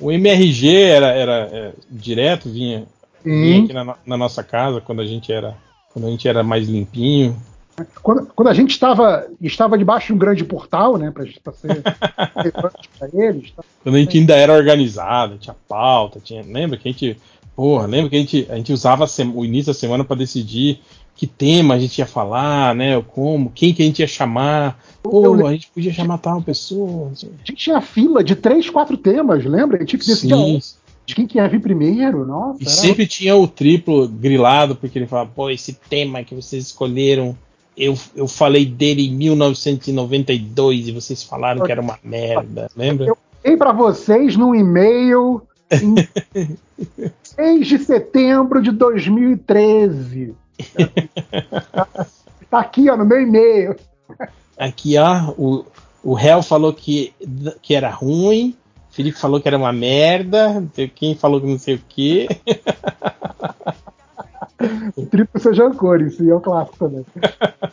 S1: O MRG era, era é, direto, vinha, vinha aqui na, na nossa casa quando a gente era. Quando a gente era mais limpinho.
S5: Quando, quando a gente estava, estava debaixo de um grande portal, né, para ser relevante para eles, tá?
S1: Quando a gente ainda era organizado, tinha pauta, tinha. Lembra que a gente. Porra, lembra que a gente, a gente usava o início da semana para decidir que tema a gente ia falar, né? Como, quem que a gente ia chamar. Pô, a gente podia chamar tal pessoa.
S5: a gente tinha fila de três, quatro temas, lembra? A gente tinha que decidir
S1: Sim.
S5: De quem que ia vir primeiro, nossa.
S1: E sempre tinha o triplo grilado, porque ele falava, pô, esse tema que vocês escolheram, eu, eu falei dele em 1992 e vocês falaram que era uma merda, lembra?
S5: Eu mandei para vocês num e-mail em 6 de setembro de 2013. Tá aqui, ó, no meu e-mail.
S1: Aqui, ó, o, o Hell falou que, que era ruim, Felipe falou que era uma merda, quem falou que não sei o
S5: triplo seja cor, isso é o clássico também.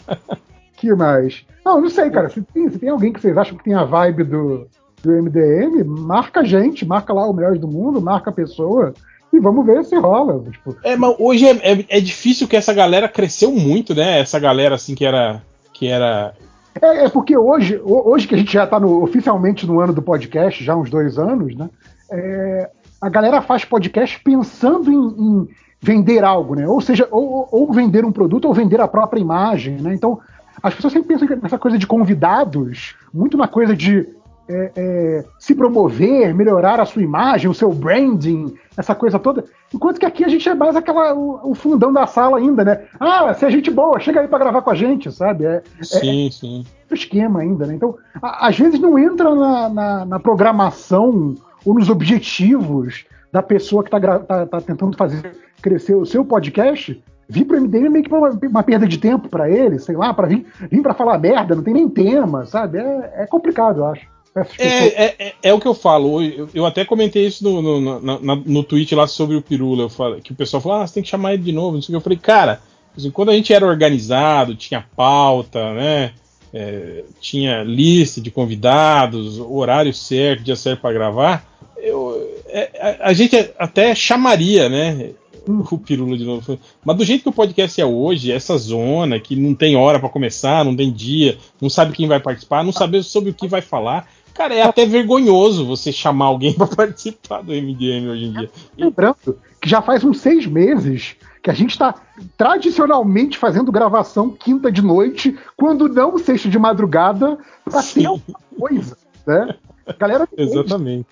S5: que mais? Não, não sei, cara. Se tem, se tem alguém que vocês acham que tem a vibe do, do MDM, marca a gente, marca lá o Melhores do Mundo, marca a pessoa e vamos ver se rola. Tipo,
S1: É, mas hoje é, é, é difícil que essa galera cresceu muito, né? Essa galera assim que era. Que era.
S5: É, é porque hoje, ho- hoje que a gente já está oficialmente no ano do podcast, já uns dois anos, né? é, a galera faz podcast pensando em, em vender algo, né? Ou seja, ou, ou vender um produto ou vender a própria imagem, né? Então, as pessoas sempre pensam nessa coisa de convidados, muito na coisa de é, é, se promover, melhorar a sua imagem, o seu branding, essa coisa toda. Enquanto que aqui a gente é mais aquela, o, o fundão da sala ainda, né? Ah, se é gente boa, chega aí para gravar com a gente, sabe? É,
S1: Sim, sim.
S5: outro esquema ainda, né? Então, a- às vezes não entra na, na- na programação ou nos objetivos da pessoa que está tentando fazer crescer o seu podcast. Vir pro MDM é meio que uma, uma perda de tempo para ele, sei lá, para vir, vir para falar merda, não tem nem tema, sabe? É, é complicado, eu acho. Essas pessoas-
S1: É, é, é, é o que eu falo. Eu, eu até comentei isso no, no, no, no tweet lá sobre o Pirula. Eu falo, que o pessoal falou, ah, você tem que chamar ele de novo. Não sei o que. Eu falei, cara, assim, quando a gente era organizado, tinha pauta, né? é, tinha lista de convidados, horário certo, dia certo para gravar, eu, é, a, a gente até chamaria, né? O Pirula de novo. Mas do jeito que o podcast é hoje, essa zona que não tem hora para começar, não tem dia, não sabe quem vai participar, não sabe sobre o que vai falar. Cara, é até vergonhoso você chamar alguém para participar do MDM hoje em dia.
S5: Lembrando que já faz uns seis meses que a gente está tradicionalmente fazendo gravação quinta de noite, quando não sexta de madrugada, para ter alguma coisa, né? Galera,
S1: Exatamente.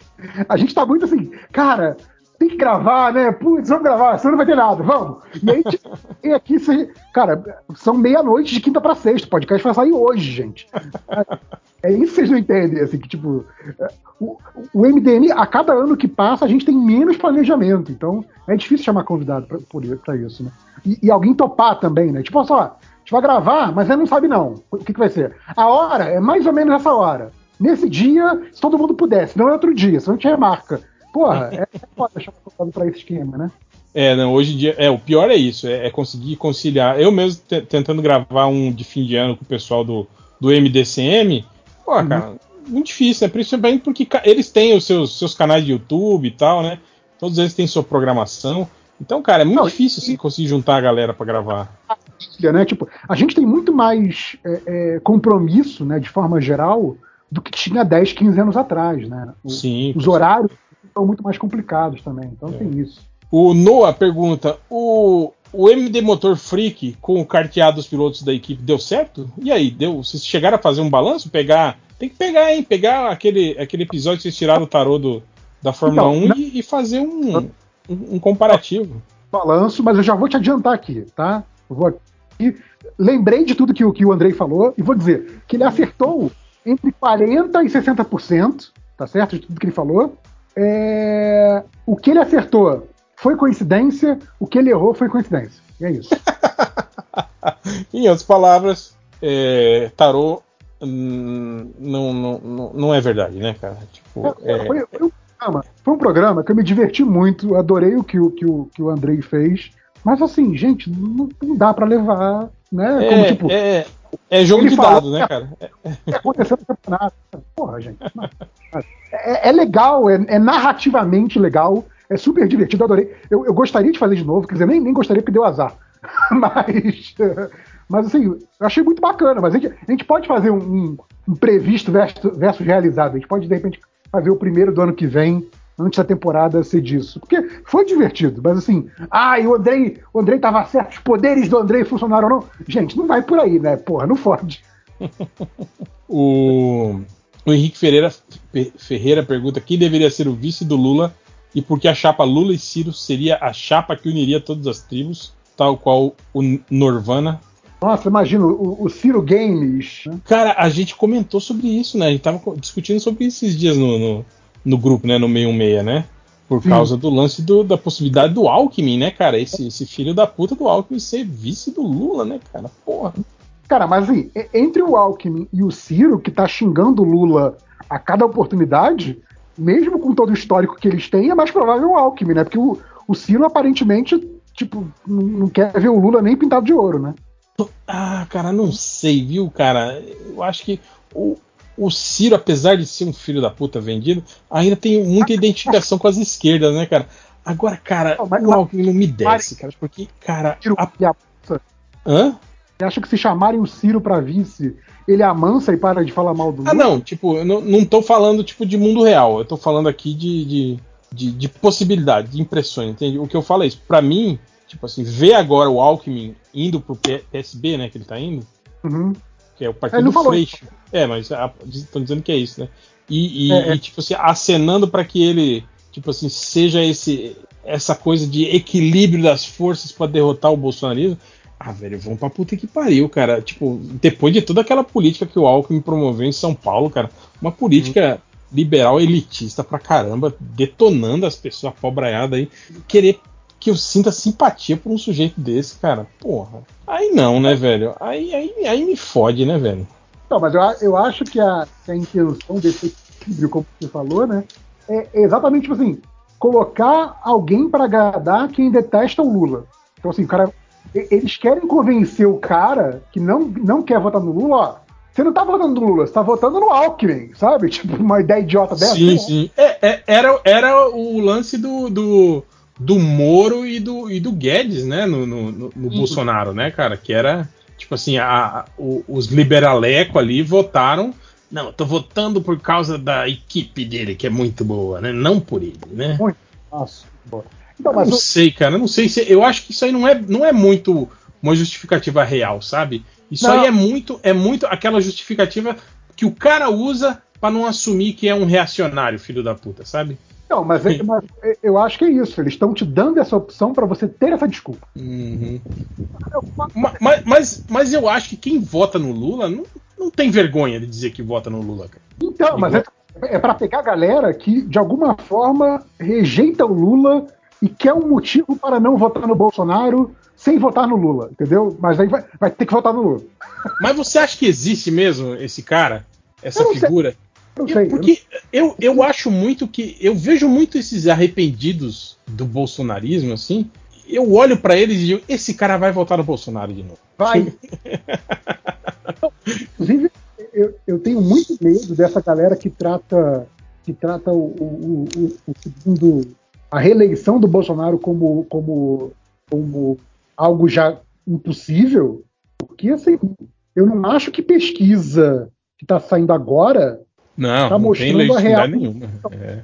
S5: a gente tá muito assim, cara, tem que gravar, né? Putz, vamos gravar, senão não vai ter nada, vamos. E aí, e aqui, cara, são meia-noite de quinta pra sexta, o podcast vai sair hoje, gente. É isso que vocês não entendem, assim, que tipo, é, o, o MDM, a cada ano que passa, a gente tem menos planejamento, então é difícil chamar convidado pra, isso, né? E, e alguém topar também, né? Tipo, só, a gente vai gravar, mas não sabe não o que, que vai ser. A hora é mais ou menos essa hora. Nesse dia, se todo mundo pudesse, não é outro dia, senão a gente remarca. Porra, é, foda chamar convidado pra esse esquema, né?
S1: É, não, hoje em dia, é, o pior é isso, é, é conseguir conciliar. Eu mesmo te- tentando gravar um de fim de ano com o pessoal do, do MDCM, pô, cara, muito difícil, né? Principalmente porque eles têm os seus, seus canais de YouTube e tal, né? Todos eles têm sua programação. Então, cara, é muito
S5: Não,
S1: difícil você conseguir juntar a galera pra gravar.
S5: né? Tipo, a gente tem muito mais é, é, compromisso, né, de forma geral, do que tinha 10, 15 anos atrás, né? O-
S1: Sim.
S5: os horários são muito mais complicados também, então
S1: É.
S5: tem isso.
S1: O Noah pergunta: o, o MD Motor Freak com o carteado dos pilotos da equipe deu certo? E aí, deu? Vocês chegaram a fazer um balanço? Pegar. Tem que pegar, hein? Pegar aquele, aquele episódio que vocês tiraram o tarô do, da Fórmula
S5: Então,
S1: 1 e, e fazer um, um, um comparativo.
S5: Balanço, mas eu já vou te adiantar aqui, tá? Eu vou aqui. Lembrei de tudo que, o- que o Andrei falou e vou dizer que ele acertou entre 40% e 60%, tá certo? De tudo que ele falou. É, O que ele acertou foi coincidência, o que ele errou foi coincidência. E é isso.
S1: em outras palavras, é, tarô hum, não, não, não, é verdade, né, cara? Tipo, é,
S5: Foi, foi um programa, foi um programa que eu me diverti muito, adorei o que, o que, o, que o Andrei fez, mas assim, gente, não, não dá pra levar, né? Como
S1: é,
S5: tipo,
S1: é, é jogo de
S5: falou-
S1: dado, né, cara? É-
S5: que aconteceu no campeonato. Porra, gente. não. É, é legal, é, é narrativamente legal, é super divertido, adorei. Eu, eu gostaria de fazer de novo, quer dizer, nem, nem gostaria porque deu azar. Mas, mas assim, eu achei muito bacana. Mas a gente, a gente pode fazer um, um- previsto versus, versus realizado. A gente pode, de repente, fazer o primeiro do ano que vem, antes da temporada ser disso. Porque foi divertido, mas assim, ah, e o Andrei, o Andrei tava certo, os poderes do Andrei funcionaram ou não. Gente, não vai por aí, né? Porra, não fode.
S1: O, o Henrique Ferreira, Fe- Ferreira pergunta quem deveria ser o vice do Lula e por que a chapa Lula e Ciro seria a chapa que uniria todas as tribos, tal qual o Norvana.
S5: Nossa, imagina, o, o Ciro Games. né?
S1: Cara, a gente comentou sobre isso, né? A gente tava discutindo sobre isso esses dias no, no, no grupo, né? No 616, né? Por
S5: Sim.
S1: causa do lance do- da possibilidade do Alckmin, né, cara? Esse, esse filho da puta do Alckmin ser vice do Lula, né, cara? Porra.
S5: Cara, mas assim, entre o Alckmin e o Ciro, que tá xingando o Lula a cada oportunidade, mesmo com todo o histórico que eles têm, é mais provável o Alckmin, né? Porque o, o Ciro aparentemente, tipo, não, quer ver o Lula nem pintado de ouro, né?
S1: Ah, cara, não sei, viu, cara? Eu acho que o, o Ciro, apesar de ser um filho da puta vendido, ainda tem muita identificação com as esquerdas, né, cara? Agora, cara,
S5: Não, mas-
S1: o Alckmin não me desce, cara, porque, cara.
S5: Ciro
S1: a-
S5: e amansa.
S1: Hã?
S5: Você acha que se chamarem o Ciro pra vice, ele amansa e para de falar mal do Lula?
S1: Ah, não, tipo, eu não, não tô falando tipo de mundo real, eu tô falando aqui de, de, de, de possibilidade, de impressões, entende? O que eu falo é isso, pra mim, tipo assim, ver agora o Alckmin indo pro PSB, né, que ele tá indo,
S5: Uhum.
S1: que é o partido do Freixo. É, mas estão dizendo que é isso, né? E, e-
S5: É, é.
S1: e, tipo assim, acenando para que ele, tipo assim, seja esse essa coisa de equilíbrio das forças para derrotar o bolsonarismo. Ah, velho, vamos pra puta que pariu, cara. Tipo, depois de toda aquela política que o Alckmin promoveu em São Paulo, cara, uma política liberal elitista pra caramba, detonando as pessoas pobraiadas aí, querer que eu sinta simpatia por um sujeito desse, cara. Porra. Aí não, né, velho? Aí, aí, aí me fode, né, velho?
S5: Não, mas eu, eu acho que a, a intenção desse equilíbrio, como você falou, né, é exatamente tipo assim, colocar alguém para agradar quem detesta o Lula. Então, assim, o cara, eles querem convencer o cara que não, não quer votar no Lula, ó. Você não tá votando no Lula, você tá votando no Alckmin, sabe? Tipo, uma ideia idiota dessa.
S1: Sim,
S5: né?
S1: sim. É, é, era, era o lance do, do, do Moro e do, e do Guedes, né? No, no, no- no Bolsonaro, né, cara? Que era, tipo assim, a, a- os liberaleco ali votaram. Não, eu tô votando por causa da equipe dele, que é muito boa, né? Não por ele, né?
S5: Nossa, boa.
S1: Eu
S5: mas
S1: não
S5: o-
S1: sei, cara. eu Não sei se. Eu acho que isso aí não é, não é muito uma justificativa real, sabe? Isso
S5: Não.
S1: aí é muito, é muito aquela justificativa que o cara usa pra não assumir que é um reacionário, filho da puta, sabe?
S5: Não, mas, mas eu acho que é isso. Eles estão te dando essa opção para você ter essa desculpa.
S1: Uhum. Ma- Mas, mas, mas eu acho que quem vota no Lula não, não tem vergonha de dizer que vota no Lula, cara.
S5: Então, mas é, é para pegar a galera que, de alguma forma, rejeita o Lula e quer um motivo para não votar no Bolsonaro sem votar no Lula, entendeu? Mas aí vai, vai ter que votar no Lula.
S1: Mas você acha que existe mesmo esse cara? Essa
S5: Eu não sei.
S1: figura?
S5: Eu não
S1: Eu-
S5: sei.
S1: porque eu, eu acho muito que. Eu vejo muito esses arrependidos do bolsonarismo, assim. Eu olho pra eles e digo: esse cara vai votar no Bolsonaro de novo.
S5: Vai. Inclusive, eu, eu tenho muito medo dessa galera que trata que trata o, o, o- o segundo a reeleição do Bolsonaro como, como, como algo já impossível, porque assim, eu não acho que pesquisa que está saindo agora
S1: Não,
S5: Tá
S1: não tem
S5: mostrando a real-
S1: nenhuma. É.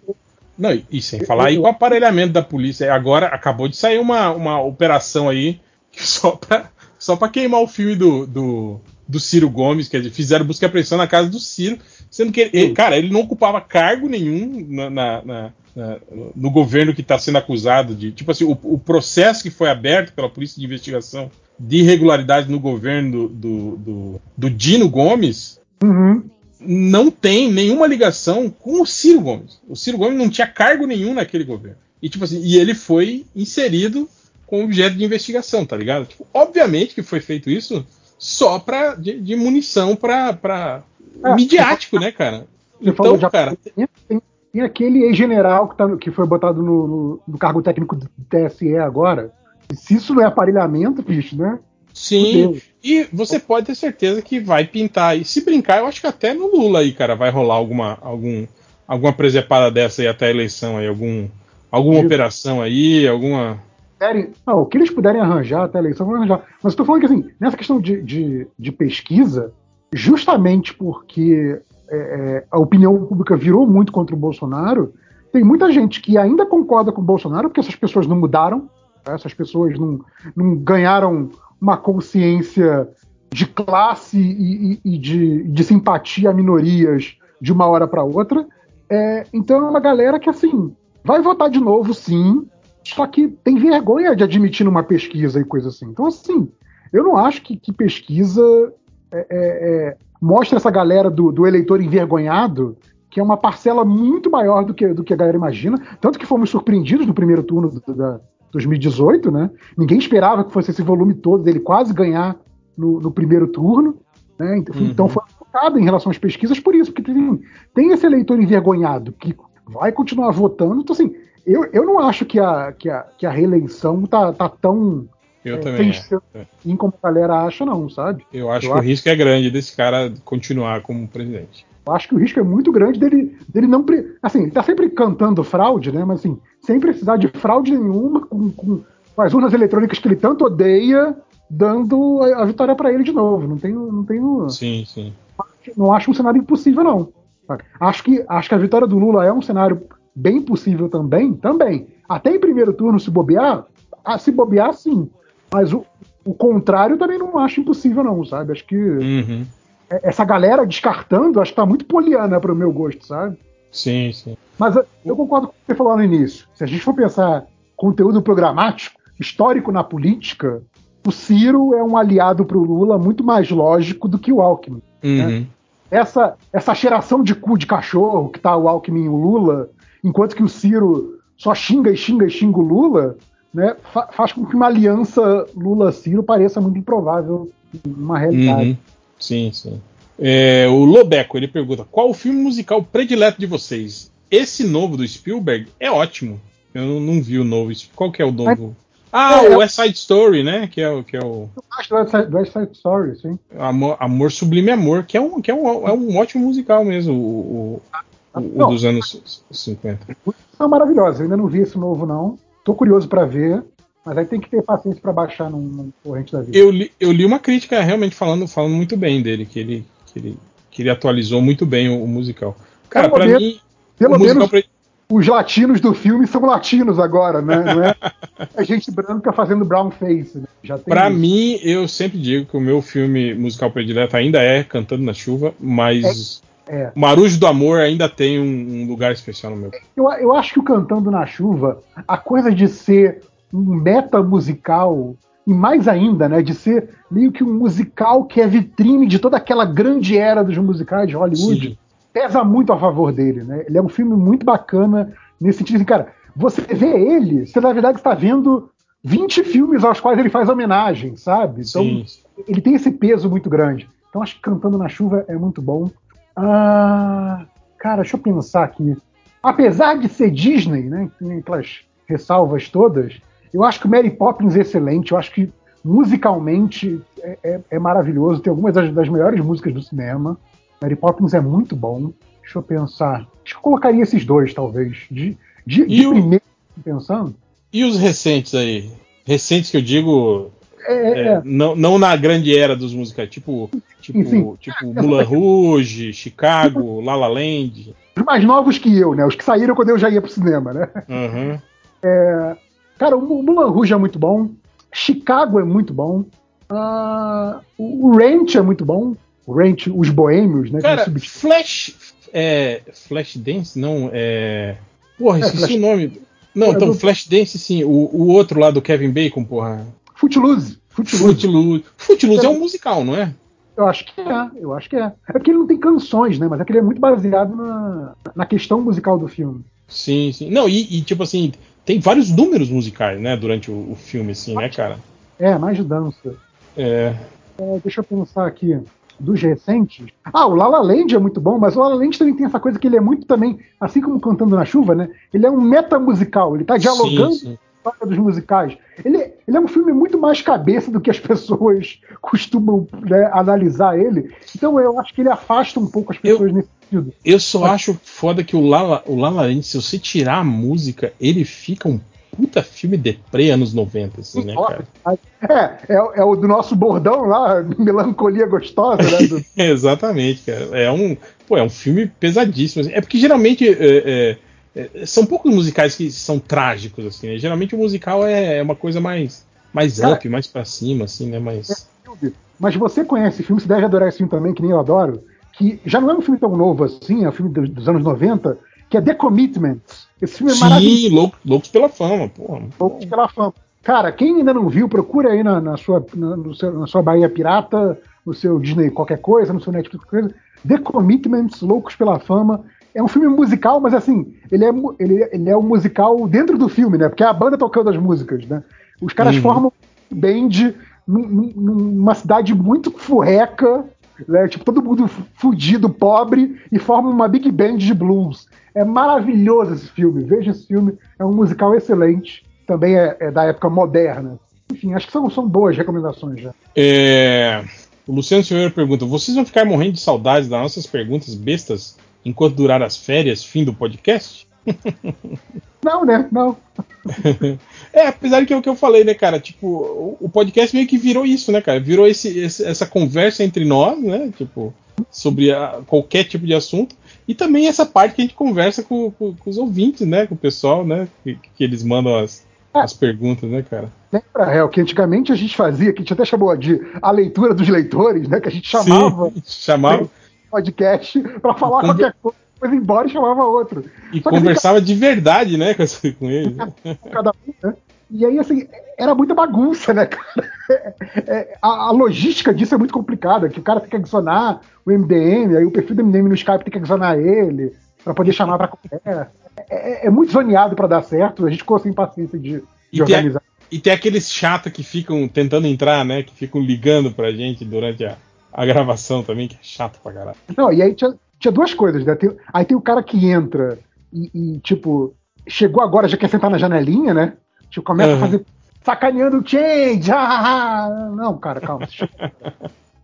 S1: Não, e, e sem falar aí com o aparelhamento da polícia. Agora acabou de sair uma, uma operação aí só pra, só pra queimar o filme do, do, do Ciro Gomes, dizer, fizeram busca e apreensão na casa do Ciro, sendo que ele, ele- cara, ele não ocupava cargo nenhum na, na- na- no governo que está sendo acusado de. Tipo assim, o, o processo que foi aberto pela Polícia de Investigação de irregularidade no governo do, do, do, do Dino Gomes
S5: Uhum.
S1: não tem nenhuma ligação com o Ciro Gomes. O Ciro Gomes não tinha cargo nenhum naquele governo. E tipo assim, e ele foi inserido como objeto de investigação, tá ligado? Tipo, obviamente que foi feito isso só pra, de, de munição pra, pra
S5: É,
S1: midiático, né, cara?
S5: Você falou
S1: Então,
S5: já
S1: cara,
S5: tem, tem- tem aquele ex-general que, tá que foi botado no, no- no cargo técnico do TSE agora. E se isso não é aparelhamento, bicho, né?
S1: sim. E você pode ter certeza que vai pintar. E se brincar, eu acho que até no Lula aí, cara, vai rolar alguma, algum, alguma presepada dessa aí até a eleição aí, algum, alguma operação aí, alguma.
S5: Puderem- não, o que eles puderem arranjar até a eleição, vão arranjar. Mas tô falando que, assim, nessa questão de, de, de pesquisa, justamente porque é, é, a opinião pública virou muito contra o Bolsonaro, tem muita gente que ainda concorda com o Bolsonaro, porque essas pessoas não mudaram, tá? essas pessoas não, não ganharam uma consciência de classe e, e- e de, de simpatia a minorias de uma hora para outra. É, então é uma galera que, assim, vai votar de novo, sim, só que tem vergonha de admitir numa pesquisa e coisa assim. Então, assim, eu não acho que, que pesquisa é, é, é, mostra essa galera do, do eleitor envergonhado, que é uma parcela muito maior do que, do que a galera imagina. Tanto que fomos surpreendidos no primeiro turno do- da 2018, né? Ninguém esperava que fosse esse volume todo dele quase ganhar no, no primeiro turno. Né? Então,
S1: Uhum.
S5: então foi focado em relação às pesquisas por isso, porque tem, tem esse eleitor envergonhado que vai continuar votando. Então, assim, eu, eu não acho que a, que a, que a reeleição tá, tá tão
S1: Eu
S5: é,
S1: também. é.
S5: Assim como a galera acha, não, sabe?
S1: Eu acho
S5: Eu
S1: que o
S5: acho-
S1: risco é grande desse cara continuar como presidente.
S5: Eu acho que o risco é muito grande dele, dele não. pre- Assim, ele tá sempre cantando fraude, né? Mas assim, sem precisar de fraude nenhuma, com, com, com as urnas eletrônicas que ele tanto odeia, dando a, a vitória para ele de novo. Não tenho, não tenho.
S1: Sim, sim.
S5: Não acho um cenário impossível, não. Acho que, acho que a vitória do Lula é um cenário bem possível também, também. Até em primeiro turno, se bobear, ah, se bobear, sim. Mas o, o contrário também não acho impossível, não, sabe? Acho que
S1: Uhum.
S5: essa galera descartando, acho que tá muito poliana pro meu gosto, sabe?
S1: Sim, sim.
S5: Mas eu- concordo com o que você falou no início. Se a gente for pensar conteúdo programático, histórico na política, o Ciro é um aliado pro Lula muito mais lógico do que o Alckmin.
S1: Uhum.
S5: Essa, essa geração de cu de cachorro que tá o Alckmin e o Lula, enquanto que o Ciro só xinga e xinga e xinga o Lula, né, fa- faz com que uma aliança Lula-Ciro pareça muito improvável numa realidade.
S1: Uhum. Sim, sim. É, o Lobeco, ele pergunta: qual o filme musical predileto de vocês? Esse novo do Spielberg é ótimo. Eu não, não vi o novo. Qual que é o novo? Ah,
S5: É,
S1: o West Side Story, né? Que é, o- que é o
S5: Eu acho do West Side- West Side Story, sim.
S1: Amor, Amor Sublime Amor, que é um, que é um, é um ótimo musical mesmo, o, o, o- o dos anos 50.
S5: São maravilhosos. Eu ainda não vi esse novo, não. Tô curioso pra ver, mas aí tem que ter paciência pra baixar num, num corrente da vida.
S1: Eu li, eu li uma crítica realmente falando, falando muito bem dele, que ele, que ele, que ele atualizou muito bem o, o musical. Cara, pra
S5: menos-
S1: mim,
S5: Pelo menos
S1: pre-
S5: os latinos do filme são latinos agora, né? Não é a gente branca fazendo brown face. Né? Já
S1: Pra
S5: isso.
S1: mim, eu sempre digo que o meu filme musical predileto ainda é Cantando na Chuva, mas
S5: É.
S1: Marujo do Amor ainda tem um, um lugar especial no meu.
S5: Eu, eu acho que o Cantando na Chuva, a coisa de ser um meta musical, e mais ainda, né, de ser meio que um musical que é vitrine de toda aquela grande era dos musicais de Hollywood,
S1: Sim.
S5: pesa muito a favor dele, né? Ele é um filme muito bacana nesse sentido, assim, cara, você vê ele, você na verdade está vendo 20 filmes aos quais ele faz homenagem, sabe? Então,
S1: Sim.
S5: ele tem esse peso muito grande. Então acho que Cantando na Chuva é muito bom. Ah, cara, deixa eu pensar aqui. Apesar de ser Disney, né, tem aquelas ressalvas todas, eu acho que o Mary Poppins é excelente. Eu acho que musicalmente é, é- é maravilhoso. Tem algumas das, das melhores músicas do cinema. Mary Poppins é muito bom. Deixa eu pensar. Acho que eu colocaria esses dois, talvez. De, de, de
S1: o-
S5: primeiro, pensando.
S1: E os recentes aí? Recentes que eu digo,
S5: É, é,
S1: é, não, não na grande era dos musicais, tipo, tipo,
S5: Enfim.
S1: tipo Mulan Rouge, Chicago, La La Land.
S5: os mais novos que eu, né? Os que saíram quando eu já ia pro cinema, né?
S1: Uhum.
S5: Cara, o Mulan Rouge é muito bom. Chicago é muito bom. Ah, o Ranch é muito bom. O Ranch, os boêmios, né?
S1: Cara, Flash. É, Flash Dance? Não, é. Porra,
S5: É,
S1: esqueci
S5: Flash-
S1: o nome. Não,
S5: É
S1: então,
S5: do-
S1: Flash Dance, sim. O, o outro lá do Kevin Bacon, porra.
S5: Footloose. Footloose.
S1: Footloose. Footloose é um musical, não é?
S5: Eu acho que é, eu acho que é. É porque ele não tem canções, né? Mas é que ele é muito baseado na, na questão musical do filme.
S1: Sim, sim. Não, e, e, tipo assim, tem vários números musicais, né, durante o, o filme, assim, né, cara?
S5: É, mais de dança.
S1: É.
S5: É, deixa eu pensar aqui. Dos recentes. Ah, o Lala Land é muito bom, mas o Lala Land também tem essa coisa que ele é muito também, assim como Cantando na Chuva, né? Ele é um metamusical, ele tá dialogando
S1: Sim, sim.
S5: com a história dos musicais. Ele, ele é um filme muito mais cabeça do que as pessoas costumam né, analisar ele. Então eu acho que ele afasta um pouco as pessoas nesse sentido.
S1: Eu só acho foda que o Lala, o Lala Land, se você tirar a música, ele fica um puta filme deprê anos 90, assim, né, cara?
S5: É, é, é o do nosso bordão lá, melancolia gostosa, né? do-
S1: Exatamente, cara. É um, pô, é um filme pesadíssimo. assim. É porque geralmente é, é, são poucos musicais que são trágicos, assim, né? Geralmente o musical é, é uma coisa mais, mais
S5: Cara,
S1: up, mais pra cima, assim, né? Mais.
S5: filme. Mas você conhece filme, você deve adorar esse filme também, que nem eu adoro, que já não é um filme tão novo assim, é um filme dos, anos 90, que é The Commitments. Esse filme é maravilhoso.
S1: Sim, louco, loucos pela fama, porra.
S5: Loucos pela fama. Cara, quem ainda não viu, procura aí na, na sua, na, seu- na sua Bahia Pirata, no seu Disney qualquer coisa, no seu Netflix qualquer coisa. The Commitments, Loucos pela Fama. É um filme musical, mas assim, ele é, ele, ele é um musical dentro do filme, né? Porque é a banda tocando as músicas, né? Os caras
S1: Uhum.
S5: formam um band num- num- numa cidade muito furreca, né? Tipo, todo mundo fudido, pobre, e formam uma big band de blues. É maravilhoso esse filme. Veja esse filme. É um musical excelente. Também é, é da época moderna. Enfim, acho que são, são boas recomendações já.
S1: É, O Luciano Silveira pergunta: vocês vão ficar morrendo de saudades das nossas perguntas bestas enquanto durar as férias, fim do podcast?
S5: Não, né? Não.
S1: É, apesar de que é o que eu falei, né, cara? Tipo, o, o podcast meio que virou isso, né, cara? Virou esse, esse- essa conversa entre nós, né? Tipo, sobre a- qualquer tipo de assunto. E também essa parte que a gente conversa com, com- com os ouvintes, né? Com o pessoal, né? Que, que eles mandam as, as perguntas, né, cara?
S5: Lembra, Réu, que antigamente a gente fazia, que a gente até chamou de a leitura dos leitores, né? Que a gente chamava
S1: Sim, chamava
S5: podcast pra falar
S1: Conver-
S5: qualquer coisa, depois ia embora e chamava outro.
S1: e
S5: Só que
S1: conversava de verdade, né, com, né?
S5: cada um, né? E aí, assim, era muita bagunça, né, cara? É, a, a logística disso é muito complicada, que o cara tem que adicionar o MDM, aí o perfil do MDM no Skype tem que adicionar ele pra poder chamar pra conversa. É, é- é muito zoneado pra dar certo, a gente ficou sem paciência de, de organizar.
S1: e tem aqueles chatos que ficam tentando entrar, né? Que ficam ligando pra gente durante a, a gravação também, que é chato pra caralho.
S5: Não, e aí tinha, tinha duas coisas, né? Tem- aí tem o cara que entra e, e, tipo, chegou agora, já quer sentar na janelinha, né? Tipo, começa
S1: Uhum.
S5: a fazer sacaneando o change. ah, ah, ah. Não, cara, calma.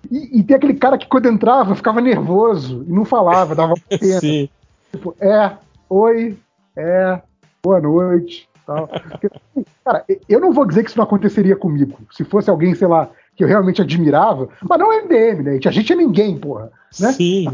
S5: E, e tem aquele cara que quando entrava ficava nervoso e não falava, dava pena.
S1: Sim.
S5: Tipo, é, oi, é, boa noite. Tal. Porque, Cara, eu não vou dizer que isso não aconteceria comigo. Se fosse alguém, sei lá, que eu realmente admirava, mas não é MDM, né? A gente é ninguém, porra. Né?
S1: Sim.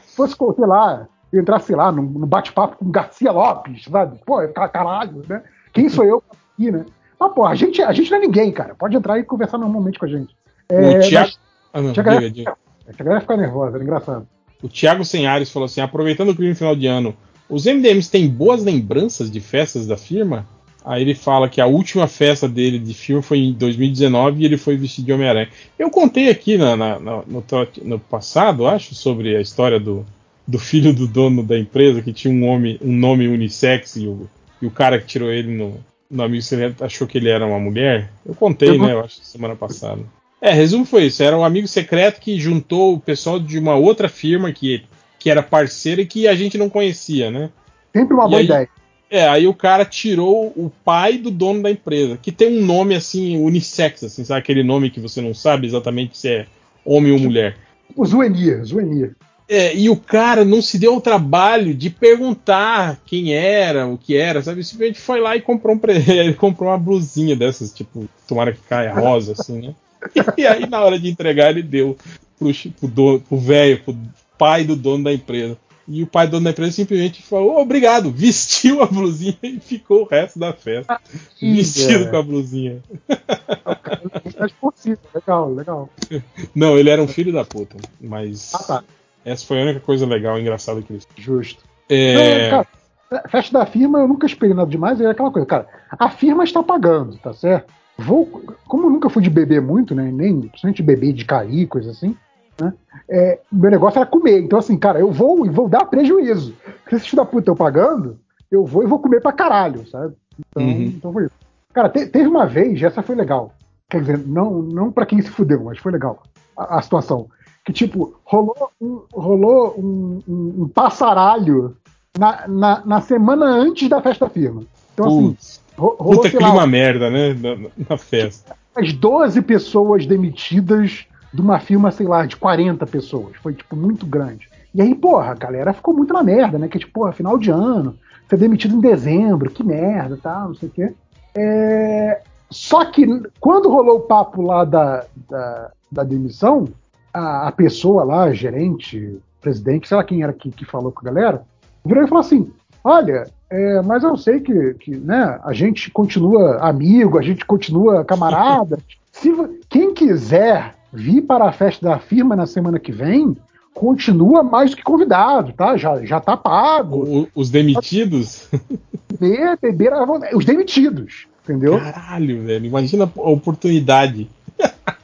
S5: Se fosse, sei lá, entrasse, lá, num, num bate-papo com Garcia Lopes, sabe? Pô, caralho, né? Quem sou eu aqui, né? Mas, pô, a gente, a gente não é ninguém, cara. Pode entrar e conversar normalmente com a gente. É,
S1: o Thiago.
S5: mas-
S1: Ah, não,
S5: Tinha galera,
S1: diga, diga.
S5: a galera fica nervosa, era engraçado.
S1: O Thiago Senhares falou assim: aproveitando o crime final de ano, os MDMs têm boas lembranças de festas da firma? Aí ele fala que a última festa dele de firma foi em 2019 e ele foi vestido de Homem-Aranha. Eu contei aqui na- na- na- no, trote- no passado, acho, sobre a história do, do filho do dono da empresa que tinha um, homem, um nome unissex e o, e o cara que tirou ele no, no Amigo Secreto achou que ele era uma mulher. Eu contei,
S5: Eu
S1: né? Eu acho, semana passada. É, resumo foi isso. Era um amigo secreto que juntou o pessoal de uma outra firma que, que era parceira e que a gente não conhecia, né?
S5: Sempre uma
S1: E
S5: boa
S1: aí-
S5: ideia.
S1: É, aí o cara tirou o pai do dono da empresa, que tem um nome assim, unissex, assim, sabe? Aquele nome que você não sabe exatamente se é homem ou mulher.
S5: O Zuenir, Zuenir.
S1: É, e o cara não se deu o trabalho de perguntar quem era, o que era, sabe? Simplesmente foi lá e comprou um pre... comprou uma blusinha dessas, tipo, tomara que caia rosa, assim, né? E aí, na hora de entregar, ele deu pro, chi- pro, dono- pro velho, pro pai do dono da empresa. E o pai do dono da empresa simplesmente falou, "Ô, obrigado, vestiu a blusinha e ficou o resto da festa. Vestido
S5: é.
S1: com a blusinha.
S5: É legal, legal.
S1: Não, ele era um filho da puta. Mas
S5: Ah, tá.
S1: essa foi a única coisa legal e engraçada que ele fez.
S5: Justo.
S1: É,
S5: Não, cara, festa da firma eu nunca esperei nada demais, é aquela coisa, cara. A firma está pagando, tá certo? Vou, como eu nunca fui de beber muito, né? Nem principalmente beber de cair, coisa assim, né? É, meu negócio era comer. Então, assim, cara, eu vou e vou dar prejuízo. Porque se da puta eu pagando, eu vou e vou comer pra caralho, sabe? Então,
S1: Uhum.
S5: então foi isso. Cara, te- teve uma vez, essa foi legal. Quer dizer, não, não para quem se fudeu, mas foi legal a, a situação. Que, tipo, rolou um, rolou um, um, um passaralho na, na, na, semana antes da festa firma. Então, assim,
S1: ro rolou, Puta clima lá, merda, né? Na, na festa.
S5: As 12 pessoas demitidas de uma firma, sei lá, de 40 pessoas. Foi, tipo, muito grande. E aí, porra, a galera ficou muito na merda, né? Que, tipo, porra, final de ano, ser demitido em dezembro, que merda, tal, não sei o quê. É... Só que quando rolou o papo lá da, da, da demissão, a, a, pessoa lá, gerente, presidente, sei lá quem era que, que falou com a galera, virou e falou assim: olha, é, mas eu sei que, que né, a gente continua amigo, a gente continua camarada. Se quem quiser vir para a festa da firma na semana que vem, continua mais do que convidado, tá? Já, já tá pago.
S1: O, os demitidos?
S5: Beber, beber, os demitidos, entendeu?
S1: Caralho, velho, imagina a oportunidade.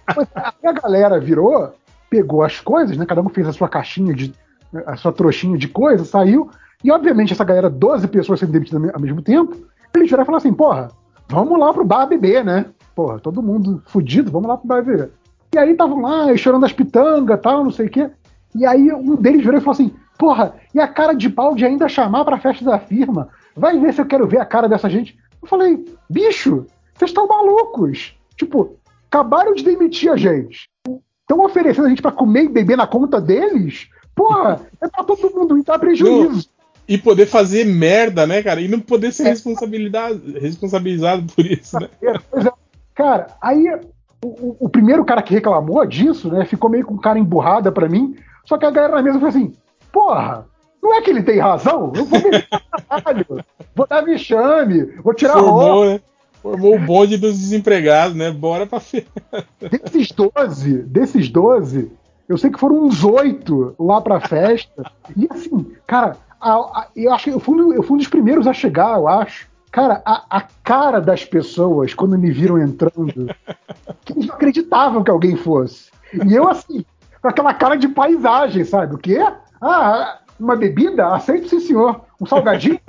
S5: Aí a galera virou, pegou as coisas, né? Cada um fez a sua caixinha de. a sua trouxinha de coisa, saiu. E obviamente essa galera, 12 pessoas sendo demitidas ao mesmo tempo, eles viraram e falaram assim, porra, vamos lá pro bar beber, né? Porra, todo mundo fudido, vamos lá pro bar beber. E aí estavam lá, chorando as pitangas tal, não sei o quê. E aí um deles virou e falou assim: Porra, e a cara de pau de ainda chamar pra festa da firma? Vai ver se eu quero ver a cara dessa gente. Eu falei: Bicho, vocês estão malucos. Tipo, acabaram de demitir a gente. Estão oferecendo a gente para comer e beber na conta deles? Porra, é pra todo mundo entrar prejuízo. Não,
S1: e poder fazer merda, né, cara? E não poder ser é. responsabilizado, por isso, né? É,
S5: é. Cara, aí o, o, primeiro cara que reclamou disso, né, ficou meio com cara emburrada para mim, só que a galera na mesa foi assim: porra, não é que ele tem razão? Eu vou me trabalho, vou dar vexame, vou tirar Formou, roupa. Né?
S1: Formou o bonde dos desempregados, né? Bora pra feira.
S5: Desses 12, desses 12, eu sei que foram uns oito lá pra festa. E assim, cara, a, a, eu acho que eu fui, eu fui um dos primeiros a chegar, eu acho. Cara, a, a cara das pessoas quando me viram entrando, que eles não acreditavam que alguém fosse. E eu, assim, com aquela cara de paisagem, sabe? O quê? Ah, uma bebida? Aceito sim, senhor. Um salgadinho?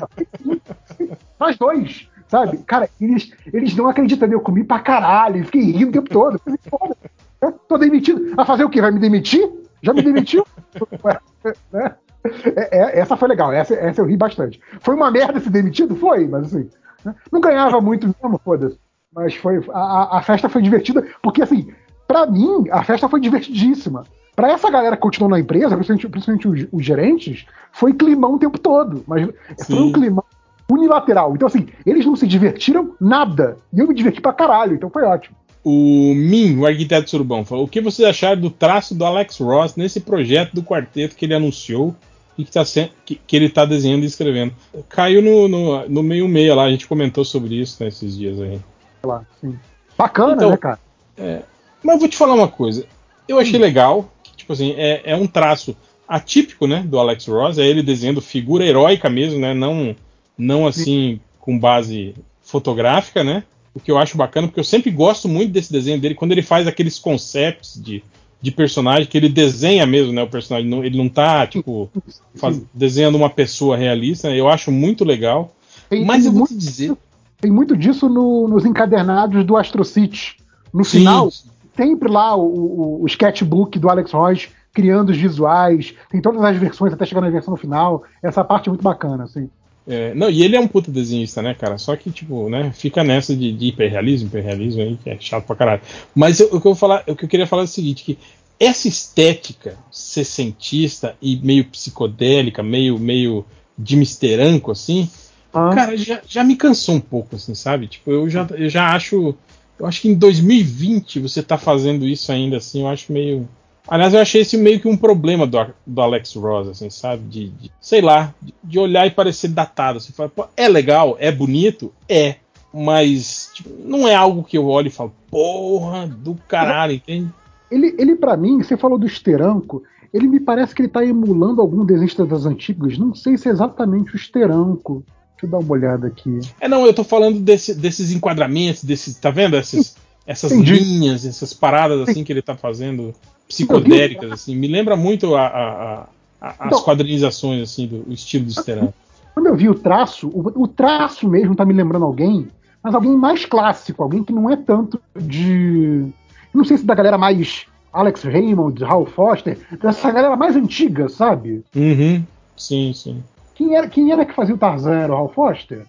S5: Faz dois, sabe? Cara, eles, eles não acreditam. Eu comi pra caralho, fiquei rindo o tempo todo. Falei, Tô demitido. A fazer o quê? Vai me demitir? Já me demitiu? né? É, é, essa foi legal, essa, essa eu ri bastante. Foi uma merda ser demitido? Foi, mas assim, né? não ganhava muito mesmo, foda-se. Mas foi, a, a festa foi divertida, porque assim, para mim, a festa foi divertidíssima. Para essa galera que continuou na empresa, principalmente, principalmente os, os, gerentes, foi climão o tempo todo. Mas Sim. foi um climão unilateral. Então, assim, eles não se divertiram nada. E eu me diverti pra caralho, então foi ótimo.
S1: O Min, o arquiteto surubão, falou: o que vocês acharam do traço do Alex Ross nesse projeto do quarteto que ele anunciou e que, tá que, que ele está desenhando e escrevendo? Caiu no, no, no meio meio lá, a gente comentou sobre isso nesses dias aí.
S5: Lá, sim. Bacana, então, né, cara?
S1: É, mas eu vou te falar uma coisa. Eu achei hum. legal, que, tipo assim, é, é, um traço atípico, né, do Alex Ross, é ele desenhando figura heróica mesmo, né, não, não assim com base fotográfica, né, o que eu acho bacana, porque eu sempre gosto muito desse desenho dele, quando ele faz aqueles concepts de, de personagem, que ele desenha mesmo, né, o personagem, não, ele não tá, tipo, faz, desenhando uma pessoa realista, né, eu acho muito legal,
S5: tem, mas tem eu vou muito, dizer... Tem muito disso no, nos encadernados do Astro City. No Sim. final, sempre lá o, o, o sketchbook do Alex Ross criando os visuais, tem todas as versões até chegar na versão final. Essa parte é muito bacana, assim.
S1: É, não, e ele é um puta desenhista, né, cara? Só que, tipo, né, fica nessa de, de hiperrealismo, hiperrealismo aí, que é chato pra caralho. Mas eu, o, que eu falar, o que eu queria falar é o seguinte, que essa estética sessentista e meio psicodélica, meio, meio de misteranco, assim, ah. cara, já, já me cansou um pouco, assim, sabe? Tipo, eu já, eu já acho eu acho que em 2020 você tá fazendo isso ainda assim, eu acho meio. Aliás, eu achei esse meio que um problema do, do Alex Ross, assim, sabe? De, de sei lá, de, de, olhar e parecer datado. Você fala, é legal, é bonito, é, mas tipo, não é algo que eu olho e falo, porra do caralho, entende?
S5: Ele, ele para mim, você falou do Esteranco, ele me parece que ele tá emulando algum desenho das antigas, não sei se é exatamente o Esteranco. Deixa eu dar uma olhada aqui.
S1: É, não, eu tô falando desse, desses enquadramentos, desses, tá vendo? Essas, essas linhas, essas paradas assim que ele tá fazendo, psicodélicas, assim. Me lembra muito a, a, a, as então, quadrinizações, assim, do estilo do Sterano.
S5: Quando eu vi o traço, o, o, traço mesmo tá me lembrando alguém, mas alguém mais clássico, alguém que não é tanto de. Não sei se da galera mais Alex Raymond, Hal Foster, dessa galera mais antiga, sabe?
S1: Uhum. Sim, sim.
S5: Quem era, quem era que fazia o Tarzan? Era o Hal Foster?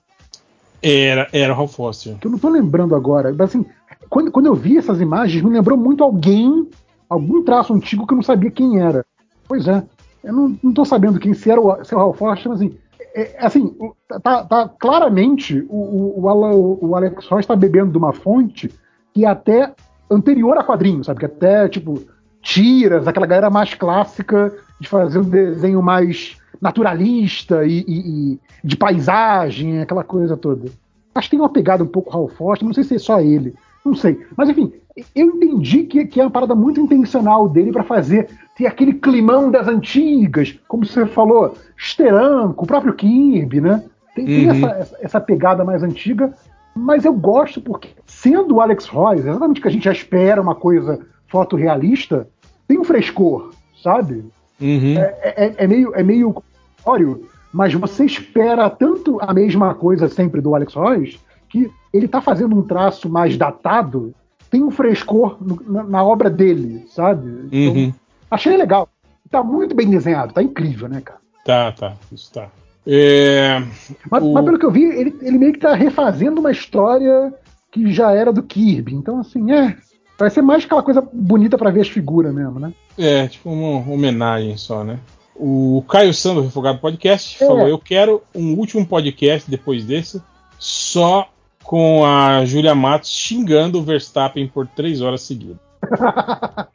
S1: Era, era o Hal Foster.
S5: Que eu não tô lembrando agora. Mas assim, quando, quando eu vi essas imagens, me lembrou muito alguém, algum traço antigo que eu não sabia quem era. Pois é. Eu não, não tô sabendo quem se era o, se era o Hal Foster, mas assim, é, é assim, tá, tá claramente o, o, o, o Alex Ross está bebendo de uma fonte que é até anterior a quadrinhos, sabe? Que até, tipo, tiras, aquela galera mais clássica de fazer um desenho mais naturalista e, e, e de paisagem, aquela coisa toda. Acho que tem uma pegada um pouco Hal Foster, não sei se é só ele, não sei. Mas enfim, eu entendi que, que é uma parada muito intencional dele para fazer ter aquele climão das antigas, como você falou, Steranko, o próprio Kirby, né? Tem, tem
S1: Uhum.
S5: essa, essa pegada mais antiga, mas eu gosto porque, sendo o Alex Royce, exatamente o que a gente já espera, uma coisa fotorrealista, tem um frescor, sabe?
S1: Uhum.
S5: É, é- é meio, é meio contraditório, mas você espera tanto a mesma coisa sempre do Alex Royce que ele tá fazendo um traço mais datado, tem um frescor no- na, na obra dele, sabe? Então,
S1: Uhum.
S5: achei legal. Tá muito bem desenhado, tá incrível, né, cara?
S1: Tá, tá. Isso tá. É,
S5: Mas,
S1: O-
S5: mas pelo que eu vi, ele, ele meio que tá refazendo uma história que já era do Kirby. Então, assim, é. Vai ser mais aquela coisa bonita pra ver as figuras mesmo, né?
S1: é, tipo uma homenagem só, né? O Caio Sando, Refogado Podcast,
S5: É.
S1: falou: Eu quero um último podcast depois desse, só com a Julia Matos xingando o Verstappen por três horas seguidas.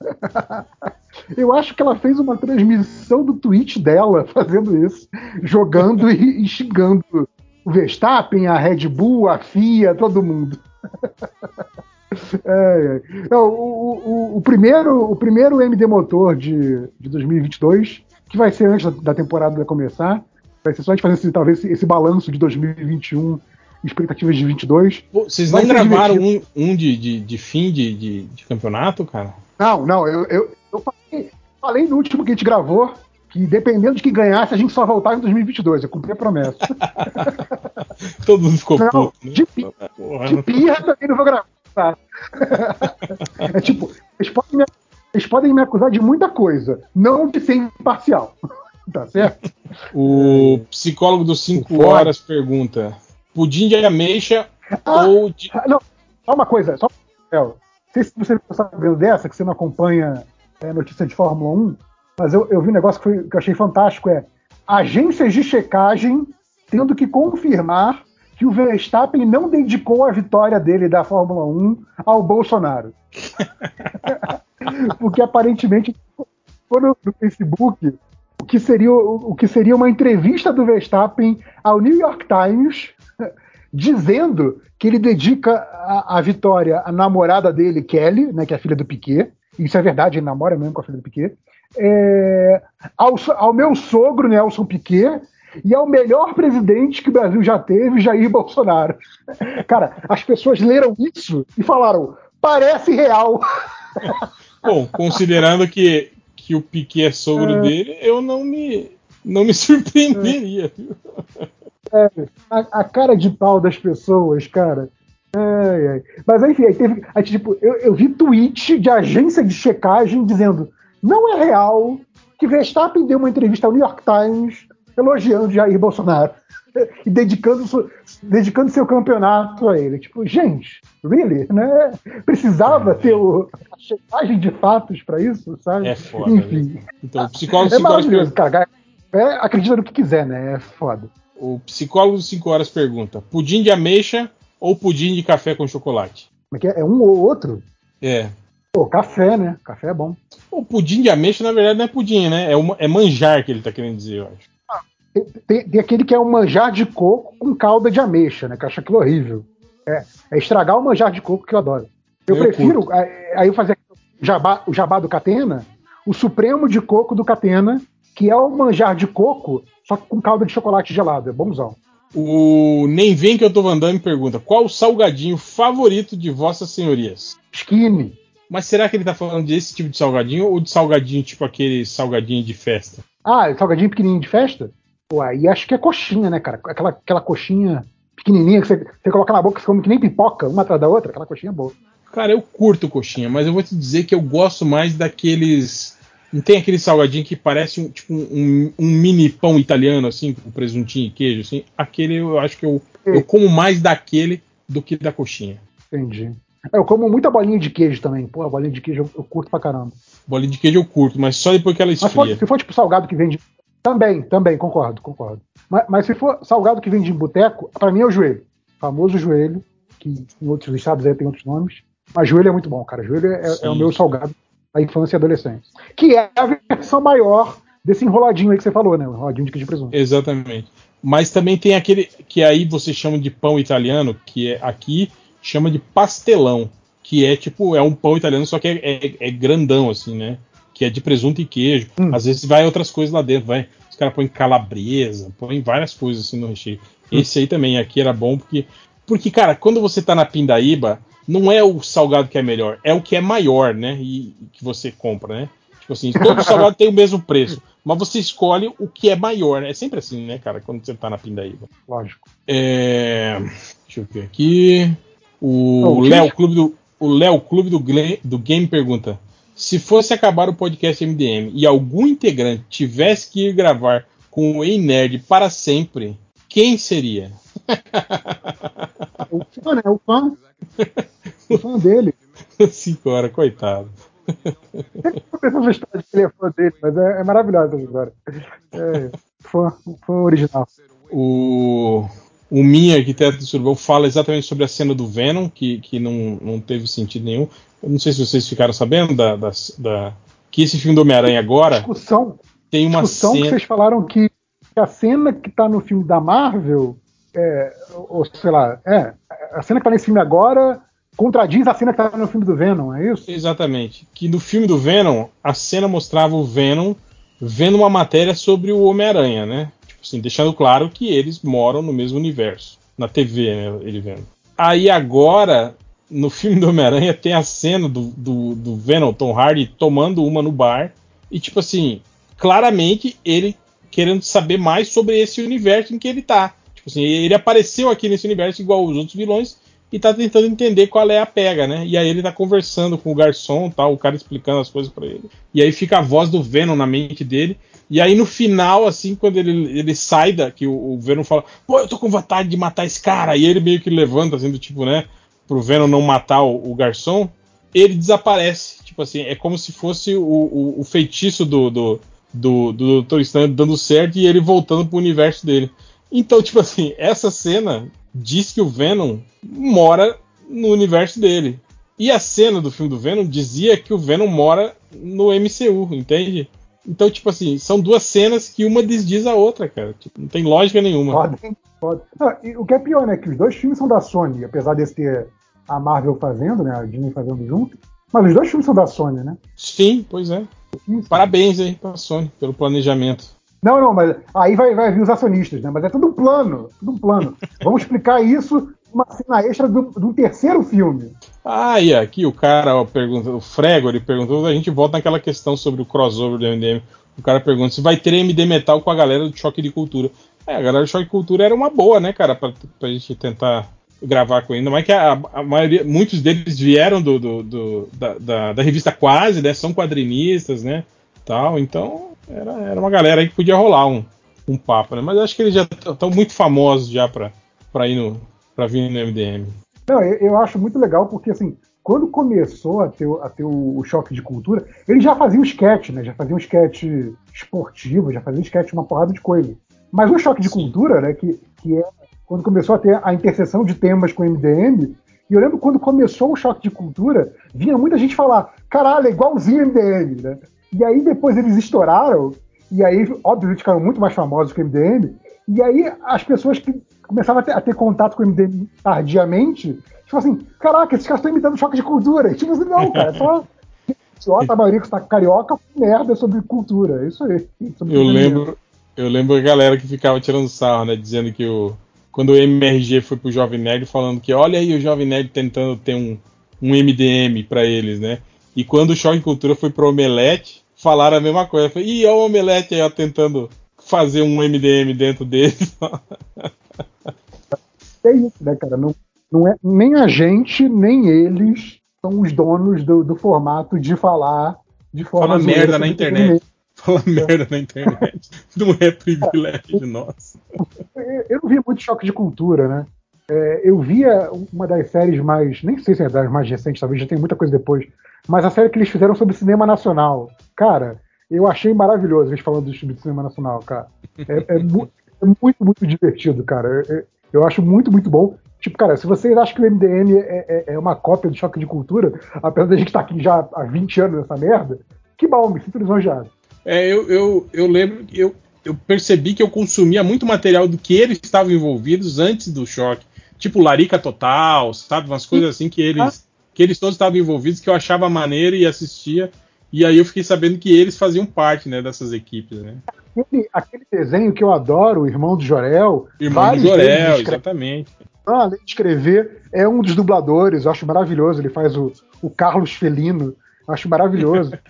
S5: Eu acho que ela fez uma transmissão do Twitch dela fazendo isso, jogando e, e xingando o Verstappen, a Red Bull, a FIA, todo mundo. É, é. O, o- o primeiro, o primeiro MD Motor de, de 2022, que vai ser antes da, da temporada começar, vai ser só a gente fazer esse, talvez esse, esse balanço de 2021, expectativas de 22.
S1: Pô, vocês não
S5: ser
S1: gravaram um, um de, de, de fim de, de, de campeonato, cara?
S5: Não, não, eu, eu, eu falei, falei no último que a gente gravou que dependendo de quem ganhasse, a gente só voltava em 2022. Eu cumpri a promessa.
S1: Todo mundo ficou
S5: Não,
S1: puto. né?
S5: de pi-
S1: Porra,
S5: De pirra também não vou gravar. tá? É tipo, eles podem, me, eles podem me acusar de muita coisa, não de ser imparcial. Tá certo?
S1: O psicólogo dos 5
S5: Ford.
S1: horas pergunta: pudim de ameixa
S5: Ah,
S1: ou de.
S5: Ah, Não, só uma coisa, só Não sei se você está sabendo dessa, que você não acompanha é, notícia de Fórmula 1, mas eu, eu vi um negócio que, foi- que eu achei fantástico: é agências de checagem tendo que confirmar que o Verstappen não dedicou a vitória dele da Fórmula 1 ao Bolsonaro. Porque aparentemente foi no, no Facebook o que, seria, o, que seria uma entrevista do Verstappen ao New York Times dizendo que ele dedica a, a vitória à namorada dele, Kelly, né, que é a filha do Piquet. Isso é verdade, ele namora mesmo com a filha do Piquet. É, ao, ao meu sogro, Nelson Piquet, e ao melhor presidente que o Brasil já teve, Jair Bolsonaro. Cara, as pessoas leram isso e falaram: parece real.
S1: Bom, considerando que, que o Piquet é sogro dele, eu não me, não me surpreenderia. viu?
S5: a, a cara de pau das pessoas, cara. Ai, ai. Mas enfim, aí teve. aí, tipo, eu, eu vi tweet de agência de checagem dizendo: não é real que Verstappen deu uma entrevista ao New York Times elogiando Jair Bolsonaro e dedicando, dedicando seu campeonato a ele. Tipo, gente, really? Né? Precisava ter o, a checagem de fatos pra isso, sabe?
S1: É foda.
S5: Enfim.
S1: né? Então, o psicólogo
S5: É
S1: 5 horas
S5: maravilhoso,
S1: pergunta.
S5: cara. É, acredita no que quiser, né? É foda.
S1: O psicólogo dos 5 horas pergunta: pudim de ameixa ou pudim de café com chocolate?
S5: É é? É um ou outro?
S1: É.
S5: Pô, café, né? Café é bom.
S1: O pudim de ameixa, na verdade, não é pudim, né? É, uma- é manjar que ele tá querendo dizer, eu acho.
S5: Tem, tem- aquele que é um manjar de coco com calda de ameixa, né? Que eu acho aquilo horrível. É, é estragar o manjar de coco que eu adoro. Eu,
S1: Eu
S5: prefiro, aí aí eu fazia o jabá, o jabá do Catena, o supremo de coco do Catena, que é o manjar de coco, só que com calda de chocolate gelado. É bonzão.
S1: O Nem Vem Que Eu Tô Vandando pergunta: qual o salgadinho favorito de Vossas Senhorias?
S5: Skinny.
S1: Mas será que ele tá falando desse tipo de salgadinho ou de salgadinho tipo aquele salgadinho de festa?
S5: Ah, salgadinho pequenininho de festa? Pô, aí acho que é coxinha, né, cara? Aquela, aquela coxinha pequenininha, que você, você coloca na boca, você come que nem pipoca, uma atrás da outra, aquela coxinha é boa.
S1: Cara, eu curto coxinha, mas eu vou te dizer que eu gosto mais daqueles. Não tem aquele salgadinho que parece um, tipo um, um mini pão italiano, assim, com presuntinho e queijo, assim. Aquele eu acho que eu, eu como mais daquele do que da coxinha.
S5: Entendi. Eu como muita bolinha de queijo também. Pô, a bolinha de queijo eu, eu curto pra caramba.
S1: Bolinha de queijo eu curto, mas só depois que ela
S5: Mas se
S1: esfria.
S5: for, se for tipo salgado que vende. Também, também, concordo, concordo. Mas, mas se for salgado que vende em boteco, pra mim é o joelho. O famoso joelho, que em outros estados aí tem outros nomes. Mas joelho é muito bom, cara. Joelho é, é o meu salgado da infância e adolescência. Que é a versão maior desse enroladinho aí que você falou, né? O enroladinho de queijo de presunto.
S1: Exatamente. Mas também tem aquele que aí você chama de pão italiano, que é aqui chama de pastelão, que é tipo, é um pão italiano, só que é, é- é grandão, assim, né? Que é de presunto e queijo.
S5: Hum.
S1: Às vezes vai outras coisas lá dentro, vai. Os caras põem calabresa, põem várias coisas assim no recheio. Esse aí também aqui era bom porque. Porque, cara, quando você tá na Pindaíba, não é o salgado que é melhor, é o que é maior, né? E e que você compra, né? Tipo assim, todo salgado tem o mesmo preço, mas você escolhe o que é maior. É sempre assim, né, cara, quando você tá na Pindaíba.
S5: Lógico.
S1: É, Deixa eu ver aqui. O Léo Clube do o Léo Clube do, do Game pergunta: se fosse acabar o podcast MDM e algum integrante tivesse que ir gravar com o Ei Nerd para sempre, quem seria?
S5: O fã, né? O fã. O fã dele.
S1: Cinco horas, coitado.
S5: Eu penso na história de que ele é fã dele, mas é, é maravilhosa essa história. É, fã, fã original.
S1: O, o Minha, arquiteto do Surubão, fala exatamente sobre a cena do Venom, que, que não, não teve sentido nenhum. Eu não sei se vocês ficaram sabendo da, da, da- que esse filme do Homem-Aranha agora
S5: Discussão,
S1: tem uma
S5: discussão que
S1: cena.
S5: vocês falaram que a cena que tá no filme da Marvel, é, ou sei lá, é, a cena que tá nesse filme agora contradiz a cena que tá no filme do Venom, é isso?
S1: Exatamente. Que no filme do Venom, a cena mostrava o Venom vendo uma matéria sobre o Homem-Aranha, né? Assim, deixando claro que eles moram no mesmo universo. Na TV, né? Ele vendo. Aí agora, no filme do Homem-Aranha, tem a cena do, do, do Venom, Tom Hardy, tomando uma no bar. E, tipo assim, claramente ele querendo saber mais sobre esse universo em que ele tá. Tipo assim, ele apareceu aqui nesse universo igual os outros vilões e tá tentando entender qual é a pega, né? E aí ele tá conversando com o garçom, tal, o cara explicando as coisas pra ele. E aí fica a voz do Venom na mente dele. E aí no final, assim, quando ele, ele sai da, que o, o Venom fala, pô, eu tô com vontade de matar esse cara, e ele meio que levanta, assim, do tipo, né, pro Venom não matar o, o garçom, ele desaparece. Tipo assim, é como se fosse o, o, o feitiço do, do, do, do Dr. Stan dando certo e ele voltando pro universo dele. Então, tipo assim, essa cena diz que o Venom mora no universo dele. E a cena do filme do Venom dizia que o Venom mora no MCU, entende? Então, tipo assim, são duas cenas que uma desdiz a outra, cara. Tipo, não tem lógica nenhuma.
S5: Podem. Não, e o que é pior, né? Que os dois filmes são da Sony, apesar desse ter a Marvel fazendo, né? A Disney fazendo junto. Mas os dois filmes são da Sony, né?
S1: Sim, pois é. Parabéns aí pra Sony pelo planejamento.
S5: Não, não, mas aí vai, vai vir os acionistas, né? Mas é tudo um plano, tudo um plano. Vamos explicar isso numa cena extra do, terceiro filme.
S1: Ah, e aqui o cara pergunta, o Frego, ele perguntou, a gente volta naquela questão sobre o crossover do MDM. O cara pergunta se vai ter MD Metal com a galera do Choque de Cultura. É, a galera do Choque de Cultura era uma boa, né, cara, pra, pra gente tentar gravar com ele. Ainda mais que a, a maioria, muitos deles vieram do, do- do- da, da- da revista Quase, né, são quadrinistas, né, tal. Então, era, era uma galera aí que podia rolar um, um papo, né. Mas acho que eles já estão muito famosos já pra, pra ir no, pra vir no MDM.
S5: Não, eu, eu acho muito legal porque, assim, quando começou a ter, o- a ter o, o choque de cultura, ele já fazia um sketch, né? Já fazia um sketch esportivo, já fazia um sketch uma porrada de coisa. Mas o choque de
S1: Sim.
S5: cultura, né, que, que é quando começou a ter a interseção de temas com o MDM, e eu lembro quando começou o choque de cultura, vinha muita gente falar, caralho, é igualzinho MDM, né? E aí depois eles estouraram, e aí, obviamente, ficaram muito mais famosos que o MDM, e aí as pessoas que começavam a ter, a ter contato com o MDM tardiamente, tipo assim, caraca, esses caras estão imitando choque de cultura. E, tipo assim, não, cara, é só idiota, a maioria que está carioca, merda sobre cultura. É isso aí. Sobre
S1: Eu lembro, eu lembro a galera que ficava tirando sarro, né? Dizendo que o. Quando o MRG foi pro Jovem Nerd falando que olha aí o Jovem Nerd tentando ter um, um MDM pra eles, né? E quando o Choque de Cultura foi pro Omelete, falaram a mesma coisa. Falei, Ih, olha o Omelete aí, ó, tentando fazer um MDM dentro deles.
S5: é isso, né, cara? Não, não é, nem a gente, nem eles são os donos do, do formato de falar de forma.
S1: Fala merda na internet. Fala merda na internet. Não é privilégio nosso.
S5: Eu- Eu não via muito choque de cultura, né? É, eu via uma das séries mais. Nem sei se é das mais recentes, talvez já tem muita coisa depois. Mas a série que eles fizeram sobre cinema nacional. Cara, eu achei maravilhoso eles falando sobre cinema nacional, cara. É, é mu- é muito, muito divertido, cara. Eu acho muito, muito bom. Tipo, cara, se vocês acham que o MDM é, é- é uma cópia do choque de cultura, apesar da gente estar aqui já há 20 anos nessa merda, que bom, me sinto lisonjeado.
S1: É, eu, eu, eu lembro eu, eu percebi que eu consumia muito material do que eles estavam envolvidos antes do choque. Tipo Larica Total, sabe? Umas coisas assim que eles, que eles todos estavam envolvidos, que eu achava maneiro e assistia. E aí eu fiquei sabendo que eles faziam parte né, dessas equipes, né?
S5: Aquele, aquele desenho que eu adoro, o Irmão do Jorel.
S1: Irmão do Jorel, exatamente.
S5: Ah, além de escrever, é um dos dubladores, eu acho maravilhoso. Ele faz o, o Carlos Felino, eu acho maravilhoso.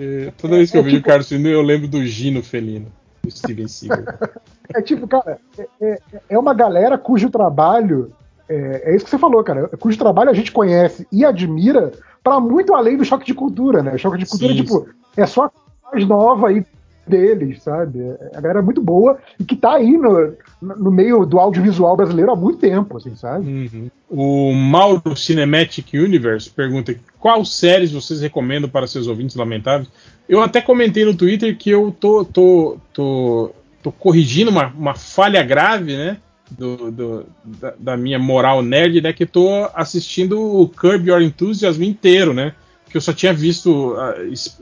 S1: É, toda vez que eu
S5: é
S1: vejo o
S5: tipo-
S1: Carlos Felino, eu lembro do Gino Felino, do Steven Seagal.
S5: É tipo, cara, é, é- é uma galera cujo trabalho. É, é isso que você falou, cara. Cujo trabalho a gente conhece e admira para muito além do choque de cultura, né? O choque de cultura,
S1: Sim,
S5: tipo, é só a mais nova aí deles, sabe? É a galera muito boa e que tá aí no, no meio do audiovisual brasileiro há muito tempo, assim, sabe?
S1: Uhum. O Mauro Cinematic Universe pergunta qual séries vocês recomendam para seus ouvintes lamentáveis. Eu até comentei no Twitter que eu tô, tô, tô, tô corrigindo uma, uma falha grave, né? Do, do- da, da minha moral nerd, né? Que tô assistindo o Curb Your Enthusiasm inteiro, né? Que eu só tinha visto es-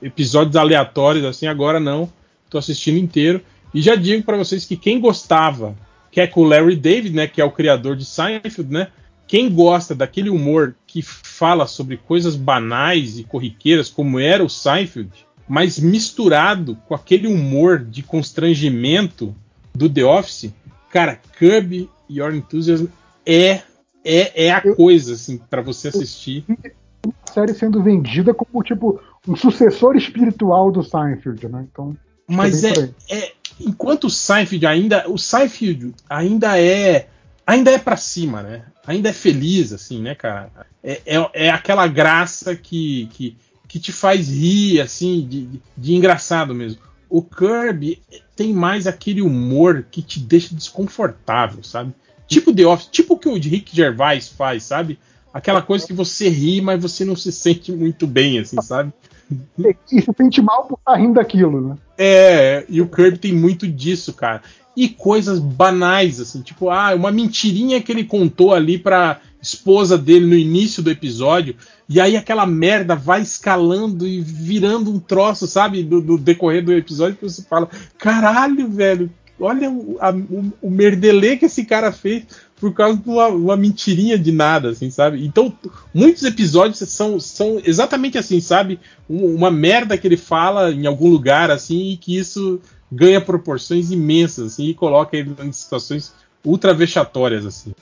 S1: episódios aleatórios, assim, agora não. Tô assistindo inteiro. E já digo para vocês que quem gostava que é com o Larry David, né, que é o criador de Seinfeld, né? Quem gosta daquele humor que fala sobre coisas banais e corriqueiras, como era o Seinfeld, mas misturado com aquele humor de constrangimento do The Office, cara, Curb Your Enthusiasm é é, é a coisa assim para você assistir.
S5: Série sendo vendida como, tipo, um sucessor espiritual do Seinfeld, né? Então.
S1: Mas é, é enquanto o Seinfeld ainda o Seinfeld ainda é ainda é para cima, né? Ainda é feliz assim, né, cara? É, é, é aquela graça que, que, que te faz rir assim de, de, de engraçado mesmo. O Kirby tem mais aquele humor que te deixa desconfortável, sabe? Tipo The Office, tipo o que o Rick Gervais faz, sabe? Aquela coisa que você ri, mas você não se sente muito bem, assim, sabe?
S5: E se sente mal por estar rindo daquilo, né?
S1: É, e o Kirby tem muito disso, cara. E coisas banais, assim, tipo, ah, uma mentirinha que ele contou ali pra esposa dele no início do episódio, e aí aquela merda vai escalando e virando um troço, sabe, do, do decorrer do episódio, que você fala, caralho, velho, olha o, a, o, o merdelê que esse cara fez por causa de uma, uma mentirinha de nada, assim, sabe? Então, muitos episódios são, são exatamente assim, sabe? Um- uma merda que ele fala em algum lugar, assim, e que isso ganha proporções imensas, assim, e coloca ele em situações ultra vexatórias, assim.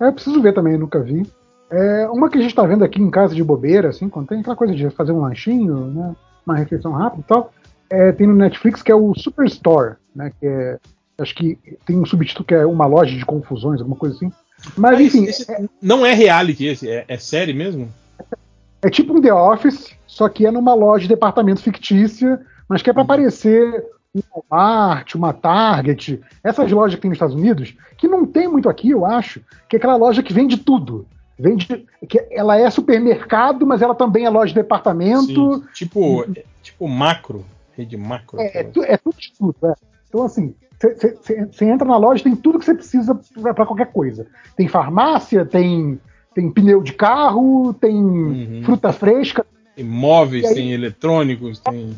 S5: É, eu preciso ver também, nunca vi. É, uma que a gente tá vendo aqui em casa de bobeira, assim, quando tem aquela coisa de fazer um lanchinho, né? Uma refeição rápida e tal. É, tem no Netflix que é o Superstore, né? Que é. Acho que tem um subtítulo que é uma loja de confusões, alguma coisa assim. Mas
S1: Ah,
S5: enfim,
S1: esse- esse não é reality esse, é, é série mesmo?
S5: é tipo um The Office, só que é numa loja de departamento fictícia, mas que é pra parecer um Walmart, uma Target, essas lojas que tem nos Estados Unidos, que não tem muito aqui, eu acho, que é aquela loja que vende tudo. Vende, que ela é supermercado, mas ela também é loja de departamento.
S1: Sim, tipo, é, tipo macro, rede macro.
S5: É, é, é tudo de tudo. é. Então, assim, você entra na loja, tem tudo que você precisa para qualquer coisa. Tem farmácia, tem, tem pneu de carro, tem
S1: Uhum.
S5: fruta fresca,
S1: Tem móveis,
S5: aí-
S1: tem eletrônicos, tem.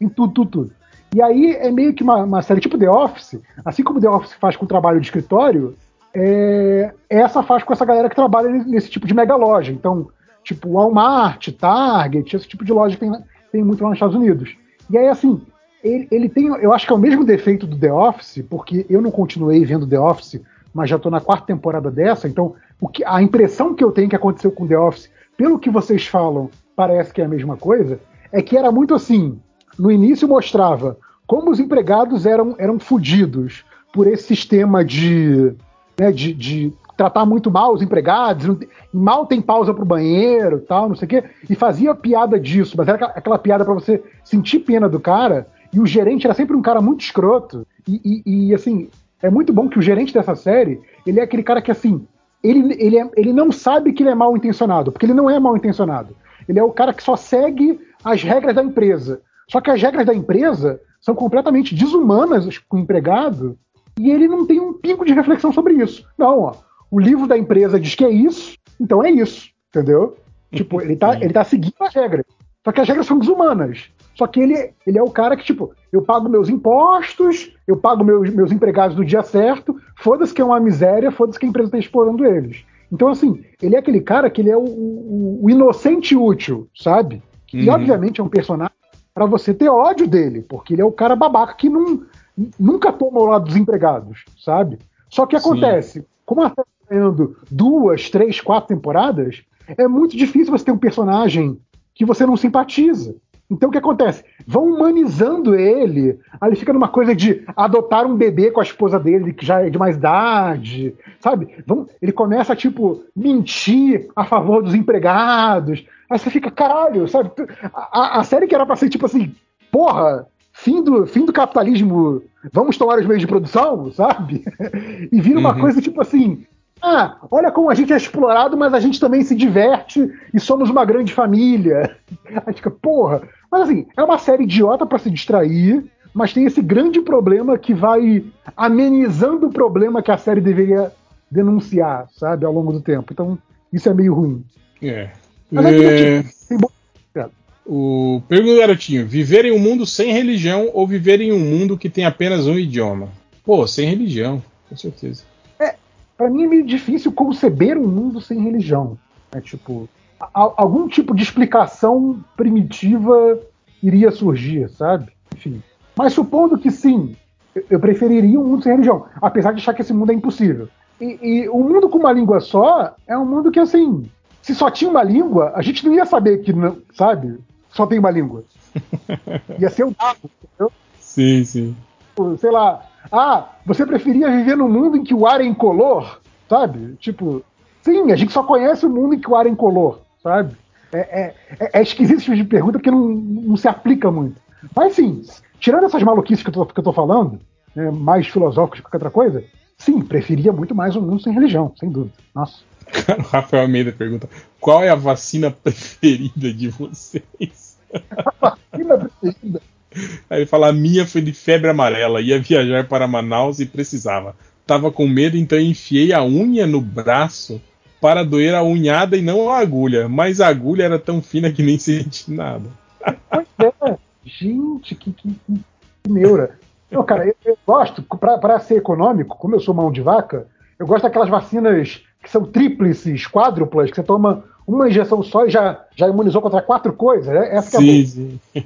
S5: em tudo, tudo, tudo. E aí é meio que uma, uma série tipo The Office, assim como The Office faz com o trabalho de escritório, é, essa faz com essa galera que trabalha nesse tipo de mega loja. Então, tipo Walmart, Target, esse tipo de loja que tem, tem muito lá nos Estados Unidos. E aí, assim, ele, ele tem, eu acho que é o mesmo defeito do The Office, porque eu não continuei vendo The Office, mas já tô na quarta temporada dessa, então o que, a impressão que eu tenho que aconteceu com The Office, pelo que vocês falam, parece que é a mesma coisa, é que era muito assim, no início mostrava como os empregados eram, eram fodidos por esse sistema de, né, de, de tratar muito mal os empregados, mal tem pausa pro banheiro tal, não sei o quê, e fazia piada disso, mas era aquela, aquela piada pra você sentir pena do cara, e o gerente era sempre um cara muito escroto, e, e- e, assim, é muito bom que o gerente dessa série, ele é aquele cara que assim, ele, ele, é- ele não sabe que ele é mal intencionado, porque ele não é mal intencionado. Ele é o cara que só segue as regras da empresa. Só que as regras da empresa são completamente desumanas com o empregado e ele não tem um pingo de reflexão sobre isso. Não, ó. O livro da empresa diz que é isso, então é isso, entendeu? Tipo, ele tá, ele tá seguindo as regras. Só que as regras são desumanas. Só que ele, ele é o cara que, tipo, eu pago meus impostos, eu pago meus, meus empregados do dia certo, foda-se que é uma miséria, foda-se que a empresa tá explorando eles. Então, assim, ele é aquele cara que ele é o, o- o inocente útil, sabe? E,
S1: Uhum.
S5: obviamente, é um personagem pra você ter ódio dele, porque ele é o cara babaca que não, nunca toma o lado dos empregados, sabe? Só que
S1: Sim.
S5: acontece, como a série tá ganhando duas, três, quatro temporadas, é muito difícil você ter um personagem que você não simpatiza. Então o que acontece? Vão humanizando ele, aí ele fica numa coisa de adotar um bebê com a esposa dele, que já é de mais idade, sabe? Vão, ele começa a, tipo, mentir a favor dos empregados. Aí você fica, caralho, sabe? A, a- série que era pra ser, tipo assim, porra, fim do, fim do capitalismo, vamos tomar os meios de produção, sabe? E vira uma
S1: Uhum.
S5: coisa tipo assim, ah, olha como a gente é explorado, mas a gente também se diverte e somos uma grande família. Aí fica, porra. Mas assim, é uma série idiota pra se distrair, mas tem esse grande problema que vai amenizando o problema que a série deveria denunciar, sabe, ao longo do tempo. Então, isso é meio ruim.
S1: É.
S5: Mas é
S1: É,
S5: divertido. Tem bom-
S1: o Pergunta do Garotinho: viver em um mundo sem religião ou viver em um mundo que tem apenas um idioma? Pô, sem religião, com certeza.
S5: Pra mim é meio difícil conceber um mundo sem religião. É tipo, a- algum tipo de explicação primitiva iria surgir, sabe? Enfim. Mas supondo que sim, eu- preferiria um mundo sem religião, apesar de achar que esse mundo é impossível. E, e o mundo com uma língua só é um mundo que, assim, se só tinha uma língua, a gente não ia saber que, não, sabe? Só tem uma língua. Ia ser o?
S1: Sim, sim.
S5: Tipo, sei lá, ah, você preferia viver num mundo em que o ar é incolor, sabe? Tipo, sim, a gente só conhece o mundo em que o ar é incolor, sabe? É, é, é, é esquisito esse tipo de pergunta porque não, não se aplica muito. Mas sim, tirando essas maluquices que eu tô, que eu tô falando, né, mais filosóficas que qualquer outra coisa, sim, preferia muito mais um mundo sem religião, sem dúvida. Nossa.
S1: Cara, o Rafael Almeida pergunta: qual é a vacina preferida de vocês?
S5: Que minha preferida.
S1: Aí ele fala: a minha foi de febre amarela, ia viajar para Manaus e precisava. Tava com medo, então enfiei a unha no braço para doer a unhada e não a agulha. Mas a agulha era tão fina que nem senti nada.
S5: Pois é, gente, que, que, que, neura. Não, cara, eu, eu gosto, pra ser econômico, como eu sou mão de vaca, eu gosto daquelas vacinas que são tríplices, quádruplas, que você toma uma injeção só e já, já imunizou contra quatro coisas. né? Essa que é.
S1: Sim, sim.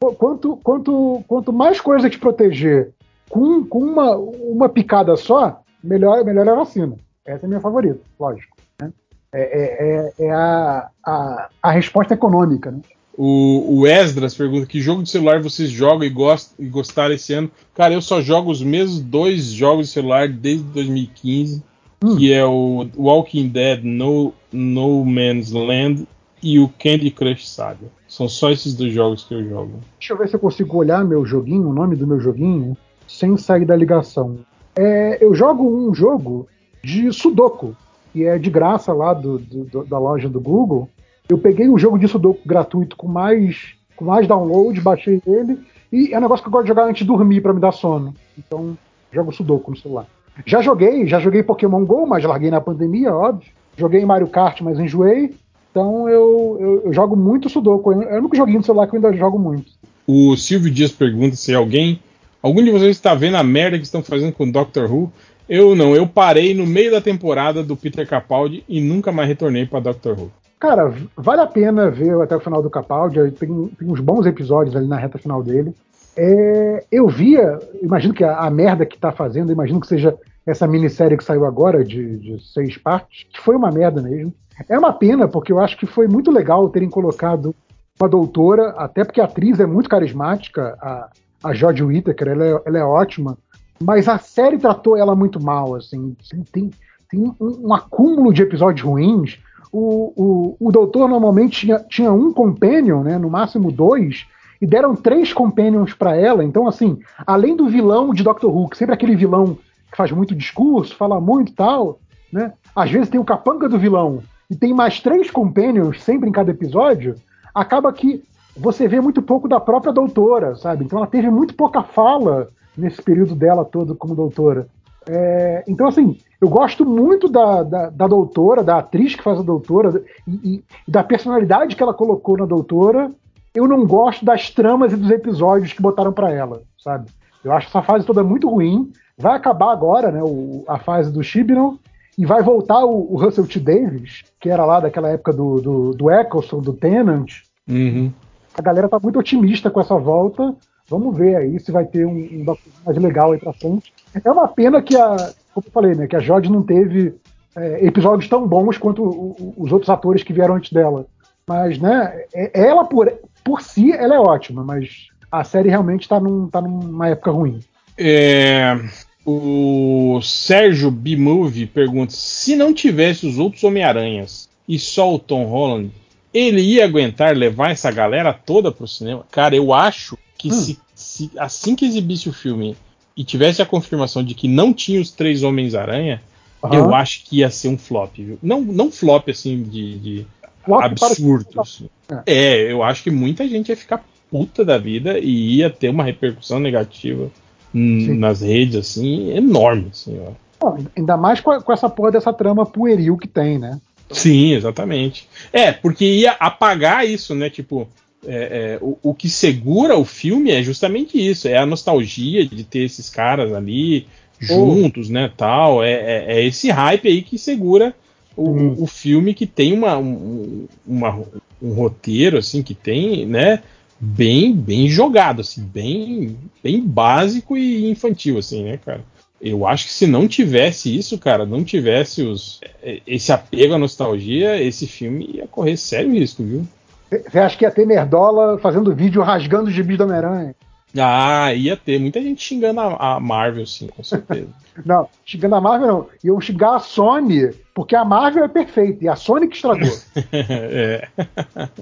S5: Qu- Quanto, quanto, quanto mais coisa te proteger com, com uma, uma picada só, melhor, melhor é a vacina. Essa é a minha favorita, lógico. né? É, é- é- é a, a, a resposta econômica. Né?
S1: O, o Esdras pergunta que jogo de celular vocês jogam e, gost, e gostaram esse ano. Cara, eu só jogo os mesmos dois jogos de celular desde 2015,
S5: Hum.
S1: que é o Walking Dead No, no Man's Land e o Candy Crush Saga. São só esses dois jogos que eu jogo.
S5: Deixa eu ver se eu consigo olhar meu joguinho, o nome do meu joguinho, sem sair da ligação. É, eu jogo um jogo de Sudoku, que é de graça lá do, do- da loja do Google. Eu peguei um jogo de Sudoku gratuito com mais, com mais download, baixei ele, e é um negócio que eu gosto de jogar antes de dormir para me dar sono. Então, jogo Sudoku no celular. Já joguei, já joguei Pokémon GO, mas larguei na pandemia, óbvio. Joguei Mario Kart, mas enjoei. Então eu, eu, eu jogo muito Sudoku. É o único joguinho no celular que eu ainda jogo muito.
S1: O Silvio Dias pergunta se alguém. Algum de vocês está vendo a merda que estão fazendo com Doctor Who? Eu não, eu parei no meio da temporada do Peter Capaldi e nunca mais retornei para Doctor Who.
S5: Cara, vale a pena ver até o final do Capaldi. Tem, tem uns bons episódios ali na reta final dele. É, eu via, imagino que a, a merda que tá fazendo, imagino que seja essa minissérie que saiu agora, de, de seis partes, que foi uma merda mesmo. É uma pena, porque eu acho que foi muito legal terem colocado uma doutora, até porque a atriz é muito carismática, a, a Jodie Whittaker, ela é, ela é ótima. Mas a série tratou ela muito mal, assim. Tem, tem um, um acúmulo de episódios ruins. O, o, o doutor normalmente tinha, tinha um companion, né? No máximo dois. E deram três companions para ela. Então, assim, além do vilão de Doctor Who, que sempre é aquele vilão que faz muito discurso, fala muito tal, né? Às vezes tem o capanga do vilão e tem mais três companions sempre em cada episódio, acaba que você vê muito pouco da própria doutora, sabe? Então ela teve muito pouca fala nesse período dela todo como doutora. É, então, assim, eu gosto muito da, da, da, doutora, da atriz que faz a doutora e, e, da personalidade que ela colocou na doutora. Eu não gosto das tramas e dos episódios que botaram para ela, sabe? Eu acho essa fase toda muito ruim. Vai acabar agora, né? O, a fase do Chibnall e vai voltar o, o, Russell T. Davis, que era lá daquela época do, do, do Eccleston, do Tennant.
S1: Uhum.
S5: A galera tá muito otimista com essa volta. Vamos ver aí se vai ter um, um mais legal aí pra frente. É uma pena que a, como eu falei, né, que a Jodie não teve é, episódios tão bons quanto o, os outros atores que vieram antes dela. Mas, né, é, ela por, por si, ela é ótima, mas a série realmente tá, num, tá numa época ruim.
S1: É, o Sérgio B-Movie pergunta: se não tivesse os outros Homem-Aranhas e só o Tom Holland, ele ia aguentar levar essa galera toda pro cinema? Cara, eu acho que hum. se, se, assim que exibisse o filme e tivesse a confirmação de que não tinha os três Homens-Aranha, uhum. eu acho que ia ser um flop, viu? Não, não flop assim de, de absurdo. Assim. É. é, eu acho que muita gente ia ficar puta da vida e ia ter uma repercussão negativa Sim. nas redes, assim, enorme. Assim,
S5: ó. ainda mais com, a, com, essa porra dessa trama pueril que tem, né?
S1: Sim, exatamente. É, porque ia apagar isso, né? Tipo, é, é, o, o, que segura o filme é justamente isso, é a nostalgia de ter esses caras ali juntos, oh. né, tal, é, é, é, esse hype aí que segura o, hum. o filme que tem uma, um, uma, um roteiro, assim, que tem, né, bem bem jogado, assim, bem, bem básico e infantil, assim, né, cara. Eu acho que se não tivesse isso, cara, não tivesse os, esse apego à nostalgia, esse filme ia correr sério risco, viu?
S5: Você acha que ia ter Nerdola fazendo vídeo rasgando os gibis do Homem-Aranha?
S1: Ah, ia ter muita gente xingando a, a Marvel, sim, com certeza.
S5: não, xingando a Marvel não. Iam xingar a Sony, porque a Marvel é perfeita e a Sony que estragou. é.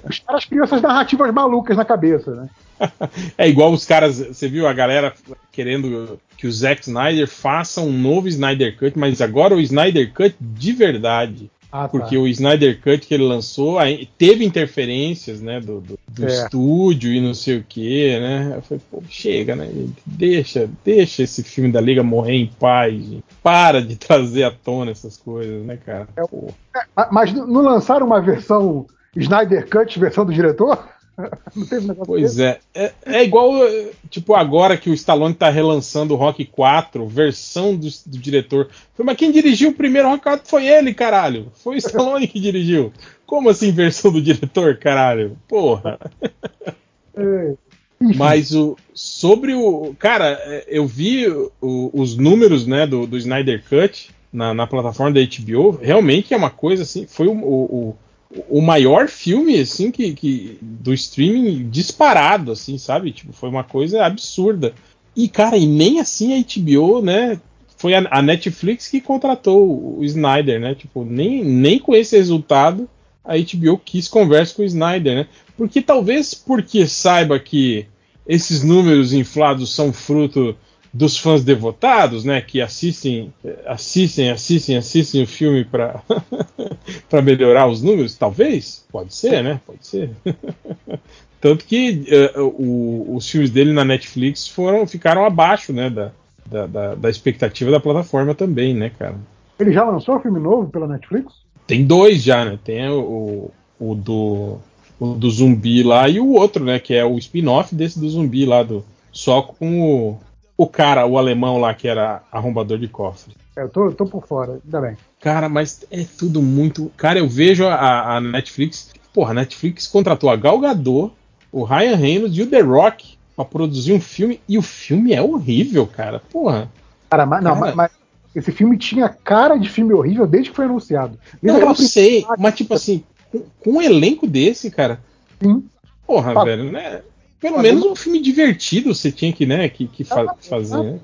S5: Os caras criam essas narrativas malucas na cabeça, né?
S1: É igual os caras, você viu a galera querendo que o Zack Snyder faça um novo Snyder Cut, mas agora o Snyder Cut de verdade. Ah, tá. Porque o Snyder Cut que ele lançou teve interferências, né, do, do, do é. estúdio e não sei o que, né? Eu falei, pô, chega, né? Deixa, deixa esse filme da Liga morrer em paz. Gente. Para de trazer à tona essas coisas, né, cara? É,
S5: mas não lançaram uma versão Snyder Cut, versão do diretor?
S1: Não teve negócio Pois é. é. é. igual, tipo, agora que o Stallone tá relançando o Rock 4, versão do, do diretor. Mas quem dirigiu o primeiro Rock 4 foi ele, caralho. Foi o Stallone que dirigiu. Como assim, versão do diretor, caralho? Porra. É. Mas o, sobre o. Cara, é, eu vi o, os números né, do, do Snyder Cut na, na, plataforma da HBO. Realmente é uma coisa assim. Foi o, o o maior filme, assim, que, que do streaming disparado, assim, sabe? Tipo, foi uma coisa absurda. E, cara, e nem assim a HBO, né? Foi a, a Netflix que contratou o Snyder, né? Tipo, nem, nem com esse resultado a HBO quis conversa com o Snyder, né? Porque talvez porque saiba que esses números inflados são fruto dos fãs devotados, né, que assistem, assistem, assistem, assistem o filme para para melhorar os números, talvez, pode ser, né, pode ser. Tanto que uh, o, os filmes dele na Netflix foram ficaram abaixo, né, da, da, da, da, expectativa da plataforma também, né, cara.
S5: Ele já lançou um filme novo pela Netflix?
S1: Tem dois já, né? Tem o, o do o do zumbi lá e o outro, né, que é o spin-off desse do zumbi lá do só com o o cara, o alemão lá que era arrombador de cofre.
S5: É, eu tô, eu tô por fora, ainda bem.
S1: Cara, mas é tudo muito. Cara, eu vejo a, a Netflix. Porra, a Netflix contratou a Gal Gadot, o Ryan Reynolds e o The Rock pra produzir um filme. E o filme é horrível, cara. Porra.
S5: Cara, mas, não, cara... mas, esse filme tinha cara de filme horrível desde que foi anunciado.
S1: Desde não, eu sei, mas tipo assim, com, com, um elenco desse, cara.
S5: Sim.
S1: Porra, velho, né? Pelo menos um filme divertido você tinha que, né, que, que fa fazer, né?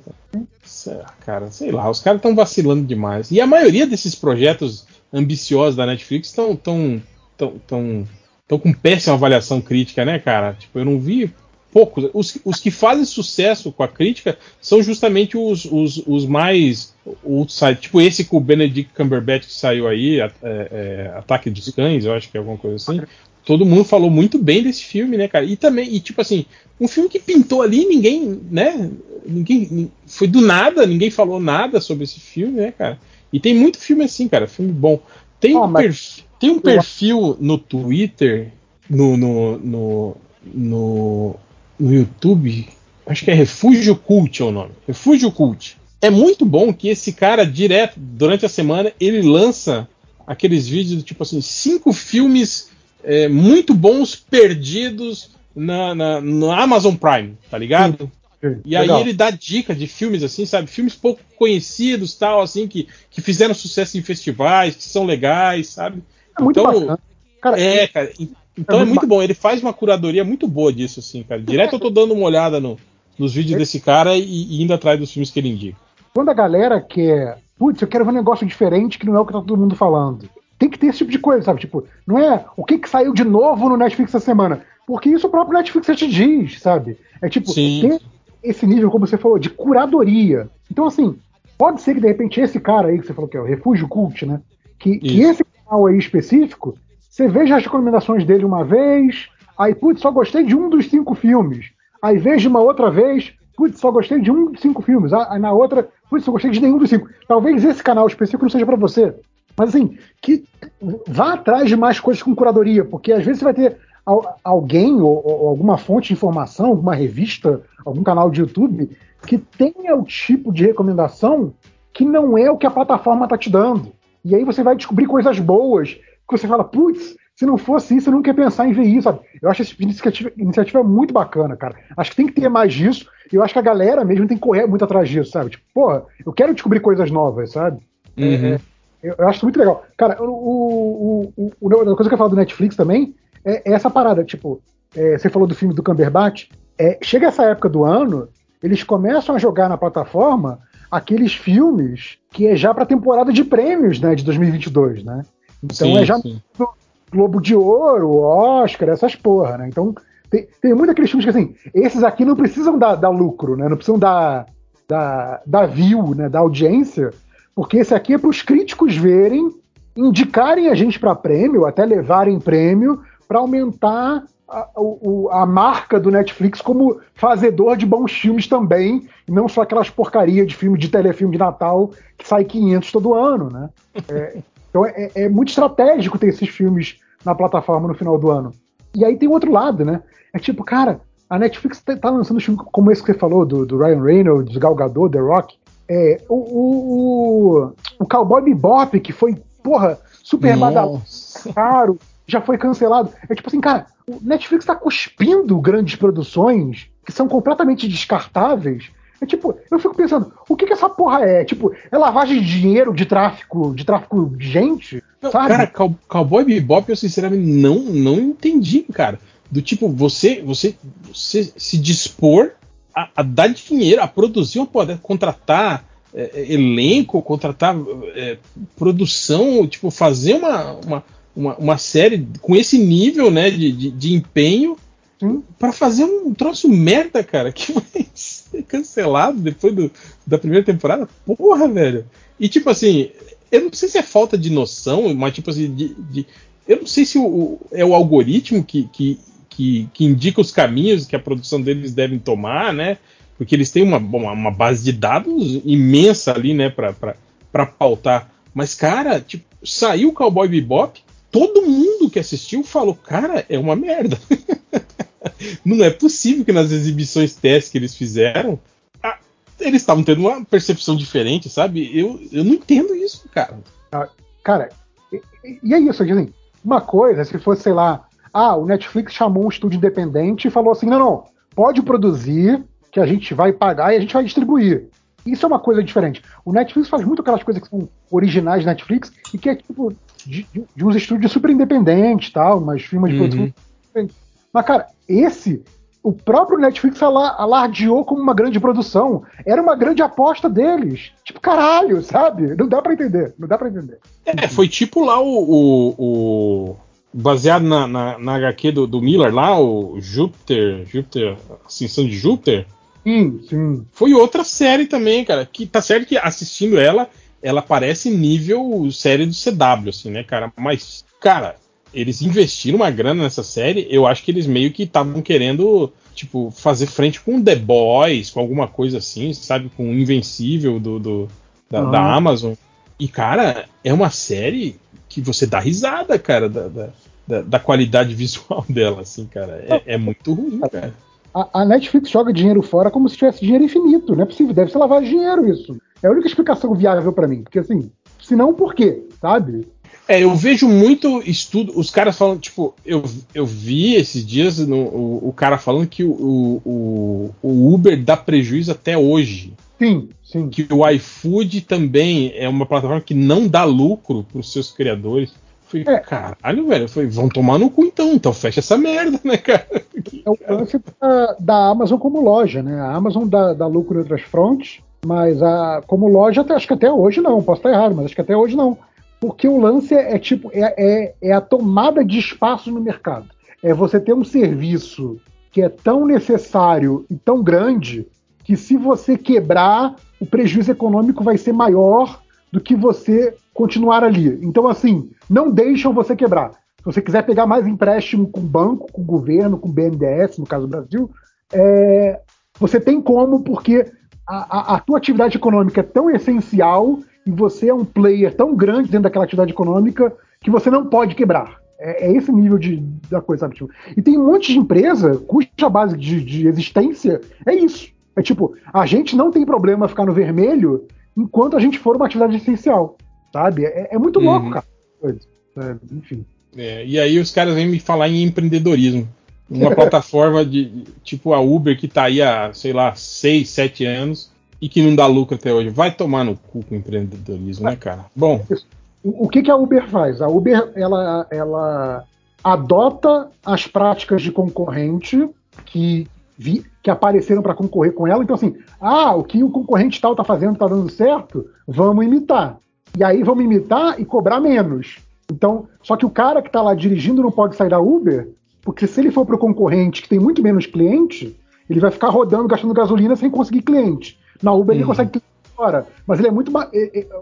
S1: Cara, sei lá, os caras estão vacilando demais. E a maioria desses projetos ambiciosos da Netflix estão tão, tão, tão, tão com péssima avaliação crítica, né, cara? Tipo, eu não vi poucos. Os, os que fazem sucesso com a crítica são justamente os, os, os mais. outside. Tipo esse com o Benedict Cumberbatch que saiu aí, é, é, Ataque dos Cães, eu acho que é alguma coisa assim. Todo mundo falou muito bem desse filme, né, cara? E também, e tipo assim, um filme que pintou ali, ninguém, né? Ninguém. Foi do nada, ninguém falou nada sobre esse filme, né, cara? E tem muito filme assim, cara, filme bom. Tem, um, perfil, tem um perfil no Twitter, no, no, no, no no YouTube, acho que é Refúgio Cult é o nome. Refúgio Cult. É muito bom que esse cara, direto, durante a semana, ele lança aqueles vídeos tipo assim, cinco filmes é, muito bons perdidos na, na, no Amazon Prime, tá ligado? Sim, e legal. aí ele dá dicas de filmes assim, sabe? Filmes pouco conhecidos, tal, assim, que, que fizeram sucesso em festivais, que são legais, sabe?
S5: É muito então, bacana.
S1: Cara, é, cara. Então é, é muito bom, ele faz uma curadoria muito boa disso, assim, cara. Direto eu tô dando uma olhada no, nos vídeos é. desse cara e, e, indo atrás dos filmes que ele indica.
S5: Quando a galera quer, putz, eu quero ver um negócio diferente que não é o que tá todo mundo falando. Tem que ter esse tipo de coisa, sabe? Tipo, não é o que, que saiu de novo no Netflix essa semana. Porque isso o próprio Netflix já te diz, sabe? É tipo, Sim. tem esse nível, como você falou, de curadoria. Então, assim, pode ser que de repente esse cara aí que você falou que é o Refúgio Cult, né? Que, que esse canal aí específico você veja as recomendações dele uma vez, aí, putz, só gostei de um dos cinco filmes. Aí veja uma outra vez, putz, só gostei de um dos cinco filmes. Ah, aí na outra, putz, só gostei de nenhum dos cinco. Talvez esse canal específico não seja para você. Mas assim, que vá atrás de mais coisas com curadoria, porque às vezes você vai ter alguém ou, ou, alguma fonte de informação, alguma revista, algum canal de YouTube que tenha o tipo de recomendação que não é o que a plataforma está te dando. E aí você vai descobrir coisas boas que você fala, putz, se não fosse isso, eu não quer pensar em ver isso, sabe? Eu acho essa iniciativa, iniciativa muito bacana, cara. Acho que tem que ter mais disso, e eu acho que a galera mesmo tem que correr muito atrás disso, sabe? Tipo, porra, eu quero descobrir coisas novas, sabe? Uhum. É, eu, acho muito legal. Cara, o, o, o, a coisa que eu falo do Netflix também é, é essa parada, tipo, é, você falou do filme do Cumberbatch, é, chega essa época do ano, eles começam a jogar na plataforma aqueles filmes que é já para temporada de prêmios, né, de 2022, né? Então sim, é já sim. Globo de Ouro, Oscar, essas porra, né? Então tem, tem muito aqueles filmes que assim, esses aqui não precisam dar, dar lucro, né? Não precisam dar, dar, dar view, né? Da audiência, porque esse aqui é para os críticos verem, indicarem a gente para prêmio, até levarem prêmio, para aumentar a, a, a, marca do Netflix como fazedor de bons filmes também, e não só aquelas porcarias de filme de telefilme de Natal que sai 500 todo ano, né? É, então é, é, muito estratégico ter esses filmes na plataforma no final do ano. E aí tem outro lado, né? É tipo, cara, a Netflix tá, tá lançando filmes como esse que você falou, do, do Ryan Reynolds, Gal Gadot, The Rock. É, o, o, o Cowboy Bebop, que foi, porra, super badalado, caro, já foi cancelado. É tipo assim, cara, o Netflix tá cuspindo grandes produções que são completamente descartáveis é tipo, eu fico pensando, o que que essa porra é? Tipo, é lavagem de dinheiro, de tráfico, de tráfico de gente?
S1: Não, sabe? Cara, Cow Cowboy Bebop eu sinceramente não, não entendi, cara. Do tipo, você, você, você se dispor a, a dar dinheiro, a produzir uma poder, contratar é, é, elenco, contratar é, produção, tipo, fazer uma, uma, uma, uma, série com esse nível, né, de, de, de empenho para fazer um troço merda, cara, que vai ser cancelado depois do, da primeira temporada. Porra, velho. E tipo assim, eu não sei se é falta de noção, mas tipo assim, de, de eu não sei se o, é o algoritmo que, que, que, que, indica os caminhos que a produção deles devem tomar, né? Porque eles têm uma, uma base de dados imensa ali, né, para pautar. Mas, cara, tipo, saiu o Cowboy Bebop, todo mundo que assistiu falou, cara, é uma merda. não é possível que nas exibições testes que eles fizeram, eles estavam tendo uma percepção diferente, sabe? Eu, eu não entendo isso, cara.
S5: Ah, cara, e, e é isso, assim, uma coisa, se fosse, sei lá, ah, o Netflix chamou um estúdio independente e falou assim: não, não, pode produzir, que a gente vai pagar e a gente vai distribuir. Isso é uma coisa diferente. O Netflix faz muito aquelas coisas que são originais Netflix e que é tipo de, de, de uns estúdios super independentes, tal, umas firmas de uhum. produção mas, cara, esse o próprio Netflix ala- alardeou como uma grande produção. Era uma grande aposta deles. Tipo, caralho, sabe? Não dá pra entender. Não dá pra entender.
S1: É, foi tipo lá o. o- o- baseado na, na, na HQ do, do Miller lá, o Júpiter. Júpiter. Ascensão de Júpiter.
S5: Sim, sim.
S1: Foi outra série também, cara. Que tá certo que assistindo ela, ela parece nível série do CW, assim, né, cara? Mas, cara, eles investiram uma grana nessa série. Eu acho que eles meio que estavam querendo, tipo, fazer frente com The Boys, com alguma coisa assim, sabe? Com o Invencível do, do- da, da
S5: Ah.
S1: Amazon. E, cara, é uma série que você dá risada, cara, da, da, da- da qualidade visual dela, assim, cara. É, é muito ruim, cara.
S5: A, a Netflix joga dinheiro fora como se tivesse dinheiro infinito. Não é possível. Deve ser lavar dinheiro isso. É a única explicação viável pra mim. Porque assim, se não, por quê? Sabe?
S1: É, eu vejo muito estudo, os caras falando, tipo, eu, eu vi esses dias no- o, o cara falando que o, o, o Uber dá prejuízo até hoje.
S5: Sim, sim.
S1: Que o iFood também é uma plataforma que não dá lucro pros seus criadores. Eu Falei,
S5: É.
S1: caralho, velho. Eu falei, vão tomar no cu então, então fecha essa merda, né, cara?
S5: É o lance da, da Amazon como loja, né? A Amazon dá, dá lucro em outras frontes, mas a, como loja, até- acho que até hoje não. Posso estar errado, mas acho que até hoje não. Porque o lance é, é tipo, é, é, é a tomada de espaço no mercado. É você ter um serviço que é tão necessário e tão grande que se você quebrar, o prejuízo econômico vai ser maior do que você continuar ali. Então, assim, não deixam você quebrar. Se você quiser pegar mais empréstimo com banco, com governo, com BNDES, no caso do Brasil, é, você tem como, porque a, a- a tua atividade econômica é tão essencial e você é um player tão grande dentro daquela atividade econômica que você não pode quebrar. É, é esse nível de, da coisa, sabe? Tipo, e tem um monte de empresa cuja base de, de existência é isso. É tipo, a gente não tem problema ficar no vermelho enquanto a gente for uma atividade essencial, sabe? É, é muito louco,
S1: Uhum.
S5: cara. Enfim.
S1: É, e aí os caras vêm me falar em empreendedorismo. Uma plataforma de tipo a Uber que tá aí há, sei lá, 6, 7 anos e que não dá lucro até hoje. Vai tomar no cu com empreendedorismo, né, cara? Bom,
S5: O, o que, que a Uber faz? A Uber ela, ela adota as práticas de concorrente que, vi- que apareceram para concorrer com ela. Então, assim, ah, o que o concorrente tal está fazendo está dando certo, vamos imitar. E aí vamos imitar e cobrar menos. Então, só que o cara que está lá dirigindo não pode sair da Uber, porque se ele for para o concorrente que tem muito menos cliente, ele vai ficar rodando, gastando gasolina sem conseguir cliente. Na Uber ele consegue cliente fora, mas ele é muito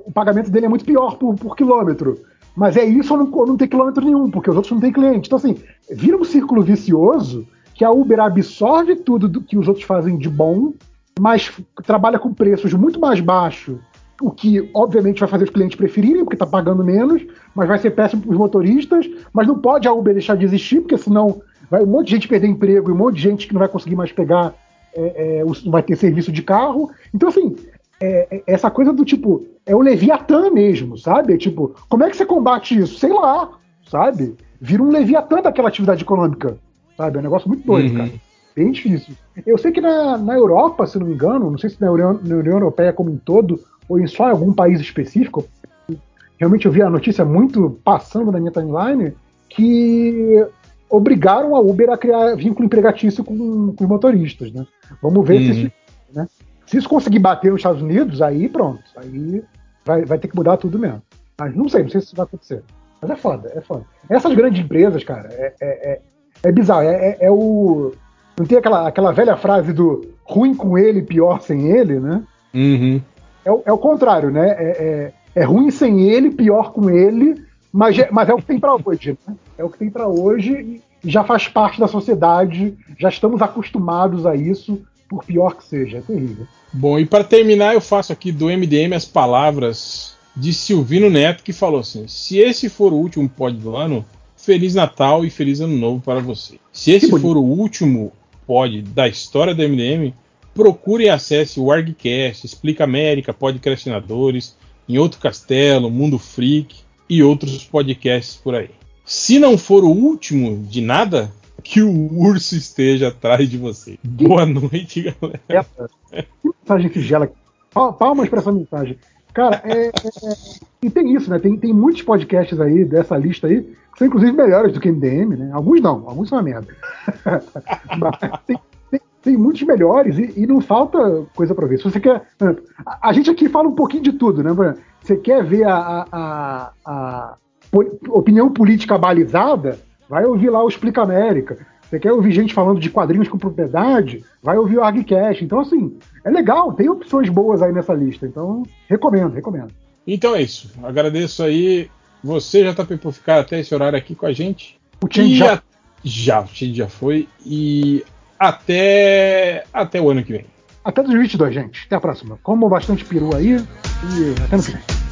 S5: o pagamento dele é muito pior por, por quilômetro. Mas é isso ou não, não tem quilômetro nenhum, porque os outros não têm cliente. Então, assim, vira um círculo vicioso que a Uber absorve tudo do que os outros fazem de bom, mas trabalha com preços muito mais baixos, o que obviamente vai fazer os clientes preferirem, porque está pagando menos, mas vai ser péssimo para os motoristas, mas não pode a Uber deixar de existir, porque senão vai um monte de gente perder emprego e um monte de gente que não vai conseguir mais pegar, é, é, vai ter serviço de carro. Então, assim, é, é, essa coisa do tipo, é o Leviatã mesmo, sabe? É tipo, como é que você combate isso? Sei lá, sabe? Vira um Leviatã daquela atividade econômica, sabe? É um negócio muito doido,
S1: Uhum.
S5: cara. Bem difícil. Eu sei que na, na Europa, se não me engano, não sei se na União, na União Europeia como um todo, ou em só algum país específico, realmente eu vi a notícia muito passando na minha timeline, que obrigaram a Uber a criar vínculo empregatício com, com os motoristas, né? Vamos ver se
S1: Uhum.
S5: isso, né? Se isso conseguir bater nos Estados Unidos, aí pronto. Aí vai, vai ter que mudar tudo mesmo. Mas não sei, não sei se isso vai acontecer. Mas é foda, é foda. Essas grandes empresas, cara, é, é, é, bizarro. É, é- é o. Não tem aquela, aquela velha frase do ruim com ele, pior sem ele, né?
S1: uhum.
S5: É, o- é o contrário, né? É, é- é ruim sem ele, pior com ele, mas, é- mas é o que tem pra hoje, né? É o que tem pra hoje e já faz parte da sociedade, já estamos acostumados a isso, por pior que seja. É terrível.
S1: Bom, e para terminar, eu faço aqui do MDM as palavras de Silvino Neto, que falou assim: se esse for o último pod do ano, Feliz Natal e Feliz Ano Novo para você. Se esse for o último pod da história do MDM, procure e acesse o ArgCast, Explica América, Podcastinadores, Em Outro Castelo, Mundo Freak e outros podcasts por aí. Se não for o último de nada, que o urso esteja atrás de você. Boa noite, galera.
S5: Essa, que mensagem sigela. Pa- Palmas pra essa mensagem. Cara, é, é, e tem isso, né? Tem, tem muitos podcasts aí dessa lista aí que são inclusive melhores do que MDM, né? Alguns não, alguns são uma merda. Mas tem, tem, tem muitos melhores e, e, não falta coisa pra ver. Se você quer. A, a, gente aqui fala um pouquinho de tudo, né? Você quer ver a, a, a opinião política balizada? Vai ouvir lá o Explica América. Você quer ouvir gente falando de quadrinhos com propriedade? Vai ouvir o ArgCast. Então, assim, é legal, tem opções boas aí nessa lista. Então, recomendo, recomendo.
S1: Então é isso. Agradeço aí você, JP, por ficar até esse horário aqui com a gente.
S5: O Change já...
S1: já. o Change já foi. E até, até o ano que vem.
S5: Até 2022, gente. Até a próxima. Como bastante peru aí e até no final.